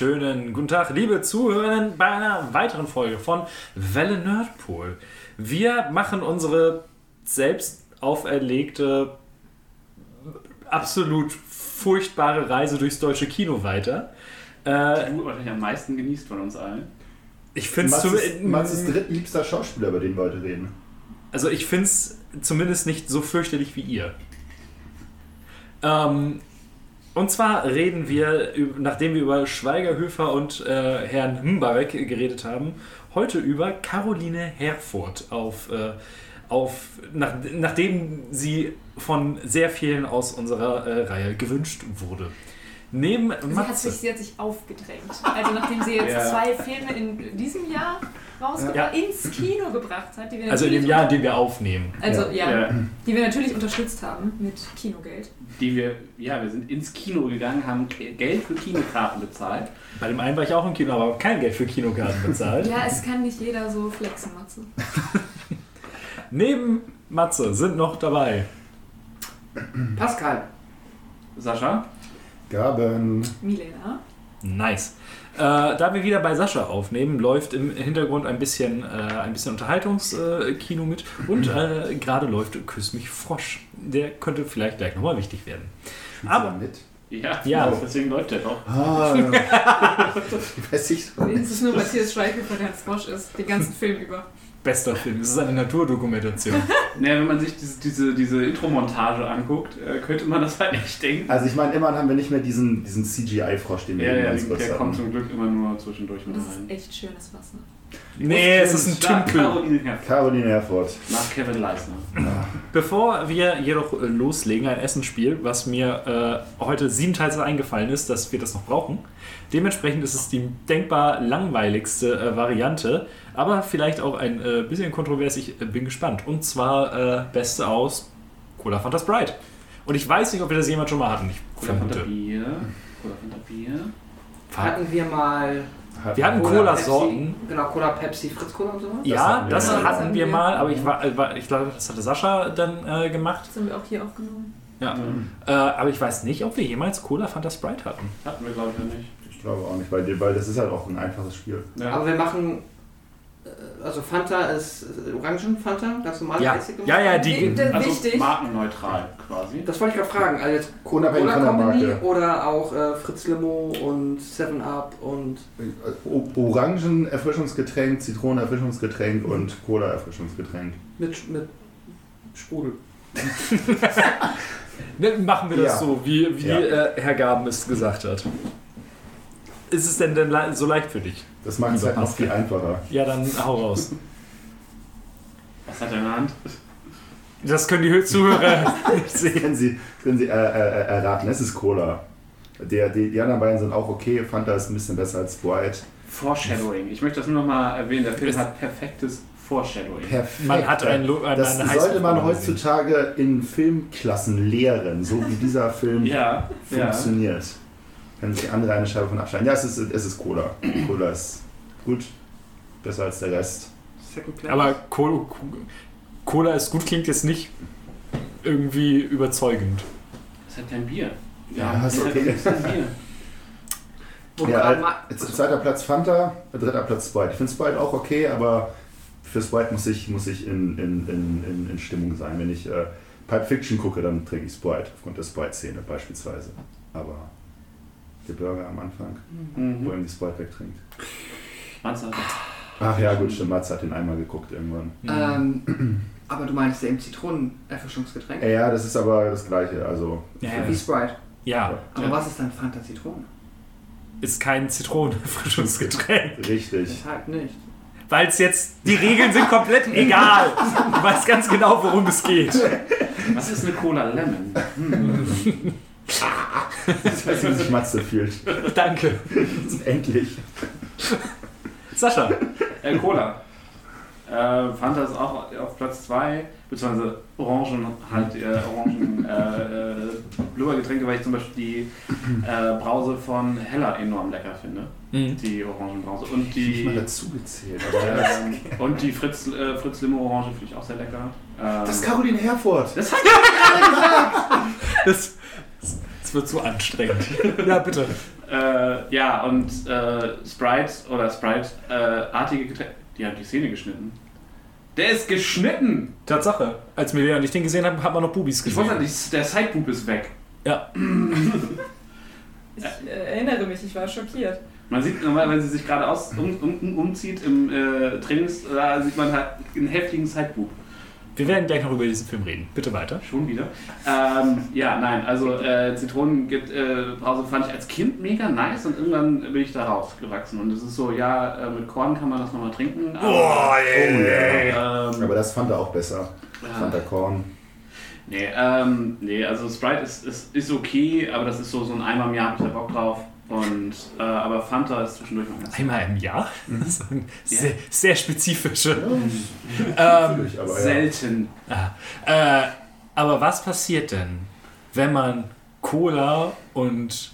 Wunderschönen guten Tag, liebe Zuhörer, bei einer weiteren Folge von Welle Nerdpool. Wir machen unsere selbst auferlegte, absolut furchtbare Reise durchs deutsche Kino weiter. Äh, du wahrscheinlich am meisten genießt von uns allen. ich finde es Mats ist drittliebster Schauspieler, über den wir heute reden. also ich finde es zumindest nicht so fürchterlich wie ihr. Ähm, und zwar reden wir, nachdem wir über Schweigerhöfer und äh, Herrn Mbarek geredet haben, heute über Caroline Herfurth, auf, äh, auf, nach, nachdem sie von sehr vielen aus unserer äh, Reihe gewünscht wurde. Neben Sie hat, sich, sie hat sich aufgedrängt. Also nachdem sie jetzt Ja. zwei Filme in diesem Jahr rausgebracht, Ja. ins Kino gebracht hat, die wir Also in dem natürlich Jahr, in dem wir aufnehmen. also ja, Ja. die wir natürlich unterstützt haben mit Kinogeld. Die wir, ja, wir sind ins Kino gegangen, haben Geld für Kinokarten bezahlt. Bei dem einen war ich auch im Kino, aber habe kein Geld für Kinokarten bezahlt. Ja, es kann nicht jeder so flexen, Matze. Neben Matze sind noch dabei Pascal. Sascha. Gaben. Milena. Nice. Äh, da wir wieder bei Sascha aufnehmen, läuft im Hintergrund ein bisschen, äh, ein bisschen Unterhaltungskino mit und äh, gerade läuft Küss mich Frosch. Der könnte vielleicht gleich nochmal wichtig werden. Spielst Aber- mit? Ja, Ja. deswegen läuft der doch. Ah, weiß ich so. Es ist nur Matthias Schweighöfer, der ein Frosch ist, den ganzen Film über. Bester Film. Das ist eine Naturdokumentation. Naja, wenn man sich diese, diese, diese Intro-Montage anguckt, äh, könnte man das halt echt denken. Also ich meine, immerhin haben wir nicht mehr diesen, diesen CGI-Frosch, den wir Ja, ja, ganz kurz der hatten. kommt zum Glück immer nur zwischendurch mit Das ist rein. echt schönes Wasser. nee, es ist ein Tümpel. Caroline Herfurth. Caroline Herford. Nach Kevin Leisner. Bevor wir jedoch äh, loslegen, ein Essensspiel, was mir äh, heute siebenteils eingefallen ist, dass wir das noch brauchen. Dementsprechend ist es die denkbar langweiligste äh, Variante, aber vielleicht auch ein äh, bisschen kontrovers. Ich äh, bin gespannt. Und zwar äh, Beste aus Cola Fanta Sprite. Und ich weiß nicht, ob wir das jemand schon mal hatten. Ich Cola Fanta. Bier. Cola Fanta Bier. Hatten wir mal Wir hatten Cola, Cola-Sorten. Pepsi, Genau, Cola, Pepsi, Fritz Cola und so. Ja, hatten wir das hatten wir mal, aber ich, war, äh, war, ich glaube, das hatte Sascha dann äh, gemacht. Das haben wir auch hier aufgenommen. Ja. Äh, aber ich weiß nicht, ob wir jemals Cola Fanta Sprite hatten. Hatten wir, glaube ich, noch nicht. Ich glaube auch nicht, weil, weil das ist halt auch ein einfaches Spiel. Ja. Aber wir machen, also Fanta ist äh, Orangen-Fanta, das normale Ja, ja, ja, die. Ist also wichtig. markenneutral quasi. Das wollte ich gerade fragen. Also jetzt Cola der Company Marke. oder auch äh, Fritz Limo und 7 Up und O- Orangen-Erfrischungsgetränk, Zitronen-Erfrischungsgetränk und Cola-Erfrischungsgetränk. mit, mit Sprudel. Ne, machen wir das Ja. so, wie, wie Ja. äh, Herr Gaben es gesagt hat. Ist es denn, denn le- so leicht für dich? Das macht es halt noch viel einfacher. Ja, dann hau raus. Was hat er in der Hand? Das können die Zuhörer nicht sehen. Können Sie, können Sie äh, äh, erraten, es ist Cola. Der, die, die anderen beiden sind auch okay. Fanta ist ein bisschen besser als Sprite. Foreshadowing. Ich möchte das nur noch mal erwähnen. Der Film Ist- hat perfektes Foreshadowing. Perfekt. Man hat ein Lo- eine- das eine sollte man heutzutage in Filmklassen lehren, so wie dieser Film Ja, ja. Können sich andere eine Scheibe von abschneiden. Ja, es ist, es ist Cola. Cola ist gut, besser als der Rest. Second Place. Aber Cola, Cola ist gut, klingt jetzt nicht irgendwie überzeugend. Das hat kein Bier. Ja, ist das hat okay. ein bisschen Bier. Wo Ja, Jetzt zweiter Platz Fanta, dritter Platz Sprite. Ich finde Sprite auch okay, aber für Sprite muss ich, muss ich in, in, in, in, Stimmung sein. Wenn ich äh, Pulp Fiction gucke, dann trinke ich Sprite, aufgrund der Sprite-Szene beispielsweise. Aber der Burger am Anfang, wo Mhm. ihm die Sprite wegtrinkt. Matze. Ach ja, gut, stimmt. Mats hat den einmal geguckt irgendwann. ähm, aber du meinst ja im Zitronenerfrischungsgetränk? Ja, ja, das ist aber das Gleiche. Also, Ja, Wie Sprite. ja, Aber was ist dann Fanta Zitrone? ist kein Zitronenerfrischungsgetränk. richtig. Deshalb nicht. weil es jetzt, die Regeln sind komplett egal. Du weißt ganz genau, worum es geht. Was ist eine Cola Lemon? Hm. Ich weiß nicht, wie sich Matze fühlt. Danke. Endlich. Sascha. Äh, Cola. Äh, Fanta ist auch auf Platz 2, beziehungsweise Orangen halt, äh, Orangen, äh, äh, Blubbergetränke, weil ich zum Beispiel die äh, Brause von Hella enorm lecker finde. Mhm. Die Orangenbrause. Und Ich mal die, dazu gezählt. Ähm, und die Fritz, äh, Fritz Limo Orange finde ich auch sehr lecker. Ähm, das ist Caroline Herford. das hat Das, wird zu anstrengend. Ja, bitte. Äh, ja, und äh, Sprite oder Sprite-artige Getränke, die haben die Szene geschnitten. Der ist geschnitten! Tatsache. Als wir und ich den gesehen haben, hat man noch Bubis Ich gesehen. wusste nicht, der Sideboob ist weg. Ja. Ich äh, erinnere mich, ich war schockiert. Man sieht normal, wenn sie sich gerade aus, um, um, umzieht im äh, Trainings, da sieht man halt einen heftigen Sideboob. Wir werden gleich noch über diesen Film reden. Bitte weiter. Schon wieder. Ähm, ja, nein, also äh, Zitronenbrause äh, fand ich als Kind mega nice und irgendwann bin ich da rausgewachsen. Und es ist so, ja, äh, mit Korn kann man das nochmal trinken. Aber, Oh, ja. ähm, Aber das fand er auch besser. Fanta Korn. Nee, ähm, nee, also Sprite ist, ist, ist okay, aber das ist so, so ein Eimer im Jahr, hab ich da Bock drauf. Und, äh, aber Fanta ist zwischendurch mal ganz Einmal im Jahr? Das ist eine sehr, Ja. sehr spezifische. Ähm, Natürlich, aber ja. selten. äh, aber was passiert denn, wenn man Cola und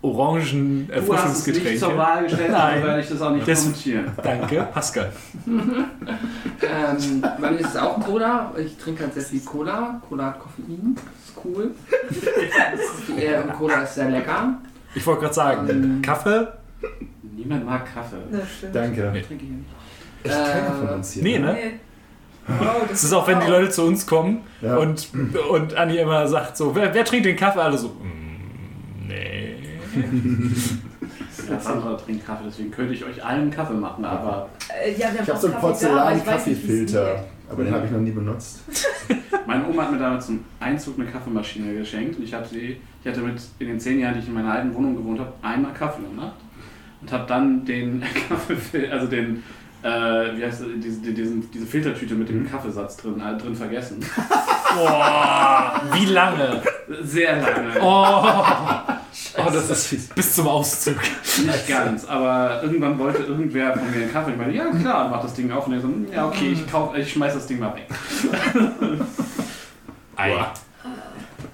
Du hast es nicht zur. Wahl gestellt, Nein. also werde ich das auch nicht Das- kommentieren. Danke, Pascal. Ähm, bei mir ist es auch Cola. Ich trinke halt sehr viel Cola. Cola hat Koffein. Das ist cool. Äh, Cola ist sehr lecker. Ich wollte gerade sagen, Ähm, Kaffee? Niemand mag Kaffee. Das stimmt. Danke. Nee. Trinke ich nicht. Echt keiner von uns hier. Nee, ne? Nee. Wow, Das ist auch, wenn die Leute zu uns kommen Ja. und, und Anni immer sagt so, wer, wer trinkt den Kaffee? Alle so, "Mm, nee. Ja, Sandra trinkt Kaffee, deswegen könnte ich euch allen Kaffee machen, aber Äh, ja, wir haben Ich habe auch so einen ich Porzellan-Kaffeefilter, aber den habe ich noch nie benutzt. meine Oma hat mir damals zum Einzug eine Kaffeemaschine geschenkt und ich, hab sie, ich hatte mit in den zehn Jahren, die ich in meiner alten Wohnung gewohnt habe, einmal Kaffee gemacht und habe dann den Kaffee, also den, äh, wie heißt das, diese, diesen, diese Filtertüte mit dem Kaffeesatz drin, äh, drin vergessen. Boah, wie lange? Sehr lange. Oh, oh das ist bis zum Auszug. Nicht ganz, aber irgendwann wollte irgendwer von mir einen Kaffee. Ich meine, ja klar, und mach das Ding auf und er so, "Hm, ja okay, ich, kauf, ich schmeiß das Ding mal weg. Ei.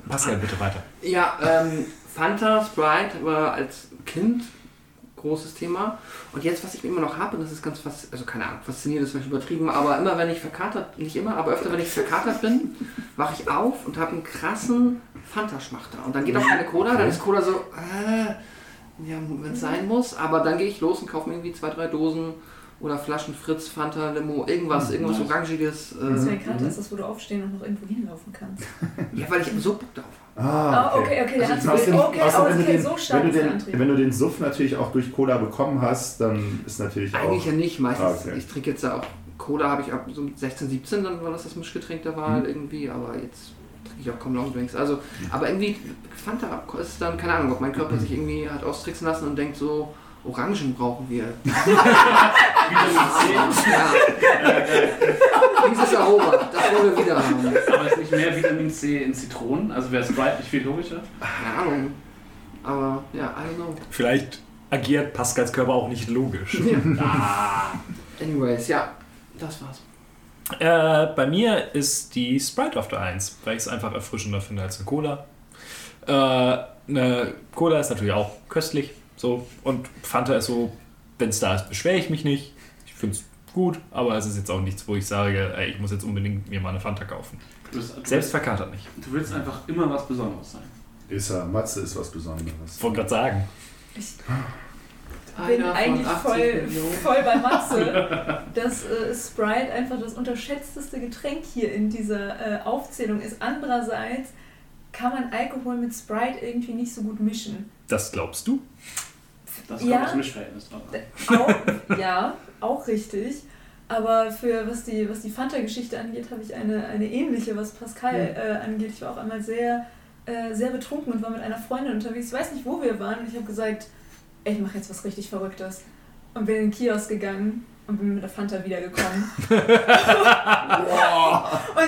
Pascal, bitte weiter. Ja, ähm, Fanta, Sprite war als Kind großes Thema. Und jetzt, was ich immer noch habe, und das ist ganz fast, also keine Ahnung, faszinierend ist vielleicht übertrieben, aber immer wenn ich verkatert, nicht immer, aber öfter wenn ich verkatert bin, wache ich auf und habe einen krassen Fanta-Schmachter. Und dann geht auch keine Cola, dann ist Cola so, äh, ja, wenn es sein muss, aber dann gehe ich los und kaufe mir irgendwie zwei, drei Dosen oder Flaschen Fritz, Fanta, Limo, irgendwas, irgendwas nice. Orangiges. Das wäre Äh, gerade das, wo du aufstehen und noch irgendwo hinlaufen kannst. ja, weil ich so Bock drauf habe. Ah, Ah, okay, okay, der Also hat okay, wenn, du okay, den, so wenn, du den, wenn du den Suff natürlich auch durch Cola bekommen hast, dann ist natürlich Eigentlich auch... ja nicht, meistens. Ah, okay. Ich trinke jetzt ja auch Cola, habe ich ab so mit 16, 17, dann war das das Mischgetränk der Wahl Mhm. irgendwie, aber jetzt trinke ich auch kaum Longdrinks. Also, aber irgendwie Fanta ist dann, keine Ahnung, ob mein Körper sich irgendwie hat austricksen lassen und denkt so, Orangen brauchen wir. Vitamin ja. Dieses Aroma, das wollen wir wieder haben. C, aber ist nicht mehr Vitamin C in Zitronen? Also wäre Sprite nicht viel logischer? Keine Ahnung. Aber ja, I don't know. Vielleicht agiert Pascals Körper auch nicht logisch. Anyways, ja, das war's. Äh, bei mir ist die Sprite auf der 1, weil ich es einfach erfrischender finde als eine Cola. Äh, eine Cola ist natürlich auch köstlich. So, und Fanta ist so, wenn es da ist, beschwere ich mich nicht. Ich finde es gut, aber es ist jetzt auch nichts, wo ich sage, ey, ich muss jetzt unbedingt mir mal eine Fanta kaufen. Du, bist, du, Selbst verkatert nicht. du willst einfach immer was Besonderes sein. Ist er, Matze ist was Besonderes. Ich wollte gerade sagen. Ich bin Einer eigentlich 80 voll, Millionen. voll bei Matze, dass äh, Sprite einfach das unterschätzteste Getränk hier in dieser äh, Aufzählung ist. Andererseits kann man Alkohol mit Sprite irgendwie nicht so gut mischen. Das glaubst du? Das kommt Ja. Mischverhältnis drauf an. Auch, ja, auch richtig. Aber für was die, was die Fanta-Geschichte angeht, habe ich eine, eine ähnliche, was Pascal äh, angeht. Ich war auch einmal sehr, äh, sehr betrunken und war mit einer Freundin unterwegs. Ich weiß nicht, wo wir waren. Und ich habe gesagt, ey, ich mache jetzt was richtig Verrücktes. Und bin in den Kiosk gegangen und bin mit der Fanta wiedergekommen. und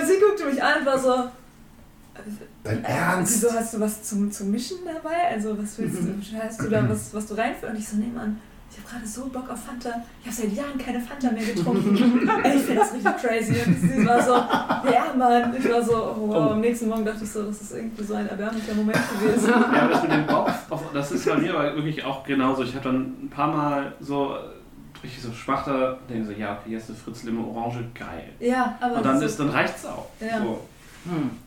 sie guckte mich an und war so, Dein äh, Ernst? wieso hast du was zum, zum Mischen dabei? Also was willst du, hast du da was, was du reinführst? Und ich so, nee Mann, ich habe gerade so Bock auf Fanta. Ich habe seit Jahren keine Fanta mehr getrunken. Ich finde das richtig crazy. Und sie war so, ja Mann. Ich war so, oh, wow. Am nächsten Morgen dachte ich so, das ist irgendwie so ein erbärmlicher Moment gewesen. Ja, aber das mit dem Bock, das ist bei mir aber wirklich auch genauso. Ich habe dann ein paar Mal so richtig so schwach da, denke so, ja, okay, jetzt eine Fritz Limo Orange, geil. Ja, aber Und dann, ist, dann reicht's auch. Ja. So. Hm, ja.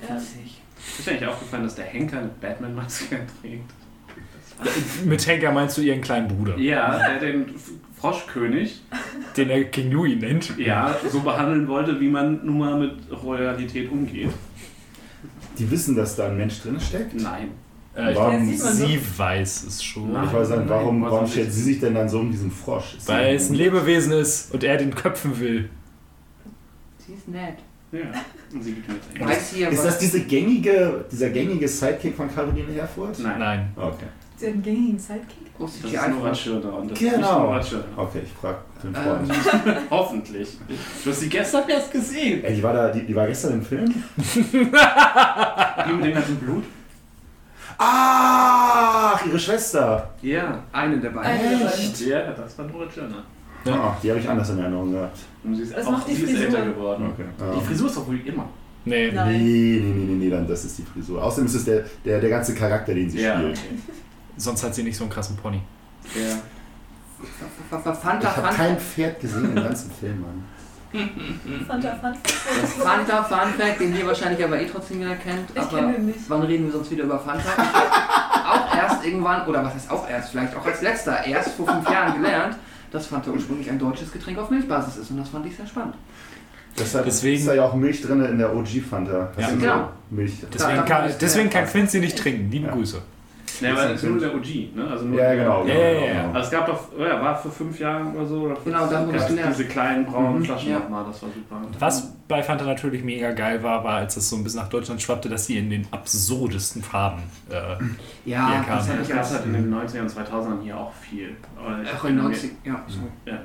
Witzig. Ist dir eigentlich aufgefallen, dass der Henker eine Batman-Maske trägt? Mit Henker meinst du ihren kleinen Bruder, Ja, der den Froschkönig den er King Louis nennt. ja, so behandeln wollte, wie man nun mal mit Royalität umgeht. Die wissen, dass da ein Mensch drin steckt? Nein. Äh, ich Warum? glaube, sie weiß es schon. Nein. Ich weiß nicht, warum, Nein, warum stellt sie sich denn dann so um diesen Frosch? Ist Weil es ein Lebewesen ist und er den köpfen will. Sie ist nett. Ja. Und sie gibt mir jetzt eigentlich. Weiß hier, Ist das diese gängige, dieser gängige Sidekick von Caroline Herfurth? Nein. Nein. Okay. Sie hat einen gängigen Sidekick. Oh, Das ist Nora -Frosch. Schirner und das ist Genau. Nora Schirner. Okay, ich frage den Freund. Ähm, Hoffentlich. Du hast sie gestern erst gesehen. Ey, die war, da, die, die war gestern im Film? Die mit dem ganzen Blut? Ach, ihre Schwester. Ja. eine der beiden. Echt? Ja, das war Nora Schirner. Ja. Ah, die habe ich anders in Erinnerung gehabt. Und sie ist, Das auch, macht die sie ist Frisur. älter geworden. Okay. Die Ah. Frisur ist doch wohl immer. Nee. Nein. Nee, nee, nee, nee, nee, dann das ist die Frisur. Außerdem ist es der, der, der ganze Charakter, den sie Ja, spielt. Sonst hat sie nicht so einen krassen Pony. Ja. F- f- Fanta, Ich habe Fanta, kein Pferd gesehen im ganzen Film, Mann. Fanta, Fanta. Fanta, Fun Fact, den ihr wahrscheinlich aber eh trotzdem wieder kennt. Ich aber kenne den nicht. wann reden wir sonst wieder über Fanta? Ich habe auch erst irgendwann, oder was heißt auch erst, vielleicht auch als letzter, erst vor fünf Jahren gelernt, dass Fanta ursprünglich ein deutsches Getränk auf Milchbasis ist. Und das fand ich sehr spannend. Deshalb Deswegen- ist da ja auch Milch drin in der OG-Fanta. Ja, genau. Milch. Deswegen da kann, deswegen kann Quincy nicht trinken. Liebe Ja. Grüße. Ja, aber das ist nur der OG, ne? Also nur Ja, genau. Ja, genau, ja, genau, ja. genau. Also es gab doch, ja, war vor fünf Jahren oder so. Oder Genau, da haben wir gab's das gelernt. Diese kleinen braunen Mhm. Flaschen Ja. nochmal, das war super. Was bei Fanta natürlich mega geil war, war, als es so ein bisschen nach Deutschland schwappte, dass sie in den absurdesten Farben. Äh, Ja, Hier kam- das Ja, das es halt in den 90ern und 2000ern hier auch viel. Auch in mir- 90, ja, sorry. Ja, ja.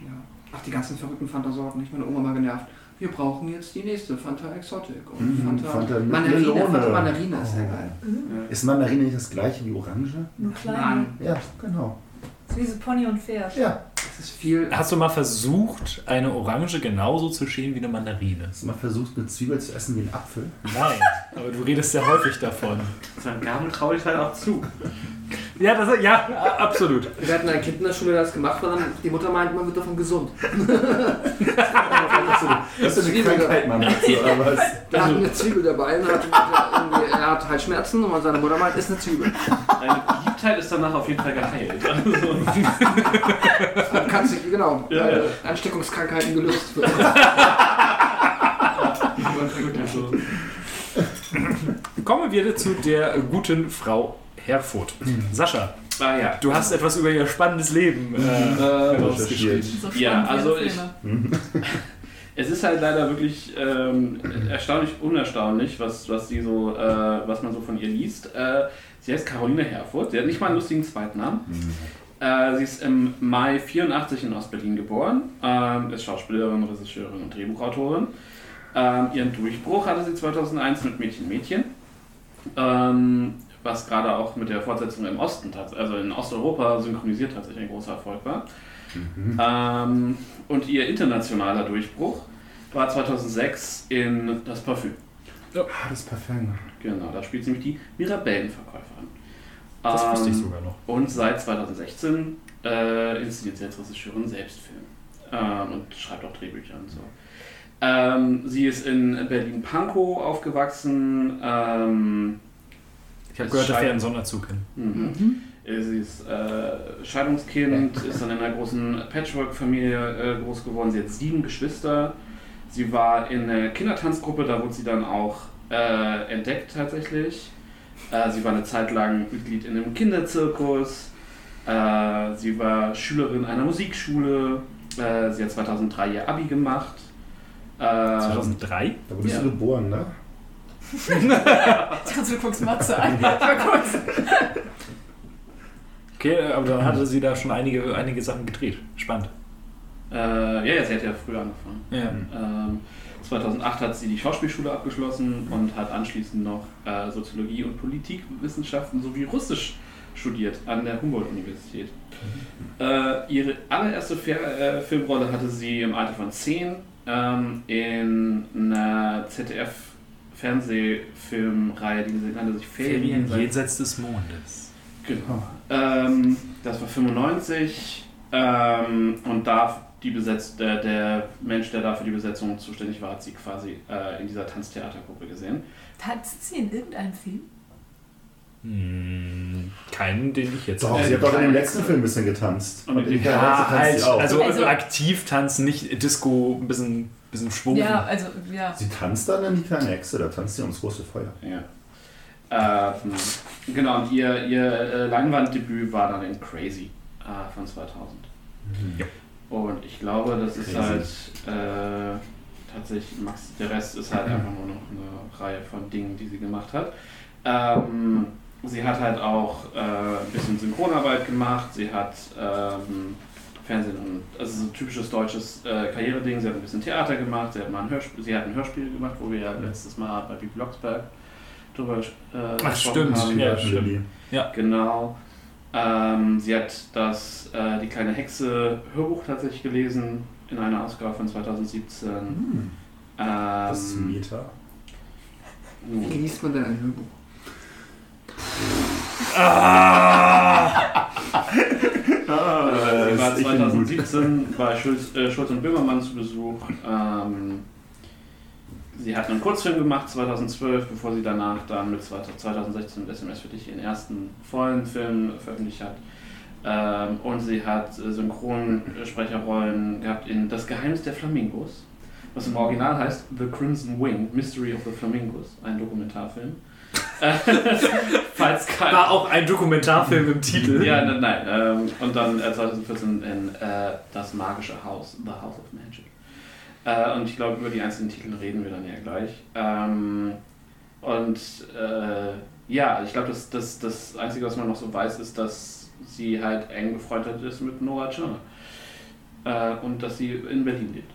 Ja. Ach, die ganzen verrückten Fanta-Sorten. Ich meine Oma mal genervt. Wir brauchen jetzt die nächste Fanta Exotic. Und Mhm, Fanta, Fanta Mandarine. Melone. Fanta Mandarine ist sehr Oh. geil. Mhm. Ist Mandarine nicht das gleiche wie Orange? Nur. Mann, Ja, genau. Das ist wie so Pony und Pferd. Ja. Das ist viel. hast du mal versucht, eine Orange genauso zu schälen wie eine Mandarine? Hast du mal versucht, eine Zwiebel zu essen wie ein Apfel? Nein, aber du redest sehr häufig davon. Seinem Gabel traue ich halt auch zu. Ja, das, ja absolut. Wir hatten ein Kind in der Schule, das gemacht hat, und die Mutter meint, man wird davon gesund. Das ist eine. Krankheit, Mann. Also, oder was? Er hat eine Zwiebel dabei und hat, er hat Halsschmerzen und seine Mutter meint, ist eine Zwiebel. Deine Beliebtheit ist danach auf jeden Fall geheilt. Also, Du, genau, Ja, äh, ja. Ansteckungskrankheiten gelöst werden. also, Kommen wir zu der guten Frau Herfurth. Sascha, ah ja. du hast etwas über ihr spannendes Leben äh, herausgeschrieben. Recherchiert. So Ja, also ich-. Es ist halt leider wirklich ähm, erstaunlich unerstaunlich, was, was, sie so, äh, was man so von ihr liest. Äh, sie heißt Caroline Herfurth, sie hat nicht mal einen lustigen Zweitnamen. Äh, sie ist im Mai 84 in Ostberlin geboren, ähm, ist Schauspielerin, Regisseurin und Drehbuchautorin. Ähm, ihren Durchbruch hatte sie 2001 mit Mädchen Mädchen, ähm, was gerade auch mit der Fortsetzung im Osten, also in Osteuropa synchronisiert tatsächlich ein großer Erfolg war. Ähm, und ihr internationaler Durchbruch war 2006 in Das Parfüm. Ah, das Parfum. Genau, da spielt sie nämlich die Mirabellenverkäuferin. Das wusste ich Ähm, sogar noch. Und seit 2016 äh, inszeniert sie als Regisseurin selbst Film ähm, und schreibt auch Drehbücher und so. Ähm, sie ist in Berlin-Pankow aufgewachsen. Ähm, Ich habe gehört, dass wir einen Sonderzug kennen. Mhm. Sie ist äh, Scheidungskind, ist dann in einer großen Patchwork-Familie äh, groß geworden. Sie hat sieben Geschwister. Sie war in einer Kindertanzgruppe, da wurde sie dann auch äh, entdeckt tatsächlich. Äh, sie war eine Zeit lang Mitglied in einem Kinderzirkus. Äh, sie war Schülerin einer Musikschule. Äh, sie hat 2003 ihr Abi gemacht. Äh, 2003? Da wurdest Ja. du geboren, ne? Ich dachte, du guckst Matze an. Mal kurz. Okay, aber dann hatte sie da schon einige, einige Sachen gedreht. Spannend. Äh, ja, ja, sie hat ja früher angefangen. Ja. Ähm, 2008 hat sie die Schauspielschule abgeschlossen und hat anschließend noch äh, Soziologie und Politikwissenschaften sowie Russisch studiert an der Humboldt-Universität. Äh, ihre allererste Fer äh, Filmrolle hatte sie im Alter von 10 ähm, in einer ZDF-Fernsehfilmreihe, die nannte sich Ferien. jenseits des Mondes. Genau. Ähm, das war 95 ähm, und da die Besetz der, der Mensch, der da für die Besetzung zuständig war, hat sie quasi äh, in dieser Tanztheatergruppe gesehen. Tanzt sie in irgendeinem Film? Hm, keinen, den ich jetzt Doch, sie hat doch in dem letzten. Film ein bisschen getanzt. Und Und in Ja, tanzt halt, sie auch. also, Also- aktiv tanzen, nicht Disco, ein bisschen, bisschen schwung. Ja, also, ja. Sie tanzt dann in die kleine Hexe, da tanzt sie ums große Feuer. Ja. Ähm, genau, und ihr, ihr äh, Leinwanddebüt war dann in Crazy äh, von 2000. Ja. Und ich glaube, das ist Crazy. halt äh, tatsächlich, Max, der Rest ist halt einfach nur noch eine Reihe von Dingen, die sie gemacht hat. Ähm, sie hat halt auch äh, ein bisschen Synchronarbeit gemacht, sie hat ähm, Fernsehen und, also so ein typisches deutsches äh, Karriereding, sie hat ein bisschen Theater gemacht, sie hat mal ein Hörspiel, sie hat ein Hörspiel gemacht, wo wir ja letztes Mal bei Bibi Blocksberg drüber äh, Ach, gesprochen stimmt, haben. ja, Lilly. Genau. Ähm, sie hat das äh, Die kleine Hexe Hörbuch tatsächlich gelesen in einer Ausgabe von 2017. Hm, Ähm, Das ist Meta. Wie liest man denn ein Hörbuch? äh, sie war ich bin gut. 2017 bei Schulz, äh, Schulz und Böhmermann zu Besuch. Ähm, sie hat einen Kurzfilm gemacht 2012, bevor sie danach dann mit 2016 mit SMS für dich ihren ersten vollen Film veröffentlicht hat. Ähm, und sie hat äh, Synchronsprecherrollen gehabt in Das Geheimnis der Flamingos, was im Original heißt The Crimson Wing, Mystery of the Flamingos, ein Dokumentarfilm. Äh, Falls kein, War auch ein Dokumentarfilm im Titel. ja, nein, nein. Ähm, und dann äh, 2014 in äh, Das magische Haus, The House of Magic. Äh, und ich glaube, über die einzelnen Titel reden wir dann ja gleich. Ähm, und äh, ja, ich glaube, das, das, das Einzige, was man noch so weiß, ist, dass sie halt eng befreundet ist mit Nora Tschirner. Äh, und dass sie in Berlin lebt.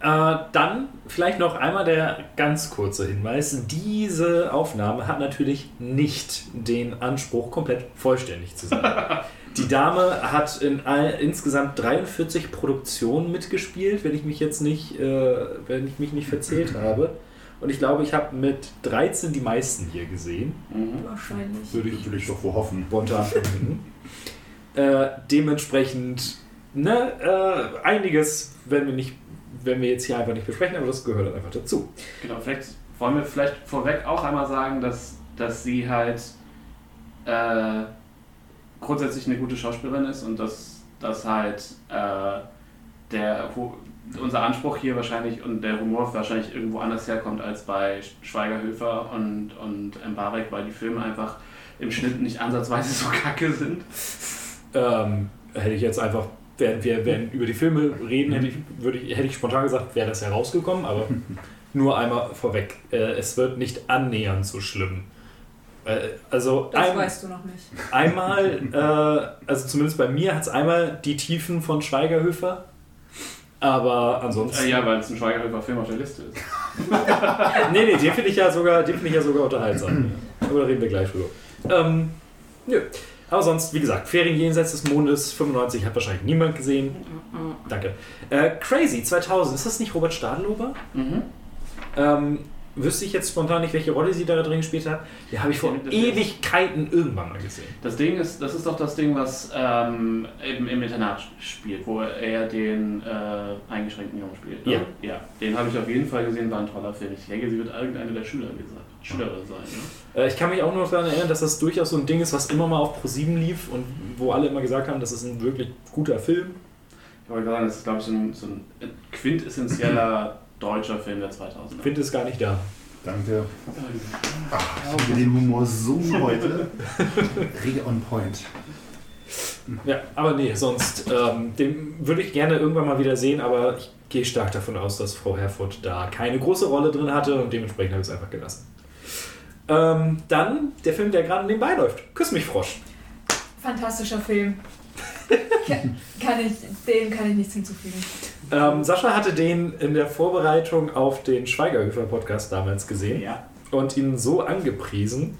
Äh, dann vielleicht noch einmal der ganz kurze Hinweis. Diese Aufnahme hat natürlich nicht den Anspruch, komplett vollständig zu sein. Die Dame hat in all, insgesamt 43 Produktionen mitgespielt, wenn ich mich jetzt nicht, äh, wenn ich mich nicht verzählt habe. Und ich glaube, ich habe mit 13 die meisten hier gesehen. Mhm. Wahrscheinlich. Würde ich ich doch wohl hoffen. spontan äh, dementsprechend, ne, äh, einiges werden wir nicht, werden wir jetzt hier einfach nicht besprechen, aber das gehört dann einfach dazu. Genau, vielleicht wollen wir vielleicht vorweg auch einmal sagen, dass, dass sie halt äh, grundsätzlich eine gute Schauspielerin ist und dass, dass halt äh, der, unser Anspruch hier wahrscheinlich und der Humor wahrscheinlich irgendwo anders herkommt als bei Schweigerhöfer und, und Mbarek, weil die Filme einfach im Schnitt nicht ansatzweise so kacke sind. Ähm, hätte ich jetzt einfach, während wir während über die Filme reden, hätte ich, würde ich, hätte ich spontan gesagt, wäre das herausgekommen, aber nur einmal vorweg. Äh, es wird nicht annähernd so schlimm. Äh, also Das ein, weißt du noch nicht. einmal, äh, also zumindest bei mir hat es einmal die Tiefen von Schweigerhöfer, aber ansonsten. Ja, weil es ein Schweigerhöfer-Film auf der Liste ist. Nee, nee, den finde ich ja sogar, den finde ich ja sogar unterhaltsam. Aber da reden wir gleich drüber. Ähm, nö. Aber sonst, wie gesagt, Ferien jenseits des Mondes 95 hat wahrscheinlich niemand gesehen. Danke. Äh, Crazy 2000, ist das nicht Robert Stadlober? Mhm. Ähm, wüsste ich jetzt spontan nicht, welche Rolle sie da drin gespielt hat. Die habe ich vor ist- Ewigkeiten irgendwann mal gesehen. Das Ding ist, das ist doch das Ding, was ähm, eben im Internat spielt, wo er den äh, eingeschränkten Jungen spielt. ne? Ja. ja. Den habe ich auf jeden Fall gesehen, war ein toller Film. Ich denke, sie wird irgendeine der Schüler gesagt, Schülerin sein. Ne? Äh, ich kann mich auch nur daran erinnern, dass das durchaus so ein Ding ist, was immer mal auf ProSieben lief und wo alle immer gesagt haben, das ist ein wirklich guter Film. Ich wollte sagen, das ist, glaube ich, so ein, so ein quintessentieller deutscher Film der 2000er. Finde es gar nicht da. Danke. Ach, ich liebe den Humor so heute. Rege on point. Ja, aber nee, sonst, ähm, den würde ich gerne irgendwann mal wieder sehen, aber ich gehe stark davon aus, dass Frau Herford da keine große Rolle drin hatte und dementsprechend habe ich es einfach gelassen. Ähm, dann der Film, der gerade nebenbei läuft. Küss mich, Frosch. Fantastischer Film. kann, kann ich, dem kann ich nichts hinzufügen. Ähm, Sascha hatte den in der Vorbereitung auf den Schweigerhöfer-Podcast damals gesehen Ja. und ihn so angepriesen.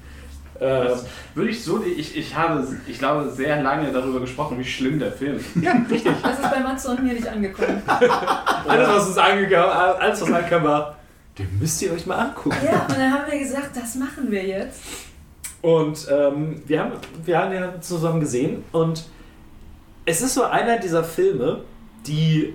Ähm, Das würde ich so, ich, ich habe, ich glaube, sehr lange darüber gesprochen, wie schlimm der Film ist. ja, richtig. Das ist bei Max und mir nicht angekommen. Alles, was uns angekam, alles, was ankam, war, den müsst ihr euch mal angucken. Ja, und dann haben wir gesagt, das machen wir jetzt. Und ähm, wir, haben, wir haben ja zusammen gesehen und es ist so einer dieser Filme, die,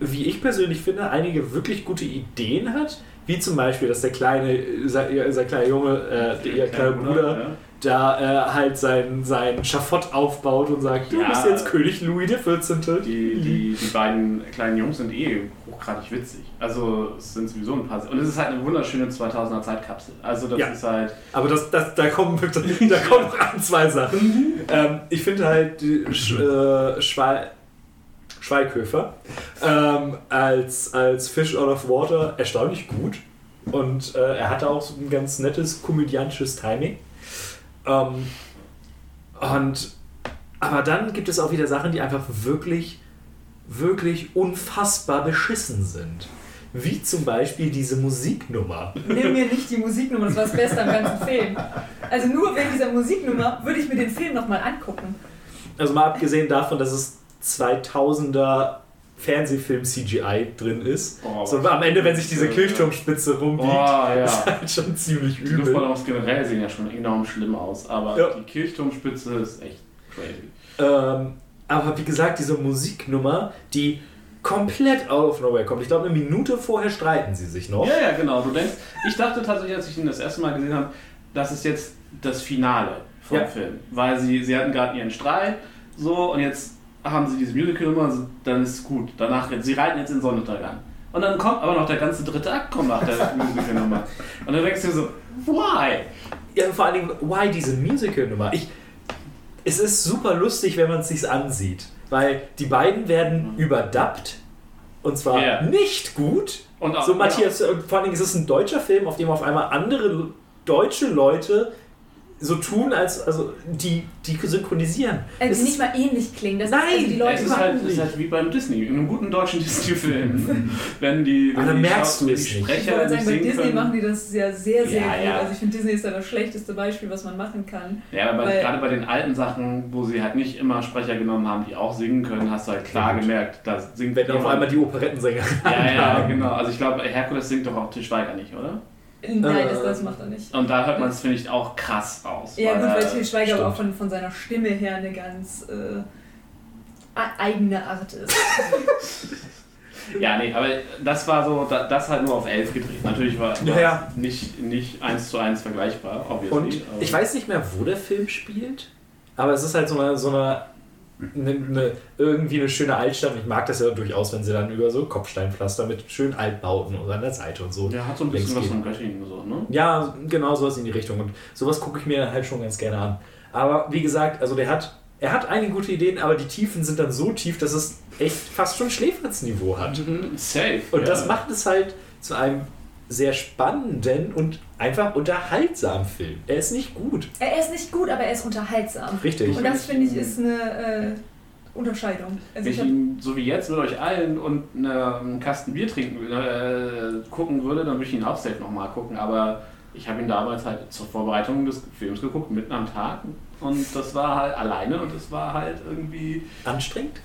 wie ich persönlich finde, einige wirklich gute Ideen hat. Wie zum Beispiel, dass der kleine, sein, sein kleiner Junge, äh, der, ihr kleiner Bruder, ja. da äh, halt sein, sein Schafott aufbaut und sagt, du Ja. bist jetzt König Louis XIV. Die, die, die beiden kleinen Jungs sind eh hochgradig witzig. Also es sind sowieso ein paar. Und es ist halt eine wunderschöne 2000er Zeitkapsel. Also das Ja. ist halt. Aber das, das, da kommen wirklich- da kommen an zwei Sachen. Ähm, ich finde halt äh, Schwal Schweighöfer ähm, als, als Fish out of Water erstaunlich gut. Und äh, er hatte auch so ein ganz nettes komödiantisches Timing. Ähm, und aber dann gibt es auch wieder Sachen, die einfach wirklich, wirklich unfassbar beschissen sind. Wie zum Beispiel diese Musiknummer. Nimm mir nicht die Musiknummer, das war das Beste am ganzen Film. Also nur wegen dieser Musiknummer würde ich mir den Film nochmal angucken. Also mal abgesehen davon, dass es 2000er Fernsehfilm CGI drin ist. Oh, so am Ende, wenn sich diese Kirchturmspitze rumbiegt, Oh ist ja. halt schon ziemlich Die übel. Luftballons generell sehen ja schon enorm schlimm aus, aber Ja. die Kirchturmspitze ist echt crazy. Ähm, aber wie gesagt, diese Musiknummer, die komplett out of nowhere kommt. Ich glaube, eine Minute vorher streiten sie sich noch. Ja, ja, genau. Du denkst, ich dachte tatsächlich, als ich ihn das erste Mal gesehen habe, das ist jetzt das Finale vom. Film. Weil sie, sie hatten gerade ihren Streit, so, und jetzt haben sie diese Musical-Nummer, dann ist es gut. Danach, sie reiten jetzt in Sonnenuntergang. Und dann kommt aber noch der ganze dritte Akt kommt nach der Musical-Nummer. Und dann denkst du so, why? Ja, vor allen Dingen, why diese Musical-Nummer? Ich, es ist super lustig, wenn man es sich ansieht. Weil die beiden werden überdubbt. Und zwar Ja. nicht gut. Und auch- so, Matthias, und vor allen Dingen ist es ein deutscher Film, auf dem auf einmal andere deutsche Leute so tun, als also die, die synchronisieren. Also Es nicht mal ähnlich klingen. Das Nein! ist, also die Leute es ist halt, es ist halt wie beim Disney, in einem guten deutschen Disney-Film. wenn die, wenn Aber dann die merkst du wenn es. Ich Sprecher wollte nicht sagen, bei singen Disney können. machen die das ja sehr, sehr Ja, gut. ja. Also ich finde, Disney ist da das schlechteste Beispiel, was man machen kann. Ja, aber Weil- gerade bei den alten Sachen, wo sie halt nicht immer Sprecher genommen haben, die auch singen können, hast du halt klar Ja, gut. gemerkt, da singt Wenn auf einmal die Operettensänger. Ja, ja, genau. Also ich glaube, Herkules singt doch auch Til Schweiger nicht, oder? Nein, Äh, das, das macht er nicht. Und da hört man es, finde ich, auch krass aus. Ja gut, weil Til Schweiger stimmt. auch von, von seiner Stimme her eine ganz äh, eigene Art ist. Ja, nee, aber das war so, da- das halt nur auf 11 gedreht. Natürlich war Ja, ja. es nicht, nicht eins zu eins vergleichbar, obviously. Und ich weiß nicht mehr, wo der Film spielt, aber es ist halt so eine, so eine, eine, eine irgendwie eine schöne Altstadt. Und ich mag das ja durchaus, wenn sie dann über so Kopfsteinpflaster mit schönen Altbauten und an der Seite und so. Der hat so ein bisschen was von Göttingen so, ne? Ja, genau sowas in die Richtung. Und sowas gucke ich mir halt schon ganz gerne an. Aber wie gesagt, also der hat, er hat einige gute Ideen, aber die Tiefen sind dann so tief, dass es echt fast schon Schläferzniveau hat. Mhm, Safe. Und ja. das macht es halt zu einem sehr spannenden und einfach unterhaltsamen Film. Er ist nicht gut. Er ist nicht gut, aber er ist unterhaltsam. Richtig. Und das finde ich ist eine äh, Unterscheidung. Also Wenn ich ihn so wie jetzt mit euch allen und eine, einen Kasten Bier trinken äh, gucken würde, dann würde ich ihn auch safe nochmal gucken. Aber ich habe ihn damals halt zur Vorbereitung des Films geguckt, mitten am Tag. Und das war halt alleine und es war halt irgendwie. Anstrengend?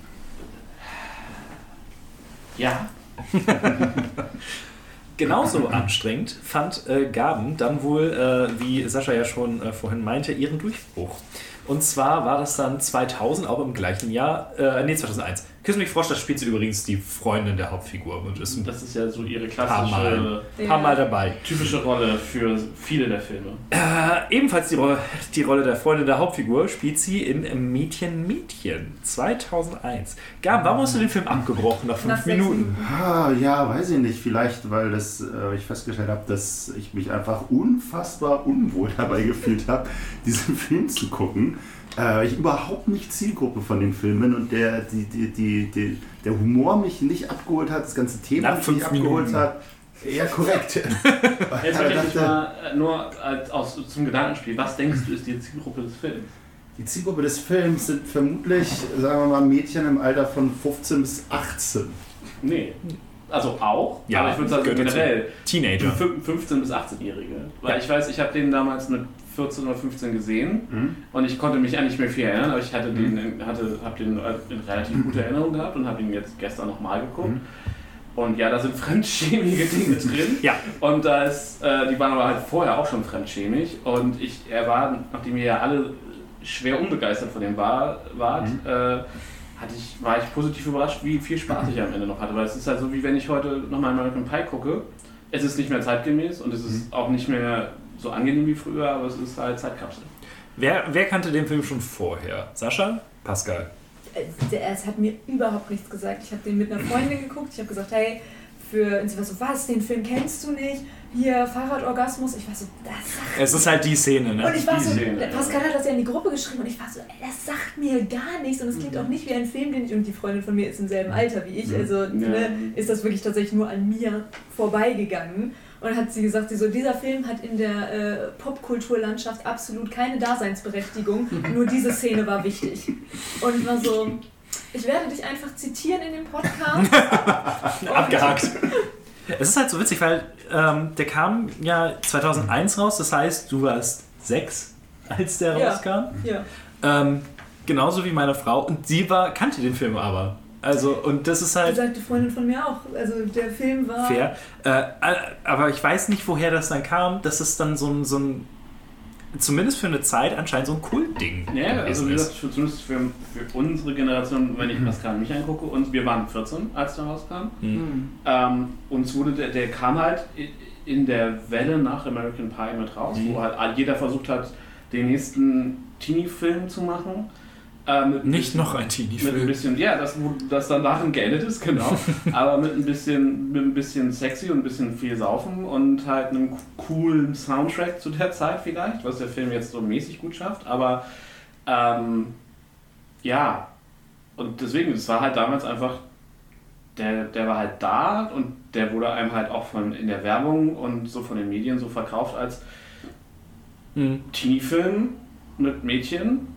Ja. Genauso anstrengend fand äh, Gaben dann wohl, äh, wie Sascha ja schon äh, vorhin meinte, ihren Durchbruch. Und zwar war das dann 2000, auch im gleichen Jahr, äh, nee, 2001. Küss mich Frosch, das spielt sie übrigens die Freundin der Hauptfigur und ist ein Das ist ja so ihre paar klassische, Mal, Ja. paar Mal dabei. typische Rolle für viele der Filme. Äh, ebenfalls die, Rolle, die Rolle der Freundin der Hauptfigur spielt sie in Mädchen Mädchen 2001. Gaben, warum hast du den Film abgebrochen nach fünf Nach sechs Minuten? Ah, ja, weiß ich nicht. Vielleicht, weil das, äh, ich festgestellt habe, dass ich mich einfach unfassbar unwohl dabei gefühlt habe, diesen Film zu gucken. Äh, ich überhaupt nicht Zielgruppe von den Filmen und der, die, die, die, die, der Humor mich nicht abgeholt hat, das ganze Thema Nach mich nicht abgeholt Minuten. hat. Ja, korrekt. Jetzt tatsächlich dachte, mal äh, nur als, aus, zum Gedankenspiel. Was denkst du, ist die Zielgruppe des Films? die Zielgruppe des Films sind vermutlich, sagen wir mal, Mädchen im Alter von 15 bis 18. Nee. Also auch, Ja, aber ich würde sagen generell Teenager. fün- 15 bis 18-Jährige. Weil ich weiß, ich habe den damals mit 14 oder 15 gesehen Mhm. und ich konnte mich an nicht mehr viel erinnern, aber ich hatte den, in- hatte, habe den in relativ gute Erinnerung gehabt und habe ihn jetzt gestern nochmal geguckt. Mhm. Und ja, da sind fremdschämige Dinge drin. Ja. Und da ist, äh, die waren aber halt vorher auch schon fremdschämig. Und ich, er war, nachdem ihr ja alle schwer unbegeistert von dem war, wart, Mhm. äh, hatte ich, war ich positiv überrascht, wie viel Spaß ich am Ende noch hatte. Weil es ist halt so, wie wenn ich heute nochmal American Pie gucke. Es ist nicht mehr zeitgemäß und es ist auch nicht mehr so angenehm wie früher, aber es ist halt Zeitkapsel. Wer, wer kannte den Film schon vorher? Sascha? Pascal? Der- Es hat mir überhaupt nichts gesagt. Ich habe den mit einer Freundin geguckt. Ich habe gesagt, hey, für. Und sie war so, was, den Film kennst du nicht? Hier, Fahrradorgasmus. Ich war so, das sagt Es ist halt die Szene, ne? Und ich war Die so, Szene, Pascal hat das ja in die Gruppe geschrieben und ich war so, ey, das sagt mir gar nichts und es klingt auch nicht wie ein Film, den ich, und die Freundin von mir ist im selben Alter wie ich, also ne, ist das wirklich tatsächlich nur an mir vorbeigegangen. Und hat sie gesagt, sie so, dieser Film hat in der äh, Popkulturlandschaft absolut keine Daseinsberechtigung, nur diese Szene war wichtig. Und war so, ich werde dich einfach zitieren in dem Podcast. Abgehakt. Es ist halt so witzig, weil ähm, der kam ja 2001 raus, das heißt, du warst sechs, als der Ja. rauskam. Ja. Ähm, genauso wie meine Frau und sie war, kannte den Film aber. Also, und das ist Das halt sagte Freundin von mir auch. Also der Film war. fair. Äh, äh, aber ich weiß nicht, woher das dann kam, dass es dann so ein, so ein zumindest für eine Zeit anscheinend so ein Kultding Ja, also wie gesagt, für, zumindest für, für unsere Generation, wenn ich Pascal und mich angucke, und wir waren 14, als der rauskam. Mhm. Ähm, uns wurde der, der kam halt in der Welle nach American Pie mit raus, Mhm. wo halt jeder versucht hat, den nächsten Teenie-Film zu machen. Äh, Nicht bisschen- noch ein Mit ein Teenie-Film. bisschen, ja, das, wo- das dann darin geendet ist, genau. aber mit ein bisschen, mit ein bisschen sexy und ein bisschen viel Saufen und halt einem coolen Soundtrack zu der Zeit vielleicht, was der Film jetzt so mäßig gut schafft. Aber ähm, ja, und deswegen, es war halt damals einfach, der, der war halt da und der wurde einem halt auch von in der Werbung und so von den Medien so verkauft als Mhm. Teenie-Film mit Mädchen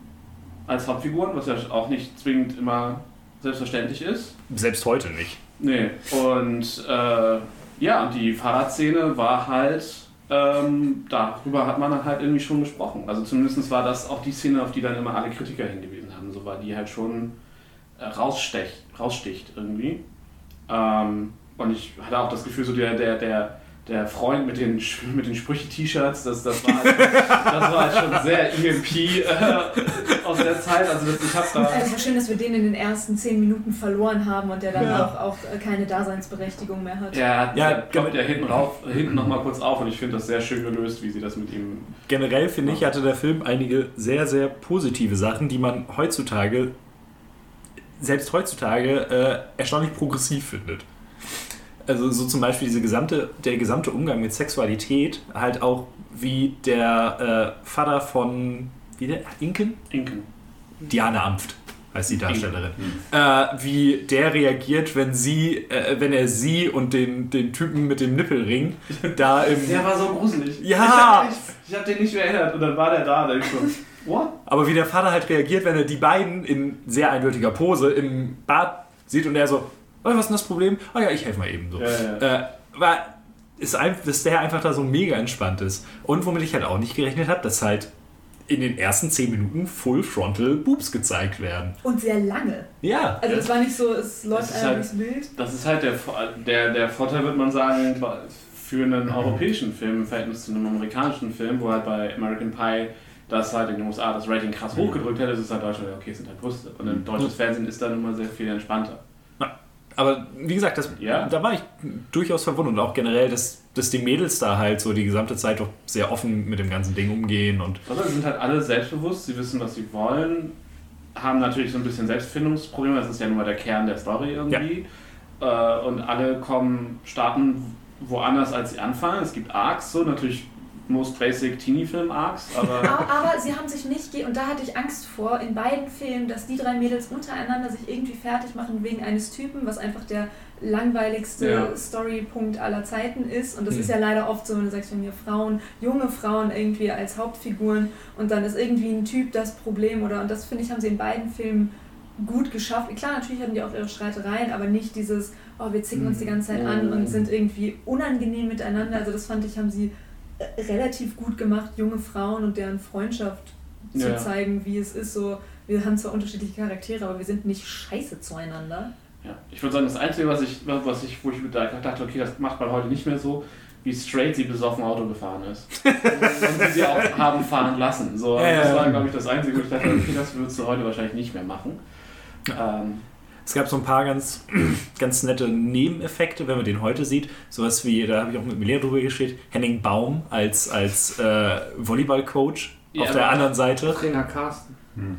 als Hauptfiguren, was ja auch nicht zwingend immer selbstverständlich ist. Selbst heute nicht. Nee. Und äh, ja, und die Fahrradszene war halt, ähm, darüber hat man dann halt irgendwie schon gesprochen. Also zumindest war das auch die Szene, auf die dann immer alle Kritiker hingewiesen haben, so weil die halt schon äh, raussticht irgendwie. Ähm, und ich hatte auch das Gefühl, so der, der, der, der Freund mit den, mit den Sprüche-T-Shirts, das, das, war halt, das war halt schon sehr EMP äh, aus der Zeit. Also das, ich hab da... Also es war schön, dass wir den in den ersten zehn Minuten verloren haben und der dann Ja. auch, auch äh, keine Daseinsberechtigung mehr hat. Ja, Ja, ja kommt ja hinten rauf, hinten nochmal kurz auf und ich finde das sehr schön gelöst, wie sie das mit ihm. Generell finde ich, hatte der Film einige sehr, sehr positive Sachen, die man heutzutage, selbst heutzutage, äh, erstaunlich progressiv findet. Also so zum Beispiel diese gesamte, der gesamte Umgang mit Sexualität, halt auch wie der äh, Vater von, wie der, Inken? Inken. Diana Amft heißt die Darstellerin. Mhm. Äh, wie der reagiert, wenn sie, äh, wenn er sie und den, den Typen mit dem Nippelring da im... Der war so gruselig. Ja! Ich hab, ich, ich hab den nicht mehr erinnert und dann war der da, da ich so, what? Aber wie der Vater halt reagiert, wenn er die beiden in sehr eindeutiger Pose im Bad sieht und er so, oh, was ist denn das Problem? Ah ja, ich helfe mal eben so. Ja, ja. Äh, war, ist ein, dass der einfach da so mega entspannt ist. Und womit ich halt auch nicht gerechnet habe, dass halt in den ersten 10 Minuten Full Frontal Boobs gezeigt werden. Und sehr lange. Ja. Also es war nicht so, es läuft einfach halt- durchs Bild. Das ist halt der, der, der Vorteil, würde man sagen, für Mhm. einen europäischen Film im Verhältnis zu einem amerikanischen Film, wo halt bei American Pie das halt in den USA das Rating krass Mhm. hochgedrückt hätte, ist es halt Deutschland, okay, es sind halt Brüste. Und ein deutsches Fernsehen ist dann immer sehr viel entspannter. Aber wie gesagt, das, Ja. da war ich durchaus verwundert. Und auch generell, dass, dass die Mädels da halt so die gesamte Zeit doch sehr offen mit dem ganzen Ding umgehen. Und Also sie sind halt alle selbstbewusst, sie wissen, was sie wollen, haben natürlich so ein bisschen Selbstfindungsprobleme, das ist ja nur der Kern der Story irgendwie. Äh, und alle kommen, starten woanders, als sie anfangen. Es gibt Arcs, so natürlich most basic Teenie-Film-Arcs, aber Aber, sie haben sich nicht, ge und da hatte ich Angst vor, in beiden Filmen, dass die drei Mädels untereinander sich irgendwie fertig machen wegen eines Typen, was einfach der langweiligste Ja. Storypunkt aller Zeiten ist. Und das Mhm. ist ja leider oft so, wenn du sagst, wenn wir Frauen, junge Frauen irgendwie als Hauptfiguren und dann ist irgendwie ein Typ das Problem oder und das finde ich, haben sie in beiden Filmen gut geschafft. Klar, natürlich hatten die auch ihre Streitereien, aber nicht dieses, oh, wir zicken uns die ganze Zeit an und sind irgendwie unangenehm miteinander. Also das fand ich, haben sie relativ gut gemacht, junge Frauen und deren Freundschaft zu Ja. zeigen, wie es ist. So, wir haben zwar unterschiedliche Charaktere, aber wir sind nicht scheiße zueinander. ja. ich würde sagen, das Einzige, was ich, was ich, wo ich mir da dachte, okay, das macht man heute nicht mehr so, wie straight sie besoffen Auto gefahren ist. und sie sie auch haben fahren lassen. So, Ja, ja, das war, glaube ich, das Einzige, wo ich dachte, okay, das würdest du heute wahrscheinlich nicht mehr machen. Ähm, Es gab so ein paar ganz, ganz nette Nebeneffekte, wenn man den heute sieht. Sowas wie, da habe ich auch mit Milena drüber geredet, Henning Baum als, als äh, Volleyball-Coach Ja, auf der anderen Seite. Trainer Carsten.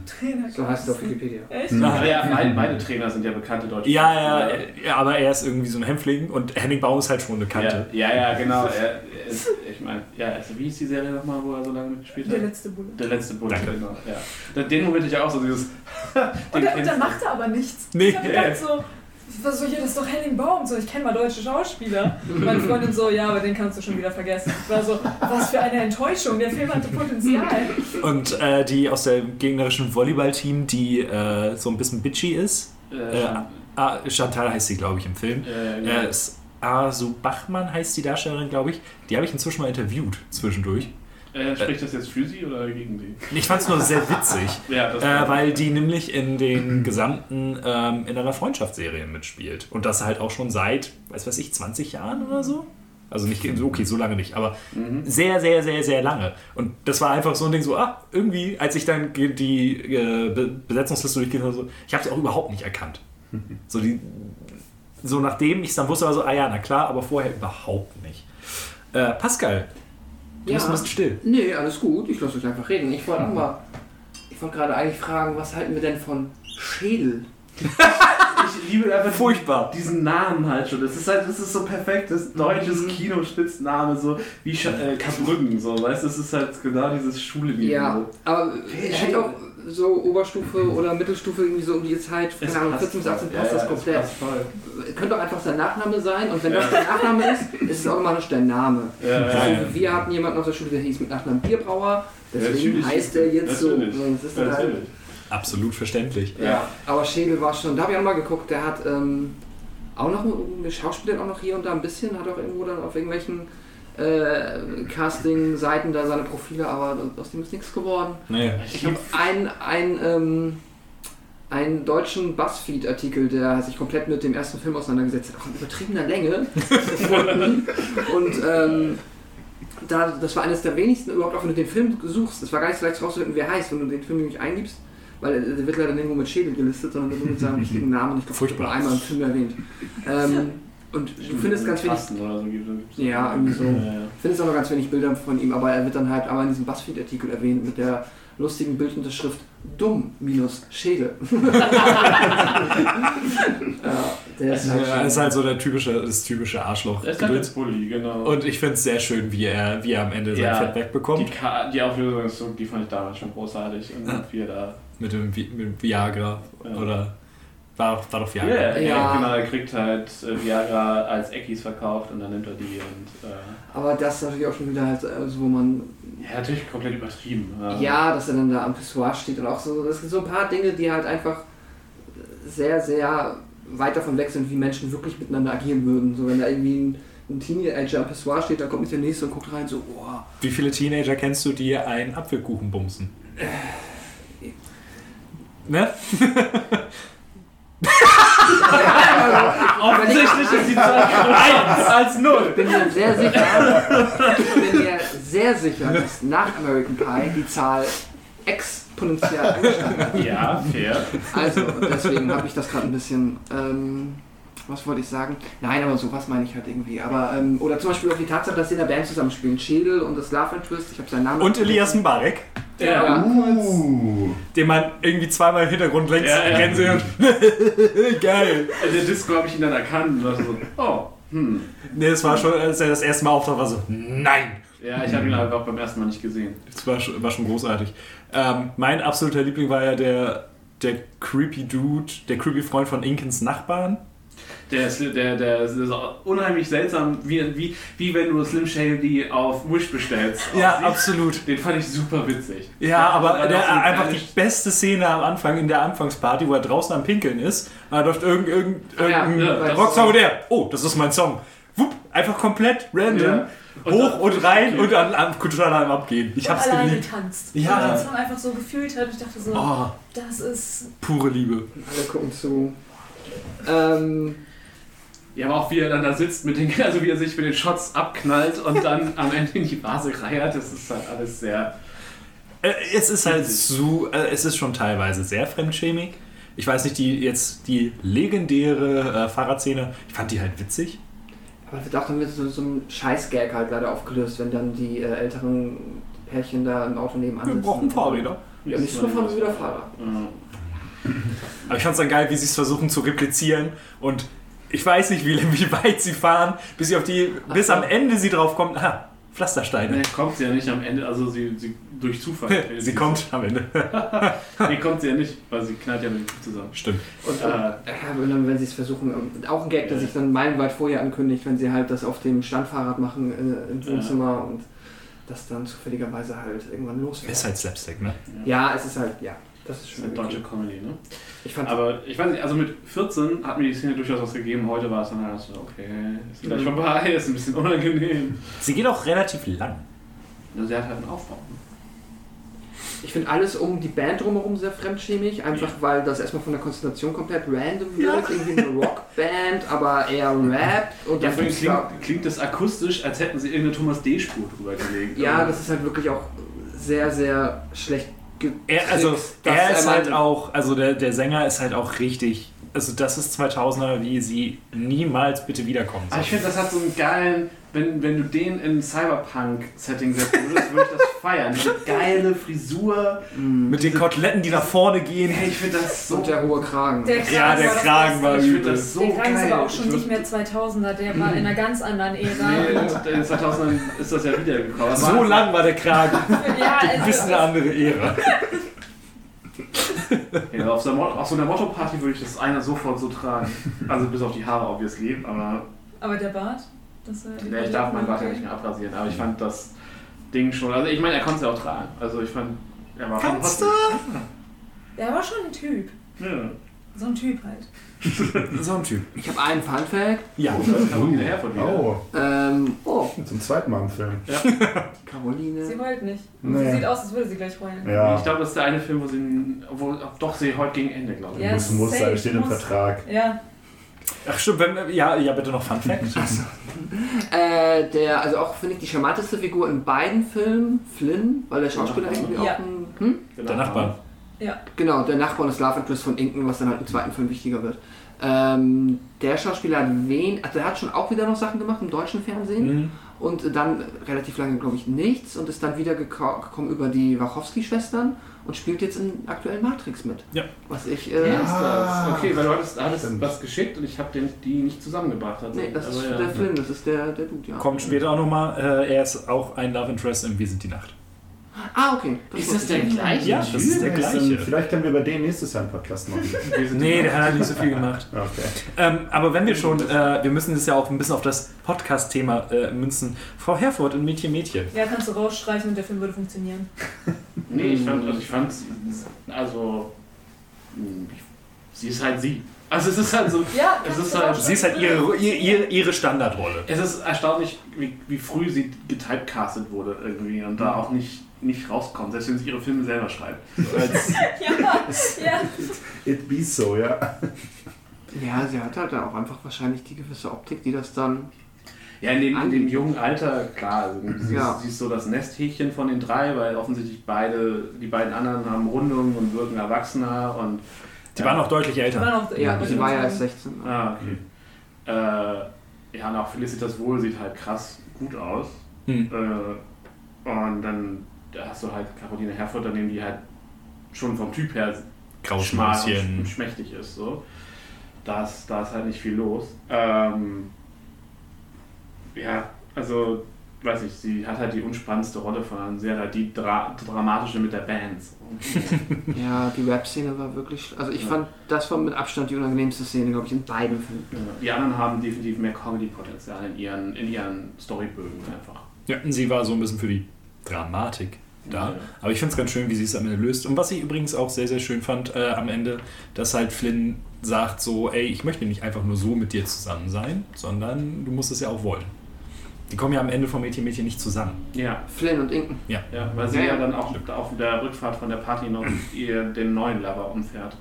Trainer So heißt es auf Wikipedia. Echt? Ja. ja, beide, beide Trainer sind ja bekannte deutsche Ja, ja, ja, aber er ist irgendwie so ein Hämpfling und Henning Baum ist halt schon eine Kante. Ja, ja, ja, genau. Er, er ist, ich meine, ja, also wie hieß die Serie nochmal, wo er so lange mitgespielt hat? Der letzte Bulle. Der letzte Bulle, Danke. genau. Ja. Den Moment ich auch so dieses. Und, der, und dann macht er aber nichts. Nee. Ich hab gedacht so, so, hier, das ist doch Henning Baum. So, ich kenne mal deutsche Schauspieler. Und meine Freundin so, ja, aber den kannst du schon wieder vergessen. Ich war so, was für eine Enttäuschung. Der Film hatte Potenzial. Und äh, die aus dem gegnerischen Volleyballteam, die äh, so ein bisschen bitchy ist. Äh, Äh, Chantal heißt sie, glaube ich, im Film. äh, Äh, ist Asu Bachmann heißt die Darstellerin, glaube ich. Die habe ich inzwischen mal interviewt, zwischendurch. Äh, spricht das jetzt für sie oder gegen sie? Ich fand es nur sehr witzig. Ja, Äh, weil die nämlich in den gesamten, ähm, in einer Freundschaftsserie mitspielt. Und das halt auch schon seit, weiß was ich, 20 Jahren oder so? Also nicht, okay, so lange nicht, aber Mhm. sehr, sehr, sehr, sehr lange. Und das war einfach so ein Ding, so, ah, irgendwie, als ich dann die äh, Be Besetzungsliste durchgehe, so, ich habe sie auch überhaupt nicht erkannt. So, die, so nachdem ich es dann wusste, war so, ah ja, na klar, aber vorher überhaupt nicht. Äh, Pascal, du bist ein bisschen still. Nee, alles gut. Ich lasse euch einfach reden. Ich wollte mal. Ich wollte gerade eigentlich fragen, was halten wir denn von Schädel? Ich liebe einfach Furchtbar. diesen Namen halt schon. Das ist halt, das ist so perfektes deutsches Mhm. Kinospitzname, so wie Sch äh, Kabrücken, so, weißt du, das ist halt genau dieses schule Ja, aber ich hätte auch so Oberstufe oder Mittelstufe irgendwie so um die Zeit, keine Ahnung, passt 14 bis 18 voll. passt Ja, das komplett. passt. Könnte doch einfach sein Nachname sein und wenn das der Nachname ist, ist es automatisch der Name. Ja, ja, So, ja. Wir hatten jemanden auf der Schule, der hieß mit Nachnamen Bierbrauer, deswegen heißt der jetzt so. Das ist dann halt. Absolut verständlich. ja, aber Schädel war schon, da habe ich auch mal geguckt, der hat ähm, auch noch, eine Schauspielerin auch noch hier und da ein bisschen, hat auch irgendwo dann auf irgendwelchen äh, Casting-Seiten da seine Profile, aber aus dem ist nichts geworden. Naja. Ich habe einen, einen, ähm, einen deutschen Buzzfeed-Artikel, der sich komplett mit dem ersten Film auseinandergesetzt hat, auch in übertriebener Länge gefunden. Und ähm, da, das war eines der wenigsten, überhaupt auch wenn du den Film suchst, es war gar nicht so leicht rauszufinden, wer heißt, wenn du den Film nämlich eingibst, weil der wird leider nirgendwo mit Schädel gelistet, sondern nur mit seinem richtigen Namen und ich glaube, Furchtbar. einmal im Film erwähnt. Ähm, und du findest ganz wenig oder so gibt es. Ja, irgendwie so. Ja, ja. findest auch noch ganz wenig Bilder von ihm, aber er wird dann halt aber in diesem Buzzfeed-Artikel erwähnt mit der lustigen Bildunterschrift dumm minus Schädel. ja, der ist halt, Er ist halt so der typische, das typische Arschloch. Er ist halt jetzt Bully, genau. Und ich finde es sehr schön, wie er, wie er am Ende sein Ja, Fett die, wegbekommt. Ka die Auflösung ist so, die fand ich damals schon großartig. Und Ja. wie er da. Mit dem Vi- mit dem Viagra. Ja. Oder war, war doch Ja, Viagra. ja, Ja. genau, er kriegt halt äh, Viagra als Eckis verkauft und dann nimmt er die und. Äh, aber das ist natürlich auch schon wieder halt, also wo man, ja, natürlich komplett übertrieben. ja, dass er dann da am Pissoir steht und auch so, das sind so ein paar Dinge, die halt einfach sehr, sehr weit davon weg sind, wie Menschen wirklich miteinander agieren würden. So, wenn da irgendwie ein, ein Teenager am Pissoir steht, dann kommt nicht der Nächste und guckt rein, so, boah. Wie viele Teenager kennst du, die einen Apfelkuchen bumsen? Ne? Offensichtlich ist die Zahl größer als null. Ich bin mir sehr sicher, ich bin mir sehr sicher, dass nach American Pie die Zahl exponentiell angestiegen ist. Ja, fair. Also, deswegen habe ich das gerade ein bisschen. Ähm, was wollte ich sagen? Nein, aber sowas meine ich halt irgendwie. Aber, ähm, oder zum Beispiel auch die Tatsache, dass sie in der Band zusammenspielen. Schädel und das Love Interest, ich habe seinen Namen. Und Elias Mbarek, Ja. Uh. den man irgendwie zweimal im Hintergrund längs Ja, ja. und geil. In der Disco habe ich ihn dann erkannt und war so, oh, hm. Nee, es war schon, als er das erste Mal auftaucht, war so, nein. Ja, ich habe ihn halt auch beim ersten Mal nicht gesehen. Das war schon, war schon großartig. Ähm, mein absoluter Liebling war ja der, der creepy Dude, der creepy Freund von Inkens Nachbarn. Der ist, der, der ist unheimlich seltsam, wie, wie, wie wenn du Slim Shady auf Wish bestellst. Ja, aussieht. absolut. Den fand ich super witzig. Ja, aber war der, einfach die beste Szene am Anfang in der Anfangsparty, wo er draußen am Pinkeln ist. Da läuft irgendein, irgendein, Ah, ja, irgendein ja, das und der. Oh, das ist mein Song. Wupp, einfach komplett random. Ja. Und hoch und rein und am total am Abgehen. Ich und hab's alleine geliebt. tanzt. Ja. Und den Song einfach so gefühlt hat. Und ich dachte so, Oh, das ist. pure Liebe. Alle gucken zu. Ähm, Ja, aber auch wie er dann da sitzt, mit den, also wie er sich mit den Shots abknallt und dann am Ende in die Vase reiert, das ist halt alles sehr. Äh, Es ist halt so, äh, es ist schon teilweise sehr fremdschämig. Ich weiß nicht, die jetzt die legendäre äh, Fahrradszene, ich fand die halt witzig. aber wird auch dann mit so, so einem Scheiß-Gag halt leider aufgelöst, wenn dann die äh, älteren Pärchen da im Auto nebenan Wir sitzen. brauchen Fahrräder. Ja, nicht nur von wieder Fahrrad. Ja. Aber ich fand's dann geil, wie sie es versuchen zu replizieren und ich weiß nicht, wie, wie weit sie fahren, bis sie auf die, bis so. am Ende sie drauf kommt, ah, Pflastersteine. Nee, kommt sie ja nicht am Ende, also sie, sie durch Zufall. sie kommt am Ende. Nee, kommt sie ja nicht, weil sie knallt ja mit dem zusammen. Stimmt. Und Äh, äh, ja, und dann, wenn sie es versuchen, ähm, auch ein Gag, der sich dann meilenweit vorher ankündigt, wenn sie halt das auf dem Standfahrrad machen äh, im Ja. Wohnzimmer und das dann zufälligerweise halt irgendwann losfährt. Ist halt Slapstick, ne? Ja, es ist halt, ja, das ist schon eine deutsche Comedy, ne? Ich fand Aber ich weiß nicht, also mit 14 hat mir die Szene durchaus was gegeben. Heute war es dann halt so, okay, ist gleich Mhm. vorbei, ist ein bisschen unangenehm. Sie geht auch relativ lang. Also sie hat halt einen Aufbau. Ich finde alles um die Band drumherum sehr fremdschämig, einfach weil das erstmal von der Konstellation komplett random wird. Irgendwie eine Rockband, aber eher Rap. Und Ja, dann da- klingt, klingt das akustisch, als hätten sie irgendeine Thomas D-Spur drüber gelegt. ja, Also, das ist halt wirklich auch sehr, sehr schlecht Er, also, er ist halt auch, also der, der Sänger ist halt auch richtig, also das ist 2000er, wie sie niemals bitte wiederkommen soll. ich finde, das hat so einen geilen, wenn, wenn du den in Cyberpunk-Setting setzen würdest, würde ich das feiern. Diese geile Frisur. Mit den Koteletten, die nach vorne gehen. Hey, ich finde das so. Und der hohe Kragen. Der Kragen Ja, der war das Kragen war ich finde das so der Kragen geil. ist aber auch schon Ich nicht mehr 2000er, der war in einer ganz anderen Nee, Ära. in den 2000ern ist das ja wiedergekommen. So lang war der Kragen. ja, Ein bisschen eine also, andere Ära. Ja, auf, so einer, Mo- auf so einer Motto-Party würde ich das einer sofort so tragen. Also bis auf die Haare, obviously. Aber aber der Bart? Das, ja, ich darf mein Bart ja nicht mehr abrasieren. Aber ich fand das Ding schon. Also ich meine, er konnte es ja auch tragen. Also ich fand, er war Kannst schon Der war schon ein Typ. Ja. So ein Typ halt. So ein Typ. Ich habe einen Fun Fact. Ja. Oh, da ist Caroline Herford wieder. Oh, Ähm, oh, zum zweiten Mal im Film. Caroline. Sie heult nicht. Nee. Sie sieht aus, als würde sie gleich heulen. Ja, Ich glaube, das ist der eine Film, wo sie. Wo, doch, sie heute gegen Ende, glaube ich. Ja, muss, muss safe, steht im muss. Vertrag. Ja. Ach stimmt, wenn, ja, ja, bitte noch Fun Fact. Äh, der, also auch finde ich die charmanteste Figur in beiden Filmen, Flynn, weil der Schauspieler irgendwie Ja. auch ein, hm? Der Nachbar. Genau, der Nachbar und das Love Interest von Inken, was dann halt im zweiten Film wichtiger wird. Ähm, der Schauspieler hat wen, also der hat schon auch wieder noch Sachen gemacht im deutschen Fernsehen Mhm. und dann relativ lange, glaube ich, nichts und ist dann wieder geko- gekommen über die Wachowski-Schwestern und spielt jetzt in aktuellen Matrix mit. Ja. Was ich, äh, ist das? Okay, weil du hattest, hattest Stimmt. was geschickt und ich habe die nicht zusammengebracht. Also, nee, das ist aber ja. der Film, das ist der, der Dude, ja. Kommt später auch nochmal. Äh, er ist auch ein Love Interest in Wir sind die Nacht. Ah, okay. Ist das der gleiche? Ja, das ist der gleiche. Vielleicht können wir über den nächstes Jahr einen Podcast machen. Nee, der hat halt nicht so viel gemacht. Okay. Ähm, aber wenn wir schon, äh, wir müssen das ja auch ein bisschen auf das Podcast-Thema äh, münzen. Frau Herford und Mädchen Mädchen. Ja, kannst du rausstreichen und der Film würde funktionieren. Nee, ich fand, also ich fand, also, mh, sie ist halt sie. Also es ist halt so, Ja, Es ist halt-. Sie ist halt ihre, ihre, ihre Standardrolle. es ist erstaunlich, wie, wie früh sie getypecastet wurde irgendwie und da auch nicht, nicht rauskommt, selbst wenn sie ihre Filme selber schreibt. Als, Ja, ja. It be so, ja. Ja, sie hat halt auch einfach wahrscheinlich die gewisse Optik, die das dann. ja, in dem, in dem jungen Alter, klar, also sie, Ja. ist, sie ist so das Nesthäkchen von den drei, weil offensichtlich beide, die beiden anderen haben Rundungen und wirken erwachsener und Die waren auch deutlich Die älter. waren auch, Ja, würde sie ich war ja erst sagen. 16. Ah, okay. Äh, ja, und auch Felicitas Wohl sieht halt krass gut aus. Hm. Äh, und dann da hast du halt Caroline Herford daneben, die halt schon vom Typ her schmal und schmächtig ist. So. Da, ist, da ist halt nicht viel los. Ähm, ja, also weiß ich, sie hat halt die unspannendste Rolle von Sarah, die dra dramatische mit der Band. Ja, die Rap-Szene war wirklich. Also ich Ja. fand, das war mit Abstand die unangenehmste Szene, glaube ich, in beiden Filmen. äh, die anderen haben definitiv mehr Comedy-Potenzial in ihren, in ihren Storybögen einfach. Ja, und sie war so ein bisschen für die Dramatik da. Ja. Aber ich finde es ganz schön, wie sie es am Ende löst. Und was ich übrigens auch sehr, sehr schön fand äh, am Ende, dass halt Flynn sagt so, ey, ich möchte nicht einfach nur so mit dir zusammen sein, sondern du musst es ja auch wollen. Die kommen ja am Ende vom Mädchen Mädchen nicht zusammen. Ja, Flynn und Inken. ja, weil sie Ja, ja, ja. dann auch auf der Rückfahrt von der Party noch ihr den neuen Lover umfährt.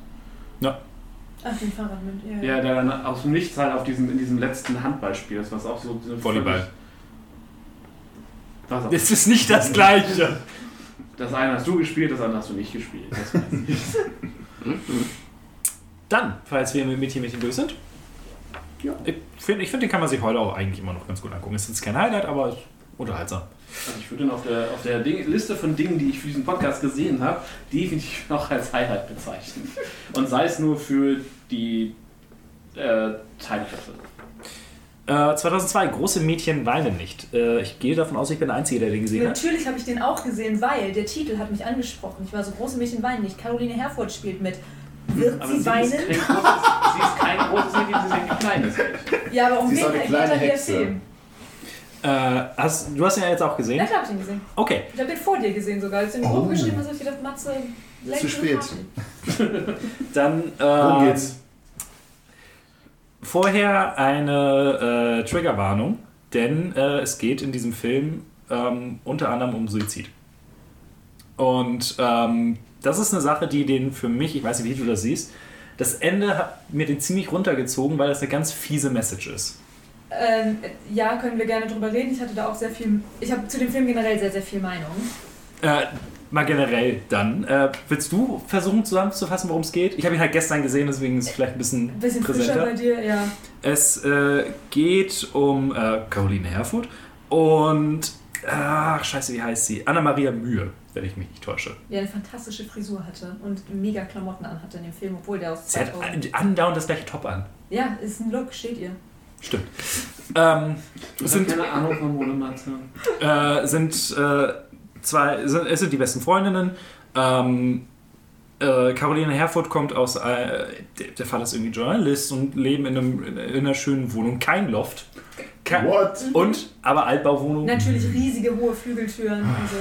Ach, den Fahrrad mit. Ja, der dann aus dem Nichts halt auf diesem, in diesem letzten Handballspiel ist, was auch so. so Volleyball. Auch. Das ist nicht das Gleiche. Das eine hast du gespielt, das andere hast du nicht gespielt. Das weiß ich. Dann, falls wir mit Mädchen Mädchen durch sind. Ja. Ich finde, ich find, den kann man sich heute auch eigentlich immer noch ganz gut angucken. Ist jetzt kein Highlight, aber ist unterhaltsam. Also ich würde ihn auf der, auf der Ding, Liste von Dingen, die ich für diesen Podcast gesehen habe, definitiv noch als Highlight bezeichnen. Und sei es nur für die äh, Teilkräfte. Äh, 2002, große Mädchen weinen nicht. Äh, ich gehe davon aus, ich bin der Einzige, der den gesehen hat. Natürlich habe ich den auch gesehen, weil der Titel hat mich angesprochen. Ich war so große Mädchen weinen nicht. Caroline Herfurth spielt mit. Wird Aber sie sie weinen? ist, kein großes, sie ist kein großes Mädchen, sie ist ein kleines Mädchen. Ja, aber um Sie wen geht dann der Hexe. Film? Äh, hast, du hast ihn ja jetzt auch Ja, gesehen? klar habe ich ihn gesehen. Okay. Ich habe den vor dir gesehen sogar. Als du in die Oh. Gruppe geschrieben hast, habe ich gedacht, Matze, Zu spät. Dann äh, Worum geht's? Vorher eine äh, Triggerwarnung, denn äh, es geht in diesem Film ähm, unter anderem um Suizid. Und ähm, das ist eine Sache, die den für mich, ich weiß nicht, wie du das siehst, das Ende hat mir den ziemlich runtergezogen, weil das eine ganz fiese Message ist. Ähm, ja, können wir gerne drüber reden. Ich hatte da auch sehr viel. Ich habe zu dem Film generell sehr, sehr viel Meinung. Äh, mal generell dann. Äh, willst du versuchen zusammenzufassen, worum es geht? Ich habe ihn halt gestern gesehen, deswegen ist es vielleicht ein bisschen, Ein bisschen frischer präsenter. bei dir, ja. Es äh, geht um äh, Caroline Herfurth und. Ach, scheiße, wie heißt sie? Anna-Maria Mühe, wenn ich mich nicht täusche. Die eine fantastische Frisur hatte und mega Klamotten anhatte in dem Film, obwohl der aus Sie hat 2000. andauernd das gleiche Top an. Ja, ist ein Look, steht ihr. Stimmt. Ähm, Ich sind keine Ahnung von Modematze. äh, sind äh, zwei, sind, es sind die besten Freundinnen. Ähm, äh, Caroline Herfurth kommt aus, äh, der, der Vater ist irgendwie Journalist und leben in, einem, in einer schönen Wohnung, kein Loft. Ke What? und, aber Altbauwohnung. Natürlich riesige hohe Flügeltüren und so.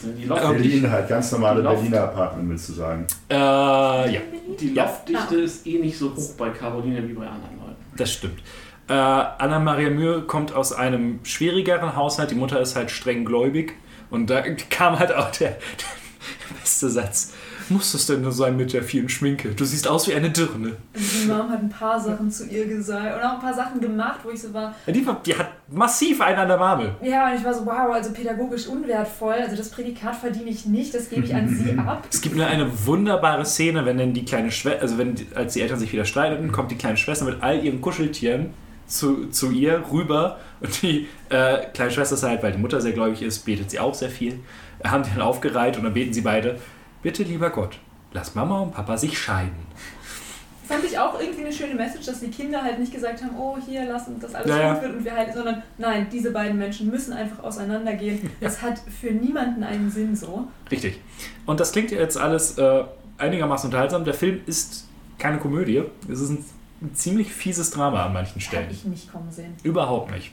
Also die, Loft Berlin halt, ganz normale Loft. Berliner Apartment, willst du sagen. Äh, ja, die Ja. Loftdichte ist eh nicht so hoch bei Caroline wie bei anderen Leuten. das stimmt. Äh, Anna-Maria Mühe kommt aus einem schwierigeren Haushalt. Die Mutter ist halt streng gläubig. Und da kam halt auch der, der beste Satz. Muss es denn nur sein mit der vielen Schminke? Du siehst aus wie eine Dirne. Also die Mom hat ein paar Sachen zu ihr gesagt und auch ein paar Sachen gemacht, wo ich so war, Ja, Die, die hat massiv einen an der Marmel. ja, und ich war so, wow, also pädagogisch unwertvoll, also das Prädikat verdiene ich nicht, das gebe ich an sie ab. Es gibt nur eine wunderbare Szene, wenn dann die kleine Schwester, also wenn als die Eltern sich wieder streiteten, kommt die kleine Schwester mit all ihren Kuscheltieren zu, zu ihr rüber und die äh, kleine Schwester ist halt, weil die Mutter sehr gläubig ist, betet sie auch sehr viel, haben die dann aufgereiht und dann beten sie beide, bitte lieber Gott, lass Mama und Papa sich scheiden. Fand ich auch irgendwie eine schöne Message, dass die Kinder halt nicht gesagt haben, oh, hier, lass uns das alles Ja, ja. gut wird und wir halt, sondern nein, diese beiden Menschen müssen einfach auseinandergehen. Das hat für niemanden einen Sinn so. Richtig. Und das klingt jetzt alles äh, einigermaßen unterhaltsam. Der Film ist keine Komödie. Es ist ein, ein ziemlich fieses Drama an manchen Stellen. ich nicht kommen sehen. Überhaupt nicht.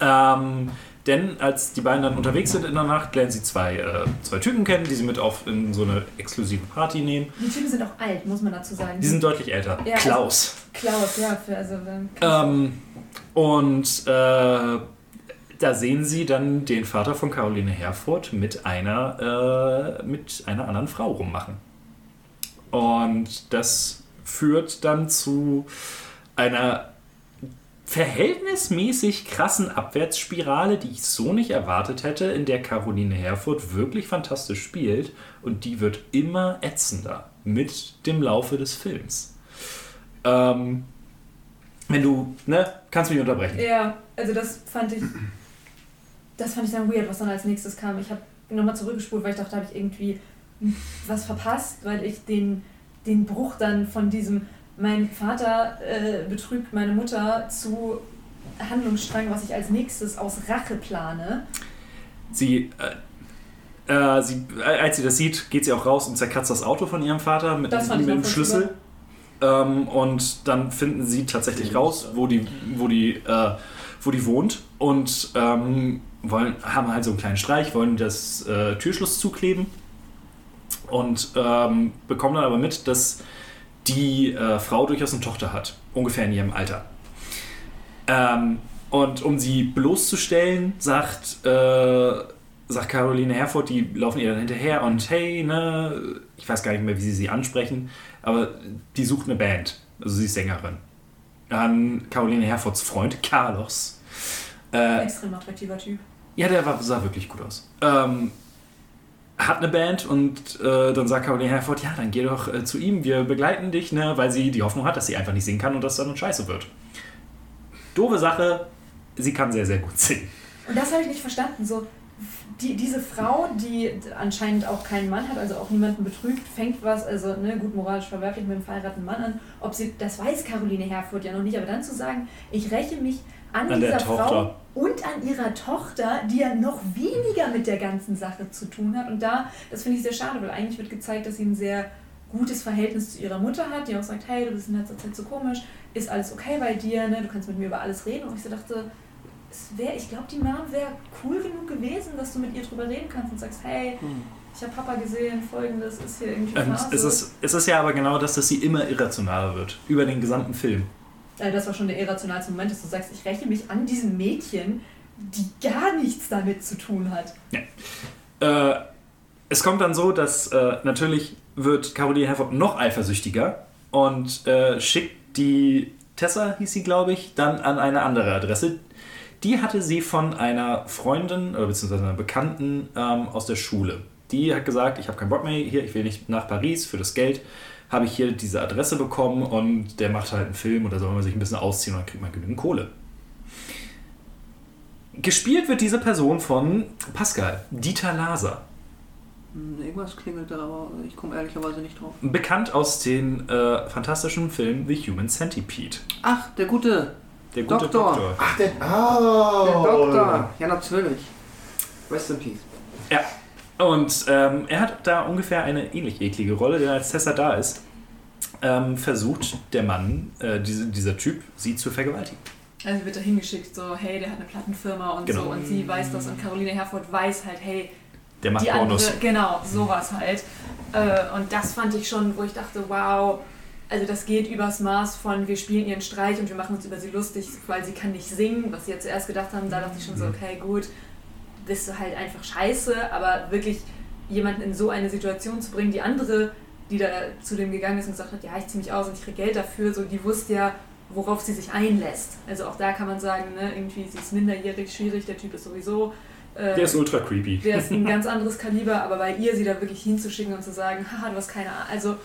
Ähm, denn als die beiden dann unterwegs sind in der Nacht, lernen sie zwei, äh, zwei Typen kennen, die sie mit auf in so eine exklusive Party nehmen. Die Typen sind auch alt, muss man dazu sagen. Die sind deutlich älter. Ja, Klaus. Klaus, ja, für, also ähm, Ähm, und äh, da sehen sie dann den Vater von Caroline Herfurth mit einer, äh, mit einer anderen Frau rummachen. Und das führt dann zu einer verhältnismäßig krassen Abwärtsspirale, die ich so nicht erwartet hätte, in der Caroline Herfurth wirklich fantastisch spielt und die wird immer ätzender mit dem Laufe des Films. Ähm, wenn du, ne, kannst du mich unterbrechen. Ja, also das fand ich, das fand ich dann weird, was dann als nächstes kam. Ich habe nochmal zurückgespult, weil ich dachte, habe ich irgendwie was verpasst, weil ich den, den Bruch dann von diesem, mein Vater äh, betrügt meine Mutter zu, Handlungsstrang, was ich als nächstes aus Rache plane. Sie, äh, äh, sie, äh, als sie das sieht, geht sie auch raus und zerkratzt das Auto von ihrem Vater mit, mit dem Schlüssel. Ähm, und dann finden sie tatsächlich raus, wo die, wo die, äh, wo die wohnt und ähm, wollen, haben halt so einen kleinen Streich, wollen das äh, Türschloss zukleben und ähm, bekommen dann aber mit, dass die äh, Frau durchaus eine Tochter hat, ungefähr in ihrem Alter. Ähm, und um sie bloßzustellen, sagt, äh, sagt Caroline Herford, die laufen ihr dann hinterher und hey, ne, ich weiß gar nicht mehr, wie sie sie ansprechen, aber die sucht eine Band. Also sie ist Sängerin. Dann Caroline Herfords Freund, Carlos. Äh, Extrem attraktiver Typ. ja, der war, sah wirklich gut aus. Ähm, hat eine Band und äh, dann sagt Caroline Herford, ja, dann geh doch äh, zu ihm, wir begleiten dich, ne, weil sie die Hoffnung hat, dass sie einfach nicht singen kann und dass dann scheiße wird. Doofe Sache, sie kann sehr, sehr gut singen. Und das habe ich nicht verstanden. So, die, diese Frau, die anscheinend auch keinen Mann hat, also auch niemanden betrügt, fängt was, also ne, gut moralisch verwerflich mit einem verheirateten Mann an. Ob sie, das weiß Caroline Herfurth ja noch nicht, aber dann zu sagen, ich räche mich an, An dieser Frau Tochter. und an ihrer Tochter, die ja noch weniger mit der ganzen Sache zu tun hat. Und da, das finde ich sehr schade, weil eigentlich wird gezeigt, dass sie ein sehr gutes Verhältnis zu ihrer Mutter hat, die auch sagt, hey, du bist in letzter Zeit so komisch, ist alles okay bei dir, ne? du kannst mit mir über alles reden. Und ich so dachte, wär, ich glaube, die Mom wäre cool genug gewesen, dass du mit ihr drüber reden kannst und sagst, hey, ich habe Papa gesehen, folgendes ist hier irgendwie Phase. es ist, es ist ja aber genau das, dass sie immer irrationaler wird. Über den gesamten Film. Äh, das war schon der irrationalste Moment, dass du sagst, ich räche mich an diesem Mädchen, die gar nichts damit zu tun hat. Äh, es kommt dann so, dass äh, natürlich wird Caroline Herford noch eifersüchtiger und äh, schickt die Tessa, hieß sie, glaube ich, dann an eine andere Adresse. Die hatte sie von einer Freundin oder beziehungsweise einer Bekannten ähm, aus der Schule. Die hat gesagt, ich habe keinen Bock mehr hier, ich will nicht nach Paris für das Geld. Habe ich hier diese Adresse bekommen und der macht halt einen Film oder soll man sich ein bisschen ausziehen und dann kriegt man genügend Kohle. Gespielt wird diese Person von Pascal, Dieter Laser. Hm, Irgendwas klingelt da, aber ich komme ehrlicherweise nicht drauf. Bekannt aus den äh, fantastischen Filmen The Human Centipede. Ach, der gute. Der gute Doktor. Doktor. Ach, der. Oh! Der Doktor. Ja, natürlich. Rest in Peace. Ja. Und ähm, er hat da ungefähr eine ähnlich eklige Rolle, denn als Tessa da ist, ähm, versucht der Mann, äh, diese, dieser Typ, sie zu vergewaltigen. Also wird da hingeschickt, so, hey, der hat eine Plattenfirma und Genau. so. Und sie weiß das und Caroline Herford weiß halt, hey, Der macht die Pornos. andere, genau, sowas halt. Äh, und das fand ich schon, wo ich dachte, wow, also das geht übers Maß von, wir spielen ihren Streich und wir machen uns über sie lustig, weil sie kann nicht singen, was sie ja zuerst gedacht haben. Da dachte ich schon so, okay, gut, bist du halt einfach scheiße, aber wirklich jemanden in so eine Situation zu bringen, die andere, die da zu dem gegangen ist und gesagt hat, ja, ich ziehe mich aus und ich kriege Geld dafür, so, die wusste ja, worauf sie sich einlässt. Also auch da kann man sagen, ne, irgendwie, sie ist minderjährig, schwierig, der Typ ist sowieso... äh, Der ist ultra creepy. der ist ein ganz anderes Kaliber, aber bei ihr sie da wirklich hinzuschicken und zu sagen, haha, du hast keine Ahnung. Also,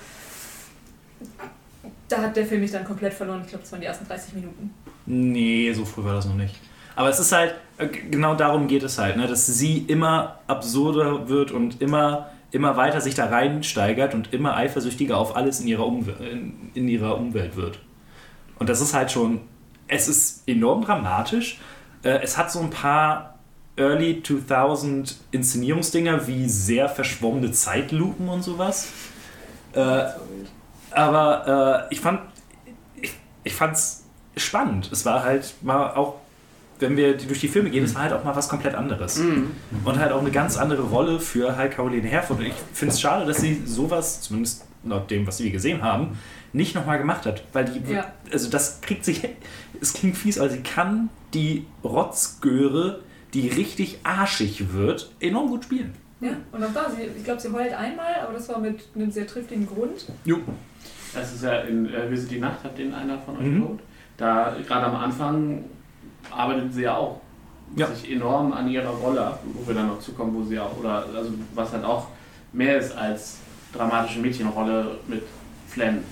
da hat der Film mich dann komplett verloren. Ich glaube, das waren die ersten 30 Minuten. Nee, so früh war das noch nicht. Aber es ist halt, äh, genau darum geht es halt, ne? dass sie immer absurder wird und immer, immer weiter sich da reinsteigert und immer eifersüchtiger auf alles in ihrer, Umwel in, in ihrer Umwelt wird. Und das ist halt schon, es ist enorm dramatisch. Äh, Es hat so ein paar Early 2000 Inszenierungsdinger wie sehr verschwommene Zeitlupen und sowas. Äh, aber äh, ich fand ich, ich fand's spannend. Es war halt mal auch, wenn wir durch die Filme gehen, es war halt auch mal was komplett anderes. Mhm. Und halt auch eine ganz andere Rolle für halt Caroline Herford. Und ich finde es schade, dass sie sowas, zumindest laut dem, was wir gesehen haben, nicht nochmal gemacht hat. Weil die, Ja. also das kriegt sich, es klingt fies, aber sie kann die Rotzgöre, die richtig arschig wird, enorm gut spielen. Ja, und auch da, sie, ich glaube, sie heult einmal, aber das war mit einem sehr triftigen Grund. Jo. Das ist ja in äh, Wie sie die Nacht, hat den einer von euch Mhm. geguckt? Da, gerade am Anfang, arbeitet sie ja auch Ja. sich enorm an ihrer Rolle ab, wo wir dann noch zukommen, wo sie auch, oder also was halt auch mehr ist als dramatische Mädchenrolle mit Flan.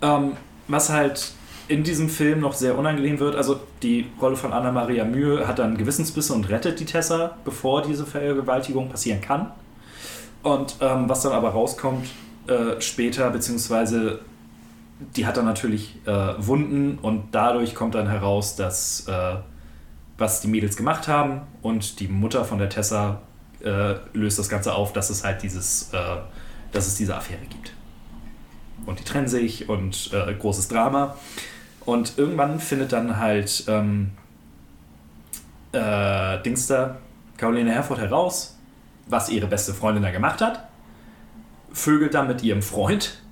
Ähm, was halt in diesem Film noch sehr unangenehm wird, also die Rolle von Anna-Maria Mühe hat dann Gewissensbisse und rettet die Tessa, bevor diese Vergewaltigung passieren kann. Und ähm, was dann aber rauskommt äh, später, beziehungsweise die hat dann natürlich äh, Wunden und dadurch kommt dann heraus, dass äh, was die Mädels gemacht haben und die Mutter von der Tessa äh, löst das Ganze auf, dass es halt dieses, äh, dass es diese Affäre gibt. Und die trennen sich und äh, großes Drama. Und irgendwann findet dann halt ähm, äh, Dingster, Caroline Herford heraus, was ihre beste Freundin da gemacht hat, vögelt dann mit ihrem Freund.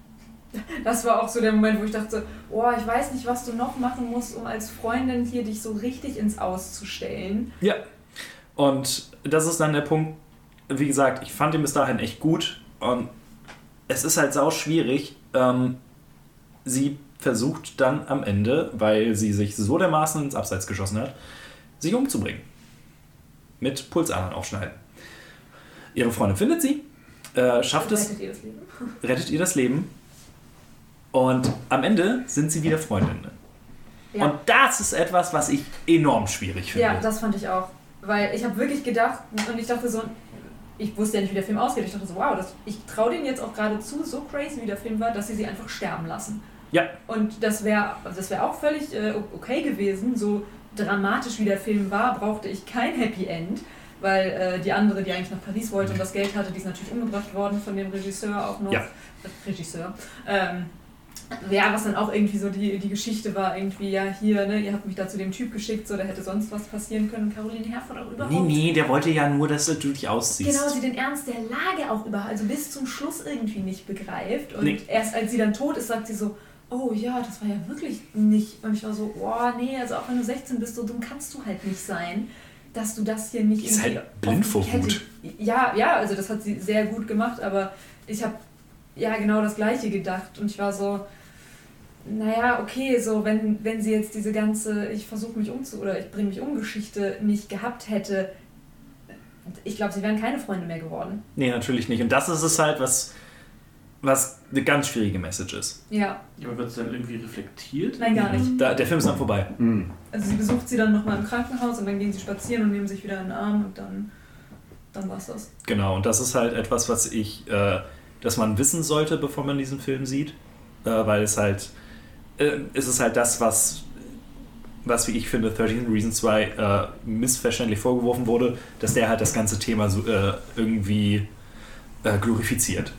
Das war auch so der Moment, wo ich dachte, oh, ich weiß nicht, was du noch machen musst, um als Freundin hier dich so richtig ins Aus zu stellen. Ja. Und das ist dann der Punkt, wie gesagt, ich fand ihn bis dahin echt gut und es ist halt sau schwierig. Ähm, sie versucht dann am Ende, weil sie sich so dermaßen ins Abseits geschossen hat, sich umzubringen. Mit Pulsadern aufschneiden. Ihre Freundin findet sie, äh, schafft es, Rettet ihr das Leben? rettet ihr das Leben und am Ende sind sie wieder Freundinnen. Ja. Und das ist etwas, was ich enorm schwierig finde. Ja, das fand ich auch. Weil ich habe wirklich gedacht, und ich dachte so, ich wusste ja nicht, wie der Film ausgeht. Ich dachte so, wow, das, ich traue denen jetzt auch gerade zu, so crazy wie der Film war, dass sie sie einfach sterben lassen. Ja. Und das wäre das wär auch völlig äh, okay gewesen. So dramatisch wie der Film war, brauchte ich kein Happy End. Weil äh, die andere, die eigentlich nach Paris wollte und das Geld hatte, die ist natürlich umgebracht worden von dem Regisseur auch noch. Ja. Regisseur. Ähm, ja, was dann auch irgendwie so die, die Geschichte war, irgendwie, ja, hier, ne, ihr habt mich da zu dem Typ geschickt, so, da hätte sonst was passieren können. Caroline Herford auch überhaupt. Nee, nee, der wollte ja nur, dass du dich ausziehst. Genau, sie den Ernst der Lage auch überhaupt, also bis zum Schluss irgendwie nicht begreift. Und Nee. erst als sie dann tot ist, sagt sie so, oh ja, das war ja wirklich nicht. Und ich war so, oh nee, also auch wenn du 16 bist, so dumm kannst du halt nicht sein, dass du das hier nicht Die ist halt blind vor Wut. Ja, ja, also das hat sie sehr gut gemacht, aber ich habe ja genau das Gleiche gedacht und ich war so, naja, okay, so wenn, wenn sie jetzt diese ganze, ich versuche mich umzu oder ich bringe mich um Geschichte nicht gehabt hätte, ich glaube, sie wären keine Freunde mehr geworden. Nee, natürlich nicht. Und das ist es halt, was, was eine ganz schwierige Message ist. Ja, aber wird es dann irgendwie reflektiert? nein, gar nicht. Da, der Film ist dann vorbei. Hm. Also sie besucht sie dann nochmal im Krankenhaus und dann gehen sie spazieren und nehmen sich wieder in den Arm und dann, dann war's das. Genau, und das ist halt etwas, was ich, äh, dass man wissen sollte, bevor man diesen Film sieht. Äh, weil es halt, äh, es ist halt das, was, was wie ich finde, 13 Reasons 2 äh, missverständlich vorgeworfen wurde, dass der halt das ganze Thema so, äh, irgendwie äh, glorifiziert.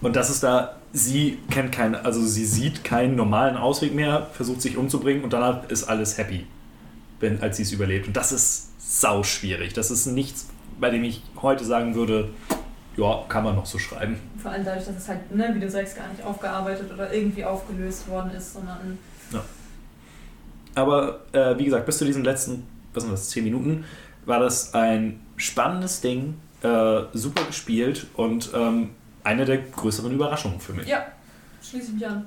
Und das ist da, sie kennt keinen, also sie sieht keinen normalen Ausweg mehr, versucht sich umzubringen und danach ist alles happy, wenn, als sie es überlebt. Und das ist sau schwierig. Das ist nichts, bei dem ich heute sagen würde, ja, kann man noch so schreiben. Vor allem dadurch, dass es halt, ne, wie du sagst, gar nicht aufgearbeitet oder irgendwie aufgelöst worden ist, sondern Aber äh, wie gesagt, bis zu diesen letzten, was sind das, 10 Minuten, war das ein spannendes Ding, äh, super gespielt und ähm, eine der größeren Überraschungen für mich. ja, schließe ich mich an.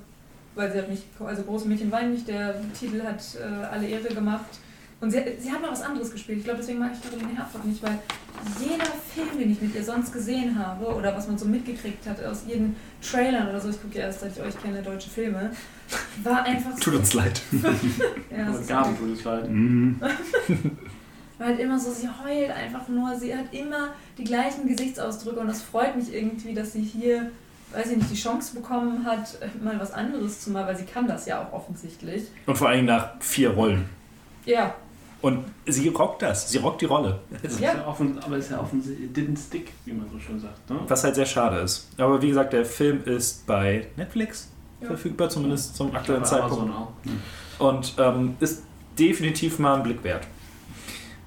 Weil sie hat mich, also Große Mädchen weinen nicht, der Titel hat äh, alle Ehre gemacht. Und sie, sie hat mal was anderes gespielt. Ich glaube, deswegen mag ich Caroline Herford nicht, weil jeder Film, den ich mit ihr sonst gesehen habe oder was man so mitgekriegt hat aus jeden Trailern oder so, ich gucke ja erst, seit ich euch kenne, deutsche Filme, war einfach so. Tut uns leid. Ja, das Gaben tut es leid. Hm. war halt immer so, sie heult einfach nur, sie hat immer die gleichen Gesichtsausdrücke und das freut mich irgendwie, dass sie hier, weiß ich nicht, die Chance bekommen hat, mal was anderes zu machen, weil sie kann das ja auch offensichtlich. Und vor allem nach vier Rollen. Ja, Und sie rockt das, sie rockt die Rolle. Ist Ja. ja offen, aber ist ja offensichtlich, it didn't stick, wie man so schön sagt. Ne? Was halt sehr schade ist. Aber wie gesagt, der Film ist bei Netflix Ja. verfügbar, zumindest zum aktuellen Zeitpunkt. Amazon auch. Und ähm, ist definitiv mal ein Blick wert.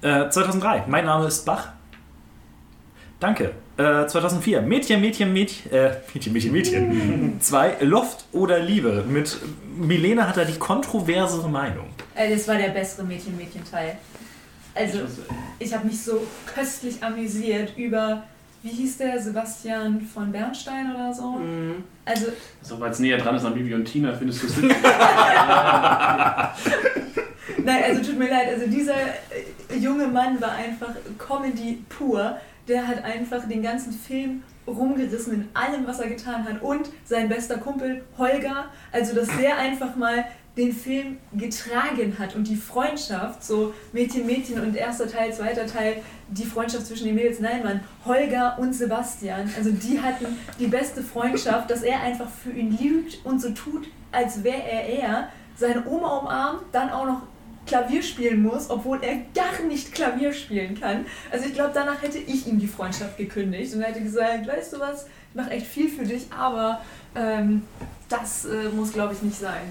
Äh, 2003, mein Name ist Bach. Danke. Äh, 2004, Mädchen, Mädchen, Mädchen, äh, Mädchen, Mädchen, Mädchen. Zwei, Loft oder Liebe. Mit Milena hat da die kontroversere Meinung. Äh, das war der bessere Mädchen-Mädchen-Teil. Also, Ich habe mich so köstlich amüsiert über, wie hieß der, Sebastian von Bernstein oder so. Mhm. Also, Also, weil es näher dran ist an Bibi und Tina, findest du es? Nein, also tut mir leid, also dieser äh, junge Mann war einfach Comedy pur. Der hat einfach den ganzen Film rumgerissen in allem, was er getan hat. Und sein bester Kumpel Holger, also dass der einfach mal den Film getragen hat und die Freundschaft, so Mädchen, Mädchen und erster Teil, zweiter Teil, die Freundschaft zwischen den Mädels, nein, Mann, Holger und Sebastian, also die hatten die beste Freundschaft, dass er einfach für ihn lügt und so tut, als wäre er er, seine Oma umarmt, dann auch noch Klavier spielen muss, obwohl er gar nicht Klavier spielen kann. Also ich glaube, danach hätte ich ihm die Freundschaft gekündigt und hätte gesagt, weißt du was, ich mache echt viel für dich, aber ähm, das äh, muss, glaube ich, nicht sein.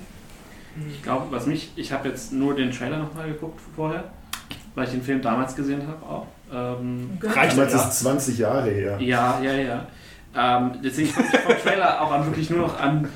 Ich glaube, was mich, ich habe jetzt nur den Trailer nochmal geguckt vorher, weil ich den Film damals gesehen habe auch. Ähm, Reicht Damals ja. ist 20 Jahre her. ja, ja, ja. Ähm, deswegen konnte ich vom Trailer auch an wirklich nur noch an,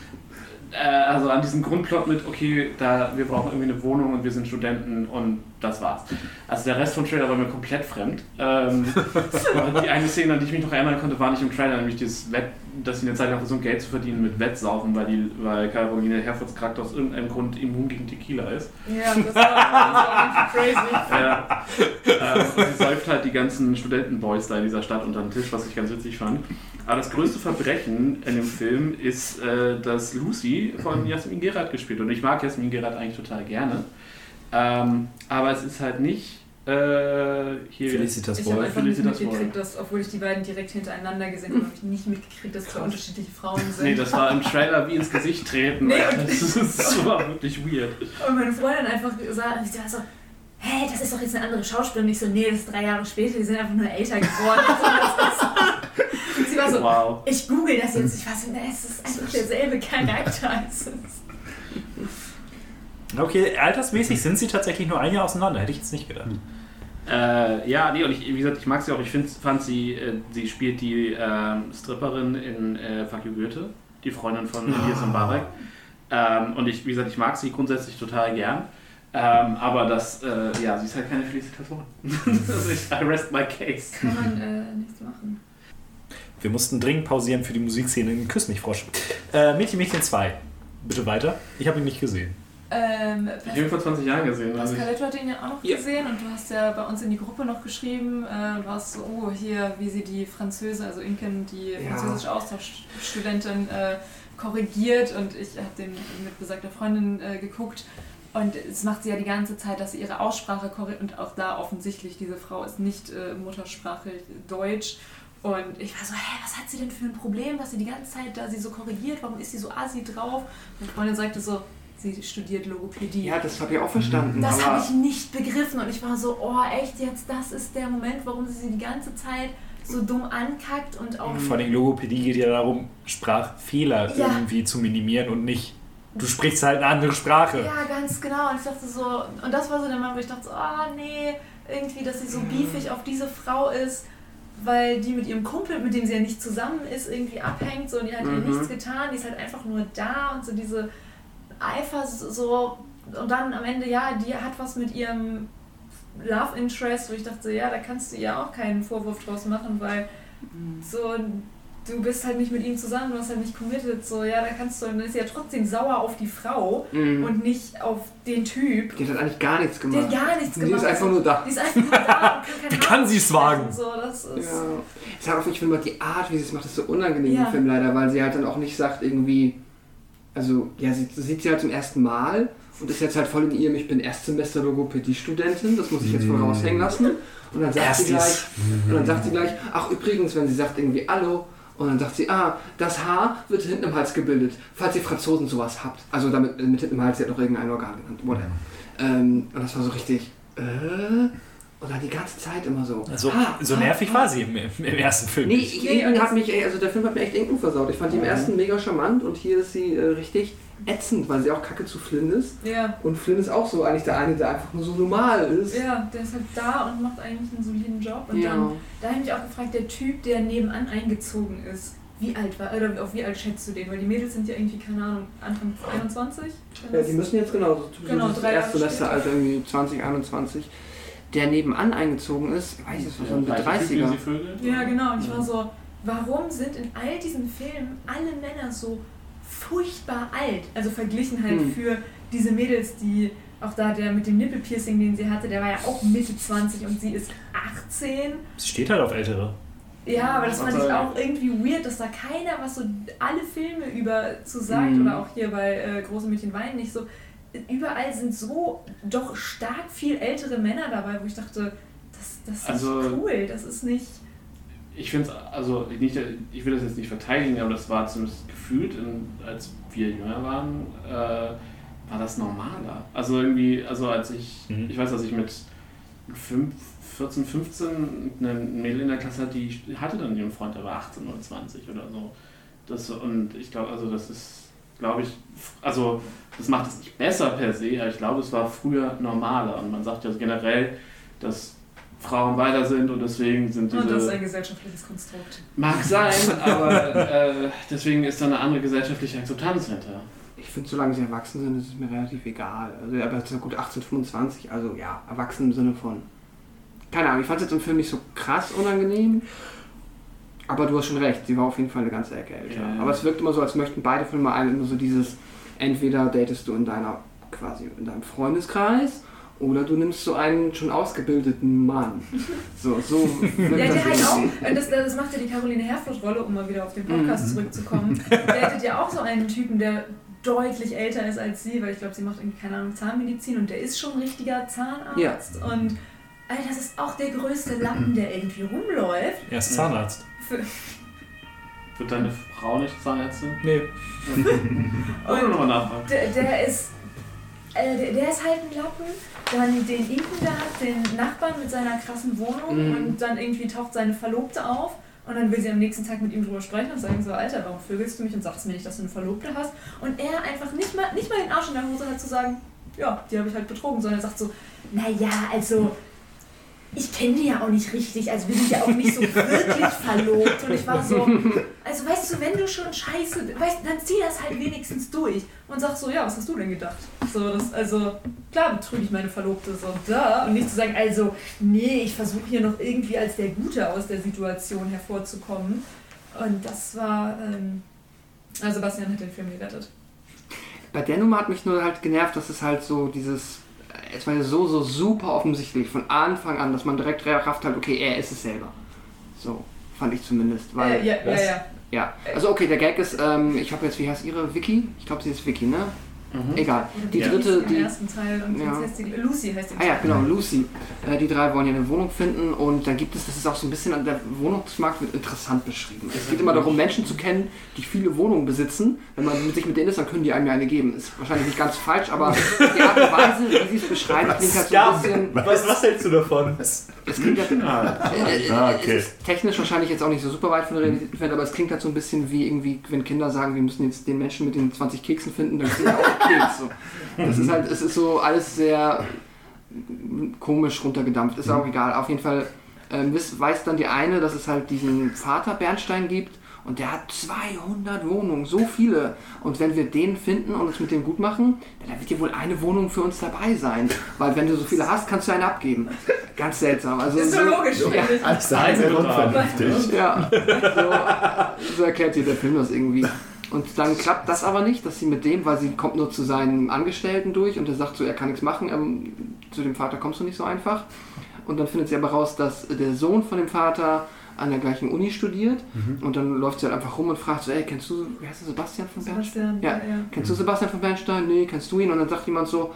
äh, also an diesen Grundplot mit, okay, da wir brauchen irgendwie eine Wohnung und wir sind Studenten und das war's. Also der Rest vom Trailer war mir komplett fremd. Ähm, die eine Szene, an die ich mich noch erinnern konnte, war nicht im Trailer, nämlich dieses Wett, dass sie eine Zeit lang versuchen, Geld zu verdienen mit Wettsaufen, weil, die, weil Caroline Herfords Charakter aus irgendeinem Grund immun gegen Tequila ist. Ja, das war, crazy. Ja. und sie säuft halt die ganzen Studentenboys da in dieser Stadt unter den Tisch, was ich ganz witzig fand. Aber das größte Verbrechen in dem Film ist, äh, dass Lucy von Jasmin Gerard gespielt wird. Und ich mag Jasmin Gerard eigentlich total gerne. Ähm, aber es ist halt nicht äh, hier. Felicitas Ich habe einfach nicht mitgekriegt, dass, obwohl ich die beiden direkt hintereinander gesehen habe, habe ich nicht mitgekriegt, dass zwei unterschiedliche Frauen sind. Nee, das war im Trailer wie ins Gesicht treten. Nee, und das, ist, das war wirklich weird. Und meine Freundin einfach gesagt, ich war so, hä, das ist doch jetzt eine andere Schauspielerin. Und ich so, nee, das ist drei Jahre später, die sind einfach nur älter geworden. Sie war so, Wow. ich google das jetzt. Ich war so, nee, es ist einfach derselbe Charakter. Okay, altersmäßig sind sie tatsächlich nur ein Jahr auseinander, hätte ich jetzt nicht gedacht. Äh, ja, nee, und ich, wie gesagt, ich mag sie auch. Ich find, fand sie, äh, sie spielt die ähm, Stripperin in äh, Fuck You Goethe, die Freundin von Elias und Barek. Ähm, und ich, wie gesagt, ich mag sie grundsätzlich total gern. Ähm, aber das, äh, ja, sie ist halt keine Felicitas Wohn. also ich, I rest my case. Kann man äh, nichts machen. Wir mussten dringend pausieren für die Musikszene in Küss mich, Frosch. Äh, Mädchen, Mädchen 2. Bitte weiter. Ich habe ihn nicht gesehen. Ähm, Ich habe ihn vor 20 Jahren gesehen. Also ich, Pascaletto hat ihn ja auch noch Ja. gesehen und du hast ja bei uns in die Gruppe noch geschrieben, äh, du warst so, oh, hier, wie sie die Französin, also Inken, die Ja. französische Austauschstudentin äh, korrigiert und ich habe den mit besagter Freundin äh, geguckt und es macht sie ja die ganze Zeit, dass sie ihre Aussprache korrigiert und auch da offensichtlich, diese Frau ist nicht äh, Muttersprache Deutsch und ich war so, hä, was hat sie denn für ein Problem, dass sie die ganze Zeit da sie so korrigiert, warum ist sie so assi drauf? Meine Freundin sagte so, sie studiert Logopädie. Ja, das habe ich auch verstanden. Das habe ich nicht begriffen und ich war so, oh echt jetzt, das ist der Moment, warum sie sie die ganze Zeit so dumm ankackt und auch Vor allem Logopädie geht ja darum, Sprachfehler Ja. irgendwie zu minimieren und nicht, du sprichst halt eine andere Sprache. ja ganz genau und ich dachte so und das war so der Moment, wo ich dachte so, ah nee, irgendwie, dass sie so beefig auf diese Frau ist, weil die mit ihrem Kumpel, mit dem sie ja nicht zusammen ist, irgendwie abhängt so und die hat ihr Mhm. nichts getan, die ist halt einfach nur da und so diese Eifer so und dann am Ende ja, die hat was mit ihrem Love Interest, wo ich dachte, ja, da kannst du ihr auch keinen Vorwurf draus machen, weil so du bist halt nicht mit ihm zusammen, du hast halt nicht committed, so ja, da kannst du, dann ist sie ja trotzdem sauer auf die Frau Mhm. und nicht auf den Typ. Die hat eigentlich gar nichts Die gemacht. hat gar nichts Die gemacht. ist einfach nur da. Die ist einfach nur da und kann Wie kann sie es wagen? So, das ist, Ja. Ich sag auch, ich finde mal die Art, wie sie es macht, ist so unangenehm Ja. im Film leider, weil sie halt dann auch nicht sagt irgendwie, also ja, sie sie sieht sie halt zum ersten Mal und ist jetzt halt voll in ihrem, ich bin Erstsemester Logopädie-Studentin, das muss ich jetzt voll raushängen lassen. Und dann sagt sie gleich, Erstis. und dann sagt sie gleich, ach übrigens, wenn sie sagt irgendwie Hallo, und dann sagt sie, ah, das Haar wird hinten im Hals gebildet, falls ihr Franzosen sowas habt. Also damit mit hinten im Hals, sie hat noch irgendein Organ genannt, whatever. Ähm, und das war so richtig, äh, und dann die ganze Zeit immer so. So, ah, so ah, nervig ah. war sie im, im ersten Film. Nee, ich, Nee, hat mich, also der Film hat mir echt Denken versaut. Ich fand die im ersten mega charmant und hier ist sie äh, richtig ätzend, weil sie auch kacke zu Flynn ist. ja. Und Flynn ist auch so eigentlich der eine, der einfach nur so normal ist. Ja, der ist halt da und macht eigentlich einen soliden Job. Und Ja. dann, da habe ich mich auch gefragt, der Typ, der nebenan eingezogen ist, wie alt war, oder auf wie alt schätzt du den? Weil die Mädels sind ja irgendwie, keine Ahnung, Anfang 21? Ja, die müssen jetzt genau, so Genau, das erste Semester, also irgendwie 2021. Der nebenan eingezogen ist, ich weiß nicht, was so ein Gleiche Typ, den 30er. sie vögelt. Ja, genau. Und ich war so, warum sind in all diesen Filmen alle Männer so furchtbar alt? Also verglichen halt Hm. für diese Mädels, die auch da der mit dem Nippelpiercing, den sie hatte, der war ja auch Mitte 20 und sie ist 18. Sie steht halt auf Ältere. Ja, aber das fand ich auch irgendwie weird, dass da keiner was so alle Filme über zu sagt Mhm. oder auch hier bei äh, Große Mädchen weinen nicht so. Überall sind so doch stark viel ältere Männer dabei, wo ich dachte, das, das ist Also- nicht cool, das ist nicht. Ich finde es, also nicht, ich will das jetzt nicht verteidigen, aber das war zumindest gefühlt, als wir jünger waren, äh, war das normaler. Also irgendwie, also als ich, Mhm. ich weiß, dass ich mit fünf, 14, 15 eine Mädel in der Klasse hatte, die hatte dann ihren Freund, der war 18 oder 20 oder so. Das, und ich glaube, also das ist, glaube ich, also das macht es nicht besser per se, aber ich glaube, es war früher normaler. Und man sagt ja generell, dass Frauen weiter sind und deswegen sind diese... Und das ist ein gesellschaftliches Konstrukt. Mag sein, aber äh, deswegen ist da eine andere gesellschaftliche Akzeptanz hinter. Ich finde, solange sie erwachsen sind, ist es mir relativ egal. Also, aber jetzt ist ja gut 18, 25, also ja, erwachsen im Sinne von. Keine Ahnung, ich fand es jetzt im Film nicht so krass unangenehm. Aber du hast schon recht, sie war auf jeden Fall eine ganze Ecke älter. Ja. Aber es wirkt immer so, als möchten beide Filme einen nur so dieses: entweder datest du in deiner quasi in deinem Freundeskreis oder du nimmst so einen schon ausgebildeten Mann. So, so Ja, das der halt auch, und das, das macht ja die Caroline Herfurth-Rolle, um mal wieder auf den Podcast zurückzukommen. Der hätte ja auch so einen Typen, der deutlich älter ist als sie, weil ich glaube, sie macht irgendwie, keine Ahnung, Zahnmedizin und der ist schon ein richtiger Zahnarzt. Ja. Und Alter, das ist auch der größte Lappen, der irgendwie rumläuft. Er ist Zahnarzt. Für, Wird deine Frau nicht Zahnärztin? Nee. Oh, nur nochmal nachfragen. der, der ist. Äh, der, der ist halt ein Lappen, dann den Inken da hat, den Nachbarn mit seiner krassen Wohnung Mhm. und dann irgendwie taucht seine Verlobte auf und dann will sie am nächsten Tag mit ihm drüber sprechen und sagen so, Alter, warum vögelst du mich und sagst mir nicht, dass du eine Verlobte hast? Und er einfach nicht mal, nicht mal den Arsch in der Hose hat zu sagen, ja, die habe ich halt betrogen, sondern er sagt so, naja, also ich kenne die ja auch nicht richtig, also wir sind ja auch nicht so wirklich verlobt. Und ich war so, also weißt du, wenn du schon scheiße, weißt, dann zieh das halt wenigstens durch und sag so, ja, was hast du denn gedacht? So, das, also, klar betrüge ich meine Verlobte so da und nicht zu sagen, also, nee, ich versuche hier noch irgendwie als der Gute aus der Situation hervorzukommen. Und das war, ähm, also Bastian hat den Film gerettet. Bei der Nummer hat mich nur halt genervt, dass es halt so dieses. Es war ja so, so super offensichtlich von Anfang an, dass man direkt rafft halt, okay, er ist es selber. So, fand ich zumindest. Weil, äh, ja, ja, ja. ja. Also, okay, der Gag ist, ähm, ich habe jetzt, wie heißt ihre? Vicky? Ich glaube, sie ist Vicky, ne? Mhm. Egal. Die hieß dritte, die. ersten Teil und Ja. heißt die, Lucy heißt die. Ah ja, genau, Lucy. Äh, die drei wollen ja eine Wohnung finden und dann gibt es, das ist auch so ein bisschen, an der Wohnungsmarkt wird interessant beschrieben. Es geht immer darum, Menschen zu kennen, die viele Wohnungen besitzen. Wenn man sich mit denen ist, dann können die einem ja eine geben. Ist wahrscheinlich nicht ganz falsch, aber die Art und Weise, wie sie es beschreiben, klingt halt so ein bisschen. was, was hältst du davon? Es klingt halt, äh, Ah, äh, okay. es ist technisch wahrscheinlich jetzt auch nicht so super weit von der Realität entfernt, aber es klingt halt so ein bisschen wie irgendwie, wenn Kinder sagen, wir müssen jetzt den Menschen mit den 20 Keksen finden, dann wir auch Keks. So. Das ist halt, es ist so alles sehr komisch runtergedampft, ist auch egal. Auf jeden Fall ähm, weiß dann die eine, dass es halt diesen Vater Bernstein gibt und der hat 200 Wohnungen, so viele. Und wenn wir den finden und uns mit dem gut machen, dann wird hier wohl eine Wohnung für uns dabei sein. Weil wenn du so viele hast, kannst du eine abgeben. Ganz seltsam. Also Ist so logisch, ja, Eigenbedarf. unvernünftig. ja, so, so erklärt dir der Film das irgendwie. Und dann klappt das aber nicht, dass sie mit dem, weil sie kommt nur zu seinen Angestellten durch und er sagt so, er kann nichts machen, ähm, zu dem Vater kommst du nicht so einfach. Und dann findet sie aber raus, dass der Sohn von dem Vater an der gleichen Uni studiert und dann läuft sie halt einfach rum und fragt so, ey, kennst du, wie heißt der, Sebastian von Bernstein? Sebastian, Ja. ja. Kennst du Sebastian von Bernstein? Nee, kennst du ihn? Und dann sagt jemand so,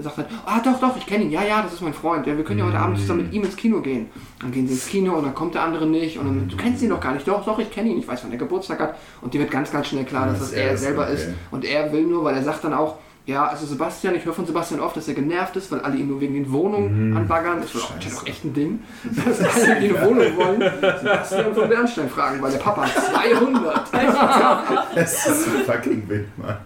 sagt halt, ah doch, doch, ich kenne ihn, ja, ja, das ist mein Freund, ja, wir können ja heute Abend zusammen mit ihm ins Kino gehen. Dann gehen sie ins Kino und dann kommt der andere nicht und dann, du kennst ihn doch gar nicht, doch, doch, ich kenne ihn, ich weiß, wann er Geburtstag hat und dir wird ganz, ganz schnell klar, dass Dass das er ist, selber okay. ist und er will nur, weil er sagt dann auch, ja, also Sebastian, ich höre von Sebastian oft, dass er genervt ist, weil alle ihn nur wegen den Wohnungen anbaggern. Das ist doch, das echt ein Ding, dass alle, die eine Wohnung wollen, Sebastian von Bernstein fragen, weil der Papa hat 200. Es ist ein fucking wild, Mann.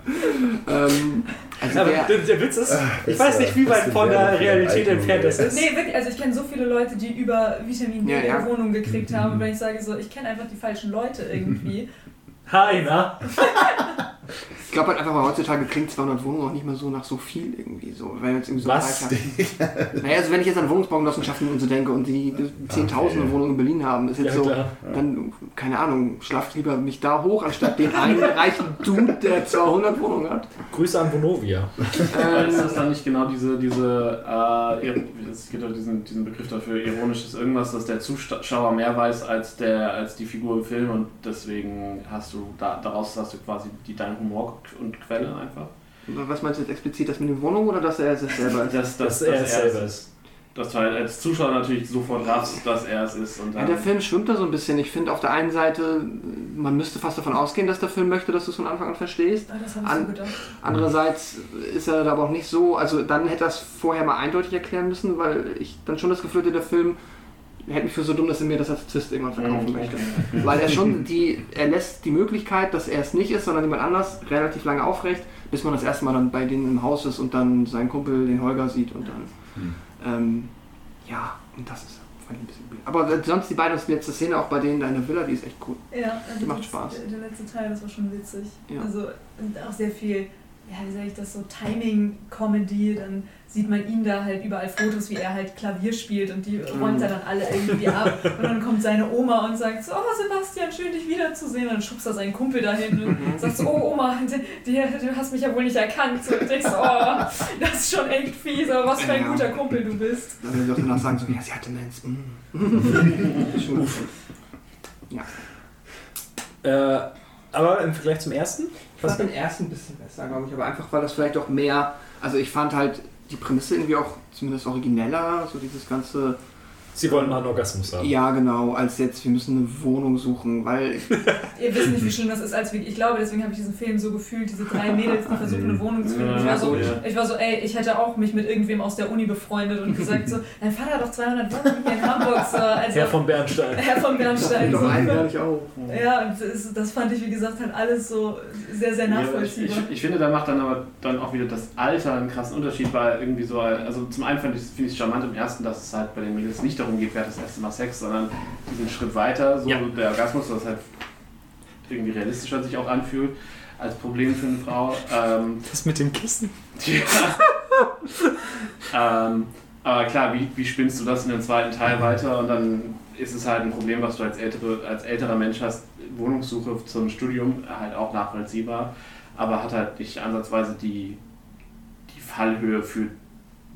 ähm, also Aber der, der, der Witz ist, ich ist weiß nicht, wie weit von der Realität entfernt das ist. Nee, wirklich, also ich kenne so viele Leute, die über Vitamin D Ja, ihre ja. Wohnung gekriegt haben. Und wenn ich sage so, ich kenne einfach die falschen Leute irgendwie. Hi, na? Ich glaube halt einfach, weil heutzutage klingt 200 Wohnungen auch nicht mehr so nach so viel irgendwie so. Wenn jetzt irgendwie so Was? Naja, also wenn ich jetzt an Wohnungsbaugenossenschaften und so denke und die zehntausende Okay. Wohnungen in Berlin haben, ist jetzt Ja, so, klar. dann, keine Ahnung, schlaft lieber mich da hoch, anstatt den einen reichen Dude, der 200 Wohnungen hat. Grüße an Vonovia. Aber ist Ähm, das dann nicht genau diese, diese äh, es gibt doch diesen, diesen Begriff dafür, ironisches irgendwas, dass der Zuschauer mehr weiß als, der, als die Figur im Film und deswegen hast du, da, daraus hast du quasi die, dein Humor und Quelle einfach. was meinst du jetzt explizit, das mit den Wohnungen oder dass er es selber ist? Dass, Dass er es selber ist. dass du halt als Zuschauer natürlich sofort raffst, dass er es ist. Und Ja, der Film schwimmt da so ein bisschen. Ich finde auf der einen Seite, man müsste fast davon ausgehen, dass der Film möchte, dass du es von Anfang an verstehst. Ah, das habe ich An- so gedacht. Andererseits ist er da aber auch nicht so, also dann hätte er es vorher mal eindeutig erklären müssen, weil ich dann schon das Gefühl hatte, der Film hält mich für so dumm, dass er mir das als Twist irgendwann verkaufen Mhm, möchte. Weil er schon die, er lässt die Möglichkeit, dass er es nicht ist, sondern jemand anders relativ lange aufrecht, bis man das erste Mal dann bei denen im Haus ist und dann seinen Kumpel, den Holger, sieht und dann. Hm. Ähm, ja, und das ist fand ich ein bisschen weird. Aber äh, sonst die beiden, das letzte Szene auch bei denen in der Villa, die ist echt cool. Ja, also macht das- Spaß. Der, der letzte Teil, das war schon witzig. Ja. Also auch sehr viel, ja, wie sage ich das, so Timing-Comedy. Dann sieht man ihn da halt überall Fotos, wie er halt Klavier spielt und die Mhm. räumt er dann alle irgendwie ab. Und dann kommt seine Oma und sagt so, oh Sebastian, schön dich wiederzusehen. Und dann schubst er seinen Kumpel dahin und sagt so, oh Oma, du hast mich ja wohl nicht erkannt. So, und ich denk so, oh, das ist schon echt fies, aber was für ein Ja. guter Kumpel du bist. Dann will ich auch danach sagen, so, ja, sie hatte Mens. Mm. Gut. Äh, aber im Vergleich zum ersten? Ich fand den ersten ein bisschen besser, glaube ich, aber einfach, weil das vielleicht auch mehr, also ich fand halt die Prämisse irgendwie auch zumindest origineller, so dieses ganze, Sie wollen mal einen Orgasmus haben. ja genau, als jetzt, wir müssen eine Wohnung suchen, weil, Ihr wisst nicht, wie schlimm das ist, als wir, ich glaube, deswegen habe ich diesen Film so gefühlt, diese drei Mädels, die versuchen, eine Wohnung zu finden. Ich war, so, ich war so, ey, ich hätte auch mich mit irgendwem aus der Uni befreundet und gesagt so, dein Vater hat doch 200 Wohnungen hier in Hamburg. So, also, Herr von Bernstein. Herr von Bernstein. doch einen werde ich auch. Ja, und das, das fand ich, wie gesagt, halt alles so sehr, sehr Ja, ich, nachvollziehbar. ich, ich finde, da macht dann aber dann auch wieder das Alter einen krassen Unterschied, weil irgendwie so, also zum einen finde ich es find charmant im ersten, dass es halt bei den Mädels nicht darum geht, wer hat das erste Mal Sex, sondern diesen Schritt weiter, so Ja. der Orgasmus, was halt irgendwie realistischer sich auch anfühlt als Problem für eine Frau. Ähm, Das mit dem Kissen. ja. ähm, aber klar, wie, wie spinnst du das in den zweiten Teil weiter und dann ist es halt ein Problem, was du als, ältere, als älterer Mensch hast. Wohnungssuche zum Studium halt auch nachvollziehbar, aber hat halt nicht ansatzweise die, die Fallhöhe für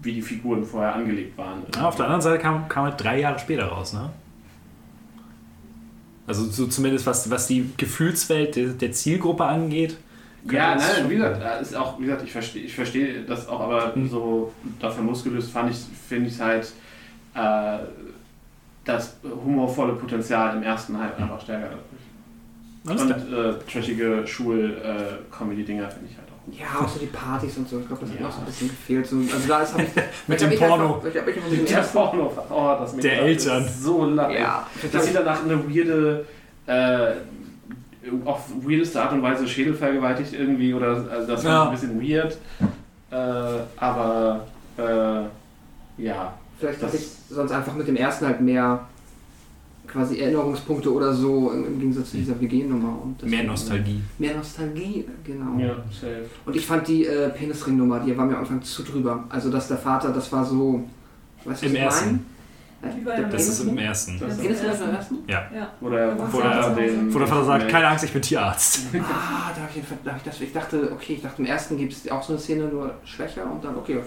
wie die Figuren vorher angelegt waren. Ja, auf der anderen Seite kam, kam halt drei Jahre später raus, ne? Also so zumindest was, was die Gefühlswelt der, der Zielgruppe angeht. Ja, nein, wie gesagt, ist auch, wie gesagt, ich verstehe ich verstehe das auch, aber Mhm. so davon losgelöst fand ich, finde ich halt äh, das humorvolle Potenzial im ersten halt einfach stärker. Und äh, trashige Schul-Comedy-Dinger finde ich halt. Ja, auch so die Partys und so, ich glaube, das hat Ja. noch so ein bisschen gefehlt. So, also da ist habe ich Mit dem ich Porno. Einfach, ich habe mit dem Der Porno, oh, das Der Eltern. so lang. ja, Das sieht danach eine weirde, äh, auf weirdeste Art und Weise Schädel vergewaltigt irgendwie oder also das Ja. ein bisschen weird. Äh, aber äh, ja. Vielleicht hatte ich sonst einfach mit dem ersten halt mehr quasi Erinnerungspunkte oder so im Gegensatz zu dieser WG-Nummer. und Mehr Nostalgie. Mehr Nostalgie, genau. Ja, safe. Und ich fand die äh, Penisring-Nummer, die war mir am Anfang zu drüber. Also, dass der Vater, das war so. Weißt du, Im ersten. Der ja Das ist im ersten. Das- ist im ersten? Ja. Oder Wo der, den, wo der Vater sagt, keine Angst, ich bin Tierarzt. Ah, da habe ich, da hab ich das. Ich dachte, okay, ich dachte, im ersten gibt es auch so eine Szene, nur schwächer und dann, okay, auf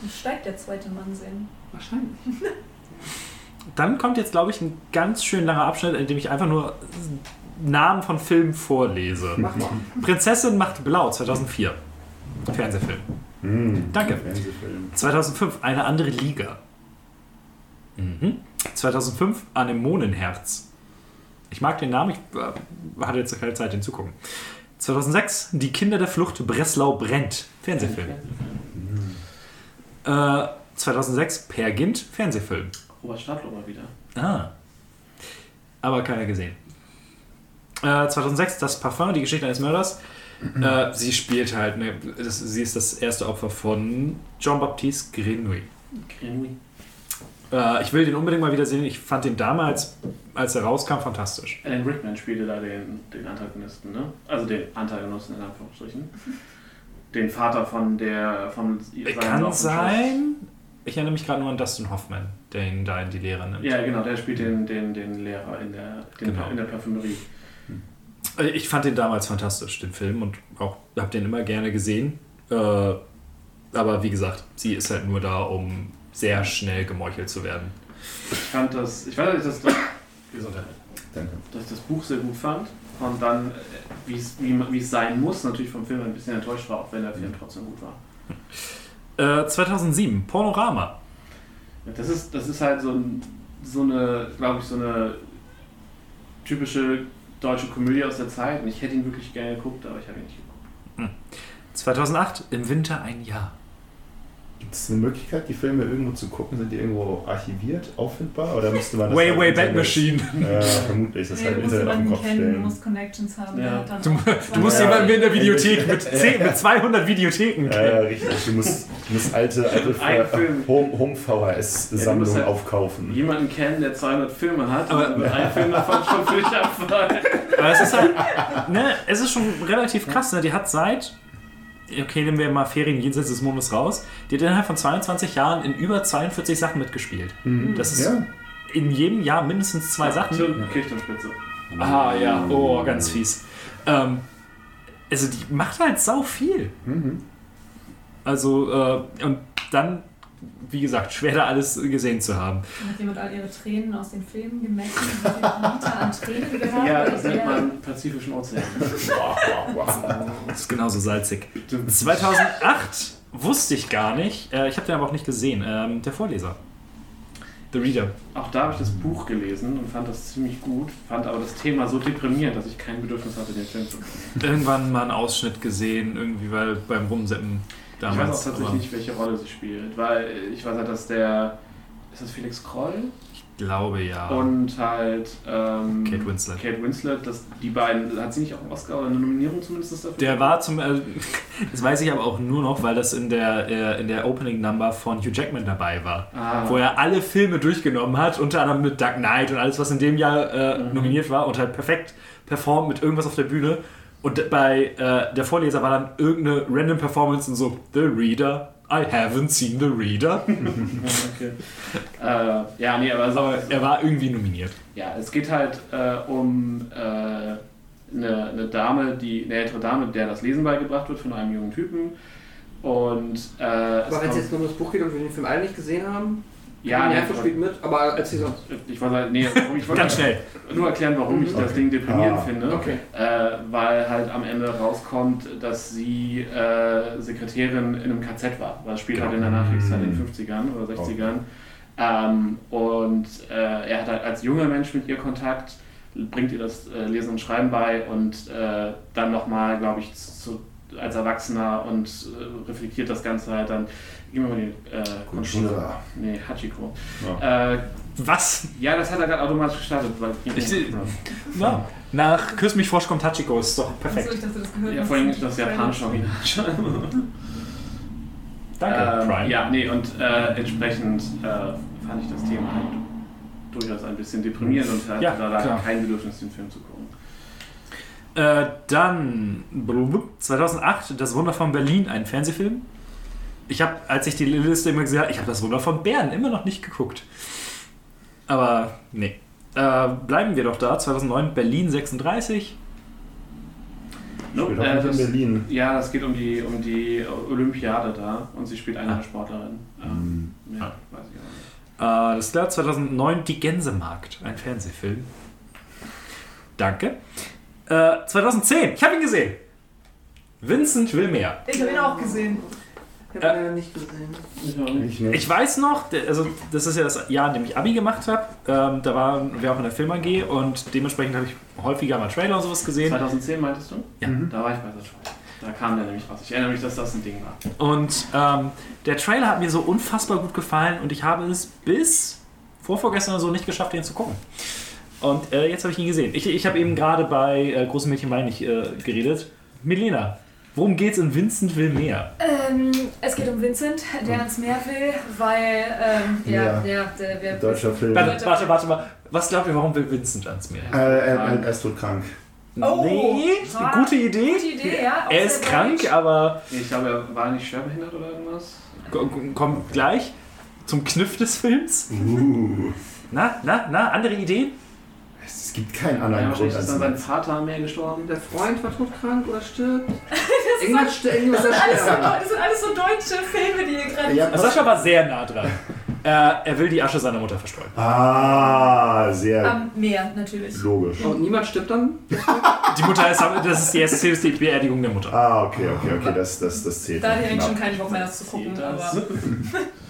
Wie steigt der zweite Mann sehen? wahrscheinlich. Dann kommt jetzt, glaube ich, ein ganz schön langer Abschnitt, in dem ich einfach nur Namen von Filmen vorlese. Mach mal. Prinzessin macht blau, 2004. Fernsehfilm. Hm, Danke. Fernsehfilm. 2005 eine andere Liga. Mhm. 2005 Anemonenherz. Ich mag den Namen, ich äh, hatte jetzt keine Zeit, den zu gucken. 2006 Die Kinder der Flucht Breslau brennt. Fernsehfilm. Äh, 2006 Per Gint. Fernsehfilm. Robert Stadler mal wieder. Ah. Aber keiner gesehen. Äh, 2006 Das Parfum, die Geschichte eines Mörders. Äh, sie spielt halt, ne, das, sie ist das erste Opfer von Jean-Baptiste Grenouille. Grenouille. Äh, ich will den unbedingt mal wieder sehen. Ich fand den damals, als er rauskam, fantastisch. Alan Rickman spielte da den, den Antagonisten, ne? Also den Antagonisten in Anführungsstrichen. Den Vater von der. Von Kann sein. Ich erinnere mich gerade nur an Dustin Hoffman, der ihn da in die Lehre nimmt. Ja, genau, der spielt den, den, den Lehrer in der, den, Genau. in der Parfümerie. Äh, Ich fand den damals fantastisch, den Film, und auch habe den immer gerne gesehen. Äh, aber wie gesagt, sie ist halt nur da, um sehr schnell gemeuchelt zu werden. Ich fand das. Ich weiß nicht, dass das, Gesundheit. Danke. dass ich das Buch sehr gut fand. Und dann, äh, wie es- wie wie es sein muss, natürlich vom Film ein bisschen enttäuscht war, auch wenn der Film trotzdem gut war. Äh, 2007, Pornorama. Das ist, das ist halt so, ein, so eine, glaube ich, so eine typische deutsche Komödie aus der Zeit. Und ich hätte ihn wirklich gerne geguckt, aber ich habe ihn nicht geguckt. 2008, im Winter ein Jahr. Gibt es eine Möglichkeit, die Filme irgendwo zu gucken? Sind die irgendwo archiviert, auffindbar? Oder müsste man das Way, halt way, im back Internet- Machine. Ja, vermutlich. Das Nee, halt du im musst Internet auf den jemanden Kopf kennen, du stellen. musst Connections haben. Ja. Du, du musst Ja. jemanden in der Videothek mit, 10, mit 200 Videotheken Ja, ja, richtig. Du musst, du musst alte, alte Film. Home, du halt aufkaufen. Jemanden kennen, der 200 Filme hat, Aber- aber ein Film davon schon für dich abfallen. Aber es ist halt, ne, es ist schon relativ krass, ne? Die hat seit, okay, nehmen wir mal Ferien jenseits des Mondes raus, die hat innerhalb von 22 Jahren in über 42 Sachen mitgespielt. Das ist Ja. in jedem Jahr mindestens zwei Sachen. Kirchturmspitze. Ah ja, oh, ganz fies. Ähm, also die macht halt sau viel. Mhm. Also, äh, und dann, wie gesagt, schwer da alles gesehen zu haben. Hat jemand all ihre Tränen aus den Filmen gemessen? Viel Liter an Tränen gehabt? Ja, das nennt man Pazifischen Ozean. Wow, wow, wow. Das ist genauso salzig. 2008 wusste ich gar nicht, äh, ich habe den aber auch nicht gesehen, ähm, der Vorleser. The Reader. Auch da habe ich das Buch gelesen und fand das ziemlich gut, fand aber das Thema so deprimierend, dass ich kein Bedürfnis hatte, den Film zu gucken. Irgendwann mal einen Ausschnitt gesehen, irgendwie weil beim Rumseppen Ich weiß damals. auch tatsächlich nicht, welche Rolle sie spielt, weil ich weiß halt, dass der. Ist das Felix Kroll? Ich glaube ja. Und halt. Ähm, Kate Winslet. Kate Winslet, dass die beiden. Hat sie nicht auch einen Oscar oder eine Nominierung zumindest dafür? Der war zum. Äh, das weiß ich aber auch nur noch, weil das in der, äh, in der Opening Number von Hugh Jackman dabei war. Ah. Wo er alle Filme durchgenommen hat, unter anderem mit Dark Knight und alles, was in dem Jahr äh, Mhm. nominiert war und halt perfekt performt mit irgendwas auf der Bühne. Und bei äh, der Vorleser war dann irgendeine random Performance und so, The Reader, I haven't seen The Reader. okay. äh, ja, nee, aber, so, Aber er war irgendwie nominiert. ja, es geht halt äh, um äh, eine, eine Dame, die, eine ältere Dame, der das Lesen beigebracht wird von einem jungen Typen. Und äh, Aber wenn es jetzt nur um das Buch geht und wir den Film alle nicht gesehen haben, ja, nee, Nerven spielt mit, aber erzähl sonst. ich wollte halt, nee, warum- ich wollte Ganz schnell. nur erklären, warum ich das Okay. Ding deprimierend Ah, finde. okay. Äh, weil halt am Ende rauskommt, dass sie äh, Sekretärin in einem KZ war. Das spielt halt in der Nachkriegszeit in den 50ern oder 60ern. Ähm, und äh, er hat halt als junger Mensch mit ihr Kontakt, bringt ihr das äh, Lesen und Schreiben bei und äh, dann nochmal, glaube ich, zu, als Erwachsener und äh, reflektiert das Ganze halt dann. Gib mir mal den äh, Controller. Nee, Hachiko. Ja. Äh, Was? ja, das hat er gerade automatisch gestartet. Weil Ich- Ja. Nach Küss mich Frosch kommt Hachiko, ist doch perfekt. Achso, ich dachte, das gehört Ja, noch vor allem das Trailer. japanische Original. Danke, ähm, Prime. Ja, nee, und äh, entsprechend äh, fand ich das Thema halt durchaus ein bisschen deprimierend und hatte Ja, da klar. kein Bedürfnis, den Film zu gucken. Äh, dann 2008 Das Wunder von Berlin, ein Fernsehfilm. Ich habe, als ich die Liste immer gesehen habe, ich habe das Wunder von Bern immer noch nicht geguckt. Aber nee. Äh, bleiben wir doch da. 2009 Berlin 36. No, Spielt auch äh, nicht in das, Berlin. ja, das geht um die, um die Olympiade da und sie spielt eine Ah. Sportlerin. Ähm, ja, Ah. weiß ich auch nicht. Äh, das ist klar, 2009 Die Gänsemarkt, ein Fernsehfilm. Danke. Äh, 2010, ich habe ihn gesehen. Vincent will mehr. Ich habe ihn auch gesehen. Ich habe ihn leider nicht gesehen. Ich nicht. Ich nicht. Ich weiß noch, also das ist ja das Jahr, in dem ich Abi gemacht habe. Ähm, da waren wir auch in der Film AG und dementsprechend habe ich häufiger mal Trailer und sowas gesehen. 2010 meintest du? Ja. Da war ich bei der Trailer. Da kam der nämlich raus. Ich erinnere mich, dass das ein Ding war. Und ähm, der Trailer hat mir so unfassbar gut gefallen und ich habe es bis vorvorgestern oder so nicht geschafft, den zu gucken. Und äh, jetzt habe ich ihn gesehen. Ich, ich habe eben gerade bei äh, Große Mädchen meine ich äh, geredet. Milena, worum geht's in Vincent will mehr? Ähm, es geht um Vincent, der ans Meer will, weil, ähm, ja, Ja. ja, der, der Deutscher Film. Warte, warte, warte mal. Was glaubt ihr, warum will Vincent ans Meer? Äh, er, er ist tot krank. Oh, nee, gute Idee. Gute Idee, ja. Er ist krank, deutsch. aber Ich glaube, er war nicht schwerbehindert oder irgendwas. ko- kommt gleich zum Kniff des Films. Uh. Na, na, na, andere Ideen? Es gibt keinen Ja, anderen Grund wahrscheinlich ist dann sein. Vater am Meer gestorben. Der Freund war todkrank oder stirbt. Das, ist alles so, stirbt. das sind alles so deutsche Filme, die ihr gerade Ja, Also Sascha war sehr nah dran. äh, er will die Asche seiner Mutter verstreuen. Ah, sehr Am Meer, natürlich. logisch. Und niemand stirbt dann? Die Mutter ist, das ist die erste die Beerdigung der Mutter. Ah, okay, okay, okay, das, das, das zählt. Da hatte ich schon knapp. keinen Bock mehr, das zu gucken. Das- Aber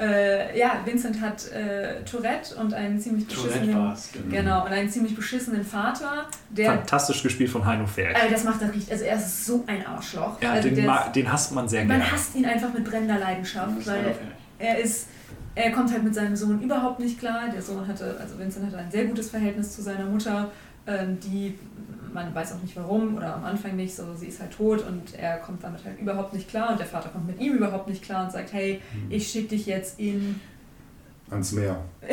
Äh, ja, Vincent hat äh, Tourette und einen ziemlich beschissenen. es. Genau, und einen ziemlich beschissenen Vater, der. Fantastisch gespielt von Heino Ferch. Äh, das macht er richtig. Also er ist so ein Arschloch. Ja, also den, ma- den hasst man sehr man gerne. hasst ihn einfach mit brennender Leidenschaft, weil er ist. Er kommt halt mit seinem Sohn überhaupt nicht klar. Der Sohn hatte, also Vincent hatte ein sehr gutes Verhältnis zu seiner Mutter, ähm, die, man weiß auch nicht warum oder am Anfang nicht, so sie ist halt tot und er kommt damit halt überhaupt nicht klar und der Vater kommt mit ihm überhaupt nicht klar und sagt, hey, ich schicke dich jetzt in. Ans Meer.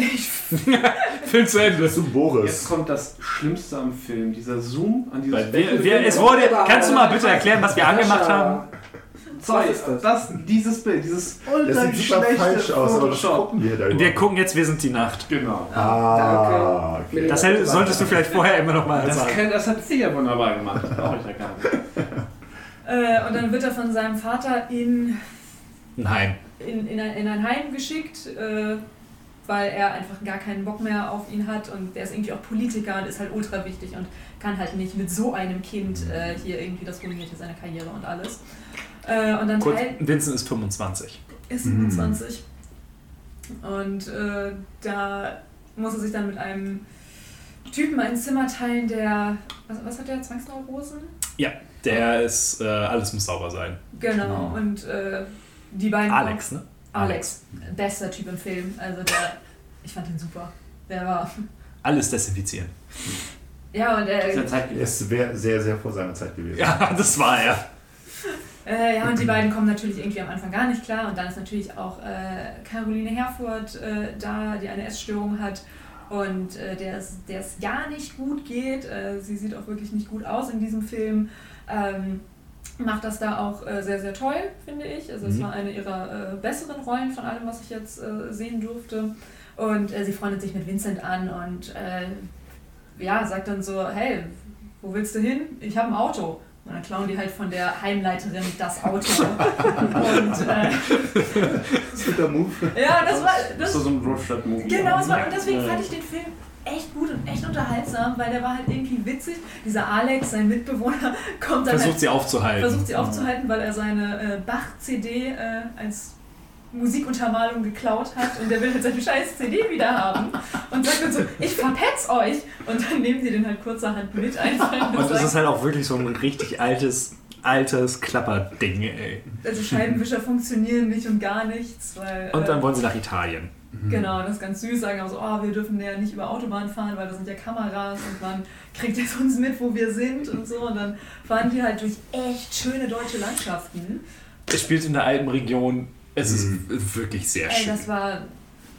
Film zu Ende. Zu Jetzt Boris. kommt das Schlimmste am Film, dieser Zoom an dieses Weil wir, wir, es wurde, kannst du mal bitte erklären, was wir angemacht haben? Was ist das? das? dieses Bild, dieses Das ultra sieht super schlechte falsch aus, aber das Photoshop. gucken wir gucken jetzt, wir sind die Nacht. Genau. Ah, Danke. okay. Das hätt- solltest du vielleicht vorher immer noch mal Das, sagen. kann, das hat sie ja wunderbar gemacht. Brauche ich ja gar nicht. Äh, und dann wird er von seinem Vater in Nein. in, in, ein, in ein Heim geschickt, äh, weil er einfach gar keinen Bock mehr auf ihn hat und der ist irgendwie auch Politiker und ist halt ultra wichtig und kann halt nicht mit so einem Kind äh, hier irgendwie das ruiniert seine Karriere und alles. Äh, und dann Kurz, teilt Vincent ist 25. ist Mhm. 27 und äh, da muss er sich dann mit einem Typen ein Zimmer teilen, der was, was hat der Zwangsneurosen? Der ist, äh, alles muss sauber sein. Genau und äh, die beiden Alex, ne? Alex, bester Typ im Film. Also der, ich fand ihn super. Der war, Alles desinfizieren. ja und er, Zeit Er ist sehr, sehr, sehr vor seiner Zeit gewesen. Ja, das war er. äh, ja und die beiden kommen natürlich irgendwie am Anfang gar nicht klar und dann ist natürlich auch äh, Caroline Herfurth äh, da, die eine Essstörung hat und äh, der es der es gar nicht gut geht. Äh, sie sieht auch wirklich nicht gut aus in diesem Film. Ähm, macht das da auch äh, sehr, sehr toll, finde ich. Also es Mhm. war eine ihrer besseren Rollen von allem, was ich jetzt sehen durfte. Und sie freundet sich mit Vincent an und ja, sagt dann so, hey, wo willst du hin? Ich habe ein Auto. Und dann klauen die halt von der Heimleiterin das Auto. und äh, Das ist ein guter Move. ja, das war... Das so ein Roadtrip-Movie. Genau, war, und deswegen fand ich den Film echt gut und echt unterhaltsam, weil der war halt irgendwie witzig. Dieser Alex, sein Mitbewohner, kommt dann Versucht halt, sie aufzuhalten. versucht sie aufzuhalten, weil er seine äh, Bach-CD äh, als Musikuntermalung geklaut hat und der will halt seine scheiß CD wieder haben und sagt dann so, ich verpetz euch und dann nehmen sie den halt kurzerhand mit einfach. Und es ist halt auch wirklich so ein richtig altes, altes Klapperding, ey. also Scheibenwischer funktionieren nicht und gar nichts, weil Und dann äh, wollen sie nach Italien. Genau, das ist ganz süß, sagen aber so, oh, wir dürfen ja nicht über Autobahn fahren, weil da sind ja Kameras und man kriegt jetzt uns mit, wo wir sind und so. Und dann fahren die halt durch echt schöne deutsche Landschaften. Es spielt in der Alpenregion. Es Mhm. ist wirklich sehr Ey, schön. das war,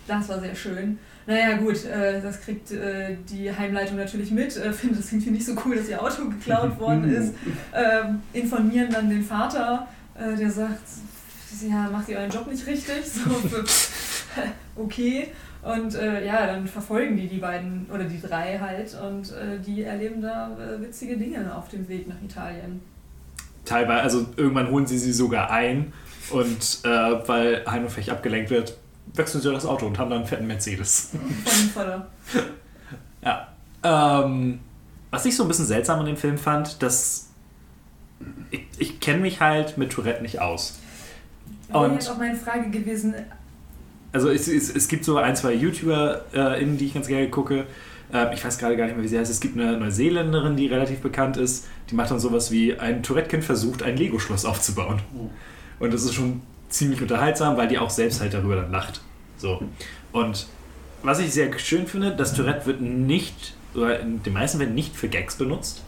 das war sehr schön. Naja, gut, äh, das kriegt äh, die Heimleitung natürlich mit, äh, findet es irgendwie nicht so cool, dass ihr Auto geklaut worden ist. Ähm, informieren dann den Vater, äh, der sagt, ja, macht ihr euren Job nicht richtig? So, okay. Und äh, ja, dann verfolgen die die beiden oder die drei halt und äh, die erleben da äh, witzige Dinge auf dem Weg nach Italien. Teilweise, also irgendwann holen sie sie sogar ein und äh, weil Heino Fech abgelenkt wird, wechseln sie das Auto und haben dann einen fetten Mercedes. Von dem Vater. Ja. Ähm, was ich so ein bisschen seltsam an dem Film fand, dass ich, ich kenne mich halt mit Tourette nicht aus. Wäre Und- jetzt auch meine Frage gewesen, Also es, es, es gibt so ein, zwei YouTuber, äh, in die ich ganz gerne gucke. Ähm, ich weiß gerade gar nicht mehr, wie sie heißt. Es gibt eine Neuseeländerin, die relativ bekannt ist. Die macht dann sowas wie ein Tourette-Kind versucht, ein Lego-Schloss aufzubauen. Und das ist schon ziemlich unterhaltsam, weil die auch selbst halt darüber dann lacht. So. Und was ich sehr schön finde, das Tourette wird nicht, oder in den meisten Fällen nicht für Gags benutzt.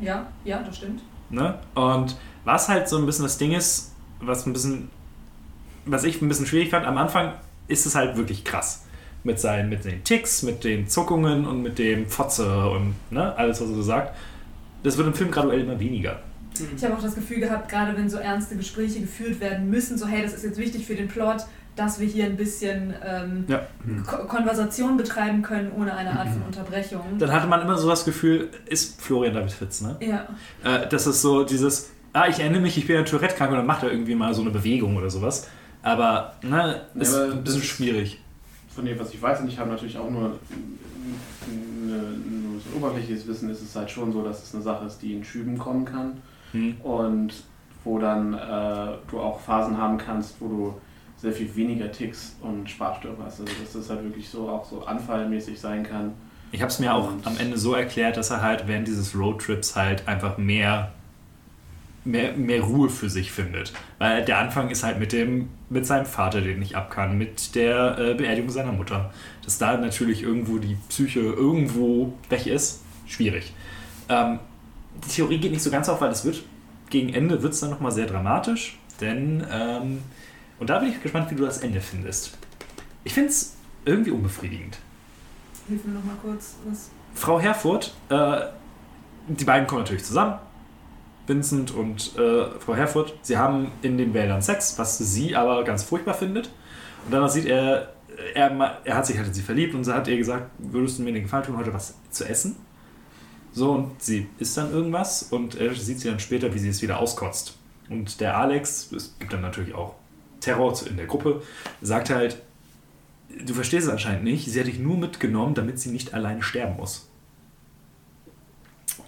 ja, ja, das stimmt. Ne? Und was halt so ein bisschen das Ding ist, was ein bisschen, was ich ein bisschen schwierig fand, am Anfang ist es halt wirklich krass. Mit, seinen, mit den Ticks, mit den Zuckungen und mit dem Fotze und ne, alles, was er so sagt. Das wird im Film graduell immer weniger. Ich habe auch das Gefühl gehabt, gerade wenn so ernste Gespräche geführt werden müssen, so hey, das ist jetzt wichtig für den Plot, dass wir hier ein bisschen ähm, Ja. Ko Konversation betreiben können, ohne eine Art von Unterbrechung. Dann hatte man immer so das Gefühl, ist Florian David Fitz, ne? Ja, Äh, das ist so dieses, ah, ich erinnere mich, ich bin ja Tourette krank und dann macht er irgendwie mal so eine Bewegung oder sowas. Aber, ne, Ja, ist aber ein bisschen schwierig. Von dem, was ich weiß, und ich habe natürlich auch nur, eine, nur so ein oberflächliches Wissen, ist es halt schon so, dass es eine Sache ist, die in Schüben kommen kann. Hm. und wo dann äh, du auch Phasen haben kannst, wo du sehr viel weniger Ticks und Sprachstörungen hast. Also dass das halt wirklich so auch so anfallmäßig sein kann. Ich habe es mir auch Und- am Ende so erklärt, dass er halt während dieses Roadtrips halt einfach mehr, mehr, mehr Ruhe für sich findet. Weil der Anfang ist halt mit dem, mit seinem Vater, den nicht ab kann, mit der äh, Beerdigung seiner Mutter. Dass da natürlich irgendwo die Psyche irgendwo weg ist, schwierig. Ähm, die Theorie geht nicht so ganz auf, weil es wird gegen Ende wird es dann nochmal sehr dramatisch, denn ähm, und da bin ich gespannt, wie du das Ende findest. Ich finde es irgendwie unbefriedigend. Hilf mir noch mal kurz. Was? Frau Herfurth, äh, die beiden kommen natürlich zusammen. Vincent und äh, Frau Herfurth. Sie haben in den Wäldern Sex, was sie aber ganz furchtbar findet. Und danach sieht er, er, er hat sich halt in sie verliebt und sie hat ihr gesagt, würdest du mir den Gefallen tun, heute was zu essen? So, und sie isst dann irgendwas und er sieht sie dann später, wie sie es wieder auskotzt. Und der Alex, es gibt dann natürlich auch Terror in der Gruppe, sagt halt, du verstehst es anscheinend nicht, sie hat dich nur mitgenommen, damit sie nicht alleine sterben muss.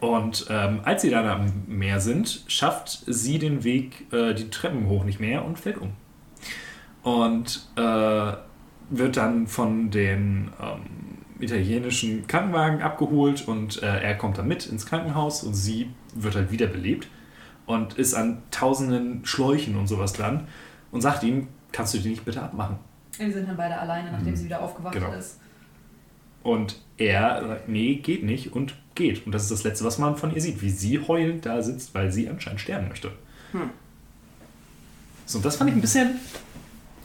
Und ähm, als sie dann am Meer sind, schafft sie den Weg äh, die Treppen hoch nicht mehr und fällt um. Und äh, wird dann von den ähm, italienischen Krankenwagen abgeholt und äh, er kommt dann mit ins Krankenhaus und sie wird halt wiederbelebt und ist an tausenden Schläuchen und sowas dran und sagt ihm, kannst du die nicht bitte abmachen? Die sind dann beide alleine, nachdem Mhm. sie wieder aufgewacht Genau. ist. Und er sagt, nee, geht nicht und geht. Und das ist das Letzte, was man von ihr sieht, wie sie heulend da sitzt, weil sie anscheinend sterben möchte. Hm. So, und das fand ich ein bisschen.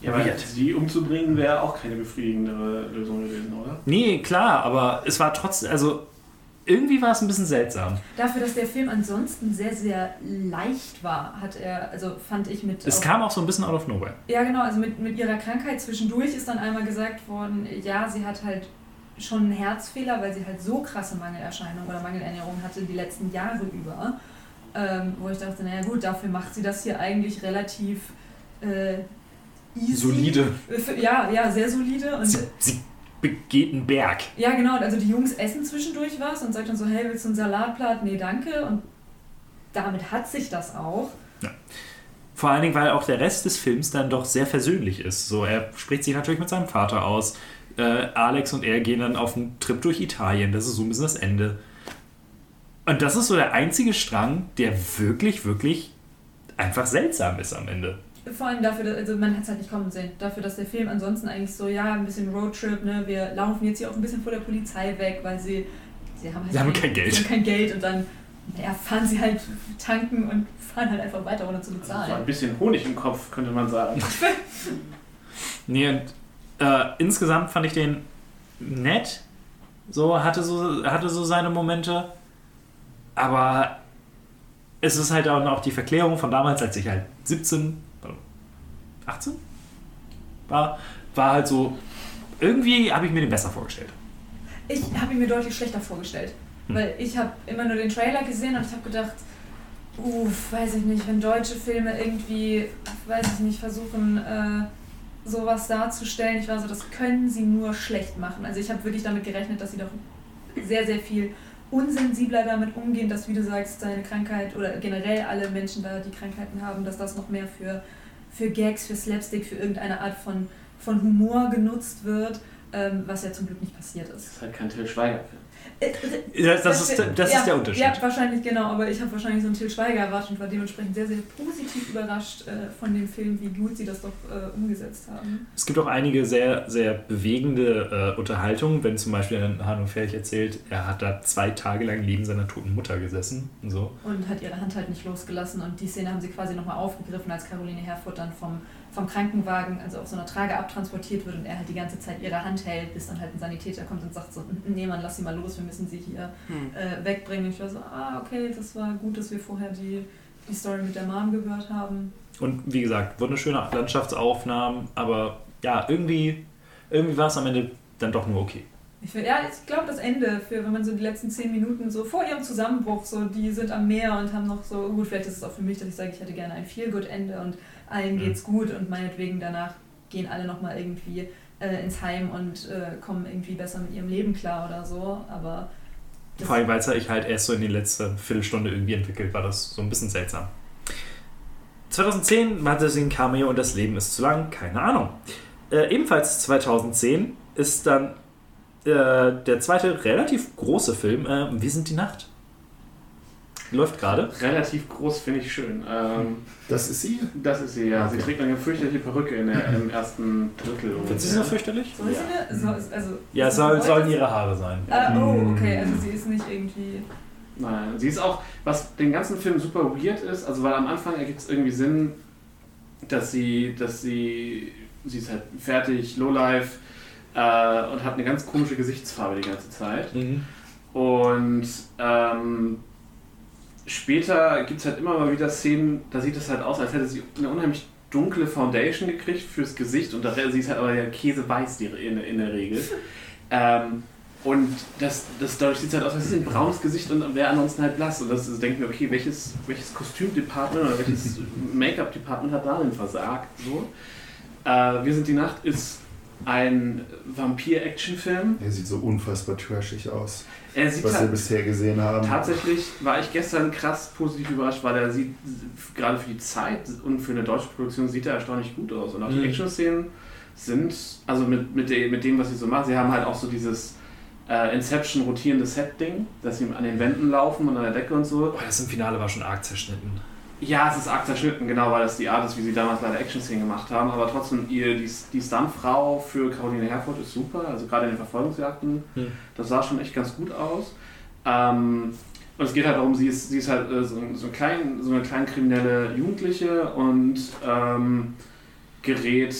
Ja, aber sie umzubringen wäre auch keine befriedigendere Lösung gewesen, oder? Nee, klar, aber es war trotzdem, also irgendwie war es ein bisschen seltsam. Dafür, dass der Film ansonsten sehr, sehr leicht war, hat er, also fand ich mit. Es auch- kam auch so ein bisschen out of nowhere. Ja, genau, also mit, mit ihrer Krankheit zwischendurch ist dann einmal gesagt worden, ja, sie hat halt schon einen Herzfehler, weil sie halt so krasse Mangelerscheinungen oder Mangelernährung hatte die letzten Jahre über. Ähm, wo ich dachte, naja gut, dafür macht sie das hier eigentlich relativ äh, easy. Solide. Ja, ja, sehr solide. Und Sie, sie begeht einen Berg. ja, genau, also die Jungs essen zwischendurch was und sagt dann so, hey, willst du einen Salatblatt? Nee, danke. Und damit hat sich das auch. Vor allen Dingen, weil auch der Rest des Films dann doch sehr versöhnlich ist. So, er spricht sich natürlich mit seinem Vater aus. Äh, Alex und er gehen dann auf einen Trip durch Italien. Das ist so ein bisschen das Ende. Und das ist so der einzige Strang, der wirklich, wirklich einfach seltsam ist am Ende. Vor allem dafür, dass, also man hat es halt nicht kommen sehen, dafür, dass der Film ansonsten eigentlich so, ja, ein bisschen Roadtrip, ne, wir laufen jetzt hier auch ein bisschen vor der Polizei weg, weil sie, sie haben halt Sie haben kein Geld. Sie haben kein Geld und dann ja, fahren sie halt tanken und fahren halt einfach weiter, ohne zu Also so bezahlen. ein bisschen Honig im Kopf, könnte man sagen. Nee, und äh, insgesamt fand ich den nett. So, hatte so, hatte so seine Momente. Aber es ist halt auch noch die Verklärung von damals, als ich halt 17, pardon, 18 war, war halt so, irgendwie habe ich mir den besser vorgestellt. Ich habe ihn mir deutlich schlechter vorgestellt, Hm. weil ich habe immer nur den Trailer gesehen und ich habe gedacht, uff, weiß ich nicht, wenn deutsche Filme irgendwie, weiß ich nicht, versuchen, äh, sowas darzustellen, ich war so, das können sie nur schlecht machen. Also ich habe wirklich damit gerechnet, dass sie doch sehr, sehr viel unsensibler damit umgehen, dass, wie du sagst, seine Krankheit oder generell alle Menschen da, die Krankheiten haben, dass das noch mehr für, für Gags, für Slapstick, für irgendeine Art von, von Humor genutzt wird, ähm, was ja zum Glück nicht passiert Das ist. ist halt kein Till Schweiger-Film. Äh, Das, das, ist, das ja, ist der Unterschied. Ja, wahrscheinlich, genau. Aber ich habe wahrscheinlich so einen Till Schweiger erwartet und war dementsprechend sehr, sehr positiv überrascht äh, von dem Film, wie gut sie das doch äh, umgesetzt haben. Es gibt auch einige sehr, sehr bewegende äh, Unterhaltungen, wenn zum Beispiel Hanno Ferch erzählt, er hat da zwei Tage lang neben seiner toten Mutter gesessen und so. Und hat ihre Hand halt nicht losgelassen. Und die Szene haben sie quasi nochmal aufgegriffen, als Caroline Herfurth dann vom, vom Krankenwagen, also auf so einer Trage abtransportiert wird und er halt die ganze Zeit ihre Hand hält, bis dann halt ein Sanitäter kommt und sagt so, nee Mann, lass sie mal los, wir müssen sie hier Hm. äh, wegbringen. Ich war so, ah, okay, das war gut, dass wir vorher die, die Story mit der Mom gehört haben. Und wie gesagt, wunderschöne Landschaftsaufnahmen, aber ja, irgendwie, irgendwie war es am Ende dann doch nur okay. Ich, find- ja, ich glaube, das Ende, für wenn man so die letzten zehn Minuten so vor ihrem Zusammenbruch, so die sind am Meer und haben noch so, gut, vielleicht ist es auch für mich, dass ich sage, ich hätte gerne ein Feel-Good-Ende und allen Mhm. geht's gut und meinetwegen danach gehen alle nochmal irgendwie äh, ins Heim und äh, kommen irgendwie besser mit ihrem Leben klar oder so, aber Vor allem, weil es sich halt erst so in die letzte Viertelstunde irgendwie entwickelt, war das so ein bisschen seltsam. 2010 hatte sie ein Cameo und das Leben ist zu lang, keine Ahnung. Äh, ebenfalls 2010 ist dann äh, der zweite relativ große Film, äh, Wir sind die Nacht. Läuft gerade. Relativ groß finde ich schön. Ähm, Das ist sie? das ist sie, ja. Sie Okay. trägt eine fürchterliche Perücke in der, im ersten Drittel. Findest du sie so fürchterlich? Soll sie eine, soll, also, Ja, es soll, sollen ihre Haare sein. Ah, oh, okay, also sie ist nicht irgendwie. Nein, sie ist auch, was den ganzen Film super weird ist, also weil am Anfang ergibt es irgendwie Sinn, dass sie, dass sie, sie ist halt fertig, lowlife äh, und hat eine ganz komische Gesichtsfarbe die ganze Zeit. Mhm. Und ähm, später gibt es halt immer mal wieder Szenen, da sieht es halt aus, als hätte sie eine unheimlich dunkle Foundation gekriegt fürs Gesicht und da, sie ist halt aber ja käseweiß in, in der Regel. ähm, und das, das, dadurch sieht es halt aus, als ist ein braunes Gesicht und wäre ansonsten halt blass. Und das ist, denken wir, okay, welches, welches Kostümdepartment oder welches Make-up-Department hat darin versagt? So. Äh, Wir sind die Nacht ist ein Vampir-Action-Film. Er sieht so unfassbar trashig aus, was wir halt, bisher gesehen haben. Tatsächlich war ich gestern krass positiv überrascht, weil er sieht, gerade für die Zeit und für eine deutsche Produktion sieht er erstaunlich gut aus. Und auch die Mhm. Action-Szenen sind, also mit, mit, de, mit dem, was sie so machen, sie haben halt auch so dieses äh, Inception rotierende Set-Ding, dass sie an den Wänden laufen und an der Decke und so. Oh, das im Finale war schon arg zerschnitten. Ja, es ist arg zerschnitten, genau, weil das die Art ist, wie sie damals bei der Action-Szene gemacht haben. Aber trotzdem, ihr, die, die Stuntfrau für Caroline Herford ist super, also gerade in den Verfolgungsjagden, Hm. das sah schon echt ganz gut aus. Ähm, und es geht halt darum, sie ist, sie ist halt äh, so, so, ein klein, so eine kleine kriminelle Jugendliche und ähm, gerät,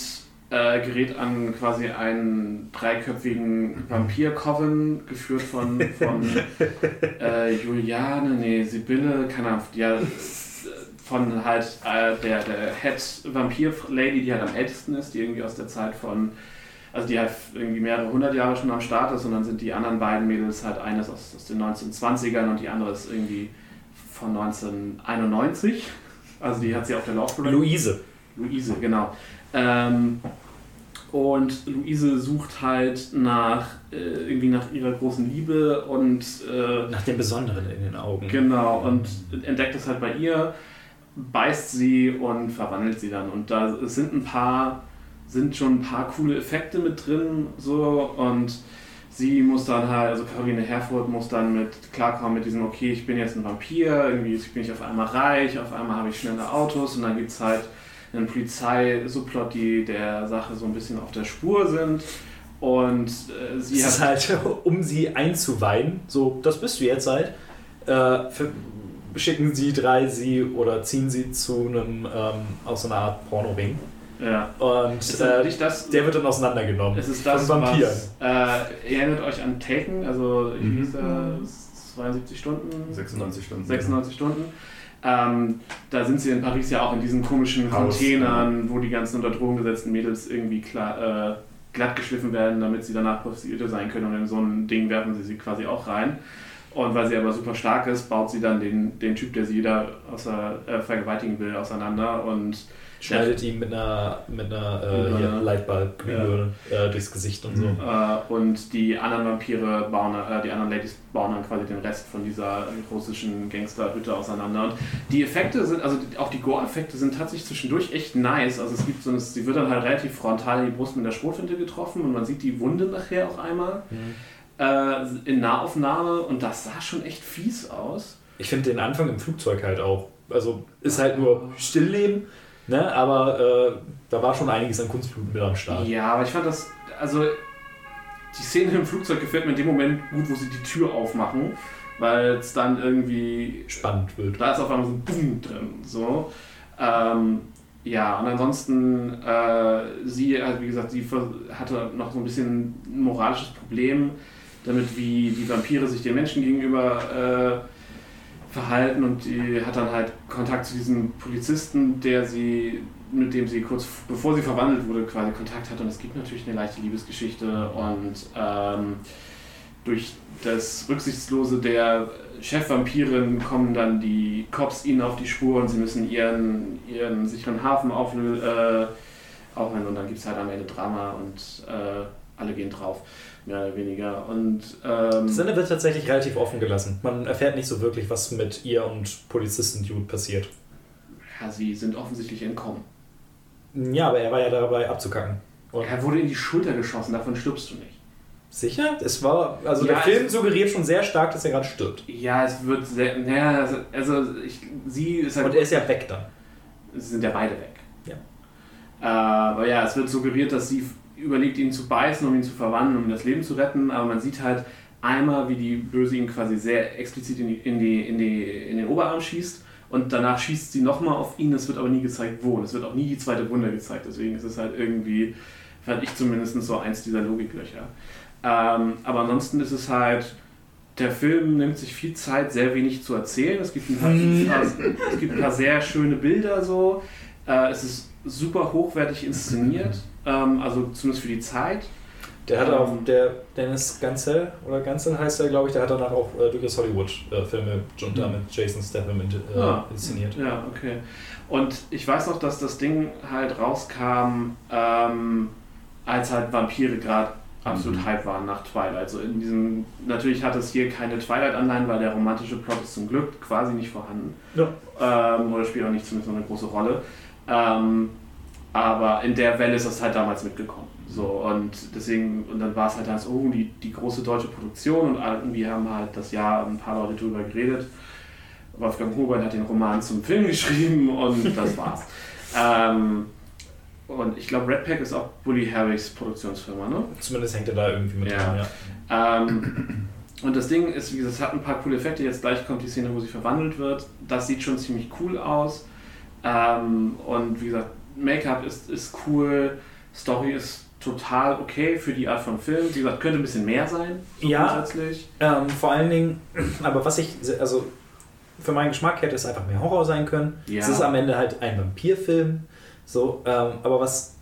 äh, gerät an quasi einen dreiköpfigen Vampir-Coven, geführt von, von äh, Juliane, nee, Sibylle, keine Ahnung, ja, von halt äh, der, der Head-Vampir-Lady, die halt am ältesten ist, die irgendwie aus der Zeit von, also die halt irgendwie mehrere hundert Jahre schon am Start ist und dann sind die anderen beiden Mädels halt eines aus, aus den 1920ern und die andere ist irgendwie von 1991. Also die hat sie auf der Laufbahn. Luise. Luise, genau. Ähm, und Luise sucht halt nach äh, irgendwie nach ihrer großen Liebe und äh, Nach dem Besonderen in den Augen. genau und entdeckt es halt bei ihr, beißt sie und verwandelt sie dann. Und da sind ein paar, sind schon ein paar coole Effekte mit drin so und sie muss dann halt, also Caroline Herfurth muss dann mit klarkommen mit diesem, okay, ich bin jetzt ein Vampir, irgendwie bin ich auf einmal reich, auf einmal habe ich schnelle Autos und dann gibt es halt einen Polizei-Subplot, die der Sache so ein bisschen auf der Spur sind. Und äh, sie Es hat ist halt, um sie einzuweihen, so, das bist du jetzt halt, äh, für, schicken sie drei sie oder ziehen sie zu einem, ähm, aus so einer Art Pornoring. ja. Und ist äh, nicht das, der wird dann auseinandergenommen. Es ist das, von Vampiren. was, äh, ihr erinnert euch an Taken, also wie Mhm. hieß der, 72 Stunden? 96 Stunden. 96 Stunden. Ähm, da sind sie in Paris ja auch in diesen komischen Haus, Containern, wo die ganzen unter Drogen gesetzten Mädels irgendwie klar, äh, glatt geschliffen werden, damit sie danach Prostituierte sein können. Und in so ein Ding werfen sie sie quasi auch rein. Und weil sie aber super stark ist, baut sie dann den, den Typ, der sie da außer, äh, vergewaltigen will, auseinander. Und Schneidet ihm mit einer, mit einer äh, Ja. hier Lightbulb äh, durchs Gesicht und so. Äh, und die anderen Vampire bauen, äh, die anderen Ladies bauen dann quasi den Rest von dieser russischen Gangsterhütte auseinander. Und die Effekte sind, also die- auch die Gore-Effekte sind tatsächlich zwischendurch echt nice. Also es gibt so eine, sie wird dann halt relativ frontal in die Brust mit der Schrotflinte getroffen und man sieht die Wunde nachher auch einmal äh, in Nahaufnahme und das sah schon echt fies aus. Ich finde den Anfang im Flugzeug halt auch. Also ist halt nur Stillleben, ne? aber äh, da war schon einiges an Kunstblut mit am Start. Ja, aber ich fand das, also die Szene im Flugzeug gefällt mir in dem Moment gut, wo sie die Tür aufmachen, weil es dann irgendwie Spannend wird. da ist auf einmal so ein Boom drin. So. Ähm, ja, und ansonsten, äh, sie, also wie gesagt, sie hatte noch so ein bisschen ein moralisches Problem damit, wie die Vampire sich den Menschen gegenüber äh, verhalten. Und die hat dann halt Kontakt zu diesem Polizisten, der sie, mit dem sie kurz bevor sie verwandelt wurde, quasi Kontakt hat und es gibt natürlich eine leichte Liebesgeschichte. Und ähm, durch das Rücksichtslose der Chefvampirin kommen dann die Cops ihnen auf die Spur und sie müssen ihren, ihren sicheren Hafen auflösen. Äh, aufnehmen und dann gibt es halt am Ende Drama und äh, alle gehen drauf, mehr oder weniger. Und ähm, Das Ende wird tatsächlich relativ offen gelassen. Man erfährt nicht so wirklich, was mit ihr und Polizisten Dude passiert. Ja, sie sind offensichtlich entkommen. Ja, aber er war ja dabei abzukacken. Und Er wurde in die Schulter geschossen, davon stirbst du nicht. sicher? Es war, also Ja, der Film suggeriert schon sehr stark, dass er gerade stirbt. Ja, es wird sehr. Naja, also- also ich, sie ist halt. Und er ist ja weg dann. Sie sind ja beide weg. Ja. Äh, aber ja, es wird suggeriert, dass sie überlegt, ihn zu beißen, um ihn zu verwandeln, um das Leben zu retten. Aber man sieht halt einmal, wie die Böse ihn quasi sehr explizit in, die, in, die, in, die, in den Oberarm schießt. Und danach schießt sie nochmal auf ihn. Es wird aber nie gezeigt, wo. Und es wird auch nie die zweite Wunde gezeigt. Deswegen ist es halt irgendwie, fand ich zumindest so eins dieser Logiklöcher. Ähm, aber ansonsten ist es halt. Der Film nimmt sich viel Zeit, sehr wenig zu erzählen. Es gibt ein paar, es gibt ein paar sehr schöne Bilder so. Äh, es ist super hochwertig inszeniert, ähm, also zumindest für die Zeit. Der hat Ähm. auch, der Dennis Gansel, oder Gansel heißt er, glaube ich, der hat danach auch äh, durchaus Hollywood-Filme und da mit Jason Statham äh, Ah. inszeniert. Ja, okay. Und ich weiß noch, dass das Ding halt rauskam, ähm, als halt Vampire gerade absolut Mhm. hype waren nach Twilight. So in diesem, natürlich hat es hier keine Twilight-Anleihen, weil der romantische Plot ist zum Glück quasi nicht vorhanden. Ja. Ähm, oder spielt auch nicht zumindest noch eine große Rolle. Ähm, aber in der Welle ist das halt damals mitgekommen. So, und deswegen, und dann war es halt als, oh, die, die große deutsche Produktion und irgendwie haben halt das Jahr ein paar Leute drüber geredet. Wolfgang Huber hat den Roman zum Film geschrieben und das war's. ähm, und ich glaube, Red Pack ist auch Bully Herrigs Produktionsfirma, ne? Zumindest hängt er da irgendwie mit Ja. dran, ja. Ähm, und das Ding ist, wie gesagt, es hat ein paar coole Effekte. Jetzt gleich kommt die Szene, wo sie verwandelt wird. Das sieht schon ziemlich cool aus. Ähm, und wie gesagt, Make-up ist, ist cool. Story ist total okay für die Art von Film. Wie gesagt, könnte ein bisschen mehr sein. So Ja. Grundsätzlich. Ähm, vor allen Dingen, aber was ich, also für meinen Geschmack hätte es einfach mehr Horror sein können. Ja. Es ist am Ende halt ein Vampirfilm. So, ähm, aber was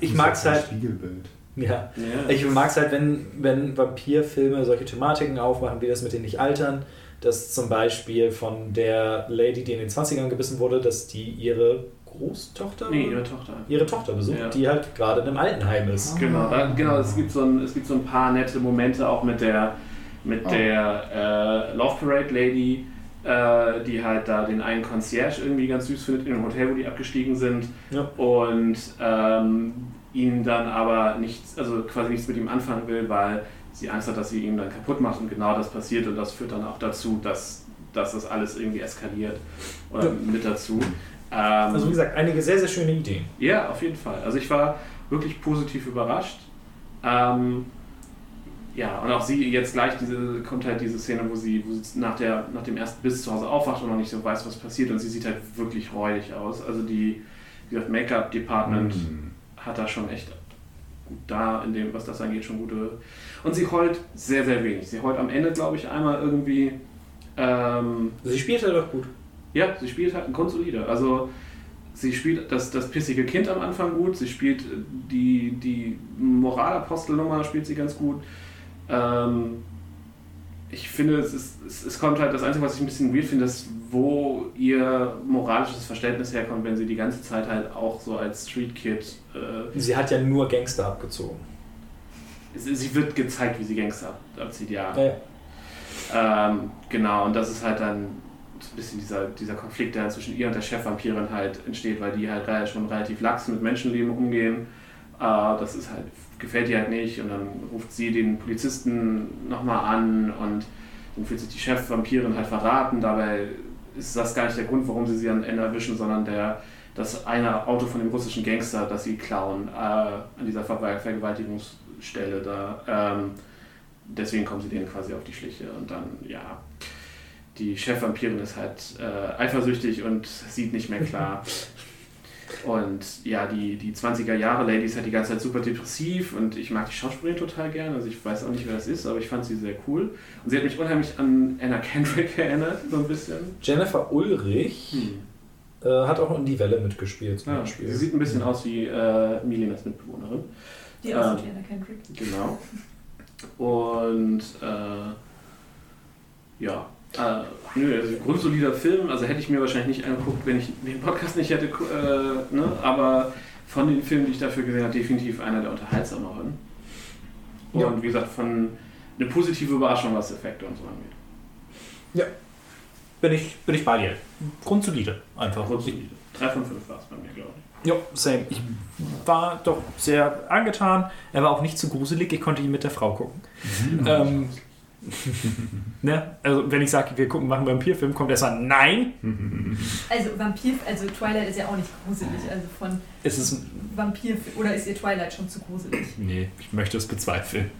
ich mag es halt, Spiegelbild. ja, Ja. ich mag es halt, wenn, wenn Vampirfilme solche Thematiken aufmachen, wie das mit den nicht altern. Dass zum Beispiel von der Lady, die in den 20ern gebissen wurde, dass die ihre Großtochter, nee, ihre Tochter. ihre Tochter besucht, Ja. die halt gerade in einem Altenheim ist. Genau, da, genau es, gibt so ein, es gibt so ein paar nette Momente auch mit der, mit Oh. der äh, Love Parade Lady, äh, die halt da den einen Concierge irgendwie ganz süß findet in dem Hotel, wo die abgestiegen sind Ja. und ähm, ihn dann aber nichts, also quasi nichts mit ihm anfangen will, weil sie Angst hat, dass sie ihn dann kaputt macht und genau das passiert und das führt dann auch dazu, dass, dass das alles irgendwie eskaliert oder mit dazu. Ähm, Also wie gesagt, einige sehr, sehr schöne Ideen. ja, auf jeden Fall. Also ich war wirklich positiv überrascht. Ähm, ja, und auch sie jetzt gleich diese, kommt halt diese Szene, wo sie, wo sie nach, der, nach dem ersten Biss zu Hause aufwacht und noch nicht so weiß, was passiert und sie sieht halt wirklich räudig aus. Also die, wie gesagt, Make-up-Department Mhm. hat da schon echt gut da, in dem, was das angeht, schon gute. Und sie heult sehr, sehr wenig. Sie heult am Ende, glaube ich, einmal irgendwie. Ähm, Sie spielt halt auch gut. Ja, sie spielt halt grundsolide. Also sie spielt das, das pissige Kind am Anfang gut, sie spielt die, die Moralapostelnummer spielt sie ganz gut. Ähm, ich finde, es, ist, es, kommt halt, das Einzige, was ich ein bisschen weird finde, ist, wo ihr moralisches Verständnis herkommt, wenn sie die ganze Zeit halt auch so als Street Kid, äh, Sie hat ja nur Gangster abgezogen. sie, sie wird gezeigt, wie sie Gangster ab- abzieht, ja. Ja, ja. Ähm, genau, und das ist halt dann ein bisschen dieser, dieser Konflikt, der zwischen ihr und der Chefvampirin halt entsteht, weil die halt schon relativ lax mit Menschenleben umgehen. Äh, das ist halt, gefällt ihr halt nicht und dann ruft sie den Polizisten nochmal an und dann fühlt sich die Chefvampirin halt verraten. Dabei ist das gar nicht der Grund, warum sie sie am Ende erwischen, sondern der, das eine Auto von dem russischen Gangster, das sie klauen, äh, an dieser Ver Vergewaltigungsstelle da. Ähm, deswegen kommen sie denen quasi auf die Schliche und dann, ja, die Chefvampirin ist halt äh, eifersüchtig und sieht nicht mehr klar. Und ja, die, die 20er Jahre Lady ist halt die ganze Zeit super depressiv und ich mag die Schauspielerin total gern. Also ich weiß auch nicht, wer das ist, aber ich fand sie sehr cool. Und sie hat mich unheimlich an Anna Kendrick erinnert, so ein bisschen. Jennifer Ulrich äh, hat auch in Die Welle mitgespielt zum Ja, Beispiel. sie sieht ein bisschen aus wie äh, Milinas Mitbewohnerin. Die aussieht wie Anna Kendrick. Genau. Und äh, ja, äh, nö, also grundsolider Film. Also hätte ich mir wahrscheinlich nicht angeguckt, wenn ich den Podcast nicht hätte. Äh, ne? Aber von den Filmen, die ich dafür gesehen habe, definitiv einer der unterhaltsameren. Und Ja. wie gesagt, von eine positive Überraschung, was Effekte und so angeht. Bin ich, bin ich bei dir. Grundsolide einfach. Grundsolide. 3 von 5 war es bei mir, glaube ich. Ja, same. Ich war doch sehr angetan. Er war auch nicht zu gruselig. Ich konnte ihn mit der Frau gucken. Ähm, ne? Also, wenn ich sage, wir gucken, machen einen Vampirfilm, kommt er so nein. Also Vampir, also Twilight ist ja auch nicht gruselig. Also von Es ist. Vampir oder ist ihr Twilight schon zu gruselig? Nee, ich möchte es bezweifeln.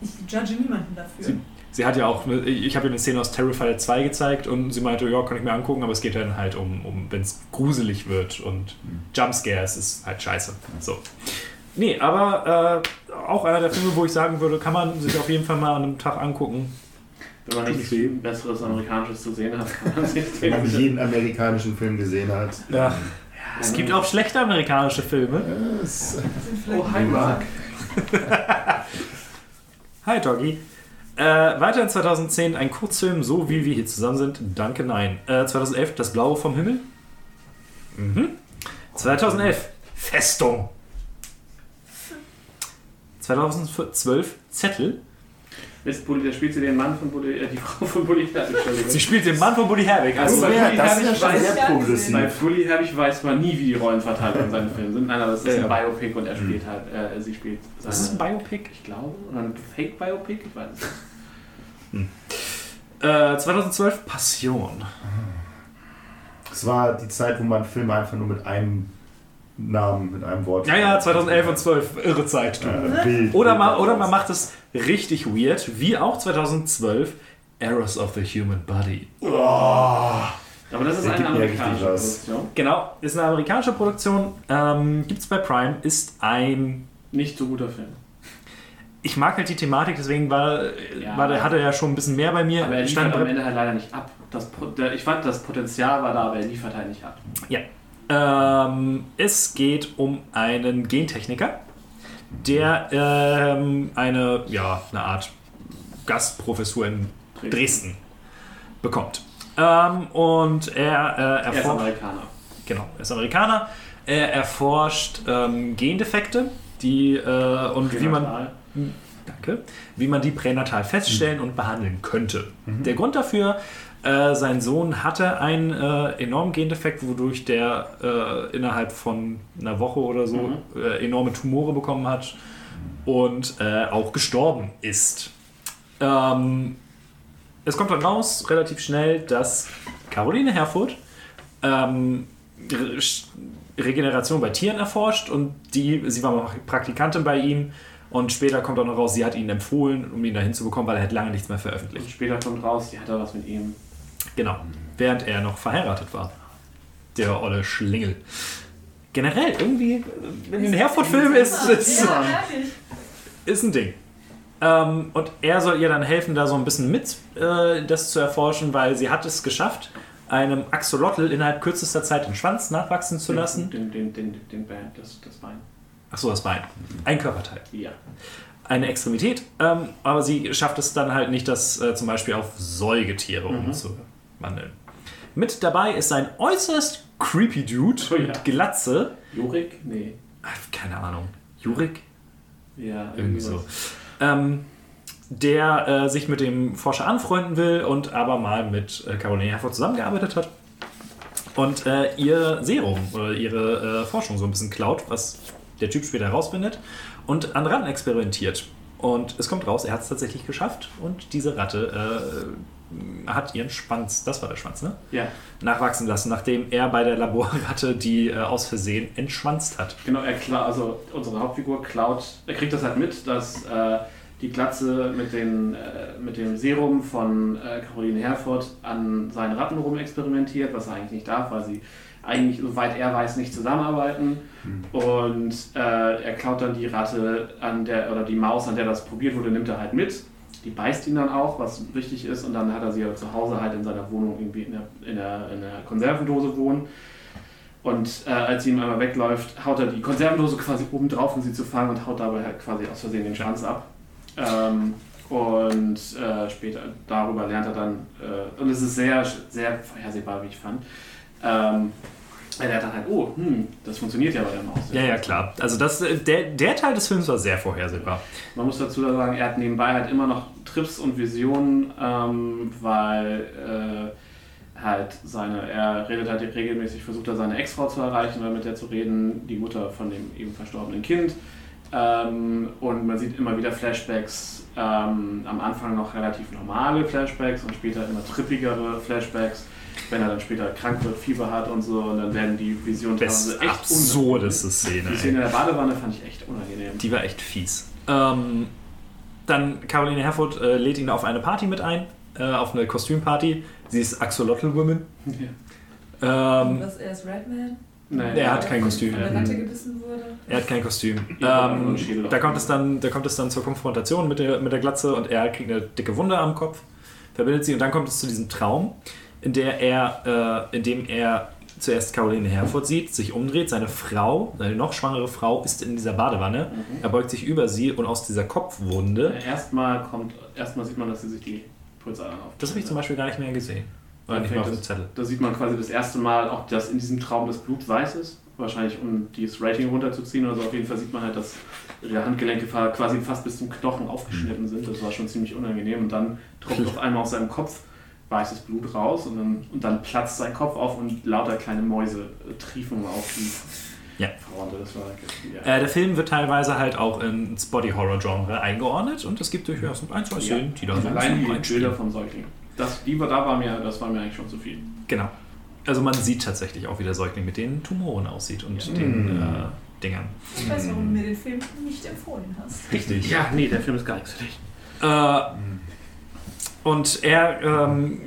Ich judge niemanden dafür. Sie hat ja auch, ich habe ihr eine Szene aus Terrifier 2 gezeigt und sie meinte, ja, kann ich mir angucken, aber es geht dann halt um, um wenn es gruselig wird und Jumpscares ist halt scheiße. So. Nee, aber äh, auch einer der Filme, wo ich sagen würde, kann man sich auf jeden Fall mal an einem Tag angucken. Wenn man nichts. Besseres Amerikanisches zu sehen hat, kann man sich Wenn man jeden amerikanischen Film gesehen hat. Ja. Es gibt auch schlechte amerikanische Filme. Es- Sind vielleicht Oh, hi Mark. Hi Doggy. Äh, weiter in 2010 ein Kurzfilm, so wie wir hier zusammen sind. Danke, nein. Äh, 2011 Das Blaue vom Himmel. Mhm. 2011 Festung. 2012 Zettel. Ist Bulli, der spielt sie den Mann von Bulli, äh, die Frau von Bulli Herbig. Sie spielt den Mann von Buddy Herbig. Also, bei ja, Bulli das ist Herbig ja schon weiß- sehr progressiv. Bei Bully Herbig weiß man nie, wie die Rollenverteilung in seinen Filmen sind. Nein, aber es ist Ja, ein. Biopic und er spielt halt, äh, sie spielt seine, das ist ein Biopic. ich glaube, oder ein Fake-Biopic, ich weiß es nicht. Äh, 2012 Passion. Es war die Zeit, wo man Filme einfach nur mit einem Namen, mit einem Wort. Ja, ja, 2011 und 12. Irre Zeit. Du. Äh, Oder, man, oder man macht es richtig weird, wie auch 2012 Errors of the Human Body. Aber das ist eine amerikanische. Produktion. Genau, ist eine amerikanische Produktion, ähm, gibt es bei Prime, ist ein. Nicht so guter Film. Ich mag halt die Thematik, deswegen war, Ja. war der, hatte er ja schon ein bisschen mehr bei mir. Aber er Stand liefert am Ende halt leider nicht ab. Das, ich fand, das Potenzial war da, aber er liefert halt nicht ab. Ähm, es geht um einen Gentechniker, der ähm, eine, ja, eine Art Gastprofessur in Dresden bekommt. Ähm, und er, äh, Er ist erforscht. Amerikaner. Genau, er ist Amerikaner. Er erforscht ähm, Gendefekte, die äh, und wie man. Danke. Wie man die pränatal feststellen und behandeln könnte. Der Grund dafür, äh, sein Sohn hatte einen äh, enormen Gendefekt, wodurch der äh, innerhalb von einer Woche oder so Mhm. äh, enorme Tumore bekommen hat und äh, auch gestorben ist. Ähm, es kommt dann raus, relativ schnell, dass Caroline Herfurth ähm, Re Regeneration bei Tieren erforscht und die, sie war mal Praktikantin bei ihm und später kommt auch noch raus, sie hat ihn empfohlen, um ihn dahin zu bekommen, weil er hat lange nichts mehr Und veröffentlicht. später kommt raus, die hatte was mit ihm. Genau, während er noch verheiratet war. Der olle Schlingel. Generell, irgendwie, wenn ein Herford-Film ist, ist, Ja, ehrlich. ist ein Ding. Ähm, und er soll ihr dann helfen, da so ein bisschen mit äh, das zu erforschen, weil sie hat es geschafft, einem Axolotl innerhalb kürzester Zeit den Schwanz nachwachsen zu lassen. Den, den, den, den Band, das, das Bein. Achso, das Bein. Ein Körperteil. Ja. Eine Extremität, ähm, aber sie schafft es dann halt nicht, das äh, zum Beispiel auf Säugetiere Mhm. Umzuwandeln. Mit dabei ist ein äußerst creepy Dude Oh ja. mit Glatze. Jurik? Nee. Ach, keine Ahnung. Jurik? Ja, Irgendwie so. Ähm, der äh, sich mit dem Forscher anfreunden will und aber mal mit äh, Caroline Herford zusammengearbeitet hat und äh, ihr Serum oder ihre äh, Forschung so ein bisschen klaut, was der Typ später herausfindet und an Ratten experimentiert. Und es kommt raus, er hat es tatsächlich geschafft und diese Ratte äh, hat ihren Schwanz, das war der Schwanz, ne? Ja, Nachwachsen lassen, nachdem er bei der Laborratte die äh, aus Versehen entschwanzt hat. genau. Er kla also unsere Hauptfigur klaut, er kriegt das halt mit, dass äh, die Glatze mit, den, äh, mit dem Serum von äh, Caroline Herford an seinen Ratten rum experimentiert, was er eigentlich nicht darf, weil sie eigentlich, soweit er weiß, nicht zusammenarbeiten. Und äh, er klaut dann die Ratte an der, oder die Maus, an der das probiert wurde, nimmt er halt mit. Die beißt ihn dann auch, was wichtig ist, und dann hat er sie ja zu Hause halt in seiner Wohnung irgendwie in der, in der, in der Konservendose wohnen. Und äh, als sie ihm einmal wegläuft, haut er die Konservendose quasi oben drauf, um sie zu fangen und haut dabei halt quasi aus Versehen den Schwanz ab. Ähm, und äh, später darüber lernt er dann, äh, und es ist sehr, sehr vorhersehbar, wie ich fand. Ähm, er lernt dann halt, oh, hm, das funktioniert ja bei der Maus. Ja, ja, klar. Also das, äh, der, der Teil des Films war sehr vorhersehbar. Man muss dazu sagen, er hat nebenbei halt immer noch Trips und Visionen, ähm, weil halt seine, er redet halt regelmäßig, versucht er seine Ex-Frau zu erreichen oder mit der zu reden, die Mutter von dem eben verstorbenen Kind. Ähm, und man sieht immer wieder Flashbacks, ähm, am Anfang noch relativ normale Flashbacks und später immer trippigere Flashbacks, wenn er dann später krank wird, Fieber hat und so, und dann werden die Visionen teilweise echt absurdeste Szene. Die Szene in der Badewanne fand ich echt unangenehm. Die war echt fies. Ähm, dann Caroline Herfurth äh, lädt ihn auf eine Party mit ein, äh, auf eine Kostümparty. Sie ist Axolotl Woman. Ja. Ähm, Was, er ist Redman? Nee, Er hat kein Kostüm. Von der Ratte gebissen wurde? Er hat kein Kostüm. Ähm, da, kommt es dann, da kommt es dann zur Konfrontation mit der, mit der Glatze und er kriegt eine dicke Wunde am Kopf, verbindet sie und dann kommt es zu diesem Traum, in, der er, äh, in dem er zuerst Caroline Herfurth sieht, sich umdreht, seine Frau, seine noch schwangere Frau, ist in dieser Badewanne, Mhm. er beugt sich über sie und aus dieser Kopfwunde, Erstmal kommt, erstmal sieht man, dass sie sich die Pulsadern auf. das habe ich zum Beispiel gar nicht mehr gesehen. Oder nicht mal auf dem Zettel. Da sieht man quasi das erste Mal auch, dass in diesem Traum das Blut weiß ist. Wahrscheinlich, um dieses Rating runterzuziehen oder so. Auf jeden Fall sieht man halt, dass ihre Handgelenke quasi fast bis zum Knochen aufgeschnitten sind. Das war schon ziemlich unangenehm. Und dann tropft auf einmal aus seinem Kopf weißes Blut raus und dann, und dann platzt sein Kopf auf und lauter kleine Mäuse äh, triefen auf die Ja. Fronte. Das war ja. Äh, der Film wird teilweise halt auch ins Body-Horror-Genre eingeordnet und es gibt durchaus ein, zwei Szenen, die da so ein Allein bisschen die. Bilder vom Säugling. Das, die war, da war mir, das war mir eigentlich schon zu viel. Genau. Also man sieht tatsächlich auch, wie der Säugling mit den Tumoren aussieht und Ja. den Mm. äh, Dingern. Ich weiß, warum du mir den Film nicht empfohlen hast. Richtig. Ja, nee, der Film ist gar nichts für dich. Äh, und er, ähm,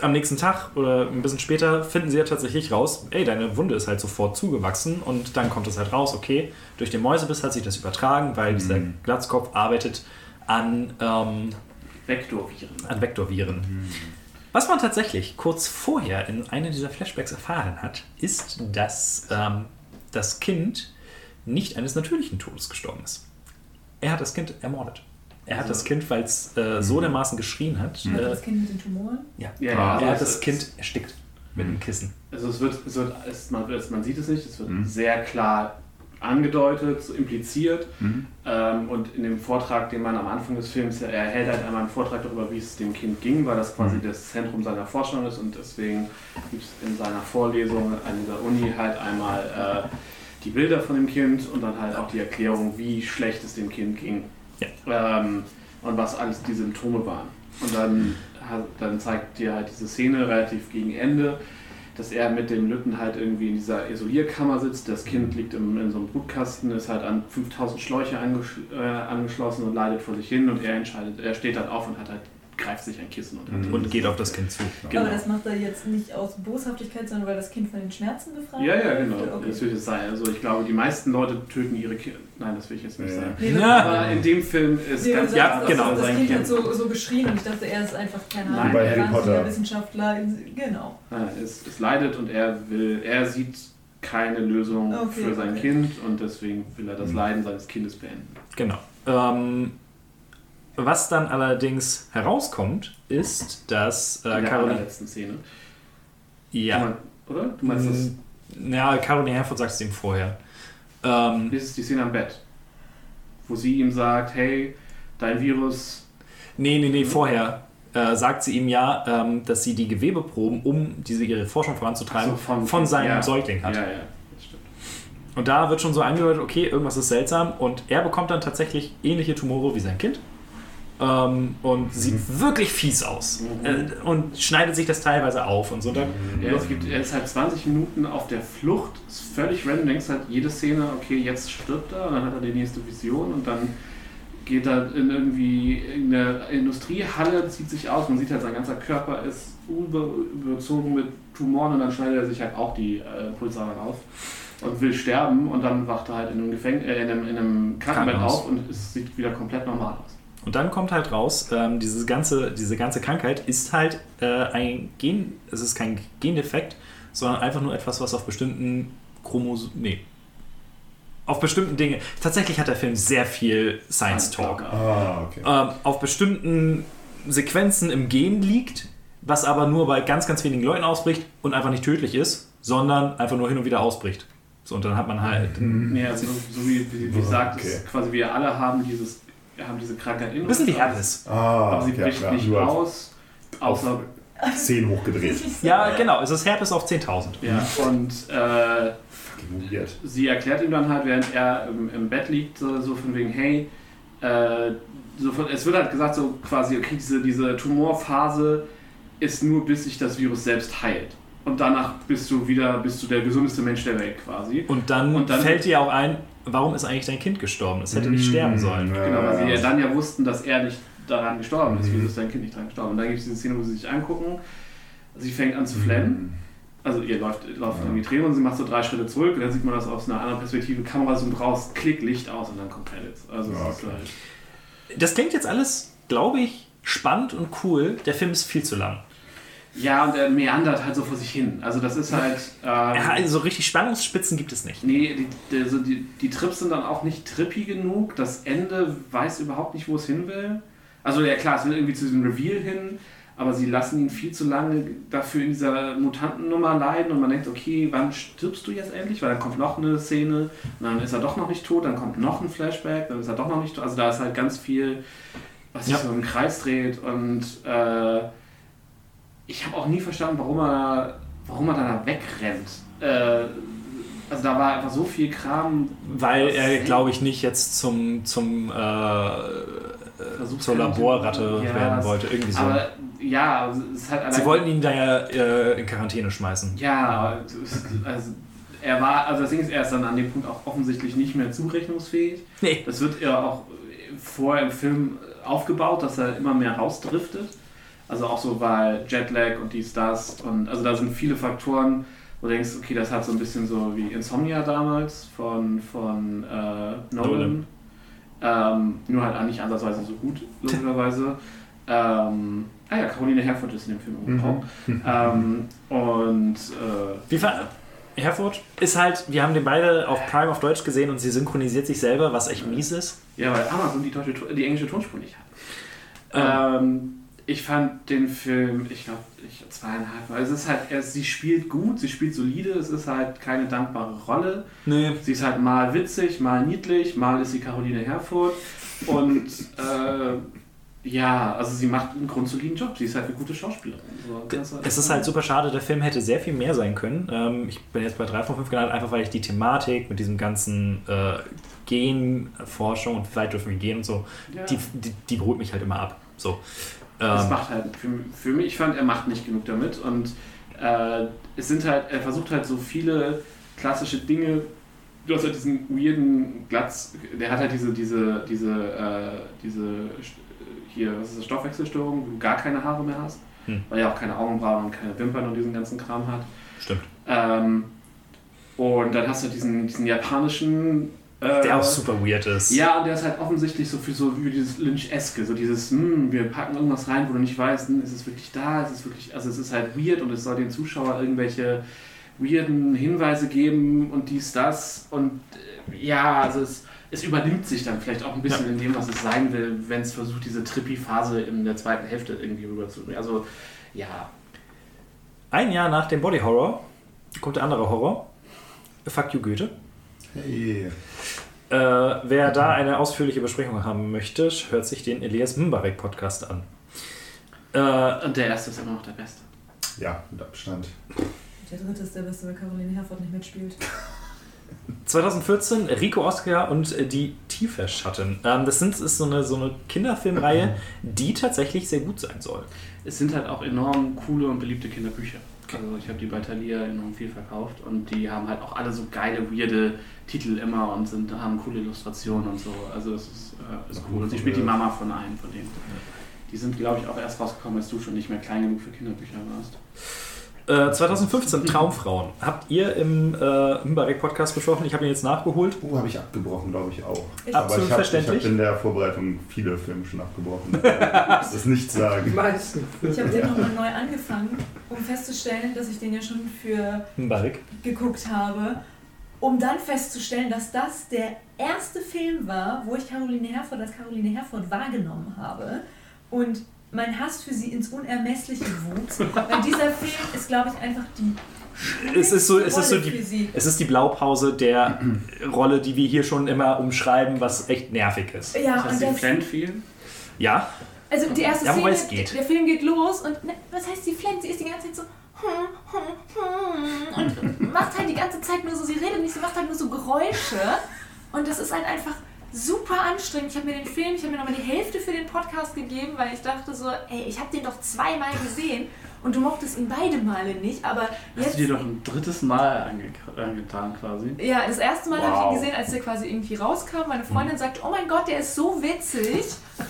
am nächsten Tag oder ein bisschen später finden sie ja tatsächlich raus, ey, deine Wunde ist halt sofort zugewachsen und dann kommt es halt raus, okay, durch den Mäusebiss hat sich das übertragen, weil dieser Mhm. Glatzkopf arbeitet an, ähm, Vektorviren. an Vektorviren. Was man tatsächlich kurz vorher in einem dieser Flashbacks erfahren hat, ist, dass ähm, das Kind nicht eines natürlichen Todes gestorben ist. Er hat das Kind ermordet. Er hat Also- das Kind, weil es äh, so dermaßen geschrien hat, Also äh, das Kind mit den Tumoren? ja, Ja, er ja, hat also das Kind erstickt mit einem Kissen. Also es wird, es wird es, man, es, man sieht es nicht, es wird Mhm. sehr klar angedeutet, so impliziert. Mhm. Ähm, und in dem Vortrag, den man am Anfang des Films, er hält halt einmal einen Vortrag darüber, wie es dem Kind ging, weil das quasi Mhm. das Zentrum seiner Forschung ist und deswegen gibt es in seiner Vorlesung an dieser Uni halt einmal äh, die Bilder von dem Kind und dann halt auch die Erklärung, wie schlecht es dem Kind ging. Ähm, und was alles die Symptome waren. Und dann, dann zeigt dir halt diese Szene relativ gegen Ende, dass er mit dem Lütten halt irgendwie in dieser Isolierkammer sitzt. Das Kind liegt im, in so einem Brutkasten, ist halt an 5000 Schläuche angesch äh, angeschlossen und leidet vor sich hin und er entscheidet, er steht halt auf und hat halt, greift sich ein Kissen und, Mhm. Und geht auf das Kind zu. Genau. Aber das macht er jetzt nicht aus Boshaftigkeit, sondern weil das Kind von den Schmerzen befreit Ja, ja, genau. Okay. Das wird es sein. Also ich glaube, die meisten Leute töten ihre Kinder. Nein, das will ich jetzt nicht Ja. sagen. Nee, Ja. Aber in dem Film ist Nee, ganz du Ja, sagst, genau. Das, Kind hat Kind. so, so geschrien und ich dachte, er ist einfach, keine Nein, Ahnung, bei Harry Potter. Wissenschaftler. Genau. Nein, es, es leidet und er will, er sieht keine Lösung Okay, für sein okay. Kind und deswegen will er das Mhm. Leiden seines Kindes beenden. Genau. Ähm, was dann allerdings herauskommt, ist, dass äh, In der Caroline. Szene. Ja. Kann man- Oder? Du meinst das? Ja, Caroline Herford sagt es ihm vorher. Ähm, Das ist die Szene am Bett. Wo sie ihm sagt, hey, dein Virus. nee, nee, nee, vorher äh, sagt sie ihm ja, ähm, dass sie die Gewebeproben, um diese ihre Forschung voranzutreiben, so, von, vom- seinem ja. Säugling hat. Ja, ja, das stimmt. Und da wird schon so angedeutet, okay, irgendwas ist seltsam. Und er bekommt dann tatsächlich ähnliche Tumore wie sein Kind. Ähm, und sieht wirklich fies aus. Mhm. Äh, und schneidet sich das teilweise auf und so. Da, Ja, es gibt, er ist halt 20 Minuten auf der Flucht, ist völlig random, denkst halt jede Szene, okay, jetzt stirbt er, und dann hat er die nächste Vision und dann geht er in irgendwie in eine Industriehalle, zieht sich aus, man sieht halt, sein ganzer Körper ist über, überzogen mit Tumoren und dann schneidet er sich halt auch die äh, Pulsadern auf und will sterben und dann wacht er halt in einem, Gefäng äh, in einem, in einem Krankenbett auf und es sieht wieder komplett normal aus. Und dann kommt halt raus, ähm, diese, ganze, diese ganze Krankheit ist halt äh, ein Gen, es ist kein Gendefekt, sondern einfach nur etwas, was auf bestimmten Chromosomen, nee, auf bestimmten Dinge, tatsächlich hat der Film sehr viel Science Talk, Ah, okay. ähm, auf bestimmten Sequenzen im Gen liegt, was aber nur bei ganz, ganz wenigen Leuten ausbricht und einfach nicht tödlich ist, sondern einfach nur hin und wieder ausbricht. So, und dann hat man halt Mhm. Ja, also so, so wie, wie, wie Oh, sagt, okay. es quasi wir alle haben dieses, haben diese Krankheit in ein bisschen wie uns. Herpes. Ah, Aber sie okay, bricht klar. nicht Nur aus, außer 10 hochgedreht. Ja, genau. Es ist Herpes auf 10.000. Ja, und äh, Fucking weird. sie erklärt ihm dann halt, während er im, im Bett liegt, so, so von wegen, hey, äh, so von, es wird halt gesagt, so quasi, okay, diese, diese Tumorphase ist nur, bis sich das Virus selbst heilt. Und danach bist du wieder, bist du der gesundeste Mensch der Welt quasi. Und dann, Und dann- fällt dir auch ein, warum ist eigentlich dein Kind gestorben? Es hätte nicht sterben sollen. Genau, weil sie ja. dann ja wussten, dass er nicht daran gestorben ist. Mhm. Wieso ist dein Kind nicht daran gestorben? Und dann gibt es diese Szene, wo sie sich angucken. Sie fängt an zu flennen. Also ihr läuft, läuft Ja. irgendwie Tränen und sie macht so drei Schritte zurück und dann sieht man das aus einer anderen Perspektive. Kamera zoomt raus, Klick, Licht aus und dann kommt Credits. Also es Ja, ist okay. halt. Das klingt jetzt alles, glaube ich, spannend und cool. Der Film ist viel zu lang. Ja, und er meandert halt so vor sich hin. Also das ist halt. Ähm, Ja, also richtig Spannungsspitzen gibt es nicht. Nee, die, die, so die, die Trips sind dann auch nicht trippy genug. Das Ende weiß überhaupt nicht, wo es hin will. Also ja klar, es will irgendwie zu diesem Reveal hin, aber sie lassen ihn viel zu lange dafür in dieser Mutantennummer leiden und man denkt, okay, wann stirbst du jetzt endlich? Weil dann kommt noch eine Szene und dann ist er doch noch nicht tot, dann kommt noch ein Flashback, dann ist er doch noch nicht tot. Also da ist halt ganz viel, was sich Ja. so im Kreis dreht und äh, ich habe auch nie verstanden, warum er, warum er da wegrennt. Äh, also da war einfach so viel Kram. Weil er, glaube ich, nicht jetzt zum, zum, äh, zur Laborratte Ja, werden wollte. Irgendwie so. Aber ja, es ist halt allein. Sie wollten ihn da ja äh, in Quarantäne schmeißen. Ja, es ist- also er war, also das Ding ist, er ist dann an dem Punkt auch offensichtlich nicht mehr zurechnungsfähig. Nee. Das wird ja auch vorher im Film aufgebaut, dass er immer mehr rausdriftet. Also auch so, weil Jetlag und dies, das und also da sind viele Faktoren, wo du denkst, okay, das hat so ein bisschen so wie Insomnia damals von, von äh, Nolan. Ähm, nur halt auch nicht ansatzweise so gut, logischerweise. ähm, ah ja, Caroline Herford ist in dem Film umgekommen. ähm, und äh, Wie fand Herford ist halt, wir haben den beide auf Prime auf Deutsch gesehen und sie synchronisiert sich selber, was echt mies ist. Ja, weil Amazon die, deutsche, die englische Tonspur nicht hat. Ähm. Ich fand den Film, ich glaube, ich, zweieinhalb, weil es ist halt, er, sie spielt gut, sie spielt solide, es ist halt keine dankbare Rolle. Nee. Sie ist halt mal witzig, mal niedlich, mal ist sie Caroline Herfurth und äh, ja, also sie macht einen grundsoliden Job. Sie ist halt eine gute Schauspielerin. So, das Es ist halt super schade, der Film hätte sehr viel mehr sein können. Ähm, ich bin jetzt bei 3 von 5 genannt, einfach weil ich die Thematik mit diesem ganzen äh, Genforschung und vielleicht dürfen wir gehen und so, Ja. die, die, die beruhigt mich halt immer ab. So. Das Ähm, macht halt für, für mich, ich fand, er macht nicht genug damit und äh, es sind halt, er versucht halt so viele klassische Dinge. Du hast halt diesen weirden Glatz, der hat halt diese, diese, diese, äh, diese, hier, was ist das, Stoffwechselstörung, wo du gar keine Haare mehr hast, Hm. weil er auch keine Augenbrauen und keine Wimpern und diesen ganzen Kram hat. stimmt. Ähm, und dann hast du diesen, diesen japanischen. Äh, Der auch super weird ist. Ja, und der ist halt offensichtlich so für so wie dieses Lynch-eske, so dieses, hm, wir packen irgendwas rein, wo du nicht weißt, hm, ist es wirklich da, ist es wirklich, also es ist halt weird und es soll den Zuschauer irgendwelche weirden Hinweise geben und dies, das und äh, ja, also es, es übernimmt sich dann vielleicht auch ein bisschen in dem, was es sein will, wenn es versucht, diese Trippy-Phase in der zweiten Hälfte irgendwie rüberzubringen. Also, ja, Ein Jahr nach dem Body Horror kommt der andere Horror. Fuck you Goethe. Hey. Äh, wer da eine ausführliche Besprechung haben möchte, hört sich den Elias Mbarek Podcast an. Äh, und der erste ist immer noch der beste. Ja, mit Abstand. Der dritte ist der beste, weil Caroline Herford nicht mitspielt. 2014 Rico Oscar und äh, die Tieferschatten. Ähm, das sind, ist so eine, so eine Kinderfilmreihe, die tatsächlich sehr gut sein soll. Es sind halt auch enorm coole und beliebte Kinderbücher. Also ich habe die bei Thalia enorm viel verkauft und die haben halt auch alle so geile, weirde Titel immer und sind, haben coole Illustrationen und so. Also es ist, äh, ist cool. Und sie spielt die Mama von einem von denen. Die sind, glaube ich, auch erst rausgekommen, als du schon nicht mehr klein genug für Kinderbücher warst. Äh, 2015 Traumfrauen. Habt ihr im äh, Mbarek Podcast besprochen? Ich habe ihn jetzt nachgeholt. Oh, habe ich abgebrochen, glaube ich auch. Ich- Aber Absolut ich habe hab in der Vorbereitung viele Filme schon abgebrochen. das ist nicht Die sagen. meisten. Ich habe den nochmal neu angefangen, um festzustellen, dass ich den ja schon für Mbarek. geguckt habe, um dann festzustellen, dass das der erste Film war, wo ich Caroline Herford als Caroline Herford wahrgenommen habe und mein Hass für sie ins Unermessliche wuchs. Weil dieser Film ist, glaube ich, einfach die Es ist so, es ist so die, es ist die Blaupause der Rolle, die wir hier schon immer umschreiben, was echt nervig ist. Ja, Hast und du das, Flan viel? Ja, Also die erste Ja, wobei Szene, es geht. der Film geht los und ne, was heißt sie flennt? Sie ist die ganze Zeit so hm, hm, hm, und macht halt die ganze Zeit nur so, sie redet nicht, sie macht halt nur so Geräusche und das ist halt einfach super anstrengend. Ich habe mir den Film, ich habe mir nochmal die Hälfte für den Podcast gegeben, weil ich dachte so, ey, ich habe den doch zweimal gesehen und du mochtest ihn beide Male nicht, aber Hast jetzt... du dir doch ein drittes Mal ange angetan quasi? Ja, das erste Mal habe ich ihn Wow. gesehen, als der quasi irgendwie rauskam. Meine Freundin sagt, oh mein Gott, der ist so witzig.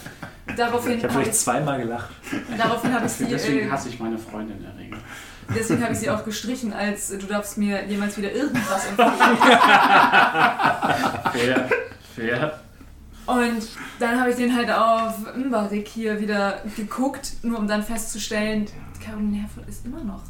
Daraufhin Ich habe ich, zweimal gelacht. daraufhin habe ich sie, Deswegen äh, hasse ich meine Freundin in der Regel. deswegen habe ich sie auch gestrichen, als du darfst mir jemals wieder irgendwas empfehlen. Fair. Fair. Und dann habe ich den halt auf Mbarik hier wieder geguckt, nur um dann festzustellen, Caroline Herford ist immer noch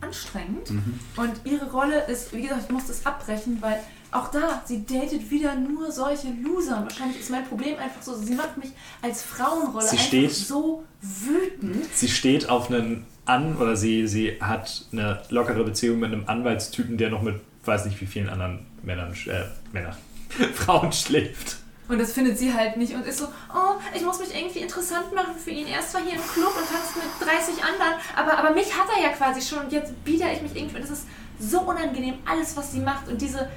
anstrengend. Und ihre Rolle ist, wie gesagt, ich muss das abbrechen, weil auch da, sie datet wieder nur solche Loser. Und wahrscheinlich ist mein Problem einfach so, sie macht mich als Frauenrolle Sie einfach steht- so wütend. Sie steht auf einen An- oder sie, sie hat eine lockere Beziehung mit einem Anwaltstypen, der noch mit weiß nicht wie vielen anderen Männern, äh, Männer, Frauen schläft. Und das findet sie halt nicht und ist so, oh, ich muss mich irgendwie interessant machen für ihn. Er ist zwar hier im Club und tanzt mit 30 anderen, aber, aber mich hat er ja quasi schon und jetzt biete ich mich irgendwie. Und das ist so unangenehm, alles, was sie macht. Und diese,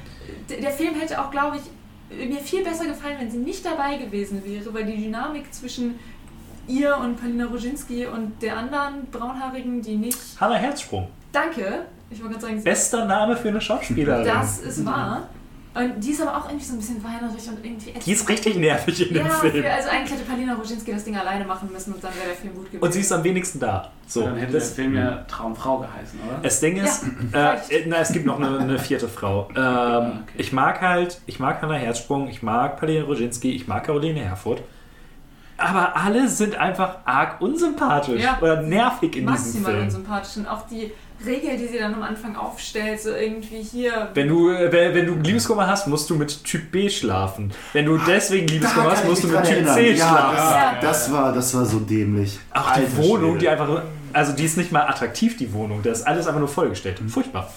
der Film hätte auch, glaube ich, mir viel besser gefallen, wenn sie nicht dabei gewesen wäre, weil die Dynamik zwischen ihr und Palina Roginski und der anderen Braunhaarigen, die nicht. Hannah Herzsprung. Danke, ich wollte gerade sagen, Bester Name für eine Schauspielerin. das ist wahr. Und die ist aber auch irgendwie so ein bisschen weinerig und irgendwie Die ist richtig nervig in dem ja, Film. für, also eigentlich hätte Palina Roginski das Ding alleine machen müssen und dann wäre der Film gut gewesen. Und sie ist am wenigsten da. So, Dann hätte der das, Film ja Traumfrau geheißen, oder? das Ding ist, Ja, äh, äh, na, es gibt noch eine, eine vierte Frau. Ähm, okay. Ich mag halt, ich mag Hannah Herzsprung, ich mag Palina Roginski, ich mag Caroline Herfurth. Aber alle sind einfach arg unsympathisch Ja. oder nervig in diesem maximal Film. unsympathisch. Und auch die Regel, die sie dann am Anfang aufstellt, so irgendwie hier. Wenn du, äh, wenn wenn du Liebeskummer hast, musst du mit Typ B schlafen. Wenn du deswegen Liebeskummer hast, musst du mit Typ C ja, schlafen. Ja. das, das, war, das war so dämlich. Auch die Alter Wohnung, Schwede. die einfach, also die ist nicht mal attraktiv, die Wohnung. Da ist alles einfach nur vollgestellt. Furchtbar.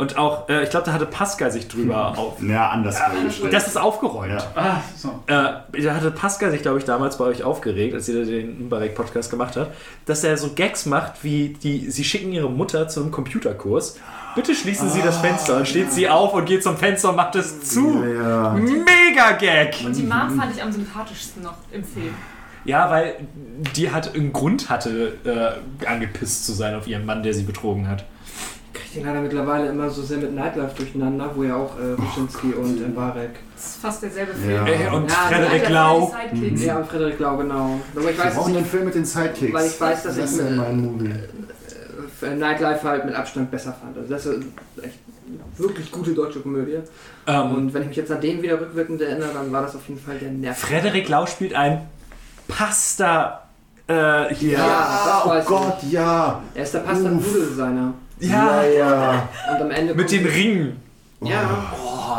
Und auch, äh, ich glaube, da hatte Pascal sich drüber auf. Ja, anders vorgestellt. Das ist aufgeräumt. Ja. Ah, so. Äh, da hatte Pascal sich, glaube ich, damals bei euch aufgeregt, als ihr den Mbarek-Podcast gemacht habt, dass er so Gags macht, wie die, sie schicken ihre Mutter zu einem Computerkurs. Bitte schließen Sie das Fenster. Und steht sie auf und geht zum Fenster und macht es zu. Ja. Mega Gag! Und die Mom fand ich am sympathischsten noch im Film. Ja, weil die hat einen Grund hatte, äh, angepisst zu sein auf ihren Mann, der sie betrogen hat. Ich kriege den leider mittlerweile immer so sehr mit Nightlife durcheinander, wo ja auch äh, Wyszynski und Mbarek. Das ist fast derselbe Film. Ja. Äh, und Ja, Frederik Lau. Sidekicks. Ja, und Frederik Lau, genau. Aber ich Wir weiß, brauchen den Film mit den Sidekicks. Weil ich weiß, dass das ich- ist ja mein Movie. äh, Nightlife halt mit Abstand besser fand. Also das ist echt eine wirklich gute deutsche Komödie. Ähm, Und wenn ich mich jetzt an den wieder rückwirkend erinnere, dann war das auf jeden Fall der Nerv. Frederik Lau spielt ein Pasta. Äh, hier. Ja, das oh ich. Gott, ja. Er ist der Pasta Uff. Nudeldesigner. Ja, ja. ja. Und am Ende. mit den Ringen. Ja. Oh,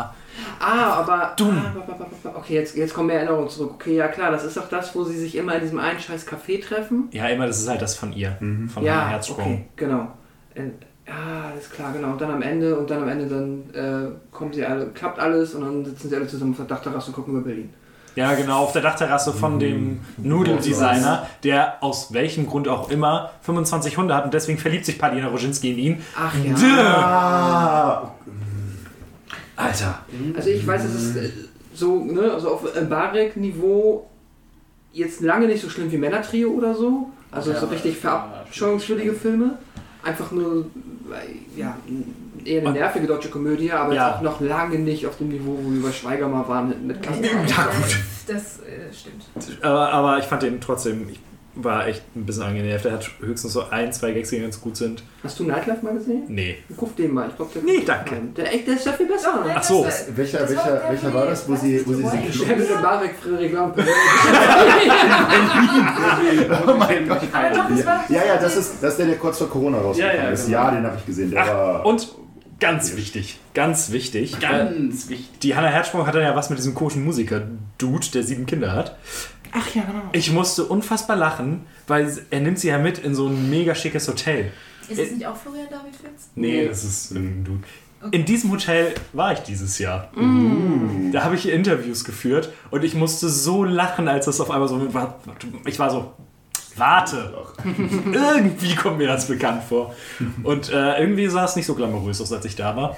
Ah, aber. Dumm. Ah, okay, jetzt, jetzt kommen mehr Erinnerungen zurück. Okay, ja klar, das ist doch das, wo sie sich immer in diesem einen scheiß Café treffen. Ja, immer, das ist halt das von ihr. Von ja, Herzsprung. okay, genau. Äh, Ja, alles klar, genau. Und dann am Ende, und dann am Ende, dann äh, kommen sie alle, klappt alles und dann sitzen sie alle zusammen auf der Dachterrasse und gucken über Berlin. Ja, genau, auf der Dachterrasse von dem Nudeldesigner, der aus welchem Grund auch immer 25 Hunde hat und deswegen verliebt sich Palina Roginski in ihn. Ach ja. Dö. Ah, Alter. Also ich weiß, es ist äh, so, ne, also auf Mbarek-Niveau jetzt lange nicht so schlimm wie Männertrio oder so. Also so richtig verabscheuungswürdige Filme. Einfach nur, äh, ja, eher eine nervige deutsche Komödie, aber Ja. auch noch lange nicht auf dem Niveau, wo wir bei Schweiger mal waren mit, Carsten. Ja, gut. Das äh, stimmt. Aber, aber ich fand den trotzdem, ich war echt ein bisschen angenervt. Er hat höchstens so ein, zwei Gags, die ganz gut sind. Hast du Nightlife mal gesehen? Nee. Guck den mal. Ich glaub, der Nee, danke. Der, echt, der ist ja viel besser. Doch? Ach so. Das, welcher, das welcher, der, welcher war das, wo sie, wo sie sich Der mit dem Barek, Frederik. Oh mein Gott. War Ja, ja, das ist, das ist der, der kurz vor Corona rausgekommen Ja, ja, ist. genau. Ja, den habe ich gesehen. Der Ach, war. und ganz wichtig, ganz wichtig. äh, Ganz wichtig. Die Hannah Herzsprung hat dann ja was mit diesem komischen Musiker-Dude, der sieben Kinder hat. Ach ja, genau. Ich musste unfassbar lachen, weil er nimmt sie ja mit in so ein mega schickes Hotel. Ist es nicht auch Florian David Fitz? Nee, das ist irgendein Dude. In diesem Hotel war ich dieses Jahr. Mm. Da habe ich Interviews geführt und ich musste so lachen, als das auf einmal so war. Ich war so, warte, irgendwie kommt mir das bekannt vor. Und äh, irgendwie sah es nicht so glamourös aus, als ich da war.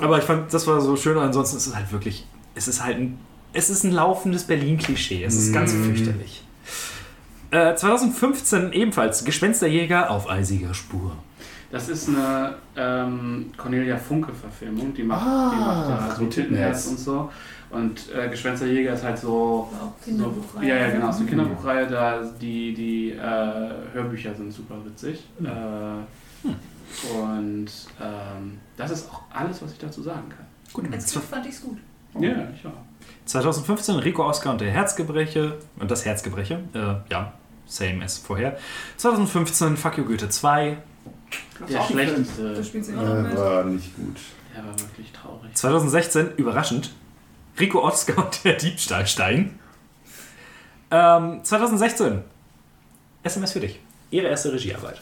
Aber ich fand, das war so schön. Ansonsten ist es halt wirklich, es ist halt ein, es ist ein laufendes Berlin-Klischee. Es ist ganz fürchterlich. Äh, 2015 ebenfalls Gespensterjäger auf eisiger Spur. Das ist eine ähm, Cornelia Funke-Verfilmung, die macht, Ah, die macht ja so Roten Tintenherz Herz. und so. Und äh, Gespensterjäger ist halt so. So Kinderbuchreihe. ja, ja, genau, ist eine Kinderbuchreihe, da die, die äh, Hörbücher sind super witzig. Äh, Und ähm, das ist auch alles, was ich dazu sagen kann. Gut, Als Kind fand ich's gut. Ja, ich auch. 2015 Rico Oscar und der Herzgebreche und das Herzgebreche, äh, ja, same as vorher. 2015 Fuck You Goethe 2. Der schlechteste. spielt sie Äh, immer noch mit. war nicht gut. Der war wirklich traurig. 2016 überraschend Rico Oscar und der Diebstahlstein. Ähm, 2016 SMS für dich. Ihre erste Regiearbeit.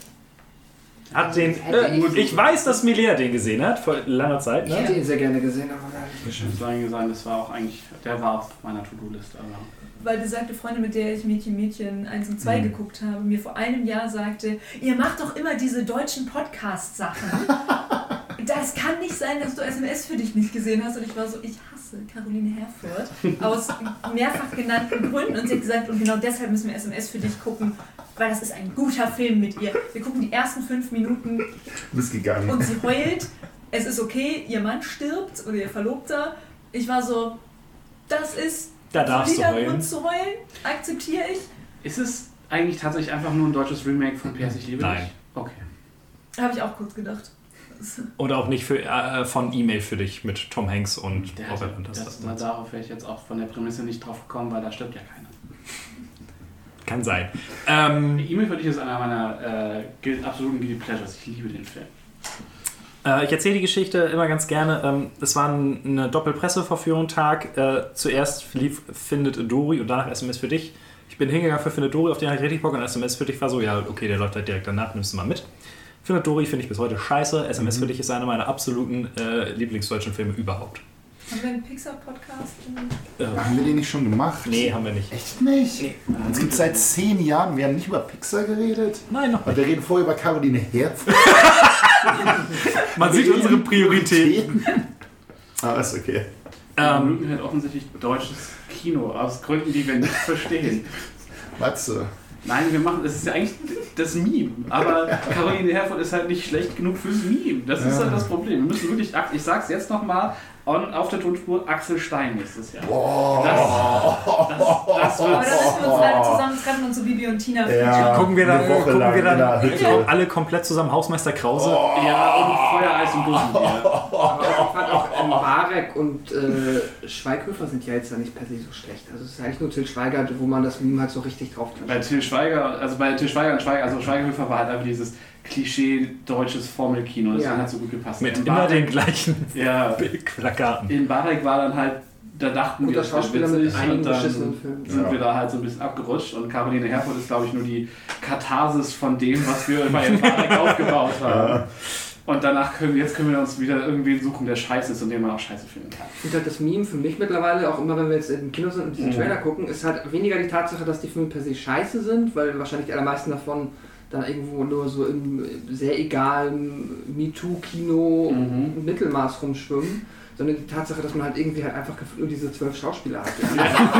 Hat den, äh, ich weiß, dass Milea den gesehen hat vor langer Zeit. Ich hätte Ne? ihn sehr gerne gesehen, aber gar nicht Ich sagen, das war auch eigentlich, der war auf meiner To-Do-Liste. Weil besagte Freundin, mit der ich Mädchen Mädchen 1 und 2 geguckt habe, mir vor einem Jahr sagte, ihr macht doch immer diese deutschen Podcast-Sachen. das kann nicht sein, dass du SMS für dich nicht gesehen hast. Und ich war so, ich hasse Caroline Herfurth aus mehrfach genannten Gründen. Und sie hat gesagt, und genau deshalb müssen wir SMS für dich gucken, weil das ist ein guter Film mit ihr. Wir gucken die ersten fünf Minuten Du bist gegangen. und sie heult. Es ist okay, ihr Mann stirbt oder ihr Verlobter. Ich war so, das ist Da darfst du solider heulen. Grund zu heulen, akzeptiere ich. ist es eigentlich tatsächlich einfach nur ein deutsches Remake von PS Ich liebe Nein. dich? Okay. Habe ich auch kurz gedacht. Oder auch nicht für, äh, von E-Mail für dich mit Tom Hanks und Der Robert das, das, darauf wäre ich jetzt auch von der Prämisse nicht drauf gekommen, weil da stirbt ja keiner. Kann sein. Ähm, E-Mail für dich ist einer meiner äh, absoluten Guilty Pleasures. Ich liebe den Film. Äh, ich erzähle die Geschichte immer ganz gerne. Ähm, es war ein, eine Doppelpresseverführung Tag. Äh, zuerst lief Findet Dory und danach SMS für dich. Ich bin hingegangen für Findet Dory, auf den hatte ich richtig Bock und SMS für dich war so, ja, okay, der läuft halt direkt danach, nimmst du mal mit. Dory finde ich bis heute scheiße. SMS für dich ist einer meiner absoluten äh, Lieblingsdeutschen Filme überhaupt. Haben wir einen Pixar-Podcast? Äh, Haben wir den nicht schon gemacht? nee, haben wir nicht. Echt nicht? Es gibt seit zehn Jahren, wir haben nicht über Pixar geredet. Nein, noch Und wir reden vorher über Caroline Herz. Man sieht unsere Prioritäten. Ah, ist okay. Ähm, Ähm, Lügen hat offensichtlich deutsches Kino, aus Gründen, die wir nicht verstehen. Matze. Nein, wir machen, das ist ja eigentlich das Meme. Aber Caroline Herfurth ist halt nicht schlecht genug fürs Meme. Das ist Ja. halt das Problem. Wir müssen wirklich, ich sag's jetzt nochmal, auf der Tonspur Axel Stein nächstes Jahr. Boah. Das, das, das Aber wird dann müssen wir uns alle zusammentreffen und so Bibi und Tina Ja. gucken wir dann, Eine Woche gucken lang wir in der dann Hütte. alle komplett zusammen Hausmeister Krause. Ja, und Feuereis und Dosenbier. Aber ich fand auch ähm, Barek und äh, Schweighöfer sind ja jetzt ja nicht per se so schlecht. Also es ist eigentlich nur Til Schweiger, wo man das Meme halt so richtig drauf Bei Til Schweiger, also bei Til Schweiger und Schweiger, also Schweigerhöfer war halt einfach dieses Klischee deutsches Formelkino. Das Ja. hat halt so gut gepasst. Mit In immer Barek- den gleichen Ja, Plakaten. in Barek war dann halt, da dachten wir, Guter das wäre Schauspieler mit witzig einigen und dann sind Ja. wir da halt so ein bisschen abgerutscht und Caroline Herfurth ist, glaube ich, nur die Katharsis von dem, was wir bei Barek aufgebaut haben. Und danach können wir, jetzt können wir uns wieder irgendwen suchen, der scheiße ist und den man auch scheiße finden kann. Finde halt das Meme für mich mittlerweile, auch immer wenn wir jetzt im Kino sind und diesen Mhm. Trailer gucken, ist halt weniger die Tatsache, dass die Filme per se scheiße sind, weil wahrscheinlich die allermeisten davon dann irgendwo nur so im sehr egalen MeToo-Kino Mhm. Mittelmaß rumschwimmen, sondern die Tatsache, dass man halt irgendwie halt einfach nur diese zwölf Schauspieler hat.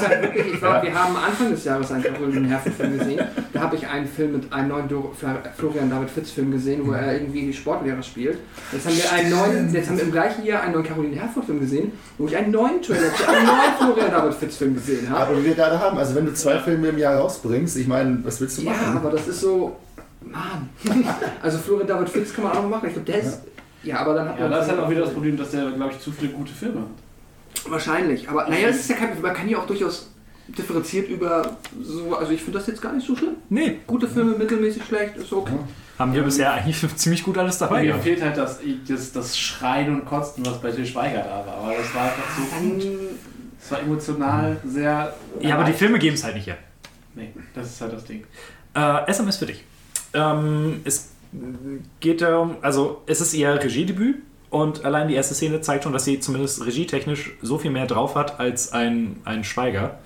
Halt ich glaube, wir haben Anfang des Jahres einen Caroline Herfurth-Film gesehen. Da habe ich einen Film mit einem neuen Dor Florian David Fitz-Film gesehen, wo er irgendwie Sportlehrer spielt. Jetzt haben wir einen neuen, jetzt haben wir im gleichen Jahr einen neuen Caroline Herfurth-Film gesehen, wo ich einen neuen Trailer zu einem neuen Florian David Fitz-Film gesehen habe. Aber wie wir gerade haben, also wenn du zwei Filme im Jahr rausbringst, ich meine, was willst du Ja, machen? aber das ist so. Mann. Also Florian David Fitz kann man auch noch machen. Ich glaube, der ist. Ja, aber dann hat Ja, man. das ist halt auch wieder das Problem, dass der, glaube ich, zu viele gute Filme hat. Wahrscheinlich. Aber naja, das ist ja kein. Man kann ja auch durchaus differenziert über so. Also ich finde das jetzt gar nicht so schlimm. Nee, Gute Filme, mittelmäßig schlecht, ist okay. haben wir bisher eigentlich ziemlich gut alles dabei Mir gehabt. fehlt halt das, das, das Schreien und Kotzen, was bei Til Schweiger da war. Aber das war einfach so Dann, gut. Es war emotional sehr. Ja, aber die Filme geben es halt nicht her. Nee, das ist halt das Ding. Äh, SMS für dich. Ähm, es geht darum, also es ist ihr Regiedebüt und allein die erste Szene zeigt schon, dass sie zumindest regietechnisch so viel mehr drauf hat als ein, ein Schweiger.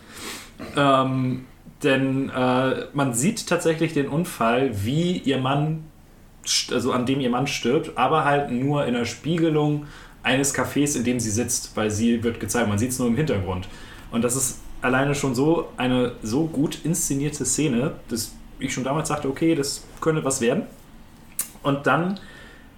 Ähm, denn äh, man sieht tatsächlich den Unfall, wie ihr Mann, also an dem ihr Mann stirbt, aber halt nur in der Spiegelung eines Cafés, in dem sie sitzt, weil sie wird gezeigt, man sieht es nur im Hintergrund. Und das ist alleine schon so eine so gut inszenierte Szene, dass ich schon damals sagte, okay, das könnte was werden. Und dann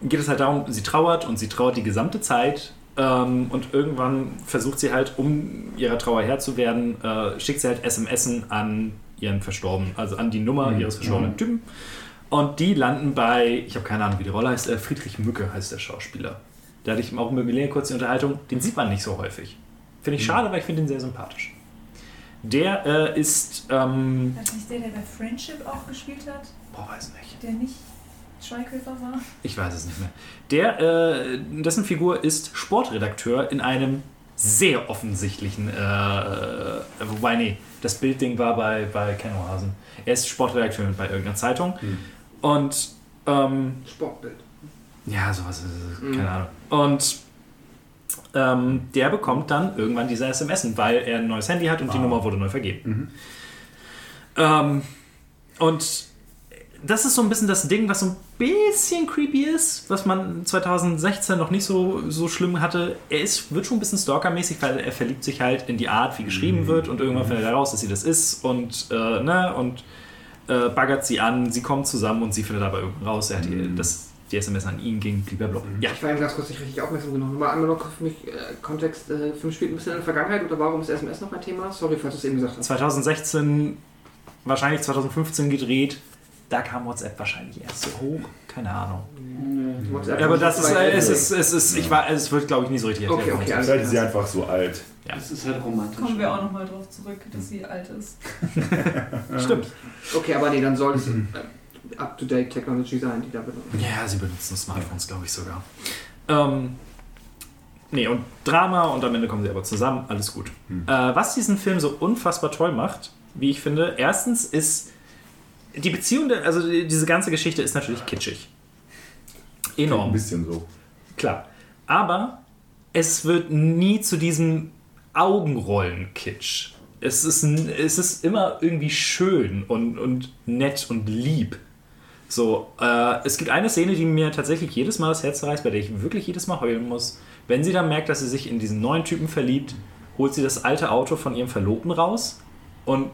geht es halt darum, sie trauert und sie trauert die gesamte Zeit. Ähm, und irgendwann versucht sie halt, um ihrer Trauer Herr zu werden, äh, schickt sie halt SMS an ihren Verstorbenen, also an die Nummer ihres verstorbenen Typen. Und die landen bei, ich habe keine Ahnung, wie die Rolle heißt, äh, Friedrich Mücke heißt der Schauspieler. Da hatte ich auch mit Milena kurz die Unterhaltung, den sieht man nicht so häufig. Finde ich schade, weil ich finde ihn sehr sympathisch. Der äh, ist, ähm, Das nicht der, der bei Friendship auch gespielt hat, boah, weiß nicht. der nicht Schweighöfer war? Ich weiß es nicht mehr. Der, äh, dessen Figur ist Sportredakteur in einem sehr offensichtlichen, äh, äh, wobei, nee, das Bildding war bei, bei Ken Ohasen. Er ist Sportredakteur bei irgendeiner Zeitung und, ähm, Sportbild. ja, sowas ist es, Mhm. keine Ahnung. Und ähm, der bekommt dann irgendwann diese SMS, weil er ein neues Handy hat und die Ah. Nummer wurde neu vergeben. Ähm, und das ist so ein bisschen das Ding, was so ein bisschen creepy ist, was man 2016 noch nicht so, so schlimm hatte. Er ist, wird schon ein bisschen stalkermäßig, weil er verliebt sich halt in die Art, wie geschrieben wird und irgendwann findet er raus, dass sie das ist und, äh, ne, und äh, baggert sie an, sie kommen zusammen und sie findet aber irgendwann raus, er hat die, dass die SMS an ihn ging, blablabla. Ja, Ich war eben ganz kurz nicht richtig aufmerksam genug. Mal einmal noch für mich äh, Kontext, äh, Film spielt ein bisschen in der Vergangenheit oder warum ist SMS noch ein Thema? Sorry, falls du es eben gesagt hast. 2016, wahrscheinlich 2015 gedreht. Da kam WhatsApp wahrscheinlich erst so hoch. Keine Ahnung. WhatsApp Ja, aber das ist, äh, es ist, es ist, ich war, es wird glaube ich nie so richtig Okay, okay, Vielleicht ist sie einfach so alt. Ja. Das ist halt romantisch. Kommen wir auch nochmal drauf zurück, dass sie alt ist. Stimmt. Okay, aber nee, dann soll es äh, up-to-date Technology sein, die da benutzt. Ja, sie benutzen Smartphones, glaube ich sogar. Ähm, nee, und Drama und am Ende kommen sie aber zusammen, alles gut. Hm. Äh, was diesen Film so unfassbar toll macht, wie ich finde, erstens ist die Beziehung, also die- diese ganze Geschichte ist natürlich kitschig. Ein Enorm. bisschen so. Klar. Aber es wird nie zu diesem Augenrollen-Kitsch. Es ist, es ist immer irgendwie schön und, und nett und lieb. So, äh, es gibt eine Szene, die mir tatsächlich jedes Mal das Herz reißt, bei der ich wirklich jedes Mal heulen muss. Wenn sie dann merkt, dass sie sich in diesen neuen Typen verliebt, holt sie das alte Auto von ihrem Verlobten raus und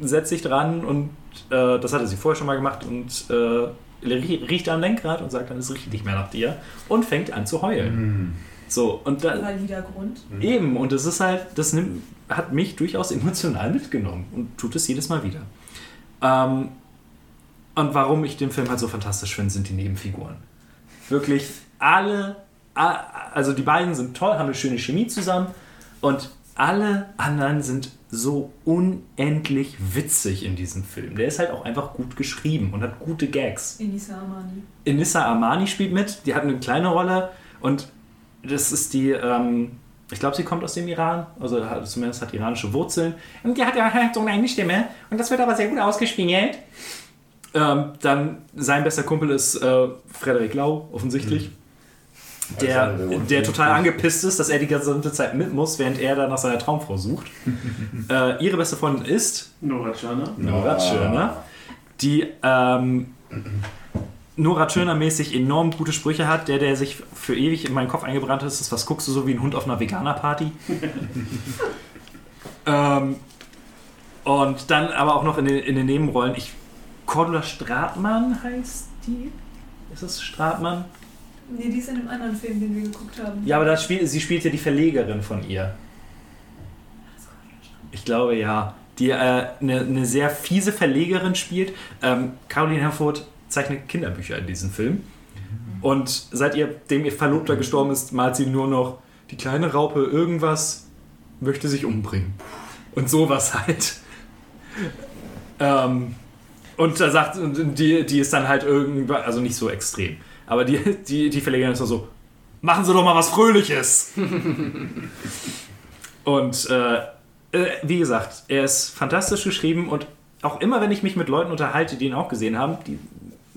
setzt sich dran und äh, das hatte sie vorher schon mal gemacht und äh, rie- riecht am Lenkrad und sagt dann, es riecht nicht mehr nach dir und fängt an zu heulen. So, und da, Valider Grund. Eben, und das ist halt, das nimmt, hat mich durchaus emotional mitgenommen und tut es jedes Mal wieder. Ähm, und warum ich den Film halt so fantastisch finde, sind die Nebenfiguren. Wirklich alle, also die beiden sind toll, haben eine schöne Chemie zusammen und alle anderen sind so unendlich witzig in diesem Film. Der ist halt auch einfach gut geschrieben und hat gute Gags. Inisa Amani. Inissa Armani spielt mit, die hat eine kleine Rolle und das ist die, ähm, ich glaube, sie kommt aus dem Iran, also hat, zumindest hat iranische Wurzeln. Und die hat ja halt so eine eigene Stimme und das wird aber sehr gut ausgespielt. Ähm, dann sein bester Kumpel ist äh, Frederik Lau, offensichtlich. Also, der- der total angepisst ist, dass er die gesamte Zeit mit muss, während er dann nach seiner Traumfrau sucht. äh, ihre beste Freundin ist Nora Tschirner. Nora Tschirner, die ähm, Nora Tschirner-mäßig enorm gute Sprüche hat. Der, der sich für ewig in meinen Kopf eingebrannt ist, ist, was guckst du so wie ein Hund auf einer Veganer-Party? ähm, und dann aber auch noch in den, in den Nebenrollen. Ich, Cordula Stratmann heißt die? Ist es Stratmann? Nee, die ist in einem anderen Film, den wir geguckt haben. Ja, aber da spielt, sie spielt ja die Verlegerin von ihr. Ich glaube ja. Die äh, eine, eine sehr fiese Verlegerin spielt. Ähm, Caroline Herfurth zeichnet Kinderbücher in diesem Film. Und seit ihr, dem ihr Verlobter gestorben ist, malt sie nur noch die kleine Raupe irgendwas möchte sich umbringen. Und sowas halt. Ähm, und da sagt, und die, die ist dann halt irgendwann, also nicht so extrem, aber die, die, die Verlegerin ist nur so, machen Sie doch mal was Fröhliches. und äh, äh, wie gesagt, er ist fantastisch geschrieben und auch immer, wenn ich mich mit Leuten unterhalte, die ihn auch gesehen haben, die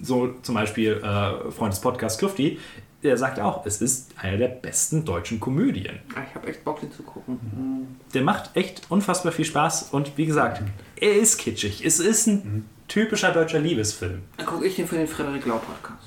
so zum Beispiel äh, Freund des Podcasts Klufti, der sagt auch, es ist eine der besten deutschen Komödien. Ah, Ich habe echt Bock, den zu gucken. Der macht echt unfassbar viel Spaß und wie gesagt, er ist kitschig. Es ist ein typischer deutscher Liebesfilm. Dann gucke ich den für den Frederik Lau Podcast.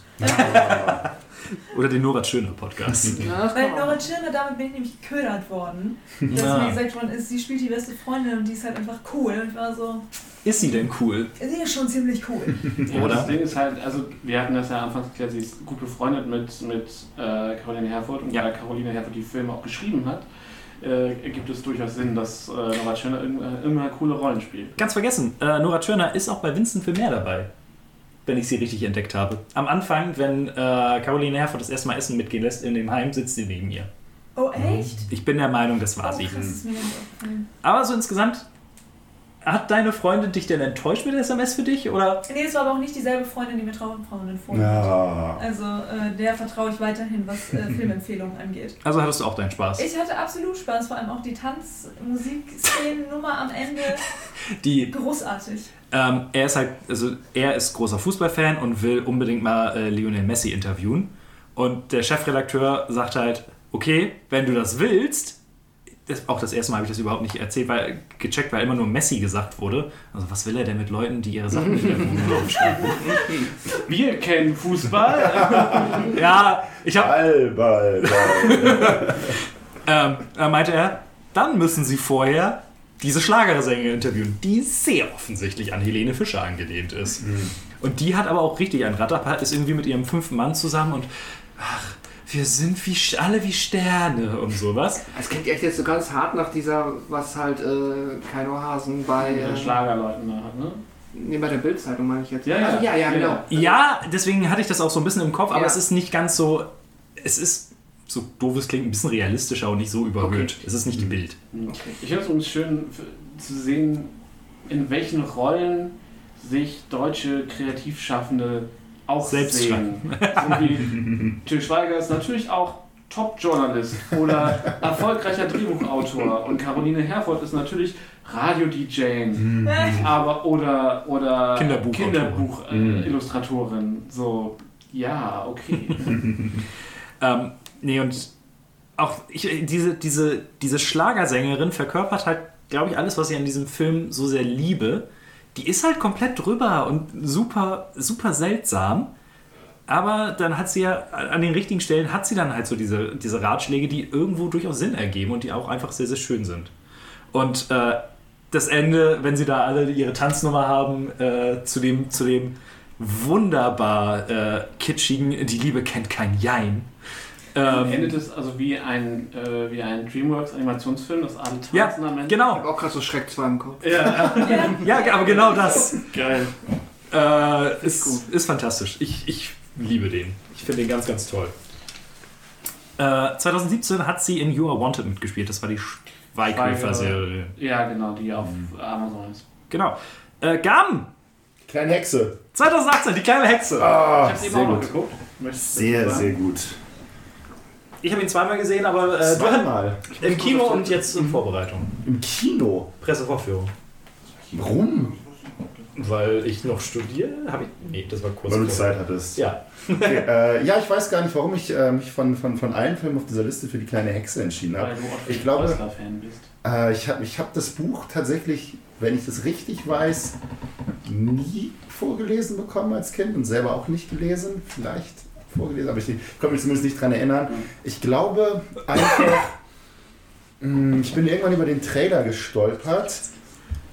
Oder den Nora Schöner Podcast. Ja, Weil auch. Tschirner, damit bin ich nämlich geködert worden. Dass Ja. mir gesagt worden ist, sie spielt die beste Freundin und die ist halt einfach cool. Und ich war so, ist sie denn cool? sie ist schon ziemlich cool. Ja, Oder? Das Ding ist halt, also wir hatten das ja anfangs geklärt, sie ist gut befreundet mit, mit äh, Caroline Herfurth und Ja. da Caroline Herfurth die Filme auch geschrieben hat, äh, ergibt es durchaus Sinn, dass äh, Nora Tschirner irgendwann, irgendwann coole Rollen spielt. Ganz vergessen, äh, Nora Turner ist auch bei Vincent für mehr dabei. Wenn ich sie richtig entdeckt habe. Am Anfang, wenn äh, Caroline Herford das erste Mal Essen mitgehen lässt in dem Heim, sitzt sie neben mir. Oh, echt? Ich bin der Meinung, das Oh, war krass, sie. ist mir nicht aufgefallen. Aber so insgesamt, hat deine Freundin dich denn enttäuscht mit SMS für dich? Oder? Nee, das war aber auch nicht dieselbe Freundin, die mir Traumfrauen empfohlen hat. Ja. Also äh, der vertraue ich weiterhin, was äh, Filmempfehlungen angeht. Also hattest du auch deinen Spaß? Ich hatte absolut Spaß, vor allem auch die Tanz-Musik-Szenen-Nummer am Ende. Die, Großartig. Ähm, er ist halt, also er ist großer Fußballfan und will unbedingt mal äh, Lionel Messi interviewen. Und der Chefredakteur sagt halt, okay, wenn du das willst, das, auch das erste Mal habe ich das überhaupt nicht erzählt, weil gecheckt, weil immer nur Messi gesagt wurde. Also was will er denn mit Leuten, die ihre Sachen in der Wohnung aufschreiben? Wir kennen Fußball. Ja, ich habe Ball, Ball, Ball. Ähm, da meinte er, dann müssen sie vorher diese Schlagersängerin interviewen, die sehr offensichtlich an Helene Fischer angelehnt ist. Und die hat aber auch richtig einen Ratterpart, ist irgendwie mit ihrem fünften Mann zusammen und ach, wir sind wie alle wie Sterne und sowas. Es klingt echt jetzt so ganz hart nach dieser, was halt äh, Keino Hasen bei, äh, Schlagerleuten da hat, ne? nee, bei der Bildzeitung meine ich jetzt. Ja, ja. Also, ja, ja, Ja, genau. Ja, deswegen hatte ich das auch so ein bisschen im Kopf, aber Ja. es ist nicht ganz so, es ist, so doof es klingt, ein bisschen realistischer und nicht so überhöht. Es ist nicht die Bild. Okay. Ich finde es uns schön zu sehen, in welchen Rollen sich deutsche Kreativschaffende auch Selbst sehen. So wie Til Schweiger ist natürlich auch Top-Journalist oder erfolgreicher Drehbuchautor und Caroline Herford ist natürlich Radio-DJ, aber oder, oder. Kinderbuch-Illustratorin. so, ja, okay. Ähm, nee, und auch ich, diese, diese, diese Schlagersängerin verkörpert halt, glaube ich, alles, was ich an diesem Film so sehr liebe. Die ist halt komplett drüber und super, super seltsam. Aber dann hat sie ja an den richtigen Stellen hat sie dann halt so diese, diese Ratschläge, die irgendwo durchaus Sinn ergeben und die auch einfach sehr, sehr schön sind. Und äh, das Ende, wenn sie da alle ihre Tanznummer haben, äh, zu dem, zu dem wunderbar äh, kitschigen Die Liebe kennt kein Jein. Ähm, Endet es also wie ein, äh, wie ein Dreamworks-Animationsfilm, das alle tanzen ja, am Ende? Ich genau. habe auch gerade so Schreck 2 im Kopf. Ja, Ja, aber genau das. geil. Äh, ist, ist fantastisch. Ich, ich liebe den. Ich finde den ganz, ganz toll. Äh, 2017 hat sie in You Are Wanted mitgespielt. Das war die Schweighöfer-Serie. Ja, genau, die auf Amazon ist. Genau. Äh, Gaben! Kleine Hexe. 2018, die kleine Hexe. Ah, Ich hab's eben sehr auch noch gut. geguckt. Möchtest Sehr, sehr gut. Ich habe ihn zweimal gesehen, aber äh, Zweimal. im Kino und jetzt in Vorbereitung. Im Kino. Pressevorführung. Warum? Weil ich noch studiere? Habe ich. Nee, das war kurz. Weil du Zeit hattest. Ja. Okay, äh, ja, ich weiß gar nicht, warum ich äh, mich von, von, von allen Filmen auf dieser Liste für die kleine Hexe entschieden habe. Weil du auch Ich glaube- fan bist. Äh, ich habe ich hab das Buch tatsächlich, wenn ich das richtig weiß, nie vorgelesen bekommen als Kind und selber auch nicht gelesen. Vielleicht vorgelesen, aber ich kann mich zumindest nicht dran erinnern. Ich glaube einfach, mh, ich bin irgendwann über den Trailer gestolpert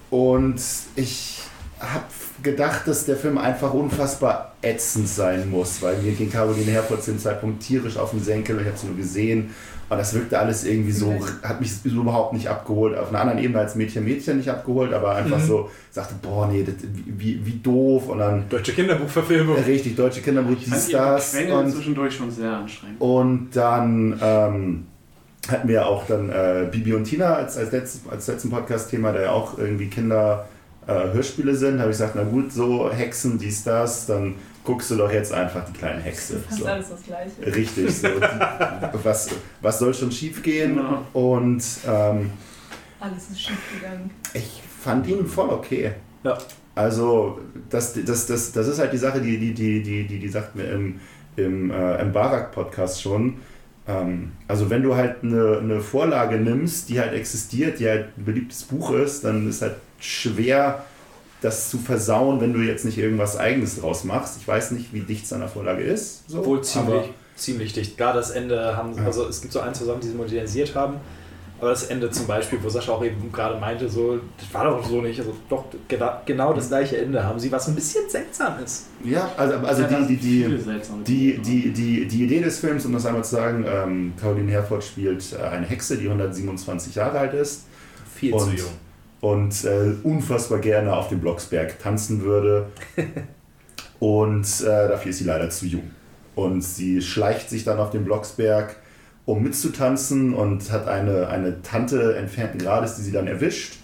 und ich habe gedacht, dass der Film einfach unfassbar ätzend sein muss, weil mir ging Caroline Herford zu dem Zeitpunkt tierisch auf den Senkel ich habe es nur gesehen. Und das wirkte alles irgendwie so, hat mich so überhaupt nicht abgeholt. Auf einer anderen Ebene als Mädchen Mädchen nicht abgeholt, aber einfach so, sagte, boah, nee, das, wie, wie doof. Und dann Deutsche Kinderbuchverfilmung. richtig deutsche Kinderbuch, dies, das. Und zwischendurch schon sehr anstrengend. und dann ähm, hatten wir auch dann äh, Bibi und Tina als, als, letzt, als letzten Podcast-Thema, der ja auch irgendwie Kinder-Hörspiele sind. Da habe ich gesagt, na gut, so Hexen, dies, das, dann guckst du doch jetzt einfach die kleine Hexe. Fast So. alles das Gleiche. Richtig, so. Was, was soll schon schief gehen? Genau. Und ähm, Alles ist schief gegangen. ich fand ihn voll okay. Ja. Also, das, das, das, das ist halt die Sache, die, die, die, die, die, die sagt mir im, im, äh, im Barak-Podcast schon. Ähm, also, wenn du halt eine, eine Vorlage nimmst, die halt existiert, die halt ein beliebtes Buch ist, dann ist halt schwer, das zu versauen, wenn du jetzt nicht irgendwas Eigenes draus machst. Ich weiß nicht, wie dicht es an der Vorlage ist. So, Obwohl ziemlich, ziemlich dicht. Gerade das Ende haben sie, Ja. also es gibt so ein, zwei Sachen, die sie modernisiert haben. Aber das Ende zum Beispiel, wo Sascha auch eben gerade meinte, so, das war doch so nicht. Also doch, gena- genau das gleiche Ende haben sie, was ein bisschen seltsam ist. Ja, also, also Ja, die, die, die, Die, Dinge. die, die, die Idee des Films, um das einmal zu sagen, ähm, Caroline Herford spielt äh, eine Hexe, die 127 Jahre alt ist Viel Und- zu jung. Und äh, unfassbar gerne auf dem Blocksberg tanzen würde. und äh, dafür ist sie leider zu jung. Und sie schleicht sich dann auf den Blocksberg, um mitzutanzen und hat eine, eine Tante entfernten Grades, die sie dann erwischt.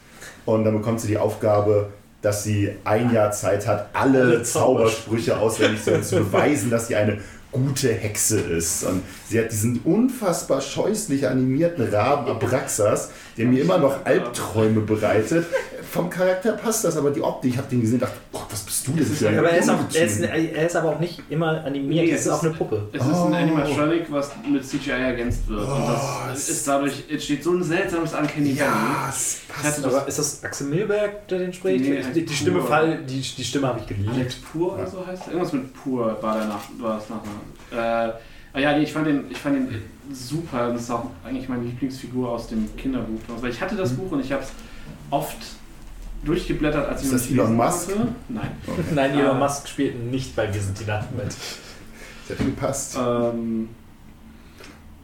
Und dann bekommt sie die Aufgabe, dass sie ein Jahr Zeit hat, alle, Alle Zaubersprüche auswendig zu beweisen, dass sie eine gute Hexe ist. Und sie hat diesen unfassbar scheußlich animierten Raben Abraxas, der mir immer noch Albträume bereitet. Vom Charakter passt das, aber die Optik, ich habe den gesehen und dachte, Gott, was bist du denn für ein Aber er ist, auch, er, ist, er ist aber auch nicht immer animiert, Nee, es ist es auch ist- eine Puppe. Es ist Oh. ein Animatronic, was mit CGI ergänzt wird. und Oh, das ist dadurch, entsteht so ein seltsames Uncanny Ja, es passt. das- Aber ist das Axel Milberg, der den spricht? Nee, die, die, Stimme. Fall, die, die Stimme habe ich geliebt. Alex Pur oder so heißt er? Irgendwas mit Pur war der nach, war das Nachname. Äh, ah ja, nee, ich fand den, ich fand den super. Das ist auch eigentlich meine Lieblingsfigur aus dem Kinderbuch. Weil ich hatte das Buch und ich habe es oft durchgeblättert, als ich Ist das Elon Musk? hatte. Nein. Nein, Elon Ah. Musk spielt nicht bei Wir sind die Nacht mit. Das hätte gepasst. Ähm,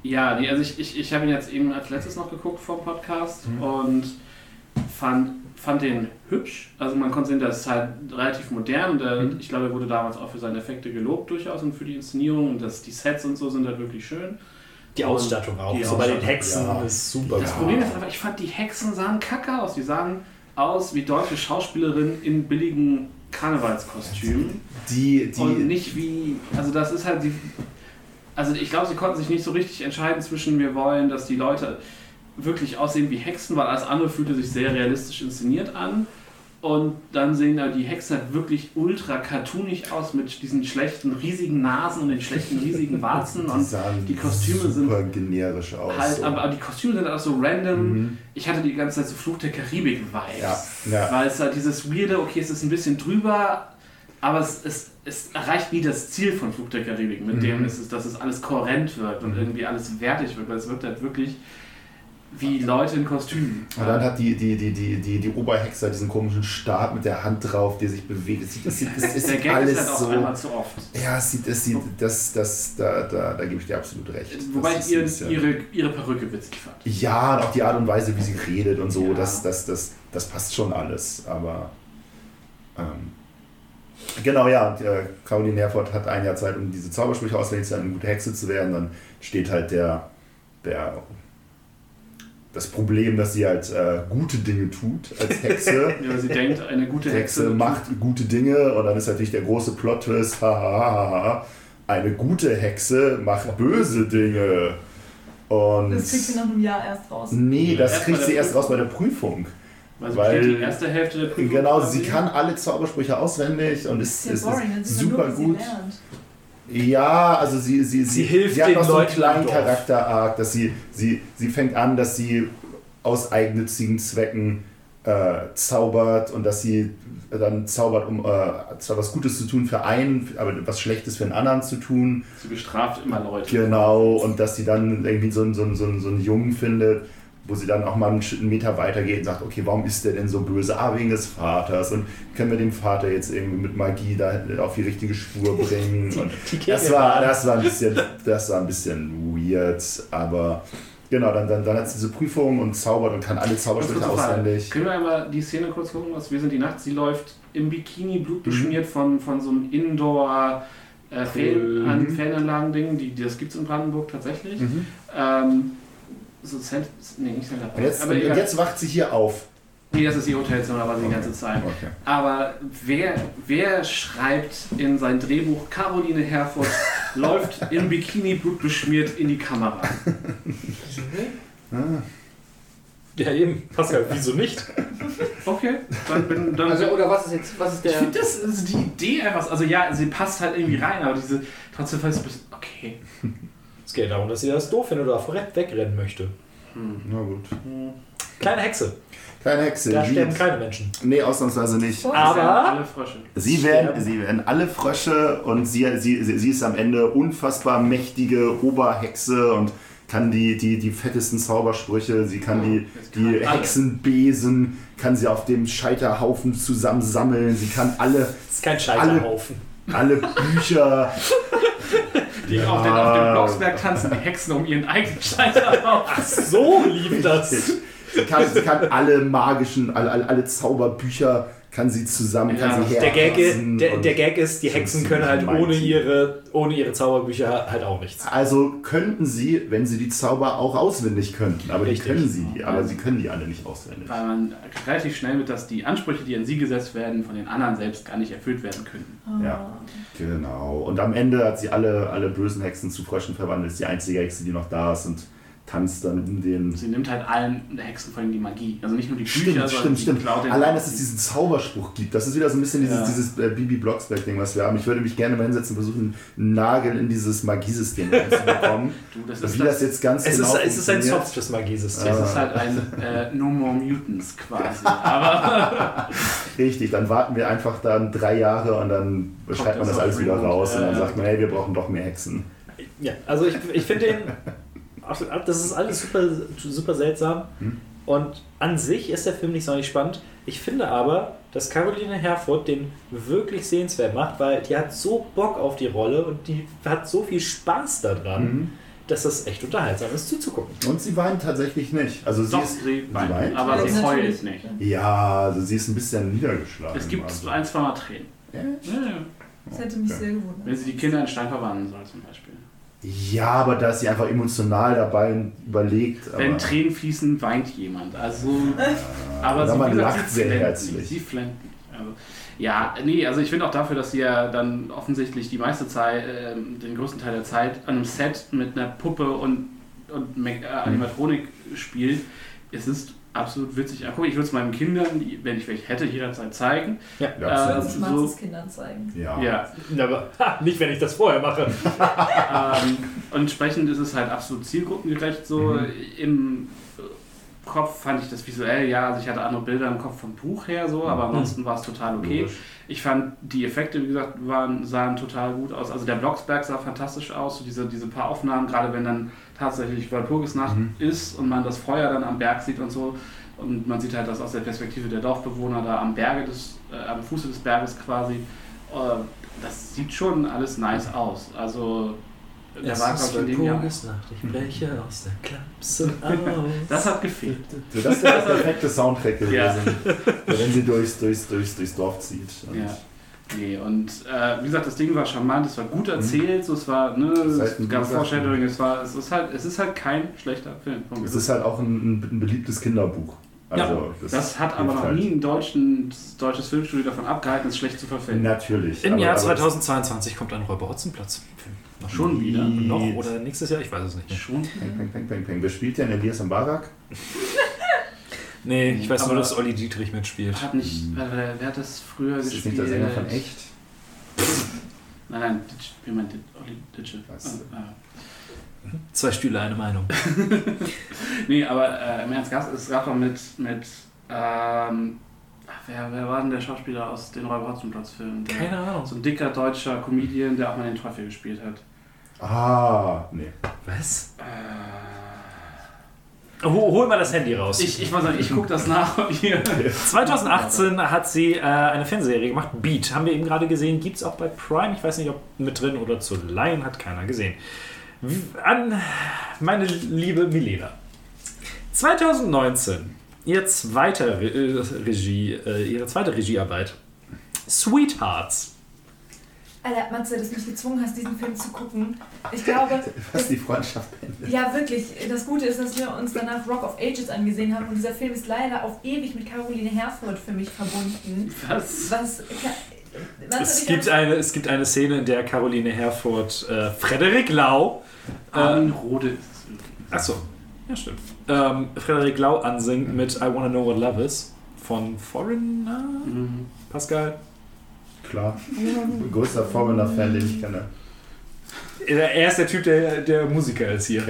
ja, nee, also ich, ich, ich habe ihn jetzt eben als letztes noch geguckt vom Podcast Mhm. und fand, fand den hübsch. Also man konnte sehen, das ist halt relativ modern und er, Mhm. ich glaube, er wurde damals auch für seine Effekte gelobt durchaus und für die Inszenierung und das, die Sets und so sind halt wirklich schön. Die Ausstattung auch. Die so bei den Ausstattung, Hexen ja. ist super. Das Ja. Problem ist einfach, ich fand die Hexen sahen kacke aus. Die sahen aus wie deutsche Schauspielerinnen in billigen Karnevalskostümen. Die, Und die, nicht wie, also das ist halt die, also ich glaube, sie konnten sich nicht so richtig entscheiden zwischen wir wollen, dass die Leute wirklich aussehen wie Hexen, weil alles andere fühlte sich sehr realistisch inszeniert an. Und dann sehen da die Hexen halt wirklich ultra cartoonig aus mit diesen schlechten, riesigen Nasen und den schlechten, riesigen Warzen. die Und die Kostüme sind super generisch aus. halt, so. aber, aber die Kostüme sind auch so random. Mhm. Ich hatte die ganze Zeit so Fluch der Karibik-Vibes. Ja, ja. Weil es halt dieses weirde, okay, es ist ein bisschen drüber, aber es, es, es erreicht nie das Ziel von Flug der Karibik, mit Mhm. dem es ist, dass es alles kohärent wirkt und Mhm. irgendwie alles wertig wirkt, weil es wirkt halt wirklich wie Leute in Kostümen. Und dann hat die, die, die, die, die, die Oberhexe diesen komischen Stab mit der Hand drauf, der sich bewegt. Es sieht, es sieht, es, es der sieht Gag alles ist halt auch so. einmal zu oft. Ja, es sieht, es sieht, das, das, da, da, da gebe ich dir absolut recht. Wobei Das ich ihr, bisschen- ihre, ihre Perücke witzig fand. Ja, und auch die Art und Weise, wie sie redet und so, Ja. das, das, das, das passt schon alles. Aber ähm, genau, ja, und, äh, Caroline Herford hat ein Jahr Zeit, um diese Zaubersprüche auswendig zu lernen, eine gute Hexe zu werden. Dann steht halt der, der das Problem, dass sie halt äh, gute Dinge tut als Hexe. Ja, sie denkt, eine gute Hexe Hexe macht gute Dinge und dann ist natürlich der große Plot-Twist, hahaha, eine gute Hexe macht böse Dinge. Und Das kriegt sie nach einem Jahr erst raus. nee, das Erst kriegt sie erst raus bei der Prüfung. Weil sie weil- die erste Hälfte der Prüfung. Genau, sie kann alle Zaubersprüche auswendig und ist, ist ist, ist super gut. lernt. Ja, also sie, sie, Sie hilft sie hat den noch so einen Leuten kleinen. Charakter-Arc, dass sie, sie, sie fängt an, dass sie aus eigennützigen Zwecken äh, zaubert und dass sie dann zaubert, um äh, zwar was Gutes zu tun für einen, aber was Schlechtes für einen anderen zu tun. Sie bestraft immer Leute. Genau, und dass sie dann irgendwie so, einen- so, einen- so, einen- so einen Jungen findet, wo sie dann auch mal einen Meter weiter geht und sagt, okay, warum ist der denn so böse? Ah, wegen des Vaters. Und können wir dem Vater jetzt irgendwie mit Magie da auf die richtige Spur bringen? Und Die das war, das war ein bisschen, das war ein bisschen weird, aber genau, dann, dann, dann hat sie diese Prüfung und zaubert und kann alle Zaubersprüche auswendig. Können wir einmal die Szene kurz gucken, was Wir sind die Nacht? Sie läuft im Bikini, Mhm. blutbeschmiert von, von so einem Indoor äh, Fan, Mhm. an Fananlagen-Ding, die, die, das gibt es in Brandenburg tatsächlich. Mhm. Ähm, so Cent, nee, nicht Center Und jetzt, aber und jetzt wacht sie hier auf. Nee, das ist ihr Hotelzimmer, aber die ganze Zeit. Okay. Aber wer, wer schreibt in sein Drehbuch, Caroline Herford läuft im Bikini blutbeschmiert in die Kamera? Ah. Ja, eben. Pascal, wieso nicht? Okay, dann bin dann. Also, oder was ist jetzt, was ist ich der... finde das ist die Idee einfach. Also ja, sie passt halt irgendwie rein, aber diese trotzdem fand ich so ein bisschen. Okay. Es geht darum, dass sie das doof findet oder vorweg wegrennen möchte. Na gut. Kleine Hexe. Kleine Hexe. Da sterben keine Menschen. Nee, ausnahmsweise nicht. Oh, Aber- alle Frösche. Sie werden, sie werden alle Frösche und sie, sie, sie ist am Ende unfassbar mächtige Oberhexe und kann die, die, die fettesten Zaubersprüche, sie kann die, kann die alle. Hexenbesen, kann sie auf dem Scheiterhaufen zusammensammeln, sie kann alle, Das ist kein Scheiterhaufen. alle Bücher, Die auf, den, auf dem Blocksberg tanzen die Hexen um ihren eigenen Scheiterhaufen. Ach, so lief das. sie kann, sie kann alle magischen, alle, alle, alle Zauberbücher kann sie zusammen, Ja, kann sie Der Gag, der, der Gag ist, die Hexen können halt ohne ihre, ohne ihre Zauberbücher halt auch nichts. Also könnten sie, wenn sie die Zauber auch auswendig könnten, aber Richtig. die können sie, die, aber sie können die alle nicht auswendig. Weil man relativ schnell mit, dass die Ansprüche, die an sie gesetzt werden, von den anderen selbst gar nicht erfüllt werden können. Oh. Ja. Genau. Und am Ende hat sie alle, alle bösen Hexen zu Fröschen verwandelt. Ist die einzige Hexe, die noch da ist und tanzt dann um den. Sie nimmt halt allen Hexen von ihnen die Magie. Also nicht nur die Bücher, Stimmt, sondern stimmt, die stimmt. Allein, dass es diesen Zauberspruch gibt. Das ist wieder so ein bisschen dieses, Ja. dieses äh, Bibi Blocksberg-Ding, was wir haben. Ich würde mich gerne mal hinsetzen und versuchen, einen Nagel in dieses Magiesystem reinzubekommen. Du, das Wie ist das das, jetzt ganz Es genau ist, es ist ein softes Magiesystem. es ist halt ein äh, No More Mutants quasi. Aber Richtig, dann warten wir einfach dann drei Jahre und dann schreibt man das alles wieder raus und Ja, dann sagt man, hey, wir brauchen doch mehr Hexen. Ja, also ich, ich finde den. Das ist alles super, super seltsam. Hm. Und an sich ist der Film nicht sonderlich spannend. Ich finde aber, dass Caroline Herfurth den wirklich sehenswert macht, weil die hat so Bock auf die Rolle und die hat so viel Spaß daran, Mhm. dass das echt unterhaltsam ist zuzugucken. Und sie weint tatsächlich nicht. Also sie doch, ist, sie weint, weint? aber Ja, sie heult nicht. ja, also sie ist ein bisschen niedergeschlagen. Es gibt also. ein, zwei Mal Tränen. Ja? Ja, ja. Das hätte mich Okay. sehr gewundert. Wenn sie die Kinder in Stein verwandeln soll zum Beispiel. Ja, aber da ist sie einfach emotional dabei und überlegt. Aber Wenn Tränen fließen, weint jemand. Also, aber oder sie, man gesagt, lacht sie sehr herzlich. Sie flennt nicht. Also, ja, nee, also ich finde auch dafür, dass sie ja dann offensichtlich die meiste Zeit, äh, den größten Teil der Zeit an einem Set mit einer Puppe und, und äh, Animatronik spielt, es ist absolut witzig. Ja, guck, ich würde es meinen Kindern, wenn ich welche hätte, jederzeit zeigen. ja, äh, absolut. Das so- es Kindern zeigen. ja. Ja, Aber ha, nicht, wenn ich das vorher mache. ähm, und entsprechend ist es halt absolut zielgruppengerecht so. Mhm. Im Kopf fand ich das visuell, ja, also ich hatte andere Bilder im Kopf vom Buch her so, aber ansonsten war es total okay. Logisch. Ich fand die Effekte, wie gesagt, waren, sahen total gut aus. Also der Blocksberg sah fantastisch aus, so diese, diese paar Aufnahmen, gerade wenn dann tatsächlich Walpurgisnacht Mhm. ist und man das Feuer dann am Berg sieht und so. Und man sieht halt das aus der Perspektive der Dorfbewohner da am Berge des, äh, am Fuße des Berges quasi. Äh, das sieht schon alles nice aus. Also der war, glaube ich, in dem Jahr. Nacht, ich breche aus der Klapse aus. Das hat gefehlt. So, das ist der perfekte Soundtrack gewesen, Ja. wenn sie durchs, durchs, durchs, durchs Dorf zieht. Und Ja. Nee, und äh, wie gesagt, das Ding war charmant, es war gut erzählt, so, es war, ne, ist halt es gab Foreshadowing, es war, es ist halt, es ist halt kein schlechter Film. Es ist halt auch ein, ein beliebtes Kinderbuch. Also, das hat aber noch halt. nie ein deutschen, deutsches Filmstudio davon abgehalten, es schlecht zu verfilmen. Natürlich. Im aber- Jahr aber 2022 kommt ein Räuber Hotzenplatz. Noch Schon wieder? Noch oder nächstes Jahr? Ich weiß es nicht. Schon? Peng, peng, peng, peng, peng. Wer spielt denn Elias Mbarak? Nee, ich weiß nur, Aber- dass Olli Dietrich mitspielt. Hat nicht, wer, wer, wer hat das früher Ist das gespielt? nicht der Sänger von Echt? Nein, nein, wie meint Olli Ditsche? Was? Ah, ah. Zwei Stühle, eine Meinung. Nee, aber äh, im Ernst, Gast- es gab doch mit, mit ähm, wer, wer war denn der Schauspieler aus den Räuber Hotzenplatz-Filmen? Der- Keine Ahnung. So ein dicker deutscher Comedian, der auch mal den Teufel gespielt hat. Ah, nee. Was? Äh, Hol, mal das Handy raus. ich, ich ich gucke das nach hier. 2018 hat sie äh, eine Fernsehserie gemacht, Beat. Haben wir eben gerade gesehen, gibt es auch bei Prime. Ich weiß nicht, ob mit drin oder zu leihen, hat keiner gesehen. An meine liebe Milena. 2019, ihr zweiter äh, Regie, äh, ihre zweite Regiearbeit. Sweethearts. Alter, Matze, dass du mich gezwungen hast, diesen Film zu gucken. Ich glaube, Was die Freundschaft beendet. ja wirklich, das Gute ist, dass wir uns danach Rock of Ages angesehen haben und dieser Film ist leider auf ewig mit Caroline Herfurth für mich verbunden. Was? Was... was Es gibt, eine, es gibt eine Szene, in der Caroline Herfurth äh, Frederik Lau äh, Rode ist es übrigens. Achso, ja stimmt. Ähm, Frederik Lau ansingt mit I Wanna Know What Love Is. von Foreigner. Mhm. Pascal? Klar. Größter Foreigner-Fan, den ich kenne. Er ist der Typ, der, der Musiker ist hier.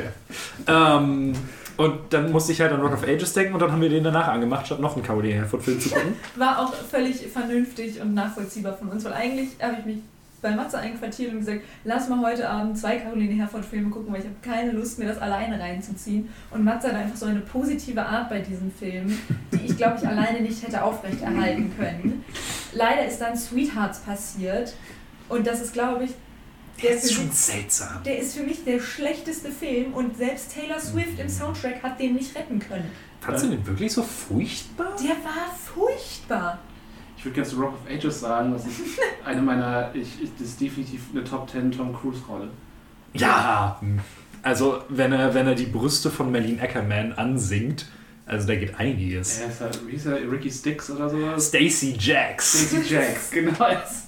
Ähm, und dann musste ich halt an Rock of Ages denken und dann haben wir den danach angemacht, statt noch einen Caroline Herford-Film zu gucken. War auch völlig vernünftig und nachvollziehbar von uns, weil eigentlich habe ich mich bei Matze einquartiert und gesagt, lass mal heute Abend zwei Caroline Herford-Filme gucken, weil ich habe keine Lust, mir das alleine reinzuziehen. Und Matze hat einfach so eine positive Art bei diesem Film, die ich, glaube ich, alleine nicht hätte aufrechterhalten können. Leider ist dann Sweethearts passiert und das ist, glaube ich, der ist schon mich- seltsam. der ist für mich der schlechteste Film und selbst Taylor Swift im Soundtrack hat den nicht retten können. Fandst du den wirklich so furchtbar? Der war furchtbar. Ich würde gerne zu Rock of Ages sagen, das ist eine meiner, ich, ich, das ist definitiv eine Top 10 Tom Cruise Rolle. Ja. Also, wenn er, wenn er die Brüste von Marlene Ackerman ansingt, also da geht einiges. Er ist halt, wie hieß er, Ricky Sticks oder sowas? Stacy Jacks. Stacey Jacks, genau. Er ist,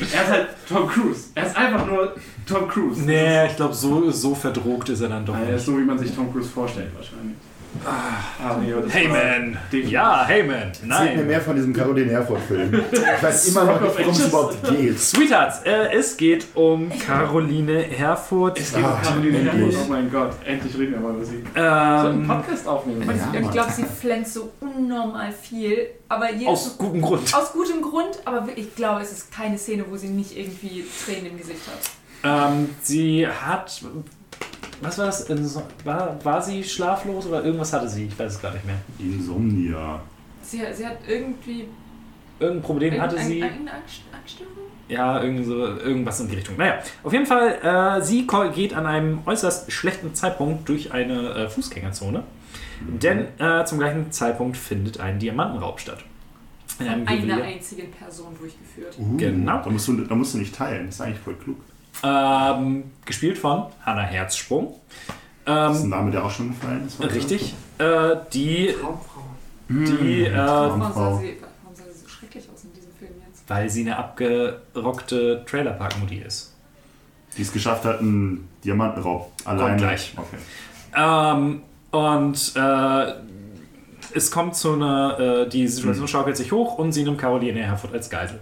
er, ist, halt Tom Cruise. Er ist einfach nur Tom Cruise. Nee, ich glaube, so, so verdrogt ist er dann doch er ist nicht. so, wie man sich Tom Cruise vorstellt, wahrscheinlich. Ah, nee, Hey man! Ja, hey man! Erzählt mir Nein! mehr von diesem Caroline Herford-Film. Ich weiß immer noch nicht, worum es überhaupt geht. Sweethearts, äh, es geht um Caroline Herfurth. Es geht um Ah, Caroline endlich. Herford, oh mein Gott, endlich reden wir mal über sie. Wir sollten einen Ähm, Podcast aufnehmen. Ja, ich glaube, sie flänzt so unnormal viel. Aber jedes, aus gutem Grund. aus gutem Grund, aber ich glaube, es ist keine Szene, wo sie nicht irgendwie Tränen im Gesicht hat. Ähm, sie hat. Was war das? War, war sie schlaflos oder irgendwas hatte sie? Ich weiß es gar nicht mehr. Insomnia. Sie, sie hat irgendwie. Irgendein Problem hatte sie. Irgendeine Angst- Angststörung? Ja, irgend so, irgendwas in die Richtung. Naja, auf jeden Fall, äh, sie geht an einem äußerst schlechten Zeitpunkt durch eine äh, Fußgängerzone. Denn äh, zum gleichen Zeitpunkt findet ein Diamantenraub statt. In einem Von einer Juwelier. einzigen Person durchgeführt. Uh, Genau. Da musst, du, da musst du nicht teilen. Das ist eigentlich voll klug. Ähm, gespielt von Hannah Herzsprung. Das ist ein Ähm, Name, der auch schon gefallen ist. heute. richtig. Äh, die, Traumfrau. die äh, Warum Traumfrau. sah, sie, warum sah sie so schrecklich aus in diesem Film jetzt? weil sie eine abgerockte Trailerpark-Mutti ist. Die es geschafft hat, einen Diamantenraub alleine. gleich. Okay. Ähm, und äh, es kommt zu einer, äh, die Situation Hm. schaukelt sich hoch und sie nimmt Caroline Herford als Geisel.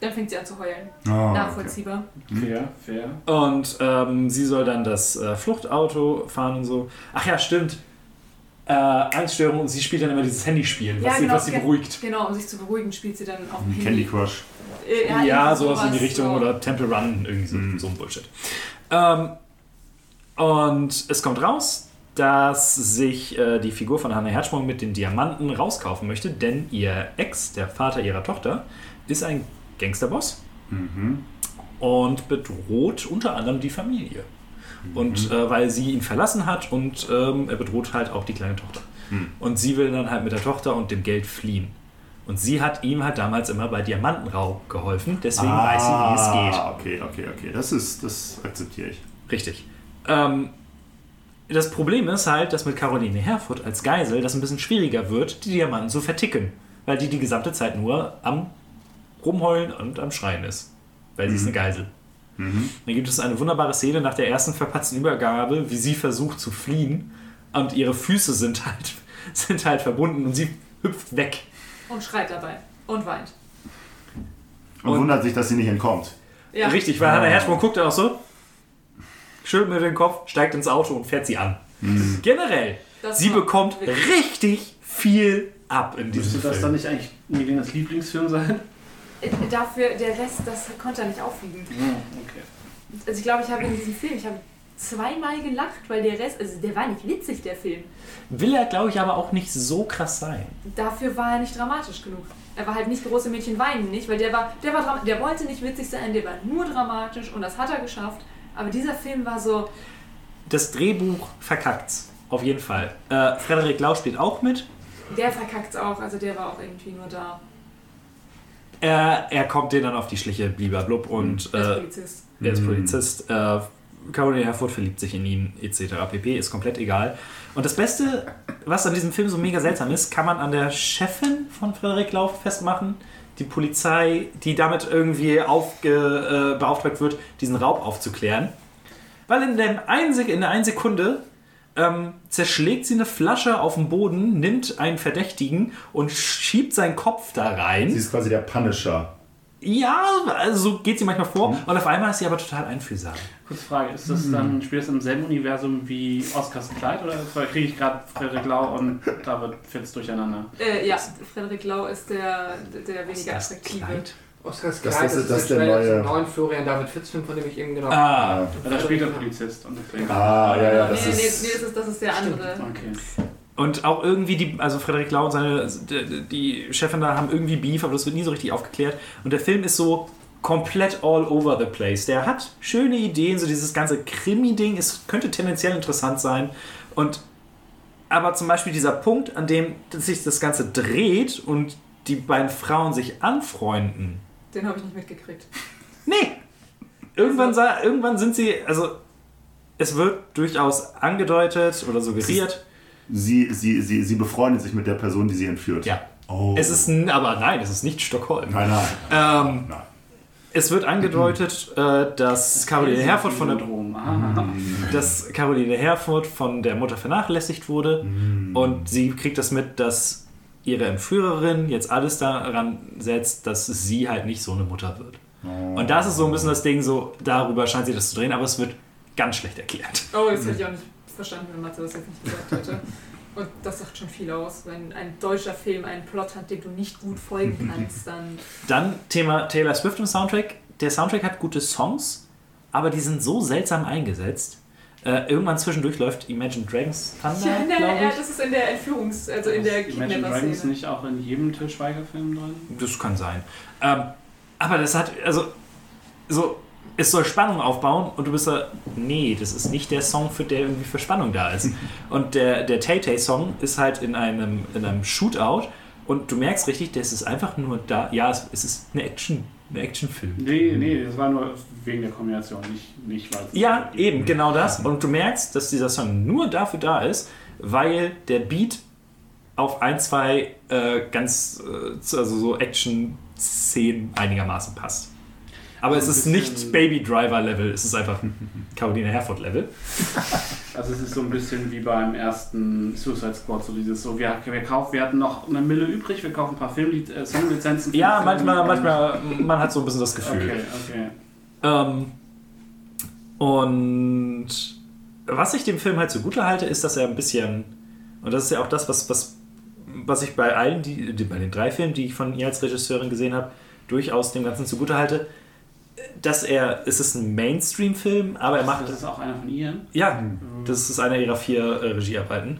Dann fängt sie an zu heulen. Ah, Nachvollziehbar. Fair, fair. Und ähm, sie soll dann das äh, Fluchtauto fahren und so. Ach ja, stimmt. Äh, Angststörung und sie spielt dann immer dieses Handyspiel, was, Ja, sie, genau, was sie beruhigt. Genau, um sich zu beruhigen, spielt sie dann auf dem Okay. Candy Crush. Äh, Ja, irgendwie sowas in die Richtung so. oder Temple Run, irgendwie so, Mhm. so ein Bullshit. Ähm, und es kommt raus, dass sich äh, die Figur von Hannah Herzsprung mit den Diamanten rauskaufen möchte, denn ihr Ex, der Vater ihrer Tochter, ist ein Gangsterboss Mhm. und bedroht unter anderem die Familie. Und äh, weil sie ihn verlassen hat und ähm, er bedroht halt auch die kleine Tochter. Mhm. Und sie will dann halt mit der Tochter und dem Geld fliehen. Und sie hat ihm halt damals immer bei Diamantenraub geholfen, deswegen weiß sie, wie es geht. Ah, okay, okay, okay. Das ist, das akzeptiere ich. Richtig. Ähm, das Problem ist halt, dass mit Caroline Herfurth als Geisel das ein bisschen schwieriger wird, die Diamanten zu verticken. Weil die die gesamte Zeit nur am Rumheulen und am Schreien ist. Weil sie ist eine Geisel. Mhm. Dann gibt es eine wunderbare Szene nach der ersten verpatzten Übergabe, wie sie versucht zu fliehen und ihre Füße sind halt, sind halt verbunden und sie hüpft weg. Und schreit dabei. Und weint. Und, Und- wundert sich, dass sie nicht entkommt. Ja. Richtig, weil Hannah Herzsprung guckt auch so, schüttelt mit dem Kopf, steigt ins Auto und fährt sie an. Generell, Das sie bekommt wirklich- richtig viel ab in Müsste diesem das Film. dann nicht eigentlich Melinas Lieblingsfilm sein? Dafür, der Rest, das konnte er nicht aufwiegen. Okay. Also ich glaube, ich habe in diesem Film, ich habe zweimal gelacht, weil der Rest, also der war nicht witzig, der Film. Will er, glaube ich, aber auch nicht so krass sein. Dafür war er nicht dramatisch genug. Er war halt nicht große Mädchen weinen nicht, weil der war, der war der wollte nicht witzig sein, der war nur dramatisch und das hat er geschafft. Aber dieser Film war so, Das Drehbuch verkackt's. Auf jeden Fall. Äh, Frederik Lau spielt auch mit. der verkackt's auch, also der war auch irgendwie nur da. Er, er kommt denen dann auf die Schliche, blub und Der ist äh, Polizist. er ist Mhm. Polizist. Äh, Caroline Herfurth verliebt sich in ihn, etc. pp. Ist komplett egal. Und das Beste, was an diesem Film so mega seltsam ist, kann man an der Chefin von Frederik Lau festmachen. Die Polizei, die damit irgendwie aufge, äh, beauftragt wird, diesen Raub aufzuklären. Weil in, dem einen, in der einen Sekunde ähm, zerschlägt sie eine Flasche auf den Boden, nimmt einen Verdächtigen und schiebt seinen Kopf da Sie rein. ist quasi der Punisher. Ja, also so geht sie manchmal vor. Und auf einmal ist sie aber total einfühlsam. Kurze Frage, ist das dann, spielt das im selben Universum wie Oscars Kleid oder kriege ich gerade Frederik Lau und David Fitz durcheinander? Äh, ja, Frederik Lau ist der, der weniger attraktive. Kleid. Das- Kleid, das das, ist- ist das ist der Trailer neue- zum neuen Florian David Fitz-Film, von dem ich eben genau. Ah, Weil da spielt der Polizist und. Ah, ja, ja, das nee, nee, ist. nee, das ist, das ist der andere. Okay. Und auch irgendwie die, also Frederik Lau und seine, die, die Chefin da haben irgendwie Beef, aber das wird nie so richtig aufgeklärt. Und der Film ist so komplett all over the place. Der hat schöne Ideen, so dieses ganze Krimi-Ding, es könnte tendenziell interessant sein. Und aber zum Beispiel dieser Punkt, an dem sich das Ganze dreht und die beiden Frauen sich anfreunden. Den habe ich nicht mitgekriegt. Nee! Irgendwann, sa- irgendwann sind sie, also es wird durchaus angedeutet oder suggeriert. Sie, sie, sie, sie befreundet sich mit der Person, die sie entführt. Ja. Oh. Es ist, aber nein, es ist nicht Stockholm. Nein, nein. Ähm, nein. es wird angedeutet, äh, dass Caroline Herford von der Syndrom. Ah. dass Caroline Herford von der Mutter vernachlässigt wurde und sie kriegt das mit, dass ihre Entführerin jetzt alles daran setzt, dass sie halt nicht so eine Mutter wird. Und das ist so ein bisschen das Ding, so darüber scheint sie das zu drehen, aber es wird ganz schlecht erklärt. Oh, das hätte ich auch nicht verstanden, wenn Matze das jetzt nicht gesagt hätte. Und das sagt schon viel aus. Wenn ein deutscher Film einen Plot hat, dem du nicht gut folgen kannst, dann. Dann Thema Taylor Swift im Soundtrack. Der Soundtrack hat gute Songs, aber die sind so seltsam eingesetzt. Äh, irgendwann zwischendurch läuft Imagine Dragons Thunder, Ja, nein, glaube ja, das ist in der Entführungs-, also in der Imagine Dragons Kidnapper-Szene. nicht auch in jedem Til Schweiger-Film drin? Das kann sein. Ähm, aber das hat, also, so, es soll Spannung aufbauen und du bist da, nee, das ist nicht der Song, für der irgendwie für Spannung da ist. Und der, der Tay-Tay-Song ist halt in einem, in einem Shootout und du merkst richtig, das ist einfach nur da, ja, es, es ist eine Action, ein Actionfilm. Nee, nee, das war nur wegen der Kombination, nicht, nicht weil Ja, eben, genau das. Und du merkst, dass dieser Song nur dafür da ist, weil der Beat auf ein, zwei äh, ganz, äh, also so Action-Szenen einigermaßen passt. Aber es ist nicht Baby Driver-Level, es ist einfach Caroline Herford-Level. Also es ist so ein bisschen wie beim ersten Suicide Squad, so dieses so, wir, wir kaufen, wir hatten noch eine Mille übrig, wir kaufen ein paar Film äh, Songlizenzen. Ja, manchmal, und- manchmal, man hat so ein bisschen das Gefühl. Okay, okay. Ähm, und was ich dem Film halt zugute halte, ist, dass er ein bisschen, und das ist ja auch das, was, was, was ich bei allen, die, die, bei den drei Filmen, die ich von ihr als Regisseurin gesehen habe, durchaus dem Ganzen zugute halte, dass er, es ist ein Mainstream-Film, aber er macht, Das ist auch einer von ihren. ja, das ist einer ihrer vier äh, Regiearbeiten.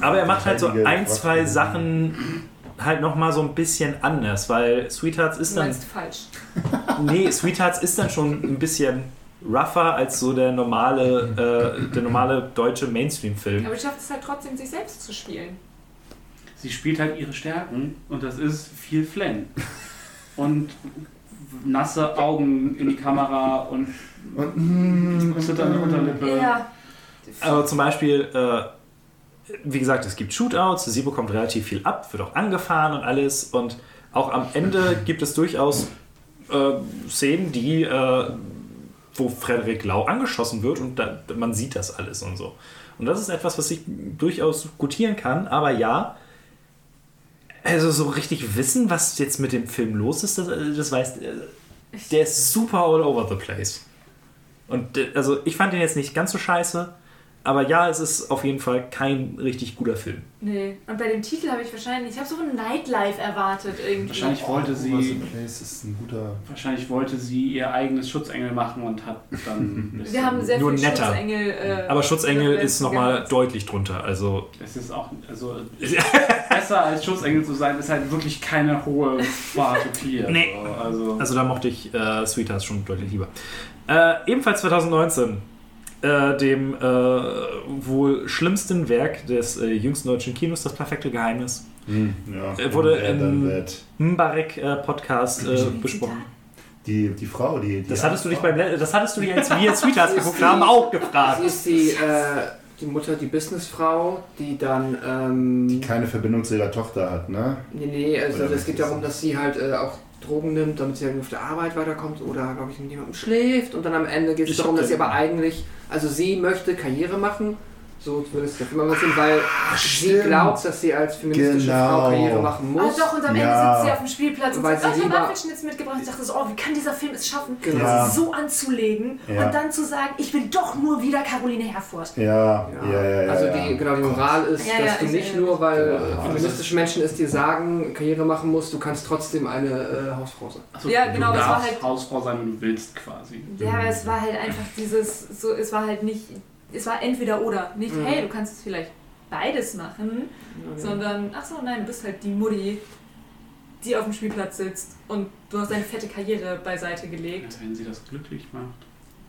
Aber er macht halt so ein, zwei. Sachen halt nochmal so ein bisschen anders, weil Sweethearts ist Du dann meinst falsch. Nee, Sweethearts ist dann schon ein bisschen rougher als so der normale, äh, der normale deutsche Mainstream-Film. Aber du schaffst es halt trotzdem, sich selbst zu spielen. Sie spielt halt ihre Stärken und das ist viel Flenn. Und nasse Augen in die Kamera und Und, mm, zitternde Unterlippe. Ja. Aber zum Beispiel, äh, wie gesagt, es gibt Shootouts, sie bekommt relativ viel ab, wird auch angefahren und alles. Und auch am Ende gibt es durchaus äh, Szenen, die, äh, wo Frederik Lau angeschossen wird und da, man sieht das alles und so. Und das ist etwas, was ich durchaus gutieren kann, aber ja, also so richtig wissen, was jetzt mit dem Film los ist, das, das weiß, äh, der ist super all over the place. Und äh, also ich fand den jetzt nicht ganz so scheiße, aber ja, es ist auf jeden Fall kein richtig guter Film. Nee. Und bei dem Titel habe ich wahrscheinlich, ich habe so ein Nightlife erwartet irgendwie. Wahrscheinlich wollte Over the sie, Place ist ein guter. wahrscheinlich wollte sie ihr eigenes Schutzengel machen und hat dann. Wir haben sehr Nur viel netter. Schutzengel. Äh, Aber Schutzengel ist nochmal deutlich drunter. Also Es ist auch, also besser als Schutzengel zu sein, ist halt wirklich keine hohe Qualität. Nee. So. Also, Also da mochte ich äh, Sweethearts schon deutlich lieber. Äh, ebenfalls 2019, äh, dem äh, wohl schlimmsten Werk des äh, jüngsten deutschen Kinos, Das perfekte Geheimnis, Hm, ja. Äh, wurde Wer dann in- wird. Mbarek äh, Podcast äh, besprochen. Die, die Frau, die. die Das hattest du dich Frau. beim das hattest du dich, als wir Sweethearts geguckt haben, auch Sie gefragt. ist die, äh, die Mutter, die Businessfrau, die dann. Ähm, Die keine Verbindung zu ihrer Tochter hat, ne? nee, nee, also es geht darum, das? dass sie halt äh, auch Drogen nimmt, damit sie halt auf der Arbeit weiterkommt oder, glaube ich, mit jemandem schläft. Und dann am Ende geht es darum, dass sie aber eigentlich, also sie möchte Karriere machen. So würde es der Film immer sehen, weil sie stimmt. glaubt, dass sie als feministische Genau. Frau Karriere machen Ah, muss. doch, und am Ende Ja. sitzt sie auf dem Spielplatz und Weil sagt, oh, sie ich habe lieber- Apfelschnitz mitgebracht. Ich dachte so, oh, wie kann dieser Film es schaffen, Genau. Ja. sie so anzulegen Ja. und dann zu sagen, ich bin doch nur wieder Caroline Herfurth. Ja, ja, ja, ja. also ja. die, genau, die Moral ist, Ja, ja, dass du ich nicht nur, weil Ja. feministische Menschen es dir sagen, Karriere machen musst, du kannst trotzdem eine äh, Hausfrau sein. Achso, Ja, genau, du das war darfst halt- Hausfrau sein, wenn du willst, quasi. Ja, aber es war halt einfach dieses, so, es war halt nicht, es war entweder oder. Nicht, Mhm. hey, du kannst es vielleicht beides machen, sondern, ach so, nein, du bist halt die Mutti, die auf dem Spielplatz sitzt und du hast deine fette Karriere beiseite gelegt. Wenn sie das glücklich macht.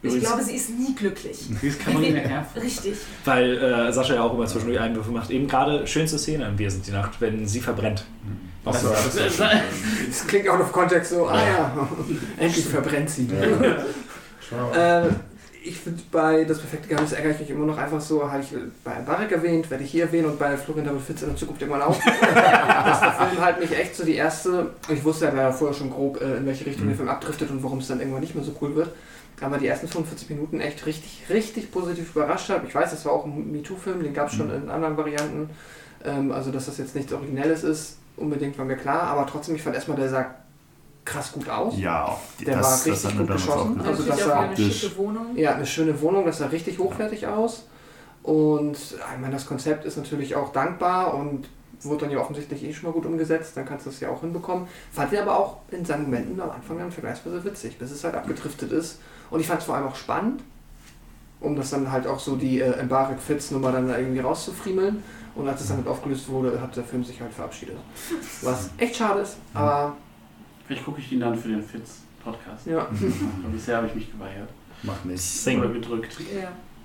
Ich glaube, sie ist nie glücklich. Sie ist Caroline Herfurth. Richtig. Weil äh, Sascha ja auch immer zwischendurch Einwürfe macht. Eben gerade schönste Szene in Wir sind die Nacht, wenn sie verbrennt. Ach so, das ist Das klingt out of context so, ah ja, endlich verbrennt sie. Ja. Schau. Äh, ich finde bei Das perfekte Geheimnis ärgere ich mich immer noch einfach so, habe ich bei Barek erwähnt, werde ich hier erwähnen und bei Florian David Fitz in der Zukunft irgendwann auch. dass der Film halt mich echt so die erste, ich wusste ja vorher schon grob, äh, in welche Richtung der Film abdriftet und warum es dann irgendwann nicht mehr so cool wird. Aber die ersten 45 Minuten echt richtig, richtig positiv überrascht hat. Ich weiß, das war auch ein MeToo-Film, den gab es schon in anderen Varianten. Ähm, also, dass das jetzt nichts Originelles ist, unbedingt war mir klar. Aber trotzdem, ich fand erstmal, der sah krass gut aus. Ja, auch. Der war richtig haben wir gut geschossen. auch Also das war eine schicke Wohnung. Ja, eine schöne Wohnung, das sah richtig hochwertig aus. Und ich meine, das Konzept ist natürlich auch dankbar und wurde dann ja offensichtlich eh schon mal gut umgesetzt, dann kannst du es ja auch hinbekommen. Fand ich aber auch in seinen Momenten am Anfang dann vergleichsweise witzig, bis es halt abgedriftet ist. Und ich fand es vor allem auch spannend, um das dann halt auch so die äh, Embarek Fitz Nummer dann da irgendwie rauszufriemeln. Und als es dann halt aufgelöst wurde, hat der Film sich halt verabschiedet. Was echt schade ist, aber Vielleicht gucke ich ihn dann für den Fitz-Podcast. ja. Aber bisher habe ich mich geweigert. Macht nicht. Sing. Oder gedrückt.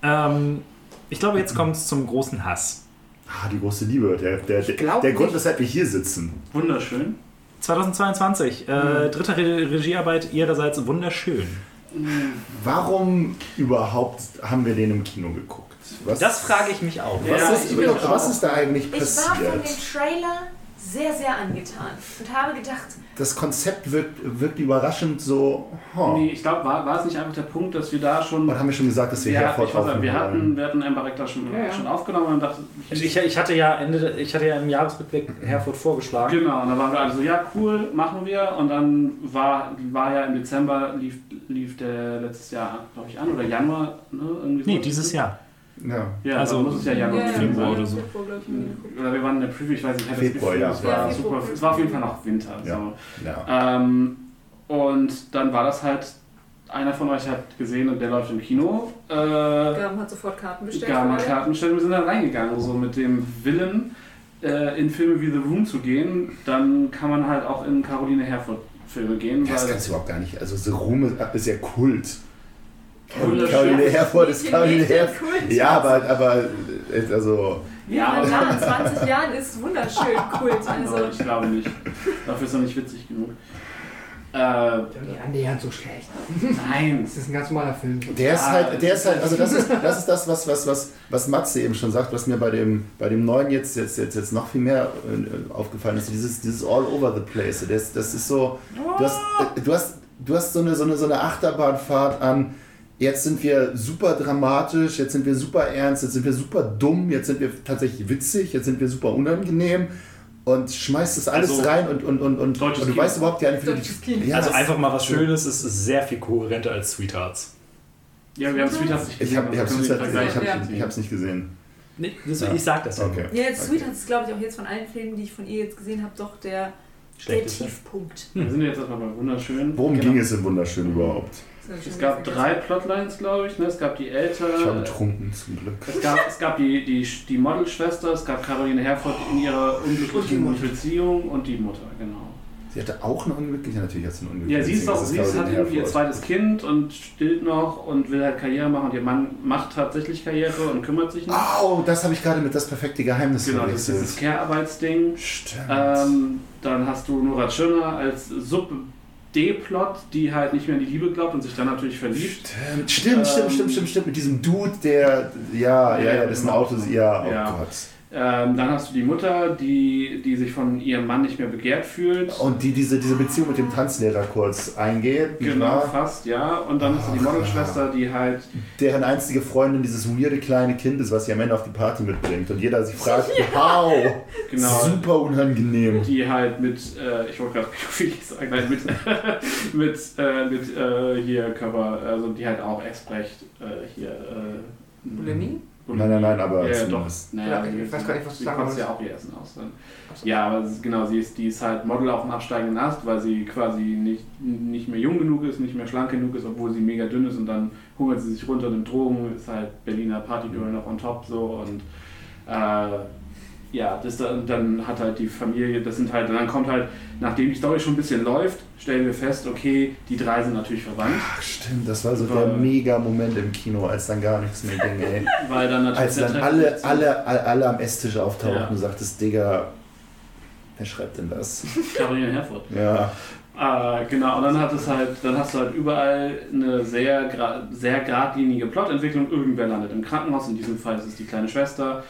Ja. Ähm, ich glaube, jetzt kommt es zum großen Hass. Ah, die große Liebe. Der, der, der, der Grund, weshalb wir hier sitzen. Wunderschön. 2022, äh, dritte Re Regiearbeit ihrerseits wunderschön. Warum überhaupt haben wir den im Kino geguckt? Was, Das frage ich mich auch. Ja, was, ist, ich bin auch was ist da eigentlich Ich war von dem passiert? Trailer sehr, sehr angetan und habe gedacht, Das Konzept wirkt, wirkt überraschend so. Oh. Nee, ich glaube, war, war es nicht einfach der Punkt, dass wir da schon. Und haben wir schon gesagt, dass wir Ja, ich nicht, aufnehmen wir hatten, wir hatten Embarek da schon, Ja, ja. schon aufgenommen und dachte, Ich, ich hatte ja Ende, ich hatte ja im Jahresrückblick Herford vorgeschlagen. Genau, und dann waren wir alle so, ja cool, machen wir. Und dann war, war ja im Dezember, lief, lief der letztes Jahr, glaube ich, an, oder Januar, ne? Irgendwie so. Nee, dieses Jahr. Ja. Ja, also muss es ja Januar ja, Februar sein. oder so. Oder wir waren in der Preview, ich weiß nicht, ich hatte das Februar, Gefühl, ja. es war, Ja, super, Februar. es war auf jeden Fall noch Winter. Ja. So. ja. Ähm, und dann war das halt, einer von euch hat gesehen und der läuft im Kino. Äh, Gaben hat sofort Karten bestellt. für alle. Karten bestellt. Wir sind dann reingegangen, so mit dem Willen, äh, in Filme wie The Room zu gehen. Dann kann man halt auch in Caroline Herford Filme gehen. Das weil kannst du überhaupt gar nicht. Also, The Room ist, ist ja Kult. Caroline stimmt. Herford ist Caroline Herford. Ja, aber, aber also. Ja, aber- ja, in 20 Jahren ist wunderschön Kult. Also, Also, ich glaube nicht. Dafür ist er nicht witzig genug. Äh, Nicht annähernd so schlecht. nein. Das ist ein ganz normaler Film. Der ist halt, der ist halt, also das ist das, ist das was, was, was, was Matze eben schon sagt, was mir bei dem, bei dem neuen jetzt, jetzt, jetzt, jetzt noch viel mehr äh, aufgefallen ist, dieses, dieses all over the place. Das, das ist so, du hast, äh, du hast, du hast so, eine, so, eine, so eine Achterbahnfahrt an, jetzt sind wir super dramatisch, jetzt sind wir super ernst, jetzt sind wir super dumm, jetzt sind wir tatsächlich witzig, jetzt sind wir super unangenehm und schmeißt das alles Also, rein und, und, und, und, und du Kino. weißt überhaupt gar nicht, wie du. Ja, also einfach mal was Schönes, ist sehr viel kohärenter als Sweethearts. Ja, wir haben Sweethearts nicht Ich habe also ich hab's können nicht, wir ich vergleichen. hab, ich hab's nicht gesehen. Nee, das, Ja. Ich sag das ja. Okay. ja, jetzt Okay. Sweethearts ist, glaube ich, auch jetzt von allen Filmen, die ich von ihr jetzt gesehen habe, doch der, der. Tiefpunkt. Wir sind jetzt erstmal bei Wunderschön. Worum Genau. ging es in Wunderschön überhaupt? Schon Es gab drei Plotlines, glaube ich. Ne? Es gab die Eltern. Ich war betrunken zum Glück. Es gab, es gab die, die, die Modelschwester, es gab Caroline Herford in ihrer Und unglücklichen Mutter. Beziehung und die Mutter, genau. Sie hatte auch eine unglückliche, natürlich hat sie eine unglückliche Ja, sie ist auch, sie ist, hat irgendwie ihr zweites Kind und stillt noch und will halt Karriere machen und ihr Mann macht tatsächlich Karriere und kümmert sich nicht. Oh, das habe ich gerade mit das perfekte Geheimnis genau, das ist dieses Care-Arbeitsding. Stimmt. Ähm, dann hast du Nora Tschirner als Sub-D-Plot, die halt nicht mehr an die Liebe glaubt und sich dann natürlich verliebt. Stimmt, stimmt, stimmt, Ähm, stimmt, stimmt, stimmt, mit diesem Dude, der, ja, ja, Ja, ja, das ist ein genau. Auto, ja, oh Ja. Gott. Ähm, dann hast du die Mutter, die, die sich von ihrem Mann nicht mehr begehrt fühlt. Und die diese, diese Beziehung mit dem Tanzlehrer kurz eingeht. Genau, fast, ja. Und dann hast du die Modelschwester, die halt Deren einzige Freundin dieses weirde kleine Kind ist, was sie am Ende auf die Party mitbringt. Und jeder sich fragt, wow, Genau. super unangenehm. die halt mit, äh, ich wollte gerade wie sagen, nein, mit, mit, äh, mit äh, hier Körper, also die halt auch Exprecht äh, hier. Äh, Nein, nein, nein, aber Ja, zumindest- doch. Naja, Ja, ich weiß gar nicht, was du sie sagen kotzt ja wolltest. auch ihr Essen aus. So. Ja, aber ist- genau, sie ist, die ist halt Model auf dem absteigenden Ast, weil sie quasi nicht, nicht mehr jung genug ist, nicht mehr schlank genug ist, obwohl sie mega dünn ist und dann hungert sie sich runter, nimmt Drogen, ist halt Berliner Partygirl noch on top so und äh, ja, das dann, dann hat halt die Familie, das sind halt, dann kommt halt, nachdem die Story schon ein bisschen läuft, stellen wir fest, okay, die drei sind natürlich verwandt, Ach stimmt, das war so Weil- der Mega-Moment im Kino, als dann gar nichts mehr ging, ey. weil dann natürlich Als dann alle, alle, alle, alle am Esstisch auftauchten Ja. und sagtest, Digga, wer schreibt denn das? Caroline Herfurth. Ja. Äh, genau, und dann hat es halt, dann hast du halt überall eine sehr, sehr geradlinige Plotentwicklung. Irgendwer landet im Krankenhaus, in diesem Fall ist es die kleine Schwester.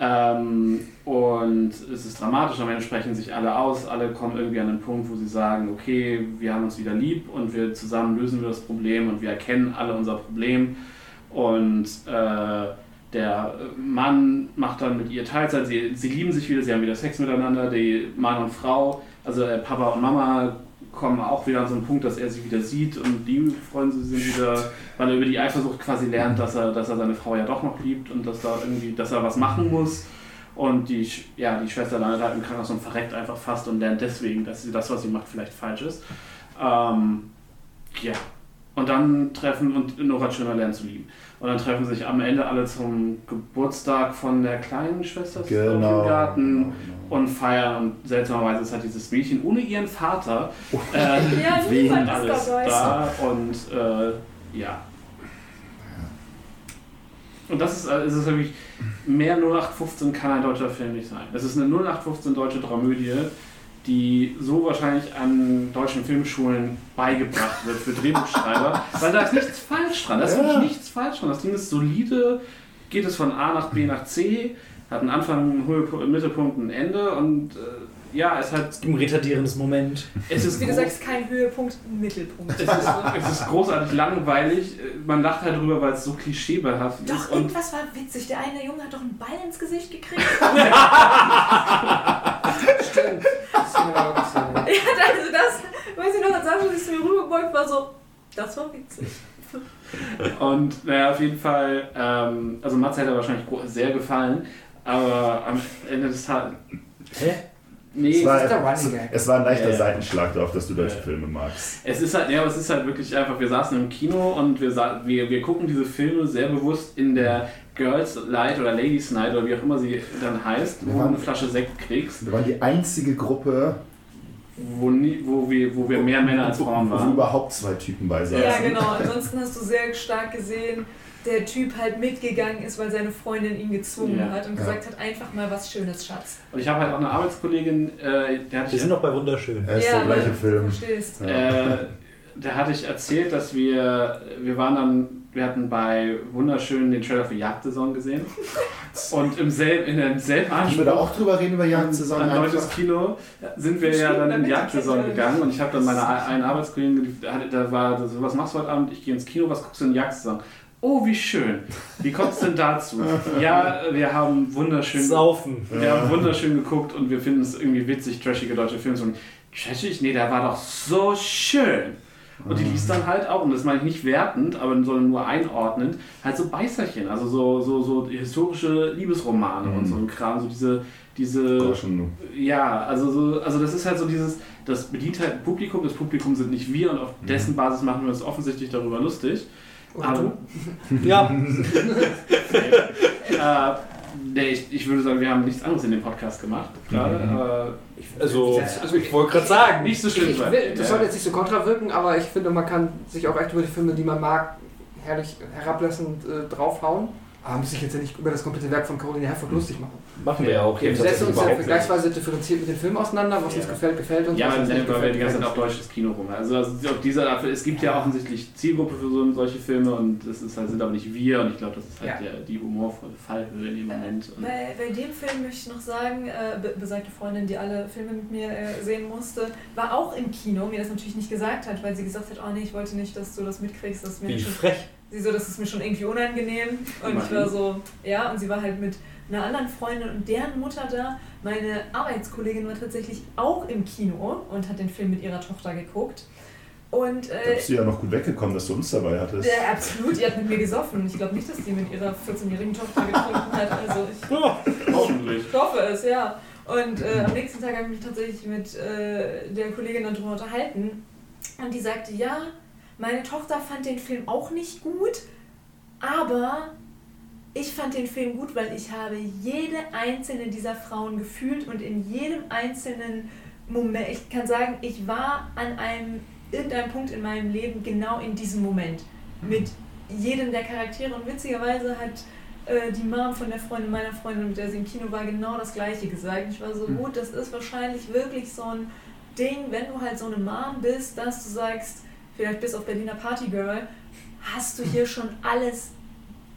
Ähm, und es ist dramatisch, am Ende sprechen sich alle aus, alle kommen irgendwie an den Punkt, wo sie sagen, okay, wir haben uns wieder lieb und wir zusammen lösen wir das Problem und wir erkennen alle unser Problem. Und äh, der Mann macht dann mit ihr Teilzeit, sie, sie lieben sich wieder, sie haben wieder Sex miteinander, die Mann und Frau, also äh, Papa und Mama kommen auch wieder an so einen Punkt, dass er sie wieder sieht und die freuen sie sich wieder, weil er über die Eifersucht quasi lernt, dass er, dass er seine Frau ja doch noch liebt und dass da irgendwie, dass er was machen muss. Und die, ja, die Schwester landet halt im Krankenhaus und verreckt einfach fast und lernt deswegen, dass sie das, was sie macht, vielleicht falsch ist. Ähm, ja. Und dann treffen und Nora Tschirner lernt zu lieben. Und dann treffen sich am Ende alle zum Geburtstag von der kleinen Schwester Genau. im Garten genau, genau. und feiern. Und seltsamerweise ist halt dieses Mädchen ohne ihren Vater äh, Ja, niemand alles da und äh, ja. Und das ist, äh, es ist wirklich mehr 0815 kann ein deutscher Film nicht sein. Es ist eine 0815 deutsche Dramödie, die so wahrscheinlich an deutschen Filmschulen beigebracht wird für Drehbuchschreiber, weil da ist nichts falsch dran. Da ist Ja. wirklich nichts falsch dran. Das Ding ist solide, geht es von A nach B nach C, hat einen Anfang, einen Höhepunkt, einen Mittelpunkt, ein Ende und äh, ja, es hat Ein retardierendes Moment. es ist Wie du groß- sagst, kein Höhepunkt, ein Mittelpunkt. es ist, es ist großartig langweilig. Man lacht halt drüber, weil es so klischeebehaftet ist. Doch, Und irgendwas war witzig. Der eine Junge hat doch einen Ball ins Gesicht gekriegt. Stimmt. Ist ja, also das, weiß ich noch, als Sascha sich zu mir rübergebeugt war, so, das war witzig. Und naja, auf jeden Fall, ähm, also Matze hätte wahrscheinlich sehr gefallen, aber am Ende des Tages. Hä? Nee, Es war, ist der Running Gag. es war ein leichter Ja. Seitenschlag darauf, dass du deutsche Ja. Filme magst. es ist halt, ja, aber es ist halt wirklich einfach, wir saßen im Kino und wir, sa wir, wir gucken diese Filme sehr bewusst in der Girls Night oder Ladies Night oder wie auch immer sie dann heißt, wo Ja. du eine Flasche Sekt kriegst, Wir waren die einzige Gruppe, wo, nie, wo, wir, wo wir mehr Männer als Frauen wo waren. überhaupt zwei Typen bei saßen. Ja, genau. Ansonsten hast du sehr stark gesehen, der Typ halt mitgegangen ist, weil seine Freundin ihn gezwungen Ja. hat und Ja. gesagt hat, einfach mal was Schönes, Schatz. Und ich habe halt auch eine Arbeitskollegin, äh, der hatte Wir sind noch bei wunderschön. Er ist der gleiche du Film. Verstehst. Ja. Äh, da hatte ich erzählt, dass wir, wir waren dann, wir hatten bei Wunderschön den Trailer für Jagdsaison gesehen. Und im selben, in demselben Können wir Anspruch da auch drüber reden über Jagdsaison? an deutsches einfach? Kino sind wir ja dann in die Jagdsaison gegangen und ich habe dann meine einen Arbeitskollegen, da, war so, was machst du heute Abend? Ich gehe ins Kino, was guckst du in Jagdsaison? Oh, wie schön. Wie kommt es denn dazu? Ja, wir haben wunderschön Saufen. wir haben wunderschön geguckt und wir finden es irgendwie witzig, trashige deutsche Filme. Und trashig? Nee, der war doch so schön. Und die liest dann halt auch, und das meine ich nicht wertend, aber sondern nur einordnend, halt so Beißerchen, also so, so, so historische Liebesromane und so ein Kram, so diese, diese Groschen. ja, also, so, also das ist halt so dieses, das bedient halt ein Publikum, das Publikum sind nicht wir und auf dessen Basis machen wir uns offensichtlich darüber lustig. Oder Aber- du? Ja. Äh, nee, ich, ich würde sagen, wir haben nichts anderes in dem Podcast gemacht gerade, Mhm. aber Also, also ich wollte gerade sagen. nicht so schlimm ich sein. will, das Ja. soll jetzt nicht so kontra wirken, aber ich finde, man kann sich auch echt über die Filme, die man mag, herrlich herablassend äh, draufhauen. Aber muss ich jetzt ja nicht über das komplette Werk von Caroline Herford lustig machen. Machen wir ja auch Wir hier setzen uns ja vergleichsweise differenziert mit den Filmen auseinander, was Ja. uns gefällt, gefällt uns. Ja, dann nicht über gefällt, die ganze Zeit auf deutsches Kino rum. Also, also auf dieser dafür, es gibt ja offensichtlich Zielgruppe für so, solche Filme und das ist halt, sind aber nicht wir und ich glaube, das ist halt Ja. der, die humorvolle Fallhöhe in dem Moment. Und Bei, bei dem Film möchte ich noch sagen, äh, be besagte Freundin, die alle Filme mit mir äh, sehen musste, war auch im Kino, mir das natürlich nicht gesagt hat, weil sie gesagt hat, oh nee, ich wollte nicht, dass du das mitkriegst, dass mir Wie schon frech. Sie so, das ist mir schon irgendwie unangenehm. Und ich war so, ja, und sie war halt mit einer anderen Freundin und deren Mutter da. Meine Arbeitskollegin war tatsächlich auch im Kino und hat den Film mit ihrer Tochter geguckt. Und Da äh, bist du ja noch gut weggekommen, dass du uns dabei hattest. ja, absolut, die hat mit mir gesoffen. Ich glaube nicht, dass die mit ihrer 14-jährigen Tochter getrunken hat. Also ich hoffentlich. ich hoffe es, ja. Und äh, am nächsten Tag habe ich mich tatsächlich mit äh, der Kollegin dann darüber unterhalten. Und die sagte, ja, meine Tochter fand den Film auch nicht gut, aber ich fand den Film gut, weil ich habe jede einzelne dieser Frauen gefühlt und in jedem einzelnen Moment, ich kann sagen, ich war an einem irgendeinem Punkt in meinem Leben genau in diesem Moment mit jedem der Charaktere und witzigerweise hat äh, die Mom von der Freundin meiner Freundin, mit der sie im Kino war, genau das gleiche gesagt. Ich war so, Mhm. gut, das ist wahrscheinlich wirklich so ein Ding, wenn du halt so eine Mom bist, dass du sagst, vielleicht bis auf Berliner Partygirl, hast du hier schon alles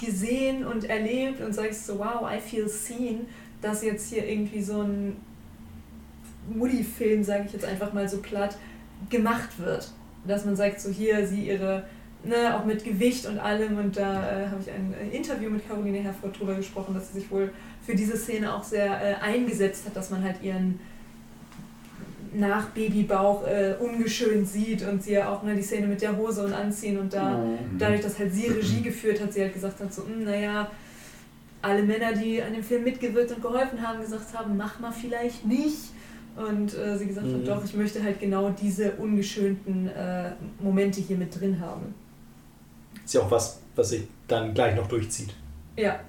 gesehen und erlebt und sagst so, wow, I feel seen, dass jetzt hier irgendwie so ein Mutti-Film, sage ich jetzt einfach mal so platt, gemacht wird. Dass man sagt, so hier, sie ihre, ne, auch mit Gewicht und allem und da äh, habe ich ein Interview mit Caroline Herford drüber gesprochen, dass sie sich wohl für diese Szene auch sehr äh, eingesetzt hat, dass man halt ihren nach Babybauch äh, ungeschönt sieht und sie ja auch ne, die Szene mit der Hose und Anziehen und da Oh. dadurch, dass halt sie Regie geführt hat, sie halt gesagt hat, so, "Hm, naja, alle Männer, die an dem Film mitgewirkt und geholfen haben, gesagt haben, mach mal vielleicht nicht. Und äh, sie gesagt Mhm. hat, doch, ich möchte halt genau diese ungeschönten äh, Momente hier mit drin haben. Ist ja auch was, was sich dann gleich noch durchzieht. Ja,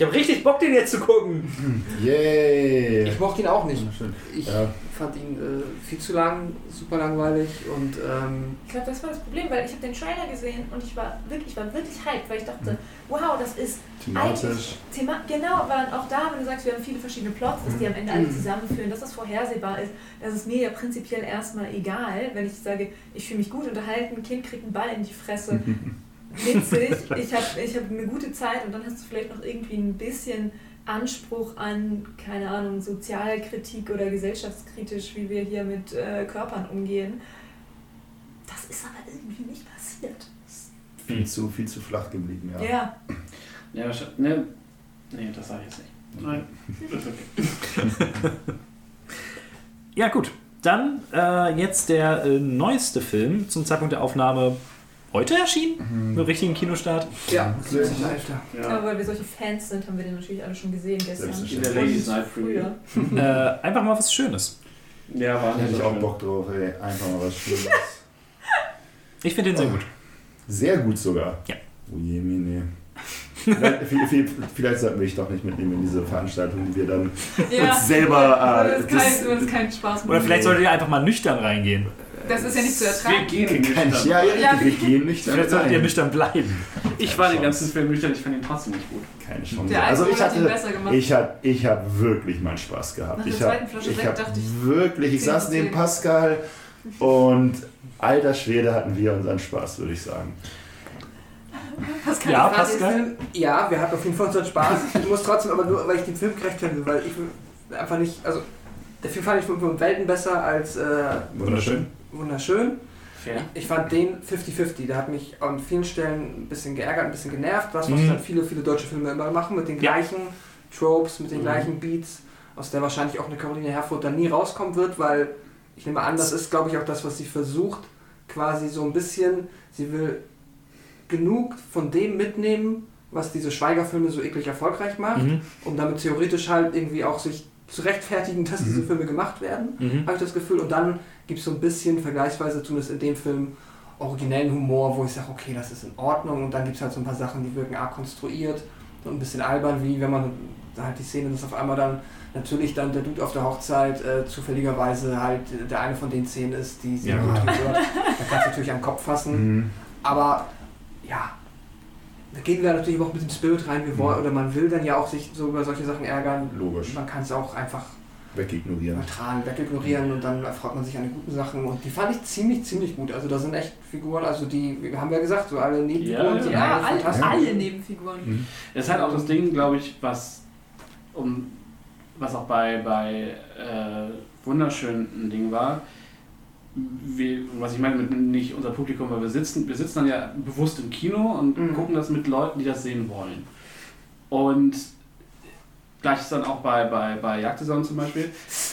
Ich habe richtig Bock, den jetzt zu gucken. Yay! Ich mochte ihn auch nicht. Ich Ja. fand ihn äh, viel zu lang, super langweilig und ähm, ich glaube, das war das Problem, weil ich habe den Trailer gesehen und ich war wirklich, ich war wirklich hyped, weil ich dachte, wow, das ist Thematisch. eigentlich Thema, genau, aber dann auch da, wenn du sagst, wir haben viele verschiedene Plots, dass die am Ende alle zusammenführen, dass das vorhersehbar ist, das ist mir ja prinzipiell erstmal egal, wenn ich sage, ich fühle mich gut unterhalten, ein Kind kriegt einen Ball in die Fresse, witzig, ich habe ich hab eine gute Zeit und dann hast du vielleicht noch irgendwie ein bisschen Anspruch an, keine Ahnung, Sozialkritik oder gesellschaftskritisch, wie wir hier mit äh, Körpern umgehen. Das ist aber irgendwie nicht passiert. Viel zu, viel zu flach geblieben, ja. Ja, Ja, ne, nee, das sage ich jetzt nicht. Nein, ist okay. Ja, gut. Dann äh, jetzt der äh, neueste Film zum Zeitpunkt der Aufnahme heute erschienen. Mit richtigen Kinostart. ja, Sehr 17. Alter. aber Ja. weil wir solche Fans sind, haben wir den natürlich alle schon gesehen gestern. In der Ladies Night. Früher. Äh, einfach mal was Schönes. Ja, war Da hätte ich auch. Bock drauf, ey. Einfach mal was Schönes. Ich finde den sehr gut. Sehr gut sogar. Ja. Oh je, Mine. Vielleicht, viel- viel- vielleicht sollten wir dich doch nicht mitnehmen in diese Veranstaltung, die wir dann Ja, uns selber. Äh, es das- kein, es keinen Spaß Oder machen. vielleicht solltet ihr einfach mal nüchtern reingehen. Das ist ja nicht zu Wir ertragen. gehen kein, nüchtern. ja, ja, Ja. wir gehen nicht Vielleicht solltet ihr nüchtern bleiben. Ich war den ganzen Film nüchtern, ich fand ihn trotzdem nicht gut. Keine Chance. Der Also ich hat ihn hatte, besser gemacht. ich hab, ich hab wirklich meinen Spaß gehabt. Nach der ich hab, zweiten Flasche ich Sekt hab wirklich, ich 10 saß von neben 10. Pascal und alter Schwede hatten wir unseren Spaß, würde ich sagen. Pascal, Ja, Pascal. ja, wir hatten auf jeden Fall unseren Spaß. Ich muss trotzdem aber nur, weil ich den Film gerecht will, weil ich einfach nicht, also der Film fand ich um Welten besser als äh, Wunderschön. Wunderschön. Fair. Ich fand den 50-50, der hat mich an vielen Stellen ein bisschen geärgert, ein bisschen genervt, was, was Mhm. dann viele, viele deutsche Filme immer machen, mit den Ja. gleichen Tropes, mit den Mhm. gleichen Beats, aus der wahrscheinlich auch eine Caroline Herfurth dann nie rauskommen wird, weil ich nehme an, das ist, glaube ich, auch das, was sie versucht, quasi so ein bisschen, sie will genug von dem mitnehmen, was diese Schweigerfilme so eklig erfolgreich macht, Mhm. um damit theoretisch halt irgendwie auch sich zu rechtfertigen, dass diese Mhm. Filme gemacht werden Mhm. habe ich das Gefühl. Und dann gibt es so ein bisschen, vergleichsweise zumindest in dem Film, originellen Humor, wo ich sage, okay, das ist in Ordnung. Und dann gibt es halt so ein paar Sachen, die wirken arg konstruiert und ein bisschen albern, wie wenn man da halt die Szene, dass auf einmal dann natürlich dann der Dude auf der Hochzeit äh, zufälligerweise halt der eine von den Szenen ist, die sie Ja, gut. hört. Da kannst du natürlich am Kopf fassen. Mhm. Aber ja, da gehen wir natürlich auch mit dem Spirit rein. Wir wollen, oder man will dann ja auch sich so über solche Sachen ärgern. Logisch. Man kann es auch einfach Wegignorieren. neutral wegignorieren und dann erfreut man sich an den guten Sachen. Und die fand ich ziemlich, ziemlich gut. Also da sind echt Figuren, also die, wir haben ja gesagt, so alle Nebenfiguren Ja, sind Ja, alle alle, fantastisch. alle Nebenfiguren. Mhm. Es ist halt auch das Ding, glaube ich, was um was auch bei, bei äh, wunderschön ein Ding war. Wir, was ich meine mit nicht unser Publikum, weil wir sitzen, wir sitzen dann ja bewusst im Kino und Mhm. gucken das mit Leuten, die das sehen wollen. Und gleich ist dann auch bei, bei, bei Jagdsaison zum Beispiel.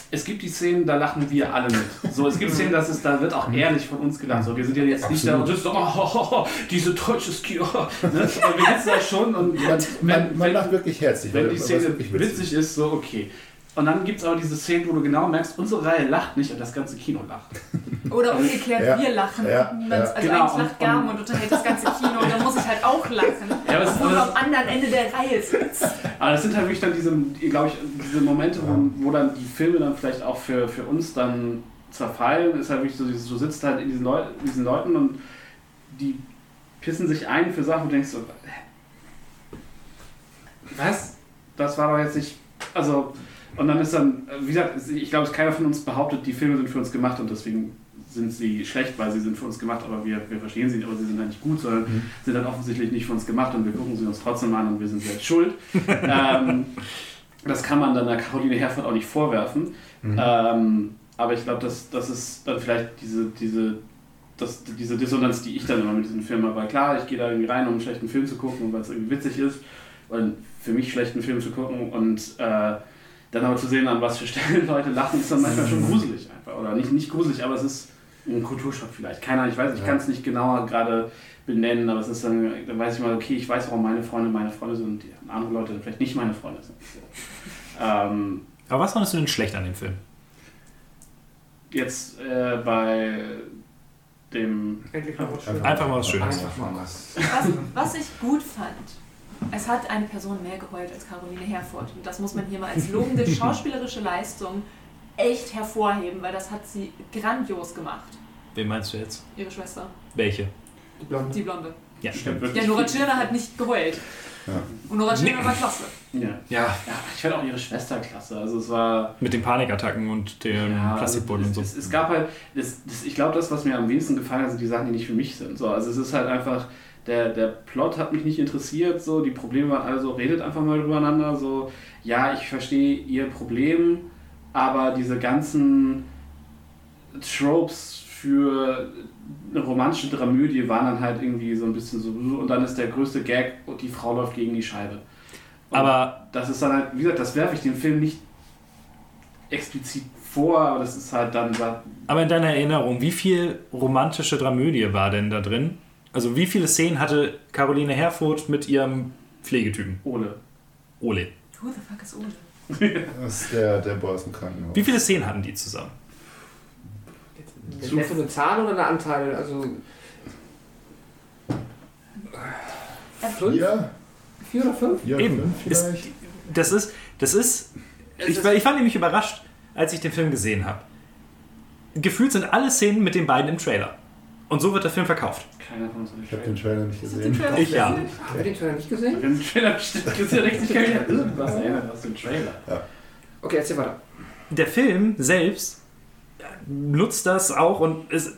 Es gibt die Szenen, da lachen wir alle mit. So, es gibt Szenen, das ist, da wird auch ehrlich von uns gelacht. So, wir sind ja jetzt nicht da und sitzen so, oh, oh, oh, diese deutsches Kino. Ne? Wir sitzen da schon und Man, wenn, man, man wenn, lacht wirklich herzlich. wenn die es Szene wirklich witzig ist, so okay. Und dann gibt es aber diese Szenen, wo du genau merkst, unsere Reihe lacht nicht und das ganze Kino lacht. Oder umgekehrt, Ja. wir lachen. Ja. und. Also Genau, eigentlich und- lacht Gaben und unterhält das ganze Kino und dann muss ich halt auch lachen. Ja, aber es- obwohl du am anderen Ende der Reihe sitzt. Aber das sind halt wirklich dann diese, glaube ich, diese Momente, wo, wo dann die Filme dann vielleicht auch für, für uns dann zerfallen. Ist halt wirklich so, du sitzt halt in diesen, Leu diesen Leuten und die pissen sich ein für Sachen, wo du denkst so, hä? was? Das war doch jetzt nicht, also, und dann ist dann, wie gesagt, ich glaube, keiner von uns behauptet, die Filme sind für uns gemacht und deswegen sind sie schlecht, weil sie sind für uns gemacht, aber wir, wir verstehen sie, aber sie sind dann nicht gut, sondern Mhm. sind dann offensichtlich nicht für uns gemacht und wir gucken sie uns trotzdem an und wir sind selbst schuld. ähm, das kann man dann der Caroline Herford auch nicht vorwerfen. Mhm. Ähm, aber ich glaube, das, das ist dann vielleicht diese, diese, das, diese Dissonanz, die ich dann immer mit diesem Film habe. Weil klar, ich gehe da irgendwie rein, um einen schlechten Film zu gucken und weil es irgendwie witzig ist. Und für mich schlechten Film zu gucken und äh, dann aber zu sehen, an was für Stellen Leute lachen, ist dann manchmal schon gruselig einfach. Oder nicht, nicht gruselig, aber es ist ein Kulturschock vielleicht. Keiner, ich weiß, ich Ja. kann es nicht genauer gerade benennen, aber es ist dann, dann weiß ich mal, okay, ich weiß, warum meine Freunde meine Freunde sind und die andere Leute dann vielleicht nicht meine Freunde sind. Ähm, Aber was fandest du denn schlecht an dem Film? jetzt äh, bei dem Endlich mal was Schönes. Einfach mal was Schönes. Einfach mal was. Was, was ich gut fand, es hat eine Person mehr geheult als Caroline Herford. Und das muss man hier mal als lobende schauspielerische Leistung echt hervorheben, weil das hat sie grandios gemacht. Wen meinst du jetzt? Ihre Schwester, Welche? Die Blonde. die Blonde. Ja, stimmt wirklich. Ja, Nora Tschirner hat nicht geheult. Ja. Und Nora Tschirner war klasse. Ja. Ja, ja, ich fand auch ihre Schwester klasse. Also es war mit den Panikattacken und dem Ja, Plastikboden also und es, so. es, es gab halt, das, das, ich glaube, das, was mir am wenigsten gefallen hat, sind die Sachen, die nicht für mich sind. So, also es ist halt einfach, der, der Plot hat mich nicht interessiert, so, die Probleme waren alle so, redet einfach mal übereinander, so, ja, ich verstehe ihr Problem, aber diese ganzen Tropes für eine romantische Dramödie waren dann halt irgendwie so ein bisschen so, und dann ist der größte Gag, und die Frau läuft gegen die Scheibe. Und Aber das ist dann halt, wie gesagt, das werfe ich dem Film nicht explizit vor, aber das ist halt dann Aber in deiner Erinnerung, wie viel romantische Dramödie war denn da drin? Also wie viele Szenen hatte Caroline Herfurth mit ihrem Pflegetypen? Ole. Ole. Who the fuck is Ole? Das ist der, der Boy aus dem Krankenhaus. Wie viele Szenen hatten die zusammen? Ist das eine Zahl oder eine Anteil? Also fünf? Vier? Vier oder fünf? Vier, Eben. fünf Ist, vielleicht? das ist, das ist, ich, ich war nämlich überrascht, als ich den Film gesehen habe. Gefühlt sind alle Szenen mit den beiden im Trailer. Und so wird der Film verkauft. Keiner von uns hat Ich habe den Trailer nicht gesehen. den Trailer Ich ja. Haben wir den Trailer nicht gesehen? Wenn ein Trailer bestimmt ja richtig an irgendwas erinnert aus dem Trailer. Okay, erzähl weiter. Der Film selbst nutzt das auch und ist,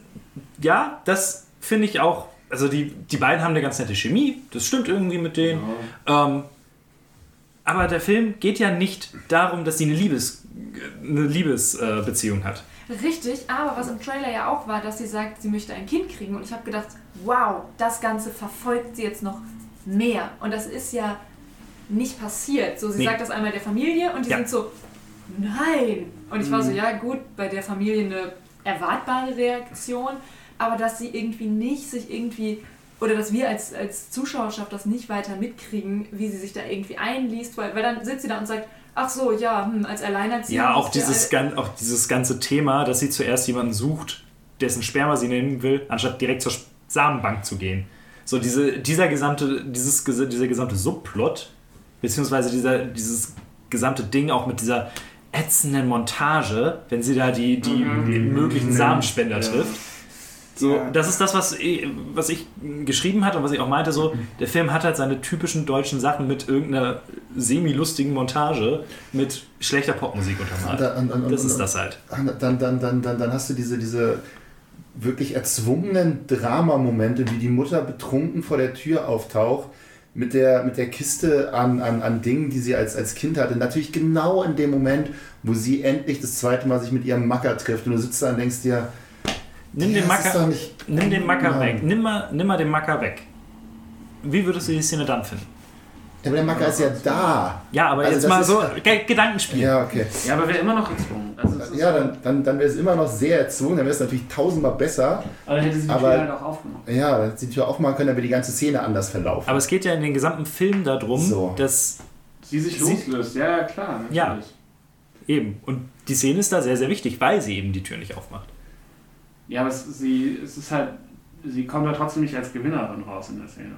ja, das finde ich auch. Also die, die beiden haben eine ganz nette Chemie, das stimmt irgendwie mit denen. Ähm, aber der Film geht ja nicht darum, dass sie eine Liebes eine Liebesbeziehung äh, Beziehung hat. Richtig, aber was im Trailer ja auch war, dass sie sagt, sie möchte ein Kind kriegen. Und ich habe gedacht, wow, das Ganze verfolgt sie jetzt noch mehr. Und das ist ja nicht passiert. So, sie Nee. sagt das einmal der Familie und die Ja. sind so, nein. Und ich war so, ja gut, bei der Familie eine erwartbare Reaktion, aber dass sie irgendwie nicht sich irgendwie, oder dass wir als, als Zuschauerschaft das nicht weiter mitkriegen, wie sie sich da irgendwie einliest, weil, weil dann sitzt sie da und sagt, ach so, ja, hm, als Alleinerziehende. Ja, auch dieses, Al- auch dieses ganze Thema, dass sie zuerst jemanden sucht, dessen Sperma sie nehmen will, anstatt direkt zur Samenbank zu gehen. So diese, dieser gesamte, dieses, dieser gesamte Subplot, beziehungsweise dieser, dieses gesamte Ding auch mit dieser ätzenden Montage, wenn sie da die, die, die möglichen Samenspender trifft. So, Ja. das ist das, was ich, was ich geschrieben hatte und was ich auch meinte. So, der Film hat halt seine typischen deutschen Sachen mit irgendeiner semi-lustigen Montage mit schlechter Popmusik untermalt. Und- und- und- Das ist und- das halt. Dann, dann, dann, dann, dann hast du diese, diese wirklich erzwungenen Dramamomente, wie die Mutter betrunken vor der Tür auftaucht, mit der, mit der Kiste an, an, an Dingen, die sie als, als Kind hatte. Natürlich genau in dem Moment, wo sie endlich das zweite Mal sich mit ihrem Macker trifft. Und du sitzt da und denkst dir, Nimm den Macker, nimm den Macker Nein. weg. Nimm mal, nimm mal den Macker weg. Wie würdest du die Szene dann finden? aber der Macker ist ja da. Ja, aber Also jetzt mal so Ge Gedankenspiel. Ja, okay. Ja, aber wäre immer noch gezwungen. Also Ja, dann, dann, dann wäre es immer noch sehr erzwungen, dann wäre es natürlich tausendmal besser. aber dann hätte sie die aber- Tür halt auch aufgemacht. Ja, dann hätte sie die Tür aufmachen können, dann wäre die ganze Szene anders verlaufen. Aber es geht ja in den gesamten Film darum, So. dass Sie sich Sie- loslöst, ja, ja, klar. Natürlich. Ja. eben, und die Szene ist da sehr, sehr wichtig, weil sie eben die Tür nicht aufmacht. Ja, aber es, sie, es ist halt, sie kommt da trotzdem nicht als Gewinnerin raus in der Szene.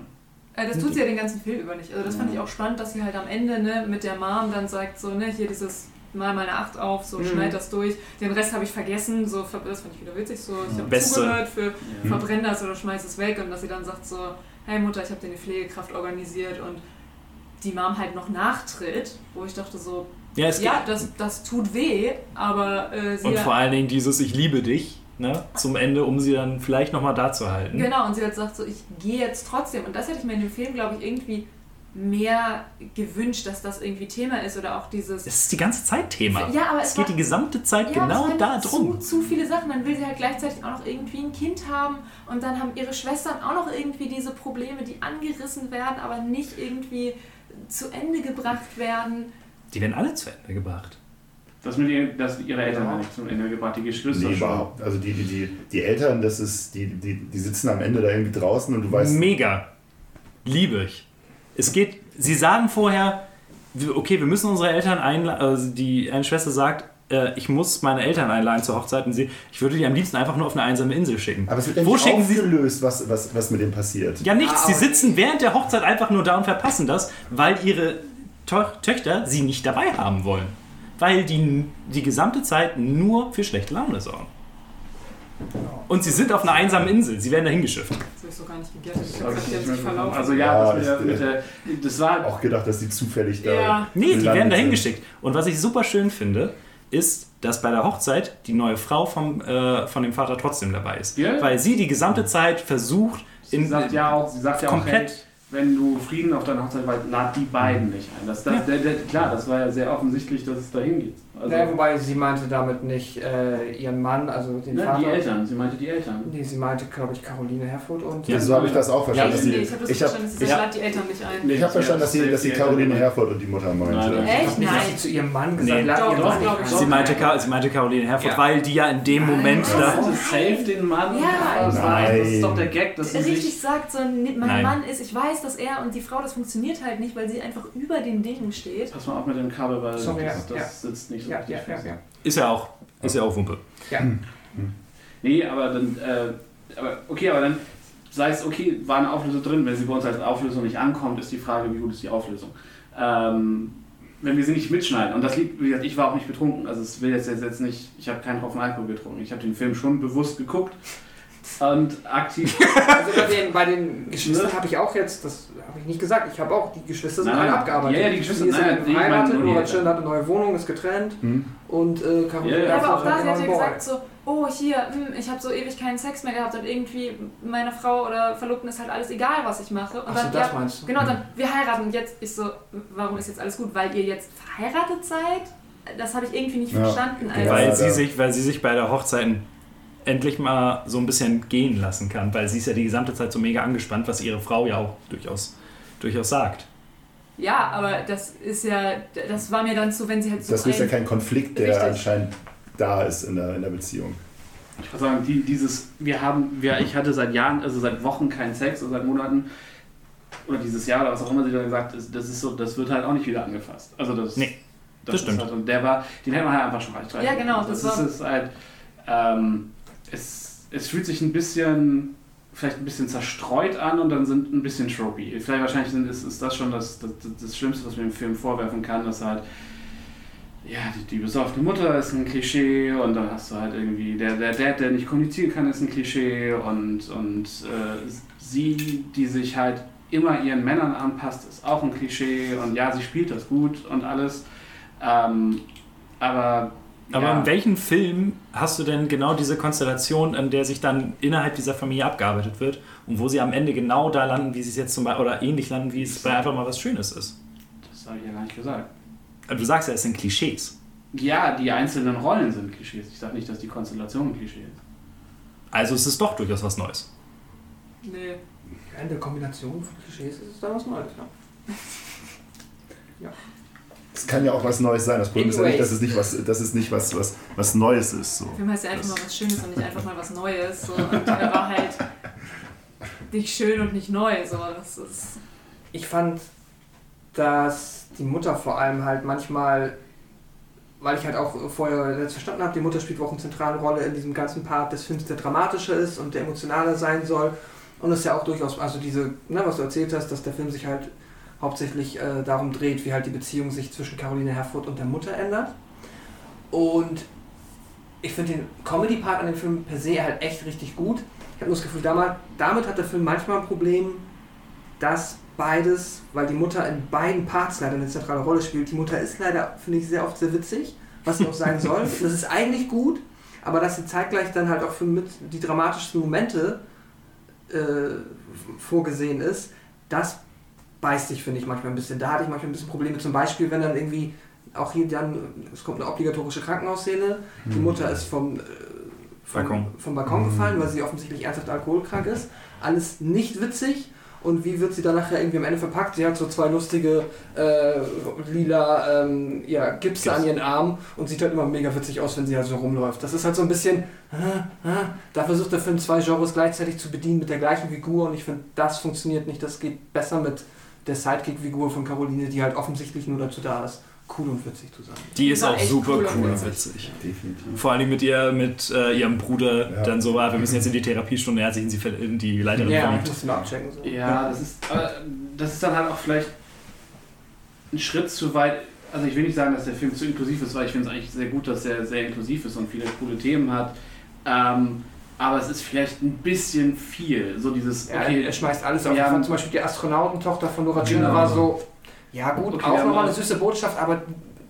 Äh, das tut sie ja den ganzen Film über nicht. Also das fand ich auch spannend, dass sie halt am Ende ne, mit der Mom dann sagt, so, ne, hier dieses mal meine Acht auf, so Mhm. schneid das durch. Den Rest habe ich vergessen, so das fand ich wieder witzig, so ich habe zugehört für Ja. verbrenn das oder schmeiß es weg und dass sie dann sagt so, hey Mutter, ich habe dir eine Pflegekraft organisiert und die Mom halt noch nachtritt, wo ich dachte so, Ja, ja, das, das tut weh, aber äh, sie Und vor allen Dingen dieses Ich liebe dich, ne, zum Ende, um sie dann vielleicht nochmal da zu halten. Genau, und sie hat gesagt, so, ich gehe jetzt trotzdem. Und das hätte ich mir in dem Film, glaube ich, irgendwie mehr gewünscht, dass das irgendwie Thema ist oder auch dieses. Es ist die ganze Zeit Thema. Ja, aber es es geht war- die gesamte Zeit Ja, genau da Zu, drum. zu viele Sachen. Dann will sie halt gleichzeitig auch noch irgendwie ein Kind haben und dann haben ihre Schwestern auch noch irgendwie diese Probleme, die angerissen werden, aber nicht irgendwie zu Ende gebracht werden. Die werden alle zu Ende gebracht. Das mit ihr, dass ihre Eltern haben nicht zum Ende gebracht, die Geschwister Nee, schon. überhaupt. Also die, die, die, die Eltern, das ist, die, die, die sitzen am Ende da irgendwie draußen und du weißt, Mega. Liebe ich. Es geht, sie sagen vorher, okay, wir müssen unsere Eltern einladen, also die eine Schwester sagt, äh, ich muss meine Eltern einladen zur Hochzeit und sie, ich würde die am liebsten einfach nur auf eine einsame Insel schicken. aber es wird ja Wo schicken sie was, was, was mit dem passiert. Ja, nichts. Ah, Sie sitzen während der Hochzeit einfach nur da und verpassen das, weil ihre Tö Töchter sie nicht dabei haben wollen. Weil die die gesamte Zeit nur für schlechte Laune sorgen. Und sie sind auf einer einsamen Insel. Sie werden dahin geschifft. Das habe ich so gar nicht gegettet. Ich Das habe hat sich verlaufen. Also ja, Ja, das, das- mit der, das war Auch gedacht, dass die zufällig da. Ja. Nee, die werden dahin sind. geschickt. Und was ich super schön finde, ist, dass bei der Hochzeit die neue Frau vom, äh, von dem Vater trotzdem dabei ist. Ja. Weil sie die gesamte Zeit versucht, Sie in, sagt ja auch, sie sagt ja auch, komplett- hey, wenn du Frieden auf deiner Hochzeit willst, lad die beiden nicht ein. Das, das, Ja. der, der, klar, das war ja sehr offensichtlich, dass es dahin geht. Also, naja, wobei sie meinte damit nicht äh, ihren Mann, also den ne, Vater. die Eltern, sie meinte die Eltern. Nee, sie meinte, glaube ich, Caroline Herfurth und. Ja, so habe ich das auch verstanden. Nee, dass nee, ich habe das ich hab, verstanden, sie ja. lad die Eltern nicht ein. ich hab verstanden, dass sie, dass die Caroline Herford und die Mutter meinte. Nein, nein. Echt? dass Nein. sie zu ihrem Mann gesagt Nee. hat, Doch, doch, ich rein. sie, meinte, sie meinte Caroline Herford, Ja. weil die ja in dem Moment Nein. da. Das safe den Mann. Ja. das, nein. das ist Nein. doch der Gag, dass sie Richtig sich... sagt, so, mein Nein. Mann ist, ich weiß, dass er und die Frau, das funktioniert halt nicht, weil sie einfach über den Dingen steht. Pass mal auf mit dem Kabel, weil ja, das sitzt nicht so Ja, ja, ja, ja. Ist ja auch, ist ja auch Wumpe. Nee, aber dann, äh, aber okay, aber dann sei es okay, war eine Auflösung drin. Wenn sie bei uns als Auflösung nicht ankommt, ist die Frage, wie gut ist die Auflösung. Ähm, wenn wir sie nicht mitschneiden, und das liegt, wie gesagt, ich war auch nicht betrunken, also es will jetzt, jetzt, jetzt nicht, ich habe keinen Tropfen Alkohol getrunken. Ich habe den Film schon bewusst geguckt und aktiv. Also bei den, bei den Geschwistern habe ich auch jetzt, das habe ich nicht gesagt, ich habe auch, die Geschwister sind Nein, alle abgearbeitet. Ja, ja, die Geschwister- die sind nein, verheiratet, die Nora hat eine neue Wohnung, ist getrennt Hm? und äh, Caroline Ja, ja. Ja, aber auch Herfurth da, hat ja gesagt so, oh hier, hm, ich habe so ewig keinen Sex mehr gehabt und irgendwie meine Frau oder Verlobten ist halt alles egal, was ich mache. Und Ach so, dann, das ja, meinst du? Genau, dann, wir heiraten und jetzt, ich so, warum ist jetzt alles gut? Weil ihr jetzt verheiratet seid? Das habe ich irgendwie nicht Ja. verstanden. Ja, Als, weil, sie sich, weil sie sich bei der Hochzeit endlich mal so ein bisschen gehen lassen kann, weil sie ist ja die gesamte Zeit so mega angespannt, was ihre Frau ja auch durchaus, durchaus sagt. ja, aber das ist ja, das war mir dann so, wenn sie halt so Das ist ja ein- kein Konflikt, der Richtig. anscheinend da ist in der, in der Beziehung. Ich würde sagen, die, dieses, wir haben, wir, ich hatte seit Jahren, also seit Wochen keinen Sex oder seit Monaten oder dieses Jahr oder was auch immer sie da gesagt ist, das ist so, das wird halt auch nicht wieder angefasst. Also das, Nee, das ist stimmt. Halt, und der war, den hätte man halt einfach schon reicht. Ja, genau, Das, das ist, war- ist halt, ähm, es, es fühlt sich ein bisschen, vielleicht ein bisschen zerstreut an und dann sind ein bisschen tropy. Vielleicht wahrscheinlich ist, ist das schon das, das, das Schlimmste, was man dem Film vorwerfen kann, dass halt ja, die, die besoffene Mutter ist ein Klischee und dann hast du halt irgendwie der, der Dad, der nicht kommunizieren kann, ist ein Klischee und, und äh, sie, die sich halt immer ihren Männern anpasst, ist auch ein Klischee und ja, sie spielt das gut und alles. Ähm, aber Aber ja, in welchem Film hast du denn genau diese Konstellation, in der sich dann innerhalb dieser Familie abgearbeitet wird und wo sie am Ende genau da landen, wie sie es jetzt zum Beispiel, oder ähnlich landen, wie es bei einfach mal was Schönes ist? das habe ich ja gar nicht gesagt. Aber Du sagst ja, es sind Klischees. Ja, die einzelnen Rollen sind Klischees. Ich sage nicht, dass die Konstellation ein Klischee ist. Also es ist doch durchaus was Neues. Nee. In der Kombination von Klischees ist es da was Neues, ja. Es kann ja auch was Neues sein. Das Problem ist ja nicht, Anyways. dass es nicht was, dass es nicht was, was, was Neues ist. So. Der Film heißt ja einfach mal was Schönes und nicht einfach mal was Neues. So. Und der war halt nicht schön und nicht neu. So. Das ist Ich fand, dass die Mutter vor allem halt manchmal, weil ich halt auch vorher jetzt verstanden habe, die Mutter spielt auch eine zentrale Rolle in diesem ganzen Part des Films, der dramatischer ist und der emotionaler sein soll. Und es ja auch durchaus, also diese, ne, was du erzählt hast, dass der Film sich halt hauptsächlich äh, darum dreht, wie halt die Beziehung sich zwischen Caroline Herfurth und der Mutter ändert. Und ich finde den Comedy-Part an dem Film per se halt echt richtig gut. Ich habe nur das Gefühl, damals, damit hat der Film manchmal ein Problem, dass beides, weil die Mutter in beiden Parts leider eine zentrale Rolle spielt. Die Mutter ist leider, finde ich, sehr oft sehr witzig, was sie auch sein soll. Das ist eigentlich gut, aber dass sie zeitgleich dann halt auch für mit die dramatischsten Momente äh, vorgesehen ist, das beißt sich, finde ich, manchmal ein bisschen. Da hatte ich manchmal ein bisschen Probleme. Zum Beispiel, wenn dann irgendwie auch hier dann, es kommt eine obligatorische Krankenhausszene, die Mutter ist vom, äh, vom, Balkon. vom Balkon gefallen, weil sie offensichtlich ernsthaft alkoholkrank ist. Alles nicht witzig. Und wie wird sie dann nachher irgendwie am Ende verpackt? Sie hat so zwei lustige äh, lila ähm, ja, Gipse Gips. an ihren Armen und sieht halt immer mega witzig aus, wenn sie halt so rumläuft. Das ist halt so ein bisschen, äh, äh, da versucht der Film zwei Genres gleichzeitig zu bedienen mit der gleichen Figur und ich finde, das funktioniert nicht. Das geht besser mit der Sidekick-Figur von Caroline, die halt offensichtlich nur dazu da ist, cool und witzig zu sein. Die ist auch super cool cool und witzig. Definitiv. Vor allem mit ihr, mit äh, ihrem Bruder Ja. dann so war, wir müssen jetzt in die Therapiestunde, er hat sich in, sie, in die Leiterin Ja, ich verliebt. den abchecken. So. Ja, das ist, aber das ist dann halt auch vielleicht ein Schritt zu weit. Also ich will nicht sagen, dass der Film zu inklusiv ist, weil ich finde es eigentlich sehr gut, dass er sehr inklusiv ist und viele coole Themen hat. Ähm, aber es ist vielleicht ein bisschen viel. So dieses, Ja, okay, er schmeißt alles auf. haben- zum Beispiel die Astronautentochter von Nora Tschirner Genau. war so, ja gut, Okay, auch nochmal eine süße Botschaft, aber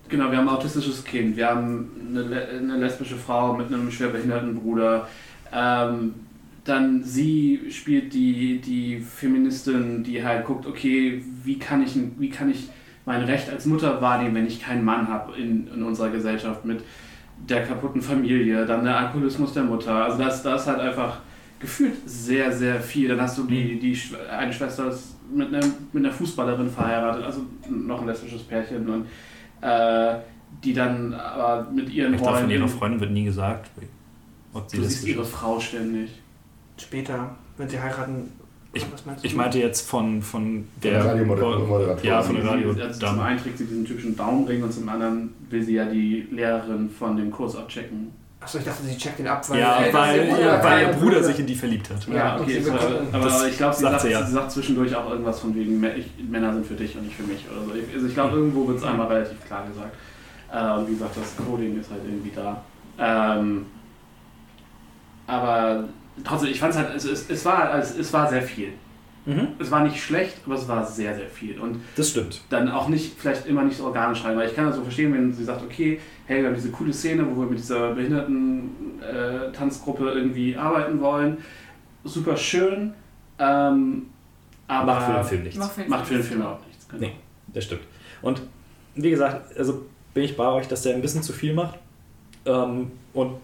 Genau, wir haben ein autistisches Kind, wir haben eine, eine lesbische Frau mit einem schwerbehinderten Bruder. Ähm, dann sie spielt die, die Feministin, die halt guckt, okay, wie kann ich, wie kann ich mein Recht als Mutter wahrnehmen, wenn ich keinen Mann habe in, in unserer Gesellschaft mit der kaputten Familie, dann der Alkoholismus der Mutter. Also das, das ist halt einfach gefühlt sehr, sehr viel. Dann hast du die, die Sch- eine Schwester ist mit, einem, mit einer Fußballerin verheiratet, also noch ein lesbisches Pärchen und äh, die dann aber mit ihren Ich glaube, von ihrer Freundin wird nie gesagt, ob sie Du das siehst ihre Frau ständig. später, wenn sie heiraten, Ich- was meinst du? Ich meinte jetzt von, von Der der Radiomoderatorin. Ja, von der Sie- Radio. Also zum einen trägt sie diesen typischen Daumenring und zum anderen will sie ja die Lehrerin von dem Kurs abchecken. Achso, ich dachte, sie checkt ihn ab, weil, Ja, weil, ihr ja, Bruder, weil ihr Bruder sich in die verliebt hat. Ja, okay, sie so, bekommt- aber ich glaube, sie, sagt sie ja. sie sagt zwischendurch auch irgendwas von wegen, "Mä- ich, Männer sind für dich und nicht für mich oder so. Ich- Also ich glaube, irgendwo wird es einmal relativ klar gesagt. Äh, und wie gesagt, das Coding ist halt irgendwie da. Ähm, aber trotzdem, ich fand es halt, es, es, es, war, es, es war sehr viel. Mhm, Es war nicht schlecht, aber es war sehr, sehr viel. Und das stimmt. dann auch nicht, vielleicht immer nicht so organisch rein, weil ich kann das so verstehen, wenn sie sagt, okay, hey, wir haben diese coole Szene, wo wir mit dieser Behinderten-Tanzgruppe irgendwie arbeiten wollen. Super schön, ähm, aber Macht für den Film nichts. Macht für den macht für den Film Film überhaupt nichts. Genau. Nee. Das stimmt. Und wie gesagt, also bin ich bei euch, dass der ein bisschen zu viel macht. Ähm, und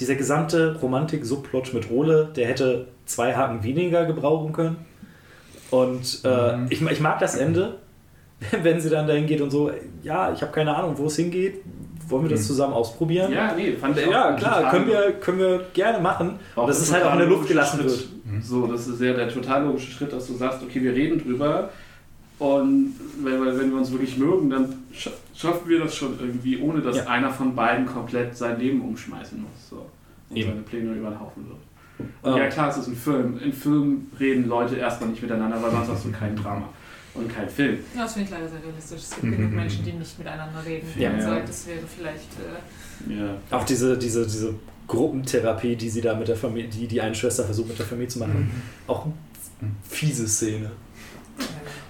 dieser gesamte Romantik-Subplot mit Rohle, der hätte zwei Haken weniger gebrauchen können. Und äh, ich, ich mag das Ende, wenn sie dann dahin geht und so, ja, ich habe keine Ahnung, wo es hingeht. Wollen wir das Mhm. zusammen ausprobieren? Ja, nee, fand ich auch Ja, klar, können wir, können wir gerne machen. auch dass es halt auch in der Luft gelassen logischer wird. Schritt. So, das ist ja der total logische Schritt, dass du sagst, okay, wir reden drüber und wenn, wir- wenn wir uns wirklich mögen, dann schaffen wir das schon irgendwie, ohne dass Ja. einer von beiden komplett sein Leben umschmeißen muss so, und Eben. seine Pläne über den Haufen wirft. Und Ähm, ja klar, es ist ein Film. In Filmen reden Leute erstmal nicht miteinander, weil sonst hast du kein Drama. und kein Film. Ja, das finde ich leider sehr realistisch. Es gibt Mhm. genug Menschen, die nicht miteinander reden. Ja. Also, Ja. das wäre vielleicht. Äh, Ja. Auch diese, diese, diese Gruppentherapie, die sie da mit der Familie, die die eine Schwester versucht mit der Familie zu machen. Auch fiese Szene.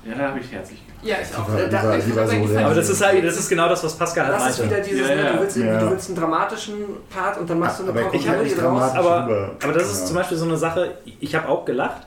Ja, da habe ich herzlich. Ja, ich auch. Die da- ich so Aber das ist halt, das ist genau das, was Pascal halt Das ist wieder meinte. dieses, Ja, ne, ja. du, willst, du willst einen dramatischen Part und dann machst du eine nicht draus. Aber, aber das ist Ja. zum Beispiel so eine Sache, ich habe auch gelacht.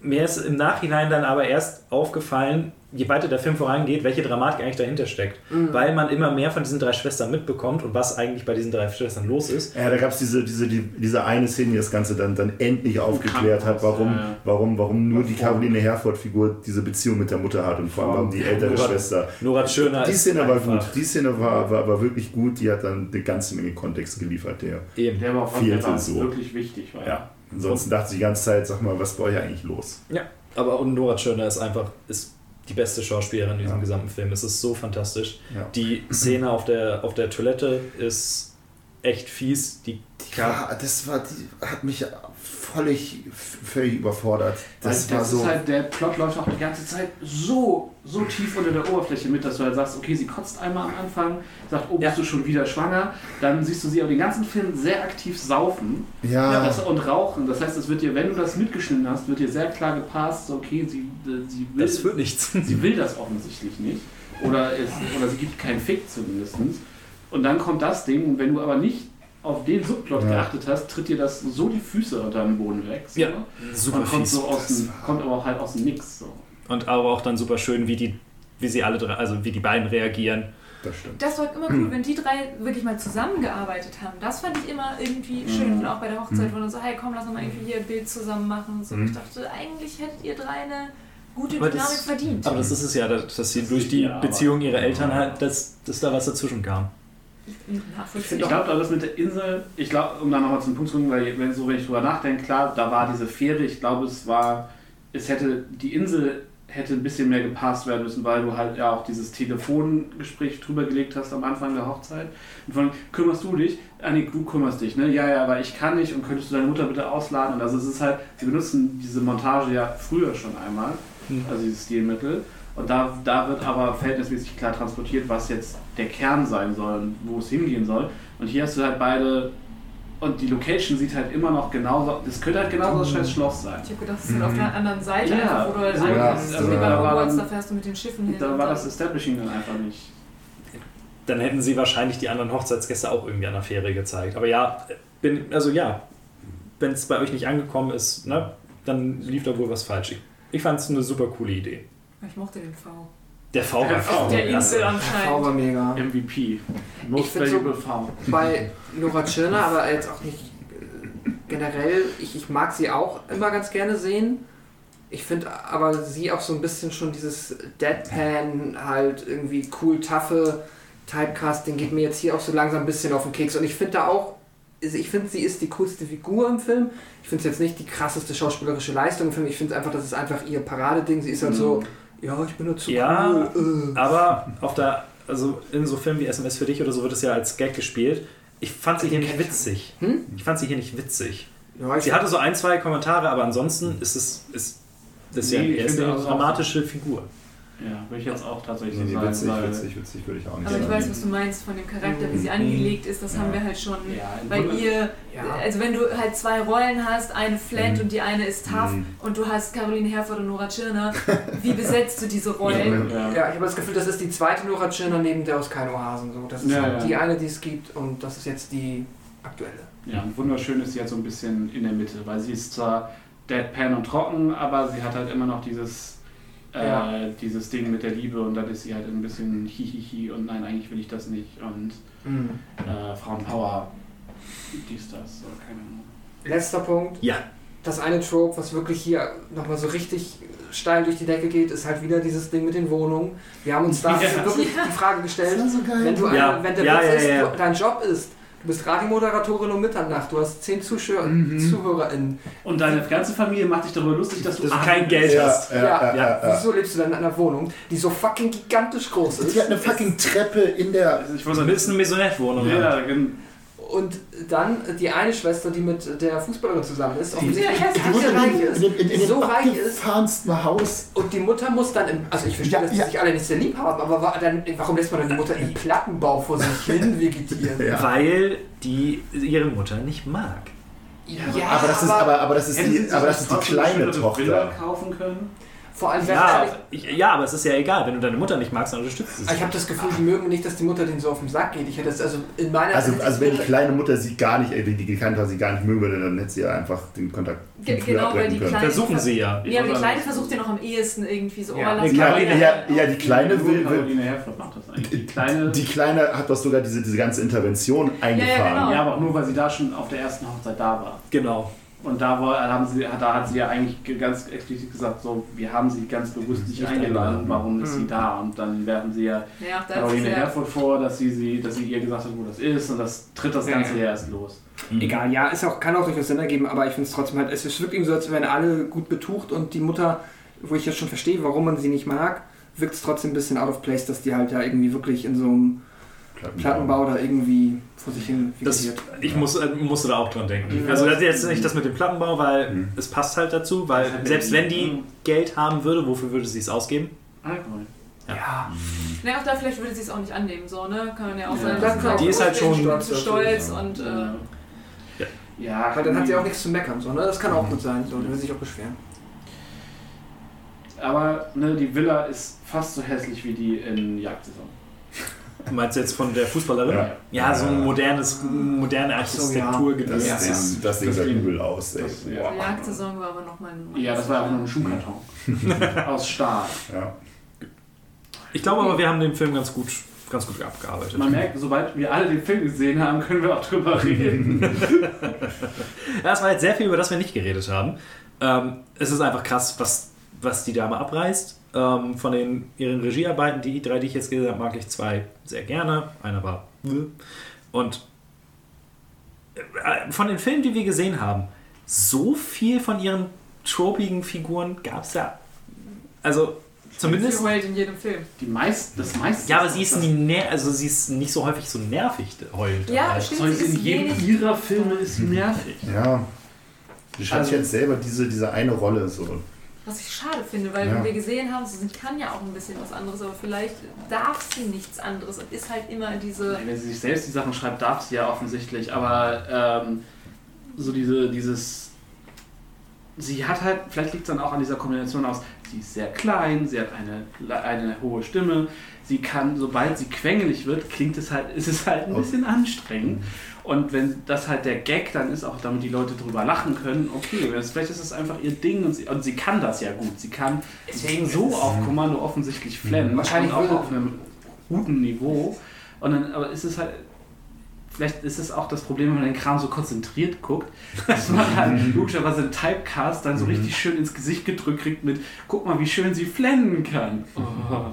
Mir ist im Nachhinein dann aber erst aufgefallen, je weiter der Film vorangeht, welche Dramatik eigentlich dahinter steckt. Weil man immer mehr von diesen drei Schwestern mitbekommt und was eigentlich bei diesen drei Schwestern los ist. Ja, da gab es diese, diese, die, diese eine Szene, die das Ganze dann, dann endlich aufgeklärt hat, warum, Ja, ja. warum, warum nur die Caroline Herford-Figur diese Beziehung mit der Mutter hat und vor allem warum die ältere Nora- Schwester. Nora Schöner Die ist Szene war einfach- gut, die Szene war, war, war wirklich gut, die hat dann eine ganze Menge Kontext geliefert, der. Eben. Der war so. wirklich wichtig war. Ja. Ansonsten dachte ich die ganze Zeit, sag mal, was war hier eigentlich los? Ja, aber und Nora Schöner ist einfach ist die beste Schauspielerin in diesem Ja. gesamten Film. Es ist so fantastisch. Ja. Die Szene auf der, auf der Toilette ist echt fies. Die Ja, das war, die hat mich völlig, völlig überfordert. Das Weil war so. ist halt, der Plot läuft auch die ganze Zeit so, so tief unter der Oberfläche mit, dass du halt sagst, okay, sie kotzt einmal am Anfang, sagt, oh, Ja. bist du schon wieder schwanger. Dann siehst du sie aber den ganzen Film sehr aktiv saufen ja, das, und rauchen. Das heißt, es wird dir, wenn du das mitgeschnitten hast, wird dir sehr klar gepasst, okay, sie, äh, sie, will, das wird nichts. sie will das offensichtlich nicht. Oder, es, oder sie gibt keinen Fick zumindest. Und dann kommt das Ding, und wenn du aber nicht auf den Subplot Ja. geachtet hast, tritt dir das so die Füße unter den Boden weg. So. Ja, super und kommt, so aus Das dem, kommt aber auch halt aus dem Nix. So. Und aber auch dann super schön, wie die, wie sie alle drei, also wie die beiden reagieren. das stimmt. Das war immer cool, wenn die drei wirklich mal zusammengearbeitet haben. Das fand ich immer irgendwie schön. Und auch bei der Hochzeit, wo dann so, hey komm, lass uns mal irgendwie hier ein Bild zusammen machen. Und so. Mhm. Ich dachte, eigentlich hättet ihr drei eine gute Aber Dynamik das- verdient. Aber das ist es ja, dass dass sie durch die Ja, Beziehung ihrer Eltern halt, dass, dass da was dazwischen kam. Ich glaube, das mit der Insel, ich glaube, um dann nochmal zum Punkt zu kommen, weil wenn, so, wenn ich drüber nachdenke, klar, da war diese Fähre, ich glaube, es war, es hätte, die Insel hätte ein bisschen mehr gepasst werden müssen, weil du halt ja auch dieses Telefongespräch drüber gelegt hast am Anfang der Hochzeit. Und von, kümmerst du dich? Ah nee, du kümmerst dich, ne? Ja, ja, aber ich kann nicht und könntest du deine Mutter bitte ausladen? Und also es ist halt, sie benutzen diese Montage ja früher schon einmal, Mhm. also dieses Stilmittel. Und da, da wird aber verhältnismäßig klar transportiert, was jetzt der Kern sein soll und wo es hingehen soll. Und hier hast du halt beide. Und die Location sieht halt immer noch genauso. Das könnte halt genauso das scheiß Schloss sein. Ich habe gedacht, das ist halt auf der anderen Seite, Ja, einfach, wo du halt ja, ankommst. ja, Also wie bei ja. Hogwarts, da fährst du mit den Schiffen hin. Da war dann- das Establishing dann einfach nicht. Dann hätten sie wahrscheinlich die anderen Hochzeitsgäste auch irgendwie an der Fähre gezeigt. Aber ja, bin, also ja, wenn es bei euch nicht angekommen ist, ne, dann lief da wohl was falsch. Ich, ich fand es eine super coole Idee. Ich mochte den V. Der V war V. Auf der Insel V war anscheinend. mega. MVP. Most find so- Valuable V. Bei Nora Tschirner, aber jetzt auch nicht äh, generell, ich, ich mag sie auch immer ganz gerne sehen. Ich finde aber sie auch so ein bisschen schon dieses Deadpan, halt irgendwie cool, taffe Typecasting geht mir jetzt hier auch so langsam ein bisschen auf den Keks. Und ich finde da auch, also ich finde, sie ist die coolste Figur im Film. Ich finde es jetzt nicht die krasseste schauspielerische Leistung im Film. Ich finde einfach, das ist einfach ihr Paradeding. Sie ist halt so, ja, ich bin dazu Ja. cool. Äh. Aber auf der, also in so Filmen wie SMS für dich oder so wird es ja als Gag gespielt. Ich fand sie hier nicht witzig. Hm? Ich fand sie hier nicht witzig. Ja, Sie hatte so ein, zwei Kommentare, aber ansonsten ist es ist, ist ja Nee, finde eine auch- dramatische Figur. Ja, würde ich jetzt auch tatsächlich Nee, sagen. witzig, weil witzig, witzig würde ich auch nicht Aber ich sagen. weiß, was du meinst von dem Charakter, wie sie angelegt ist, das Ja. haben wir halt schon Ja, bei ihr. Ja. Also wenn du halt zwei Rollen hast, eine Flat Mhm. und die eine ist tough Mhm. und du hast Caroline Herford und Nora Tschirner, wie besetzt du diese Rollen? Ja. Ja, ich habe das Gefühl, das ist die zweite Nora Tschirner neben der aus Kein Ohrhasen. So. Das ist Ja, halt ja. die eine, die es gibt und das ist jetzt die aktuelle. Ja, und wunderschön ist sie jetzt so ein bisschen in der Mitte, weil sie ist zwar deadpan und trocken, aber sie hat halt immer noch dieses, äh, Ja. dieses Ding mit der Liebe und dann ist sie halt ein bisschen hihihi und nein, eigentlich will ich das nicht und äh, Frauenpower, dies, das, so, keine Ahnung. Letzter Punkt. Ja. Das eine Trope, was wirklich hier nochmal so richtig steil durch die Decke geht, ist halt wieder dieses Ding mit den Wohnungen. Wir haben uns da Ja. wirklich die Frage gestellt, so geil. wenn, du eine, Ja. wenn der Ja, Witz ja, ist, dein Job ist, du bist Radiomoderatorin um Mitternacht, du hast zehn Zuschauer, Mhm. ZuhörerInnen. Und deine ganze Familie macht dich darüber lustig, dass du, acht- kein Geld ja, hast. ja, ja, ja, ja. Wieso lebst du dann in einer Wohnung, die so fucking gigantisch groß ist? Die hat eine fucking Treppe in der. Ich Das ist eine Maisonette-Wohnung. ja, gen- Und dann die eine Schwester, die mit der Fußballerin zusammen ist, offensichtlich Ja, die so reich ist, in, in, in so dem reich ist. Haus. Und die Mutter muss dann, im, also ich verstehe, Ja, dass die ja. sich alle nicht sehr lieb haben, aber dann, warum lässt man dann die Mutter im Plattenbau vor sich hin vegetieren? Ja. Weil die ihre Mutter nicht mag. Ja, aber das ist, aber, aber das ist sie die, aber das ist die kleine Tochter. kaufen können? Vor allem, wenn Ja, ich, ich, ja, aber es ist ja egal. Wenn du deine Mutter nicht magst, dann unterstützt du sie. ich habe das Gefühl, die mögen nicht, dass die Mutter denen so auf den Sack geht. Ich hätte es also in meiner Also, also wenn die kleine Mutter sie gar nicht, äh, die, die Tochter sie gar nicht mögen würde, dann hätte sie ja einfach den Kontakt Ge- genau, weil abbrechen die können. Kleine- Versuchen sie ja. Ja, aber die Kleine versucht ja noch am ehesten irgendwie so, oh, Ja. lass Ja, mal ja, ja, die Kleine will, will Caroline Herford macht das eigentlich. Die Kleine. die Kleine hat doch sogar diese, diese ganze Intervention eingefahren. genau. ja, aber auch nur, weil sie da schon auf der ersten Hochzeit da war. Genau. Und da, war, haben sie, da hat sie ja eigentlich ge- ganz explizit gesagt, so, wir haben sie ganz bewusst nicht eingeladen, warum ist sie Mhm. da? Und dann werfen sie ja Ja, Caroline Herford vor, dass sie, sie, dass sie ihr gesagt hat, wo das ist und das tritt das Ganze ja. ja erst los. Egal, ja, ist auch, kann auch durchaus Sinn ergeben, aber ich finde es trotzdem halt, es ist wirklich so, als wären alle gut betucht und die Mutter, wo ich jetzt schon verstehe, warum man sie nicht mag, wirkt es trotzdem ein bisschen out of place, dass die halt ja irgendwie wirklich in so einem Plattenbau da irgendwie vor sich hin Das, ich muss, äh, musste da auch dran denken. Mhm. Also das ist jetzt nicht das mit dem Plattenbau, weil Mhm. es passt halt dazu, weil hat selbst ja- wenn die Geld haben würde, wofür würde sie es ausgeben? Alkohol. Ja, Ne, auch da vielleicht würde sie es auch nicht annehmen, so, ne? Kann ja auch Ja. sie die ist halt schon zu stolz und äh, Ja. Ja, weil dann hat sie auch nichts zu meckern, so, ne? Das kann auch gut sein, so, dann will sie sich auch beschweren. Aber ne, die Villa ist fast so hässlich wie die in Jagdsaison. Du meinst jetzt von der Fußballerin? Ja. Ja, so ein modernes, moderne Ach so, Architektur ja. Das, Ja, ja. das Das sah Ding- übel aus, ey. das- die ja. Jagdsaison war aber nochmal ein. Ja, das war auch nur ein Schuhkarton. Aus Stahl. Ja. Ich glaube aber, wir haben den Film ganz gut, ganz gut abgearbeitet. Man merkt, sobald wir alle den Film gesehen haben, können wir auch drüber reden. Ja, es war jetzt sehr viel, über das wir nicht geredet haben. Ähm, es ist einfach krass, was, was die Dame abreißt. Ähm, von den, ihren Regiearbeiten, die drei, die ich jetzt gesehen habe, mag ich zwei sehr gerne. Einer war. bäh. Und äh, von den Filmen, die wir gesehen haben, so viel von ihren tropigen Figuren gab es ja. Also, zumindest. Sie heult in jedem Film. Die meist, das meiste. Ja, aber sie ist, nie ner also sie ist nicht so häufig so nervig heult. Ja, dabei. stimmt. Sie in ist jedem wenig- ihrer Filme ist sie nervig. ja. Die schreibt Also- jetzt selber diese, diese eine Rolle so. Was ich schade finde, weil Ja. wir gesehen haben, sie kann ja auch ein bisschen was anderes, aber vielleicht darf sie nichts anderes und ist halt immer diese. Wenn sie sich selbst die Sachen schreibt, darf sie ja offensichtlich, aber ähm, so diese, dieses. Sie hat halt, vielleicht liegt es dann auch an dieser Kombination aus, sie ist sehr klein, sie hat eine, eine hohe Stimme, sie kann, sobald sie quengelig wird, klingt es halt, ist es halt ein bisschen anstrengend. Und wenn das halt der Gag dann ist, auch damit die Leute drüber lachen können, okay, vielleicht ist das einfach ihr Ding und sie, und sie kann das ja gut. Sie kann Deswegen so auf Kommando offensichtlich flennen. Wahrscheinlich und auch auf einem guten Niveau. Und dann, aber ist es halt, vielleicht ist es auch das Problem, wenn man den Kram so konzentriert guckt, dass man halt logischerweise einen Typecast dann so richtig schön ins Gesicht gedrückt kriegt mit, guck mal, wie schön sie flennen kann. Oh.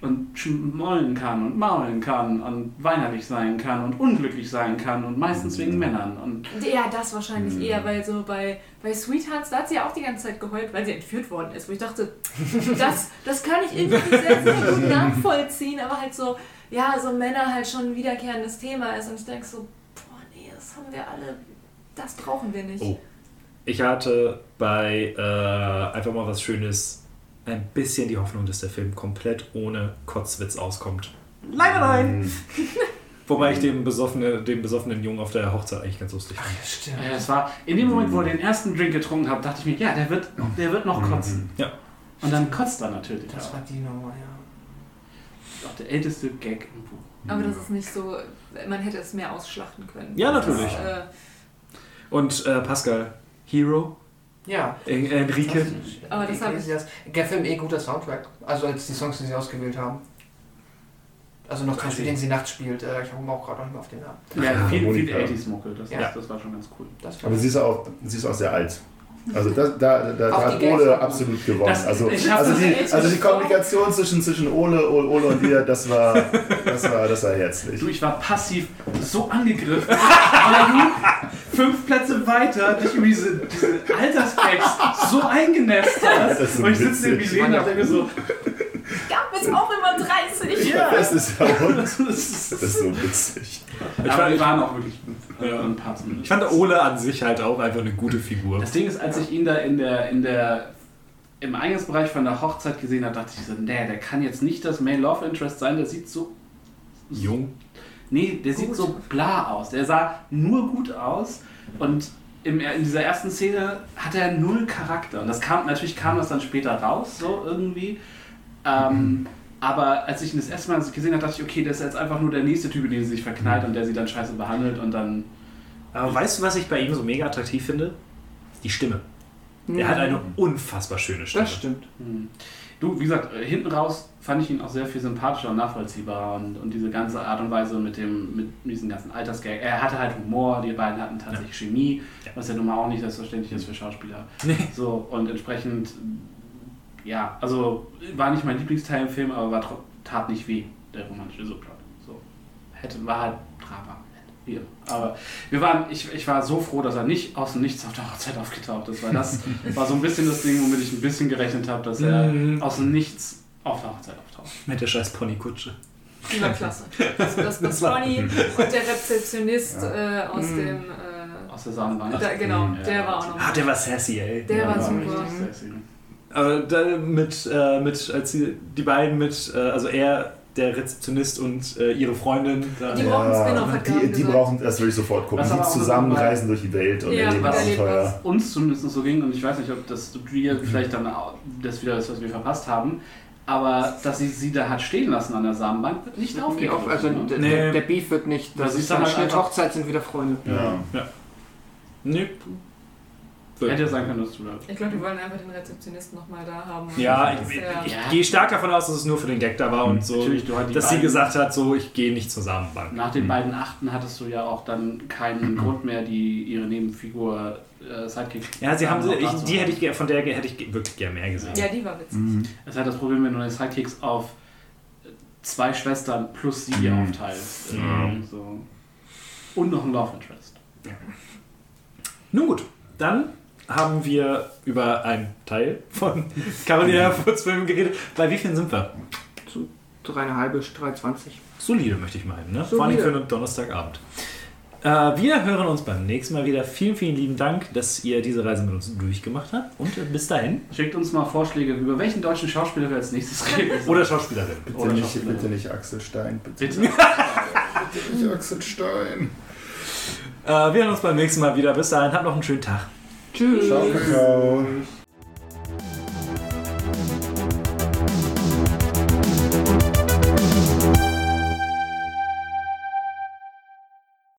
Und schmollen kann und maulen kann und weinerlich sein kann und unglücklich sein kann und meistens wegen Männern. Und Ja, das wahrscheinlich Mhm. eher, weil so bei, bei Sweethearts, da hat sie ja auch die ganze Zeit geheult, weil sie entführt worden ist. Wo ich dachte, das, das kann ich irgendwie sehr, sehr gut nachvollziehen, aber halt so, ja, so Männer halt schon ein wiederkehrendes Thema ist. Und ich denke so, boah, nee, das haben wir alle, das brauchen wir nicht. Oh. Ich hatte bei äh, einfach mal was Schönes ein bisschen die Hoffnung, dass der Film komplett ohne Kotzwitz auskommt. Leider nein! Wobei ich den besoffenen, den besoffenen Jungen auf der Hochzeit eigentlich ganz lustig fand. Stimmt. ja, das war, in dem Moment, wo er den ersten Drink getrunken hat, dachte ich mir, ja, der wird, der wird noch kotzen. Ja. Und dann kotzt er natürlich Das auch. war die Nummer, ja. Auch der älteste Gag im Buch. Aber das ist nicht so, man hätte es mehr ausschlachten können. Ja, natürlich. Das, äh, Und äh, Pascal, Hero, Ja. En- Enrique. Aber das hab ich- das. Der Film eh guter Soundtrack. Also als die Songs, die sie ausgewählt haben. Also noch zum Beispiel, den sie nachts spielt. Äh, ich komme auch gerade noch nicht mehr auf den Namen. Ja, Ja, viel, viel Monika. 80s-Mucke, das, Ja. das, das war schon ganz cool. Das Aber sie ist auch, sie ist auch sehr alt. Also da, da, da, da hat Ole gut. absolut gewonnen. Das- also, also, das die, also die. Kommunikation zwischen, zwischen Ole, Ole, Ole und ihr, das war, das war, das war herzlich. Du, ich war passiv so angegriffen, weil du fünf Plätze weiter dich über diese, diese Altersgags so eingenässt hast. Das ist so und ich sitze neben. Milena und denke so, gab es auch immer 30. Ja, das ist ja und. Das ist, Das ist so witzig. Ich aber fand, die waren auch wirklich Ja. ein paar zumindest. ich fand Ole an sich halt auch einfach eine gute Figur. Das Ding ist, als ich ihn da in der, in der, im Eingangsbereich von der Hochzeit gesehen habe, dachte ich so, nee, der kann jetzt nicht das Male Love Interest sein, der sieht so, Jung. Nee, der sieht Gut. so bla aus. Der sah nur gut aus und im, in dieser ersten Szene hat er null Charakter. Und das kam, natürlich kam das dann später raus, so irgendwie. Ähm, aber als ich ihn das erste Mal gesehen habe, dachte ich, okay, das ist jetzt einfach nur der nächste Typ, in den sie sich verknallt und der sie dann scheiße behandelt und dann. Aber weißt du, was ich bei ihm so mega attraktiv finde? Die Stimme. Mhm. hat eine unfassbar schöne Stimme. Das stimmt. Hm. Du, wie gesagt, äh, hinten raus fand ich ihn auch sehr viel sympathischer und nachvollziehbarer und, und diese ganze Art und Weise mit dem mit diesem ganzen Altersgag. Er hatte halt Humor, die beiden hatten tatsächlich Chemie, Ja. was ja nun mal auch nicht selbstverständlich ist für Schauspieler. Nee. So, und entsprechend, ja, also war nicht mein Lieblingsteil im Film, aber war tat nicht weh, der romantische Subplot. So. Hätte, war halt Drama. Immer. Aber wir waren, ich, ich war so froh, dass er nicht aus dem Nichts auf der Hochzeit aufgetaucht ist, weil das war so ein bisschen das Ding, womit ich ein bisschen gerechnet habe, dass er Mhm. aus dem Nichts auf der Hochzeit auftaucht. Mit der scheiß Ponykutsche. Die war klasse. Das, das, das Bonnie und der Rezeptionist äh, aus Mhm. dem. Äh, Aus der Samenbank. da, genau, Ja, der war auch ja. noch. Ah, der war sassy, ey. Der war Ja, super. richtig sexy. Aber da mit, äh, mit als die, die beiden mit, äh, also er, der Rezeptionist und äh, ihre Freundin. Da, Die brauchen hat die, die brauchen, das will ich sofort gucken. Was Die zusammen nochmal- reisen durch die Welt und Ja, erleben was erlebt Abenteuer. was. uns zumindest so ging, und ich weiß nicht, ob das wir vielleicht dann das wieder ist, was wir verpasst haben, aber dass sie sie da hat stehen lassen an der Samenbank, wird nicht Die aufgegriffen. auf, also ne? der, Nee. der, Beef wird nicht. Das Das ist dann halt einfach- Hochzeit sind wieder Freunde. Ja. Nee. Hätte sein können, dass du da. Ich glaube, die wollen einfach den Rezeptionisten nochmal da haben. Ja, ich, ja- ich Ja. gehe stark davon aus, dass es nur für den Gag da war und so, dass sie gesagt hat, so, ich gehe nicht zur Samenbank. Nach den beiden Achten hattest du ja auch dann keinen Grund mehr, die ihre Nebenfigur äh, Sidekick. Ja, sie haben sie, ich, die hätte ich, von der hätte ich wirklich gerne mehr gesehen. ja, die war witzig. Mhm. Das ist halt das Problem, wenn du deine Sidekicks auf zwei Schwestern plus sie Mhm. aufteilst. Ja. Ähm, So. Und noch ein Love Interest. Nun gut, dann haben wir über einen Teil von Carolina Herfurts Film geredet. Bei wie vielen sind wir? Zu dreieinhalb, 3,20. Solide, möchte ich meinen. Ne? Solide. Vor allem für einen Donnerstagabend. Äh, wir hören uns beim nächsten Mal wieder. Vielen, vielen lieben Dank, dass ihr diese Reise mit uns durchgemacht habt. Und äh, bis dahin. Schickt uns mal Vorschläge, über welchen deutschen Schauspieler wir als nächstes reden. Oder Schauspielerin. Bitte, Oder nicht, Schauspieler. bitte nicht Axel Stein. Bitte, Bitte. bitte nicht Axel Stein. Äh, wir hören uns beim nächsten Mal wieder. Bis dahin, habt noch einen schönen Tag. Tschüss. Ciao, Kakao.